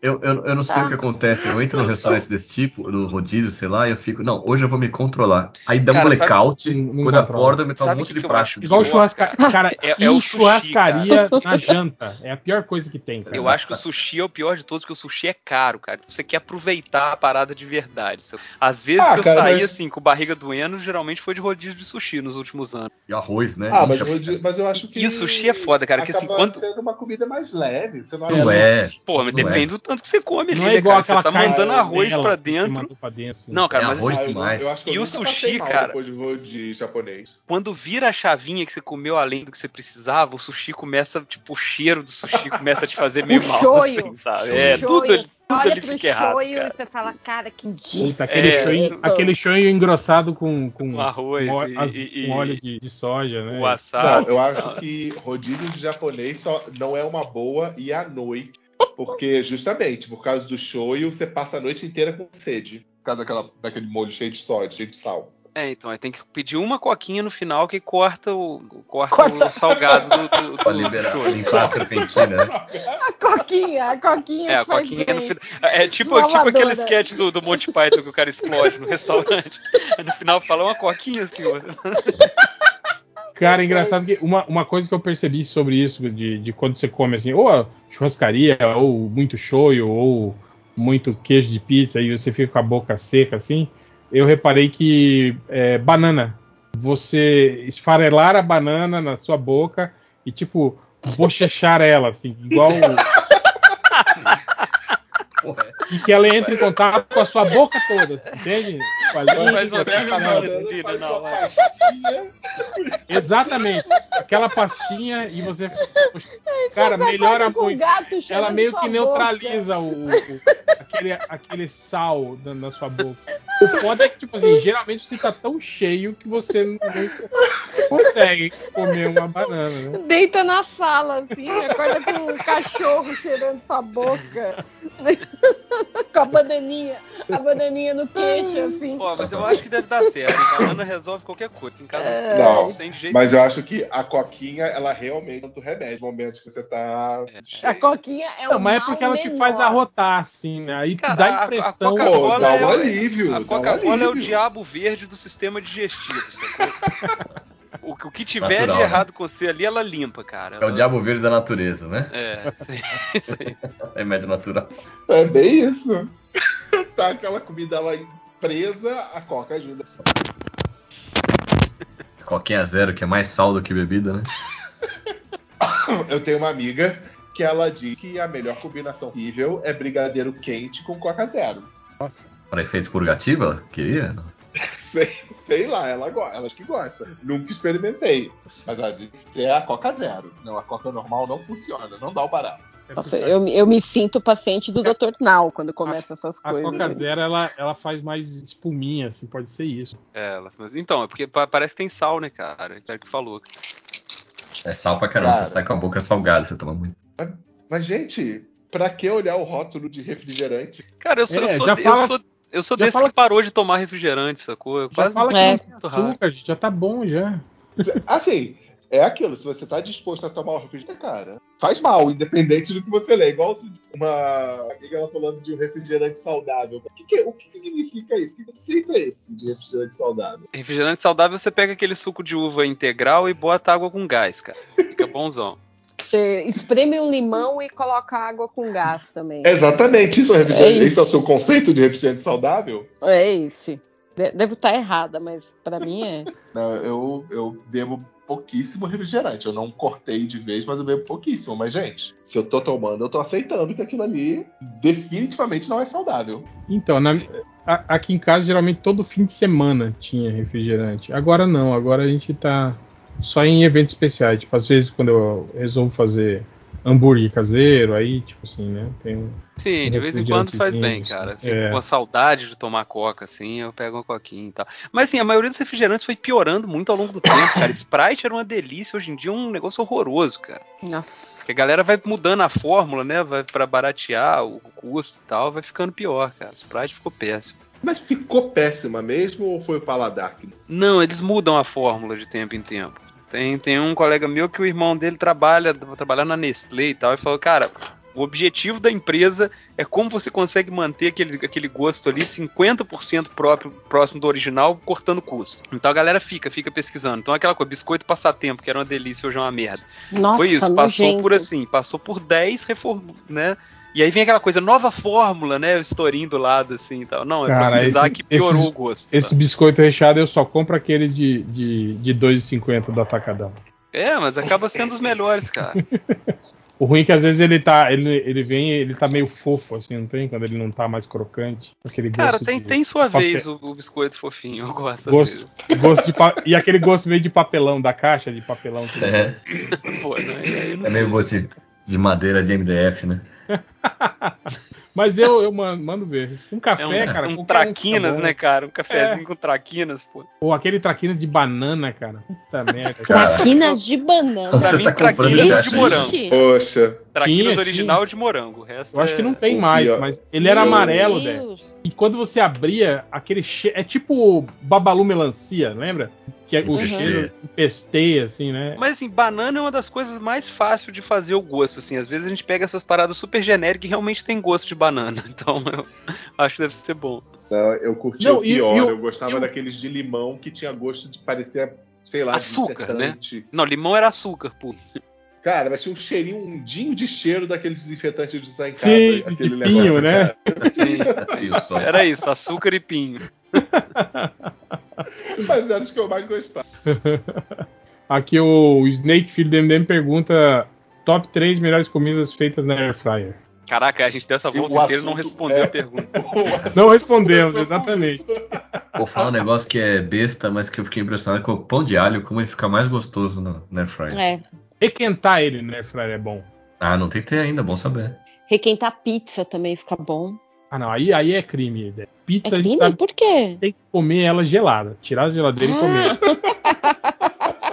Eu, eu, eu não sei Tá. o que acontece. Eu entro num restaurante desse tipo, no rodízio, sei lá, e eu fico, não, hoje eu vou me controlar. Aí dá um Cara, sabe- blackout, não quando acorda, me tá um Sabe monte que de que eu prato. acho? Igual churrascaria. Cara, É- é, é o sushi, churrascaria na janta. É a pior coisa que tem, cara. Eu acho que o sushi é o pior de todos, porque o sushi é caro, cara. Você quer aproveitar a parada de verdade. Às vezes Ah, que eu cara, saí mas- assim, com barriga doendo, geralmente foi de rodízio de sushi nos últimos anos. E arroz, né? Ah, mas, eu mas eu acho que. E o sushi é foda, cara, assim, quando- sendo uma comida mais leve. Você não é. Porra, mas Não é. depende do tanto que você come ali, Não é né, igual cara? Você tá mandando arroz pra dentro. mandou pra dentro, assim. Não, cara, É mas arroz assim, eu, demais. eu acho que eu E o sushi, cara? depois de rodízio japonês. quando vira a chavinha que você comeu além do que você precisava, o sushi começa, tipo, o cheiro do sushi começa a te fazer meio O mal, shoyu. assim, sabe? Shoyu. É, tudo, ali- tudo olha pro fica errado, e você fala, cara, que Puta, disso. aquele, É, aquele shoyu engrossado com, com, Com arroz com, e- as- e- com óleo de, de soja, né? O Não, assado. eu acho que rodízio de japonês só não é uma boa e à noite. Porque, justamente, por causa do shoyu, você passa a noite inteira com sede. Por causa daquela, daquele molho cheio de sal, cheio de sal. É, então, aí tem que pedir uma coquinha no final que corta o, corta Corta. o salgado do, do, do liberar, limpar a serpentina, né? A coquinha, a coquinha É, a coquinha bem. no final. É tipo, tipo Salvadora. aquele sketch do, do Monty Python que o cara explode no restaurante. No final fala uma coquinha, senhor. Cara, é engraçado que uma, uma coisa que eu percebi sobre isso, de, de quando você come assim, ou a churrascaria, ou muito shoyu, ou muito queijo de pizza, e você fica com a boca seca assim, eu reparei que é, banana, você esfarelar a banana na sua boca e tipo, bochechar ela, assim, igual. Porra, e que ela entra em contato com a sua boca toda, assim, entende? Com a língua, Faz uma faz não, pastinha. Exatamente. Aquela pastinha e você. Cara, melhora muito. Ela meio que neutraliza o, o- aquele, aquele sal na, na sua boca. O foda é que, tipo assim, geralmente você tá tão cheio que você não, não consegue comer uma banana, né? Deita na sala, assim, acorda com o cachorro cheirando sua boca. com a bananinha, a bananinha no queixo, assim. Pô, mas eu acho que deve dar certo. A banana resolve qualquer coisa. Em casa É. Não, sem jeito. Mas eu acho que a coquinha, ela realmente é remédio no momento que você tá. É. A coquinha é Não, o mas é porque ela te menor. faz arrotar, assim, né? Aí Cara, dá a- a impressão. Coca- Pô, Coca-Cola dá um é- alívio. A dá um Coca-Cola é o diabo verde do sistema digestivo, sacou? O, o que tiver Natural, de né? errado com você ali, ela limpa, cara. É o Ela- diabo verde da natureza, né? É, isso aí, isso aí. Remédio natural. É bem isso. tá aquela comida lá presa, a coca ajuda. Coquinha zero, que é mais sal do que bebida, né? Eu tenho uma amiga que ela diz que a melhor combinação possível é brigadeiro quente com coca zero. Para efeito purgativo, ela queria? Não. Sei, sei lá, ela, go- ela acho que gosta. Nunca experimentei. Mas diz que é a coca zero. Não, a coca normal não funciona, não dá o barato. Nossa, eu, eu me sinto paciente do Dr. Now quando começa essas A coisas. Coca né? Zero, ela, ela faz mais espuminha, assim, pode ser isso. É, mas então, é porque pa- parece que tem sal, né, cara? O cara que falou. É sal pra caramba, Cara. você sai com a boca salgada, você toma muito. Mas, gente, pra que olhar o rótulo de refrigerante? Cara, eu sou, É, eu sou, já de- fala- eu sou, eu sou já desse fala- que parou de tomar refrigerante, sacou? Eu Já quase fala que É. não tem açúcar, gente, já tá bom já. Assim, é aquilo, se você tá disposto a tomar o refrigerante, cara, faz mal, independente do que você lê. Igual uma amiga ela falando de um refrigerante saudável. O que, que- o que significa isso? Que conceito é esse de refrigerante saudável? Refrigerante saudável, você pega aquele suco de uva integral e bota água com gás, cara. Fica bonzão. Você espreme um limão e coloca água com gás também. Exatamente, isso é refrigerante. É isso. Esse é o seu conceito de refrigerante saudável? É esse. De- Devo estar errada, mas pra mim é. Não, eu, eu bebo pouquíssimo refrigerante. Eu não cortei de vez, mas eu bebo pouquíssimo. Mas, gente, se eu tô tomando, eu tô aceitando que aquilo ali definitivamente não é saudável. Então, na- a- aqui em casa, geralmente todo fim de semana tinha refrigerante. Agora não, agora a gente tá só em eventos especiais. Tipo, às vezes quando eu resolvo fazer hambúrguer caseiro, aí, tipo assim, né? Tem um. Sim, Um de vez em quando faz bem, refrigerantezinho, cara. assim. Fico É. com saudade de tomar coca, assim, eu pego uma coquinha e tal. Mas assim, a maioria dos refrigerantes foi piorando muito ao longo do tempo, cara. Sprite era uma delícia, hoje em dia é um negócio horroroso, cara. Nossa. Porque a galera vai mudando a fórmula, né? Vai pra baratear o custo e tal, vai ficando pior, cara. Sprite ficou péssimo. Mas ficou péssima mesmo ou foi o paladar? que- Não, eles mudam a fórmula de tempo em tempo. Tem, tem um colega meu que o irmão dele trabalha, trabalha na Nestlé e tal, e falou, cara, o objetivo da empresa é como você consegue manter aquele, aquele gosto ali 50% próprio, próximo do original, cortando custo. Então a galera fica, fica pesquisando. Então aquela coisa, biscoito passatempo, que era uma delícia, hoje é uma merda. Nossa, Foi isso, passou nojento. por assim, passou por 10 reform, né? E aí vem aquela coisa, nova fórmula, né? O estourinho do lado, assim e tal. Não, é Cara, pra avisar que piorou esses- o gosto. Esse sabe? biscoito recheado eu só compro aquele de, de, de 2,50 do Atacadão. É, mas acaba sendo os melhores, cara. O ruim é que às vezes ele tá. Ele, ele vem ele tá meio fofo, assim, não tem? Quando ele não tá mais crocante. Aquele Cara, gosto tem, de- tem sua papel- vez o, o biscoito fofinho, eu gosto às Gosto, vezes. gosto de pa- E aquele gosto meio de papelão da caixa de papelão. É, Pô, não é meio sei. gosto de, de madeira de MDF, né? Mas eu, eu mando, mando ver. Um É café, um, cara. um traquinas, bom. né, cara? Um cafezinho É. com traquinas, pô. Ou aquele traquinas de banana, cara. Puta merda. Cara, Traquinas de banana. Pra Você mim, tá traquinas de morango. Poxa, Traquinas Tinha, original de morango. O resto Eu acho que não é- tem mais, mas ele era Meu amarelo, né? E quando você abria, aquele cheiro. É tipo babalu melancia, lembra? Que é o Uhum. cheiro pesteia, assim, né? Mas assim, banana é uma das coisas mais fáceis de fazer o gosto, assim. Às vezes a gente pega essas paradas super genéricas e realmente tem gosto de banana. Então eu acho que deve ser bom. não, eu curti Não, o pior. e o- eu gostava e daqueles de limão que tinha gosto de parecer, sei lá, Açúcar, né? desinfetante. Não, limão era açúcar, pô. Cara, mas tinha um cheirinho, um dinho de cheiro daqueles desinfetantes de usar em casa. Sim, aquele de pinho, negócio, né? Sim, era isso, açúcar e pinho. Mas era os que eu mais gostava. Aqui o Snake, filho do MDM, pergunta: top 3 melhores comidas feitas na Air Fryer. Caraca, a gente deu essa volta inteira e não respondeu é- a pergunta. Não respondemos, exatamente. Vou falar um negócio que é besta, mas que eu fiquei impressionado com o pão de alho, como ele fica mais gostoso no, no air fryer. É. Requentar ele na Air Fryer é bom. Ah, não tentei ainda, bom saber. Requentar pizza também fica bom. Ah, não, aí, aí é crime. né? É Pizza a gente crime? sabe Por quê? tem que comer ela gelada. Tirar da geladeira e comer.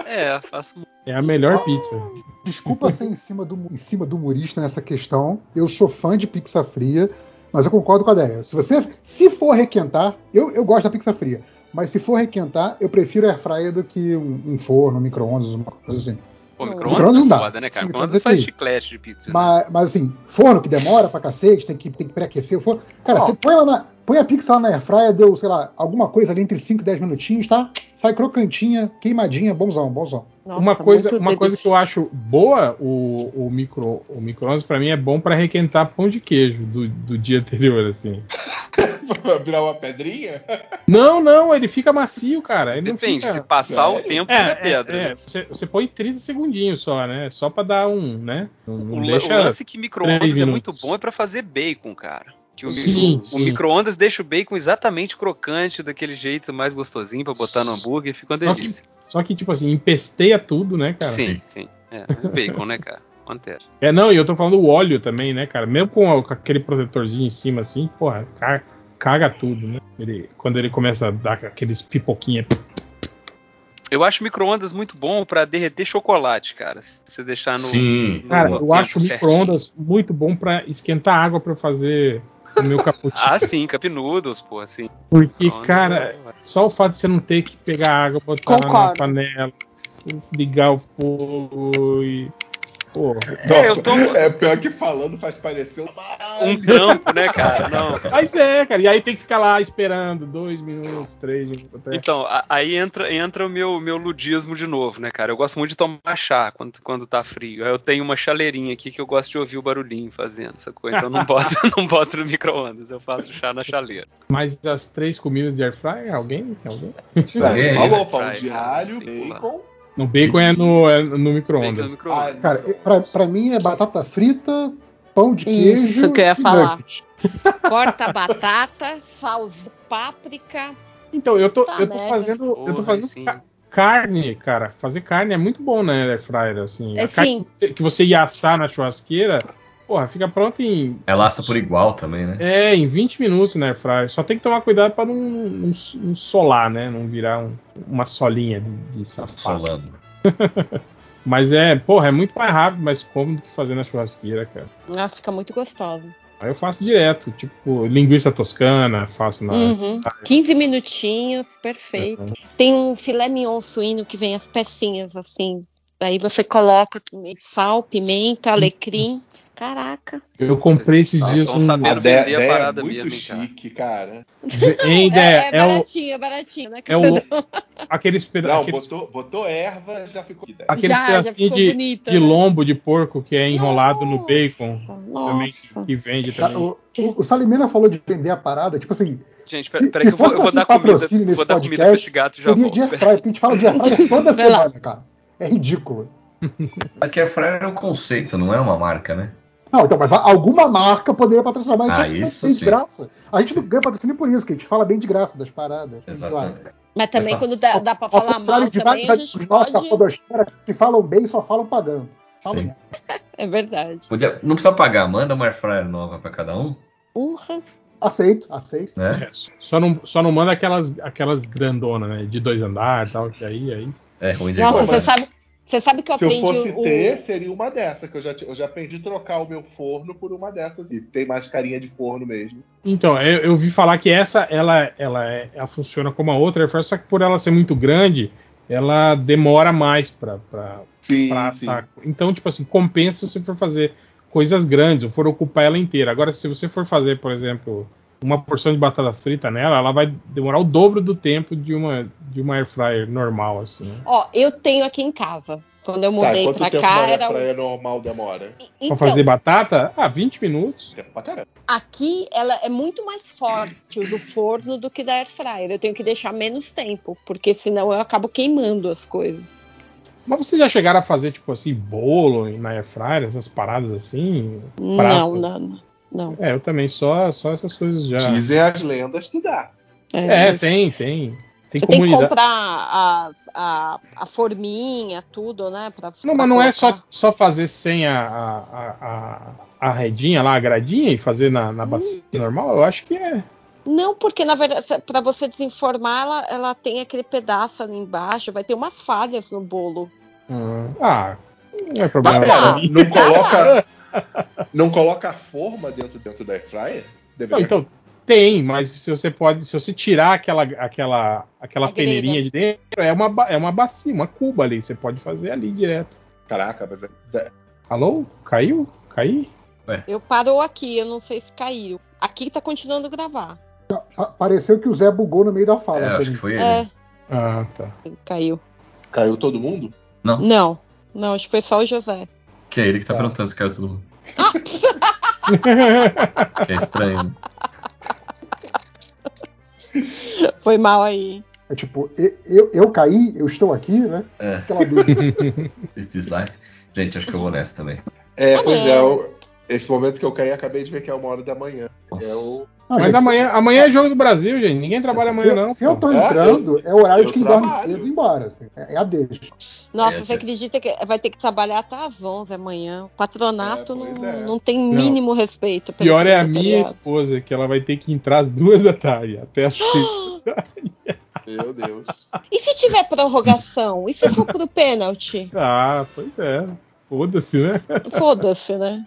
É, faço. É a melhor pizza. Desculpa ser em cima, do, em cima do humorista nessa questão. Eu sou fã de pizza fria, mas eu concordo com a ideia. Se você, se for requentar, eu, eu gosto da pizza fria, mas se for requentar, eu prefiro air fryer do que um, um forno, um micro-ondas, uma coisa assim. Pô, Não. micro-ondas Micro-ondas não é dá. foda, né, cara? Sim, Micro-ondas micro-ondas faz é chiclete de pizza. né? Mas, mas assim, forno que demora pra cacete, tem que, tem que pré-aquecer o forno. Cara, você põe, lá na, põe a pizza lá na air fryer, deu, sei lá, alguma coisa ali entre 5 e 10 minutinhos, tá? Sai crocantinha, queimadinha, bonzão, bonzão. Nossa, uma coisa, uma coisa que eu acho boa, o, o micro o micro-ondas pra mim é bom pra requentar pão de queijo do, do dia anterior, assim. Pra virar uma pedrinha? Não, não, ele fica macio, cara. Ele não Depende, fica... se passar o Sério? tempo, É, é, pedra. é, né? você, você põe 30 segundinhos só, né? Só pra dar um, né? Não, O, deixa... o lance que micro-ondas é muito bom é pra fazer bacon, cara. Que o, Sim, o- sim. o micro-ondas deixa o bacon exatamente crocante, daquele jeito mais gostosinho pra botar no hambúrguer, fica uma Só que, delícia. só que, tipo assim, empesteia tudo, né, cara? Sim, sim. É, é bacon, né, cara? Acontece. É, não, e eu tô falando o óleo também, né, cara? Mesmo com, com aquele protetorzinho em cima, assim, porra, caga, caga tudo, né? Ele, quando ele começa a dar aqueles pipoquinha. Eu acho micro-ondas muito bom pra derreter chocolate, cara. Se você deixar no. Sim. no Cara, eu acho micro-ondas muito bom pra esquentar água pra fazer o meu cappuccino. Ah, sim, Cup Noodles, pô, assim. Porque, Micro-ondas cara, é- só o fato de você não ter que pegar água, botar na Concordo. panela, ligar o fogo e. Pô, Nossa, eu tô- é pior que falando faz parecer um Um trampo, né, cara? Não. mas é, cara. E aí tem que ficar lá esperando dois minutos, três minutos. Até. Então, aí entra, entra o meu, meu ludismo de novo, né, cara? Eu gosto muito de tomar chá quando, quando tá frio. Aí Eu tenho uma chaleirinha aqui que eu gosto de ouvir o barulhinho fazendo essa coisa. Então não boto, não boto no micro-ondas, eu faço chá na chaleira. Mas as três comidas de air fryer, alguém? Alguém? Falou, pão pular. bacon. No bacon é no, é no Bacon no micro-ondas. micro-ondas. Cara, pra, pra mim é batata frita, pão de Isso queijo. que eu ia falar. nuggets. Corta a batata, salsa, páprica. Então, eu tô, Tá eu tô merda. fazendo. eu tô Porra, fazendo sim. ca- carne, cara. Fazer carne é muito bom, né, air fryer, assim. É A carne sim. que você- que você ia assar na churrasqueira, porra, fica pronta em. Ela assa por igual também, né? É, em 20 minutos air fryer. Só tem que tomar cuidado pra não, não, não solar, né? Não virar um- uma solinha de, de safado. Solando. Mas é, porra, é muito mais rápido, mais cômodo que fazer na churrasqueira, cara. Ah, fica muito gostosa. Aí eu faço direto, tipo, linguiça toscana, faço na. Uhum. 15 minutinhos, perfeito. Tem um filé mignon suíno que vem as pecinhas assim. Daí você coloca sal, pimenta, alecrim. Caraca. Eu comprei esses dias um. sabendo A ideia, vender a ideia parada é muito mesmo, cara. chique, cara. Hein, ideia, é, é é baratinho, é baratinho, né? é o, aqueles, peda Não, aqueles, botou, botou erva, já ficou aqueles Já, já pedacinhos ficou de, bonita, de né? lombo de porco que é enrolado no bacon. Também Nossa. que, que vende Cara, também. o, o, Salimena falou de vender a parada, tipo assim, Gente, Se- peraí pera que eu vou, eu vou dar comida, vou dar comida pra podcast, esse gato e já seria volto. fryer, porque a gente fala de air fryer toda semana, cara. É ridículo. Mas que Air Fryer é um conceito, não é uma marca, né? Não, então, mas a- alguma marca poderia patrocinar, mas a Ah, gente fala isso de graça. A gente não ganha patrocínio por isso, que a gente fala bem de graça das paradas. Exatamente. Mas também Essa- quando dá, dá pra falar mal de também, a gente pode. que falam bem só falam pagando. Fala Sim. É verdade. Podia- não precisa pagar, manda uma Air Fryer nova pra cada um, Urra. Aceito, aceito. né? É, só, não, só não manda aquelas, aquelas grandonas, né? De dois andares e tal, que aí, aí. É ruim de Nossa, você sabe, você sabe que eu Se eu aprendi fosse o. ter, seria uma dessa, que eu já, eu já aprendi a trocar o meu forno por uma dessas e tem mais carinha de forno mesmo. Então, eu, eu vi falar que essa, ela, ela, é- ela funciona como a outra, só que por ela ser muito grande, ela demora mais pra, pra, Sim, pra sim. assar. Então, tipo assim, compensa se for fazer coisas grandes, ou for ocupar ela inteira. Agora, se você for fazer, por exemplo, uma porção de batata frita nela, ela vai demorar o dobro do tempo de uma, de uma air fryer normal, assim. né? Ó, eu tenho aqui em casa. Quando eu Tá, mudei quanto pra tempo cá, uma era. o- praia normal demora? Então, Pra fazer batata, ah, 20 minutos. Tempo pra caramba. aqui ela é muito mais forte o do forno do que da air fryer. Eu tenho que deixar menos tempo, porque senão eu acabo queimando as coisas. Mas vocês já chegaram a fazer, tipo assim, bolo na air fryer, essas paradas assim? Não, não, não. Não. É, eu também, só, só essas coisas já. Dizem as lendas que dá. É, mas tem, tem. Tem Você tem que comunidade. comprar as- a, a forminha, tudo, né? Pra, Não, pra mas não é colocar. só, só fazer sem a, a, a, a, a redinha lá, a gradinha e fazer na, na bacia normal? Eu acho que é. Não, porque na verdade, para você desenformar, ela, ela tem aquele pedaço ali embaixo, vai ter umas falhas no bolo. Ah, não é problema. Dá, mim. Não coloca, não coloca a forma dentro, dentro da air fryer? Não, então, tem, mas se você pode, se você tirar aquela, aquela, aquela grelha. peneirinha de dentro, é uma, é uma bacia, uma cuba ali. Você pode fazer ali direto. Caraca, mas é- Alô? Caiu? Caiu? Eu parou aqui, eu não sei se caiu. Aqui tá continuando a gravar. Pa- Pareceu que o Zé bugou no meio da fala. É, acho que foi ele. É, Ah, tá. caiu. caiu todo mundo? Não, não, acho que foi só o José. Que é ele que tá Tá. perguntando se caiu todo mundo. Ah, Que é estranho. né? foi mal aí. É tipo, e- eu, eu caí, eu estou aqui, né? É, Aquela dúvida. esse dislike. Gente, acho que eu vou nessa também. É, Ah, pois é. é. eu- esse momento que eu caí, acabei de ver que é uma hora da manhã. Nossa. É o... Não, Mas gente, amanhã, amanhã é jogo do Brasil, gente. Ninguém trabalha se, amanhã, não. se eu pô. tô É, entrando, é o horário eu de quem dorme trabalho. cedo e ir embora. assim. É, é a deixa. Nossa, É, você acredita que vai ter que trabalhar até às 11 amanhã? O patronato É, não, é. não tem mínimo respeito. pelo Pior é a minha esposa, que ela vai ter que entrar às duas da tarde, até as seis. Meu Deus. E se tiver prorrogação? E se for pro pênalti? Ah, pois é. Foda-se, né? Foda-se, né?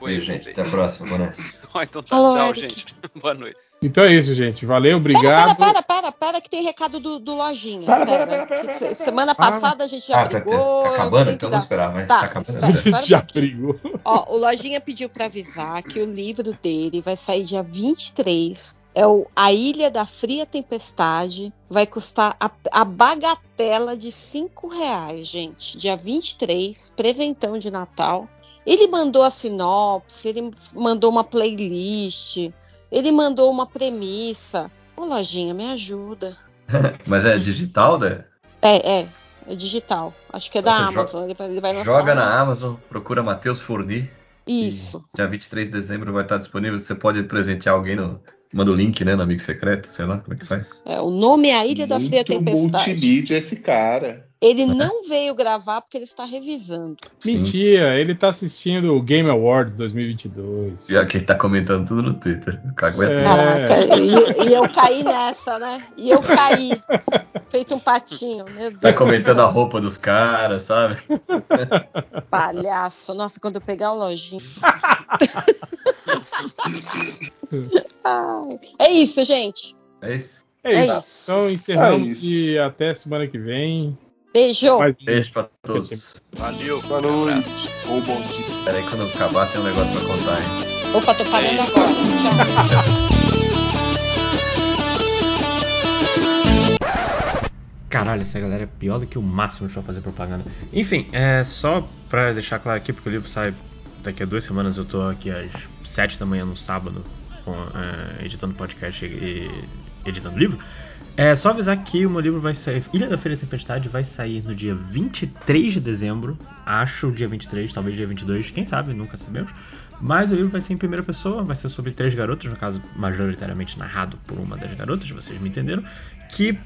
Oi, gente. Até a próxima. Boa noite. Ó, então tá, Alô, tchau, Eric. gente. Boa noite. Então é isso, gente. Valeu, Para, obrigado. para, para, para, para, que tem recado do, do Lojinha. Pera, pera, pera, pera, pera, se- pera. Semana passada a gente já Ah, tá, brigou. tá eu acabando? Então vamos esperar, vai. Tá, Tá acabando. espera, espera Já brigou. Ó, o Lojinha pediu pra avisar que o livro dele vai sair dia 23. É o A Ilha da Fria Tempestade. Vai custar a, a bagatela de 5 reais, gente. Dia 23, presentão de Natal. Ele mandou a sinopse, ele mandou uma playlist, ele mandou uma premissa. Ô, Lojinha, me ajuda. Mas é digital, né? É, é, é digital. Acho que é da Você joga- Amazon. Ele vai, ele vai lançar Joga na Amazon, procura Matheus Forni. Isso. Dia 23 de dezembro vai estar disponível. Você pode presentear alguém no. Manda o link, né? No Amigo Secreto, sei lá como é que faz. É, o nome é A Ilha da Fria Muito Tempestade. multimídia esse cara. Ele não veio gravar porque ele está revisando. Sim. Mentira, ele tá assistindo o Game Awards 2022. E aqui tá comentando tudo no Twitter. É. Caraca, e, e eu caí nessa, né? E eu caí. Feito um patinho, meu Deus. Tá do comentando a roupa dos caras, sabe? Palhaço. Nossa, quando eu pegar o lojinho. É isso, gente. É isso. É É isso. isso. Então encerramos É isso. e até semana que vem. Beijo. Mais. Beijo pra todos. Valeu. Boa noite. Ou bom dia. Peraí, quando acabar tem um negócio pra contar, hein? Opa, tô parando agora. Tchau. Caralho, essa galera é pior do que o máximo pra fazer propaganda. Enfim, é só pra deixar claro aqui, porque o livro sai daqui a duas semanas. Eu tô aqui às sete da manhã no sábado, com, é, editando podcast e editando livro. É só avisar que o meu livro vai sair. Ilha da Feira Tempestade vai sair no dia 23 de dezembro. Acho dia 23, talvez dia 22, quem sabe, nunca sabemos. Mas o livro vai ser em primeira pessoa, vai ser sobre três garotas, no caso, majoritariamente narrado por uma das garotas, vocês me entenderam, que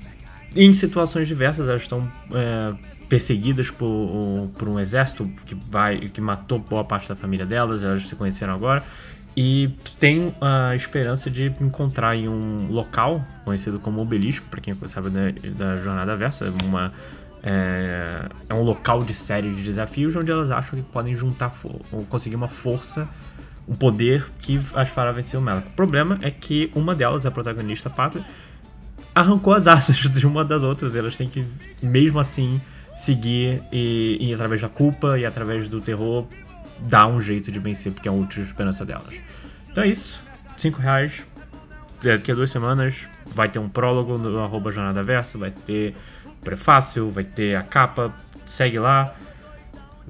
em situações diversas elas estão é, perseguidas por, por um exército que vai que matou boa parte da família delas, elas se conheceram agora e tem a esperança de encontrar em um local conhecido como Obelisco, para quem sabe da, da Jornada Versa, uma é, é um local de série de desafios onde elas acham que podem juntar ou conseguir uma força, um poder que as fará vencer o Melk. O problema é que uma delas, a protagonista, Pátria, arrancou as asas de uma das outras. Elas têm que, mesmo assim, seguir e, e através da culpa e através do terror, dar um jeito de vencer, porque é a última esperança delas. Então é isso. 5 reais. Daqui a duas semanas vai ter um prólogo no arroba Jornada Verso, vai ter prefácio, vai ter a capa. Segue lá.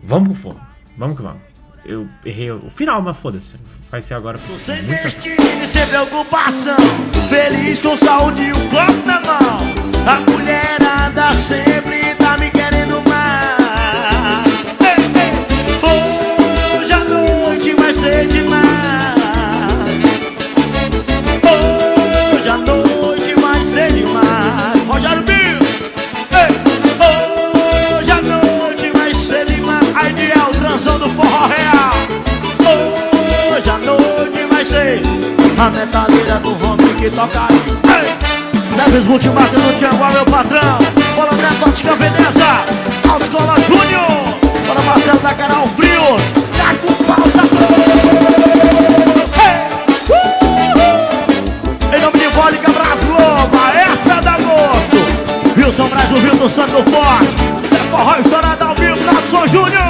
Vamos com fome. Vamos que vamos. Eu errei o final, mas foda-se. Vai ser agora. Sem Muita- destino, sem preocupação. Feliz com saúde e o corpo na mão. A mulherada sempre A metadeira do rompe que toca aí. Neves Multimarca do Tiago, meu patrão. Bola Neto, Ótica Veneza Autoscola Júnior. Bola Marcelo da Canal Frios. Tá com pausa. Hey! uh! Em nome de Bólica Brasloba Essa da gosto. Wilson Brasil, do Santo Forte. Zé Forró, estourado ao vivo, Júnior.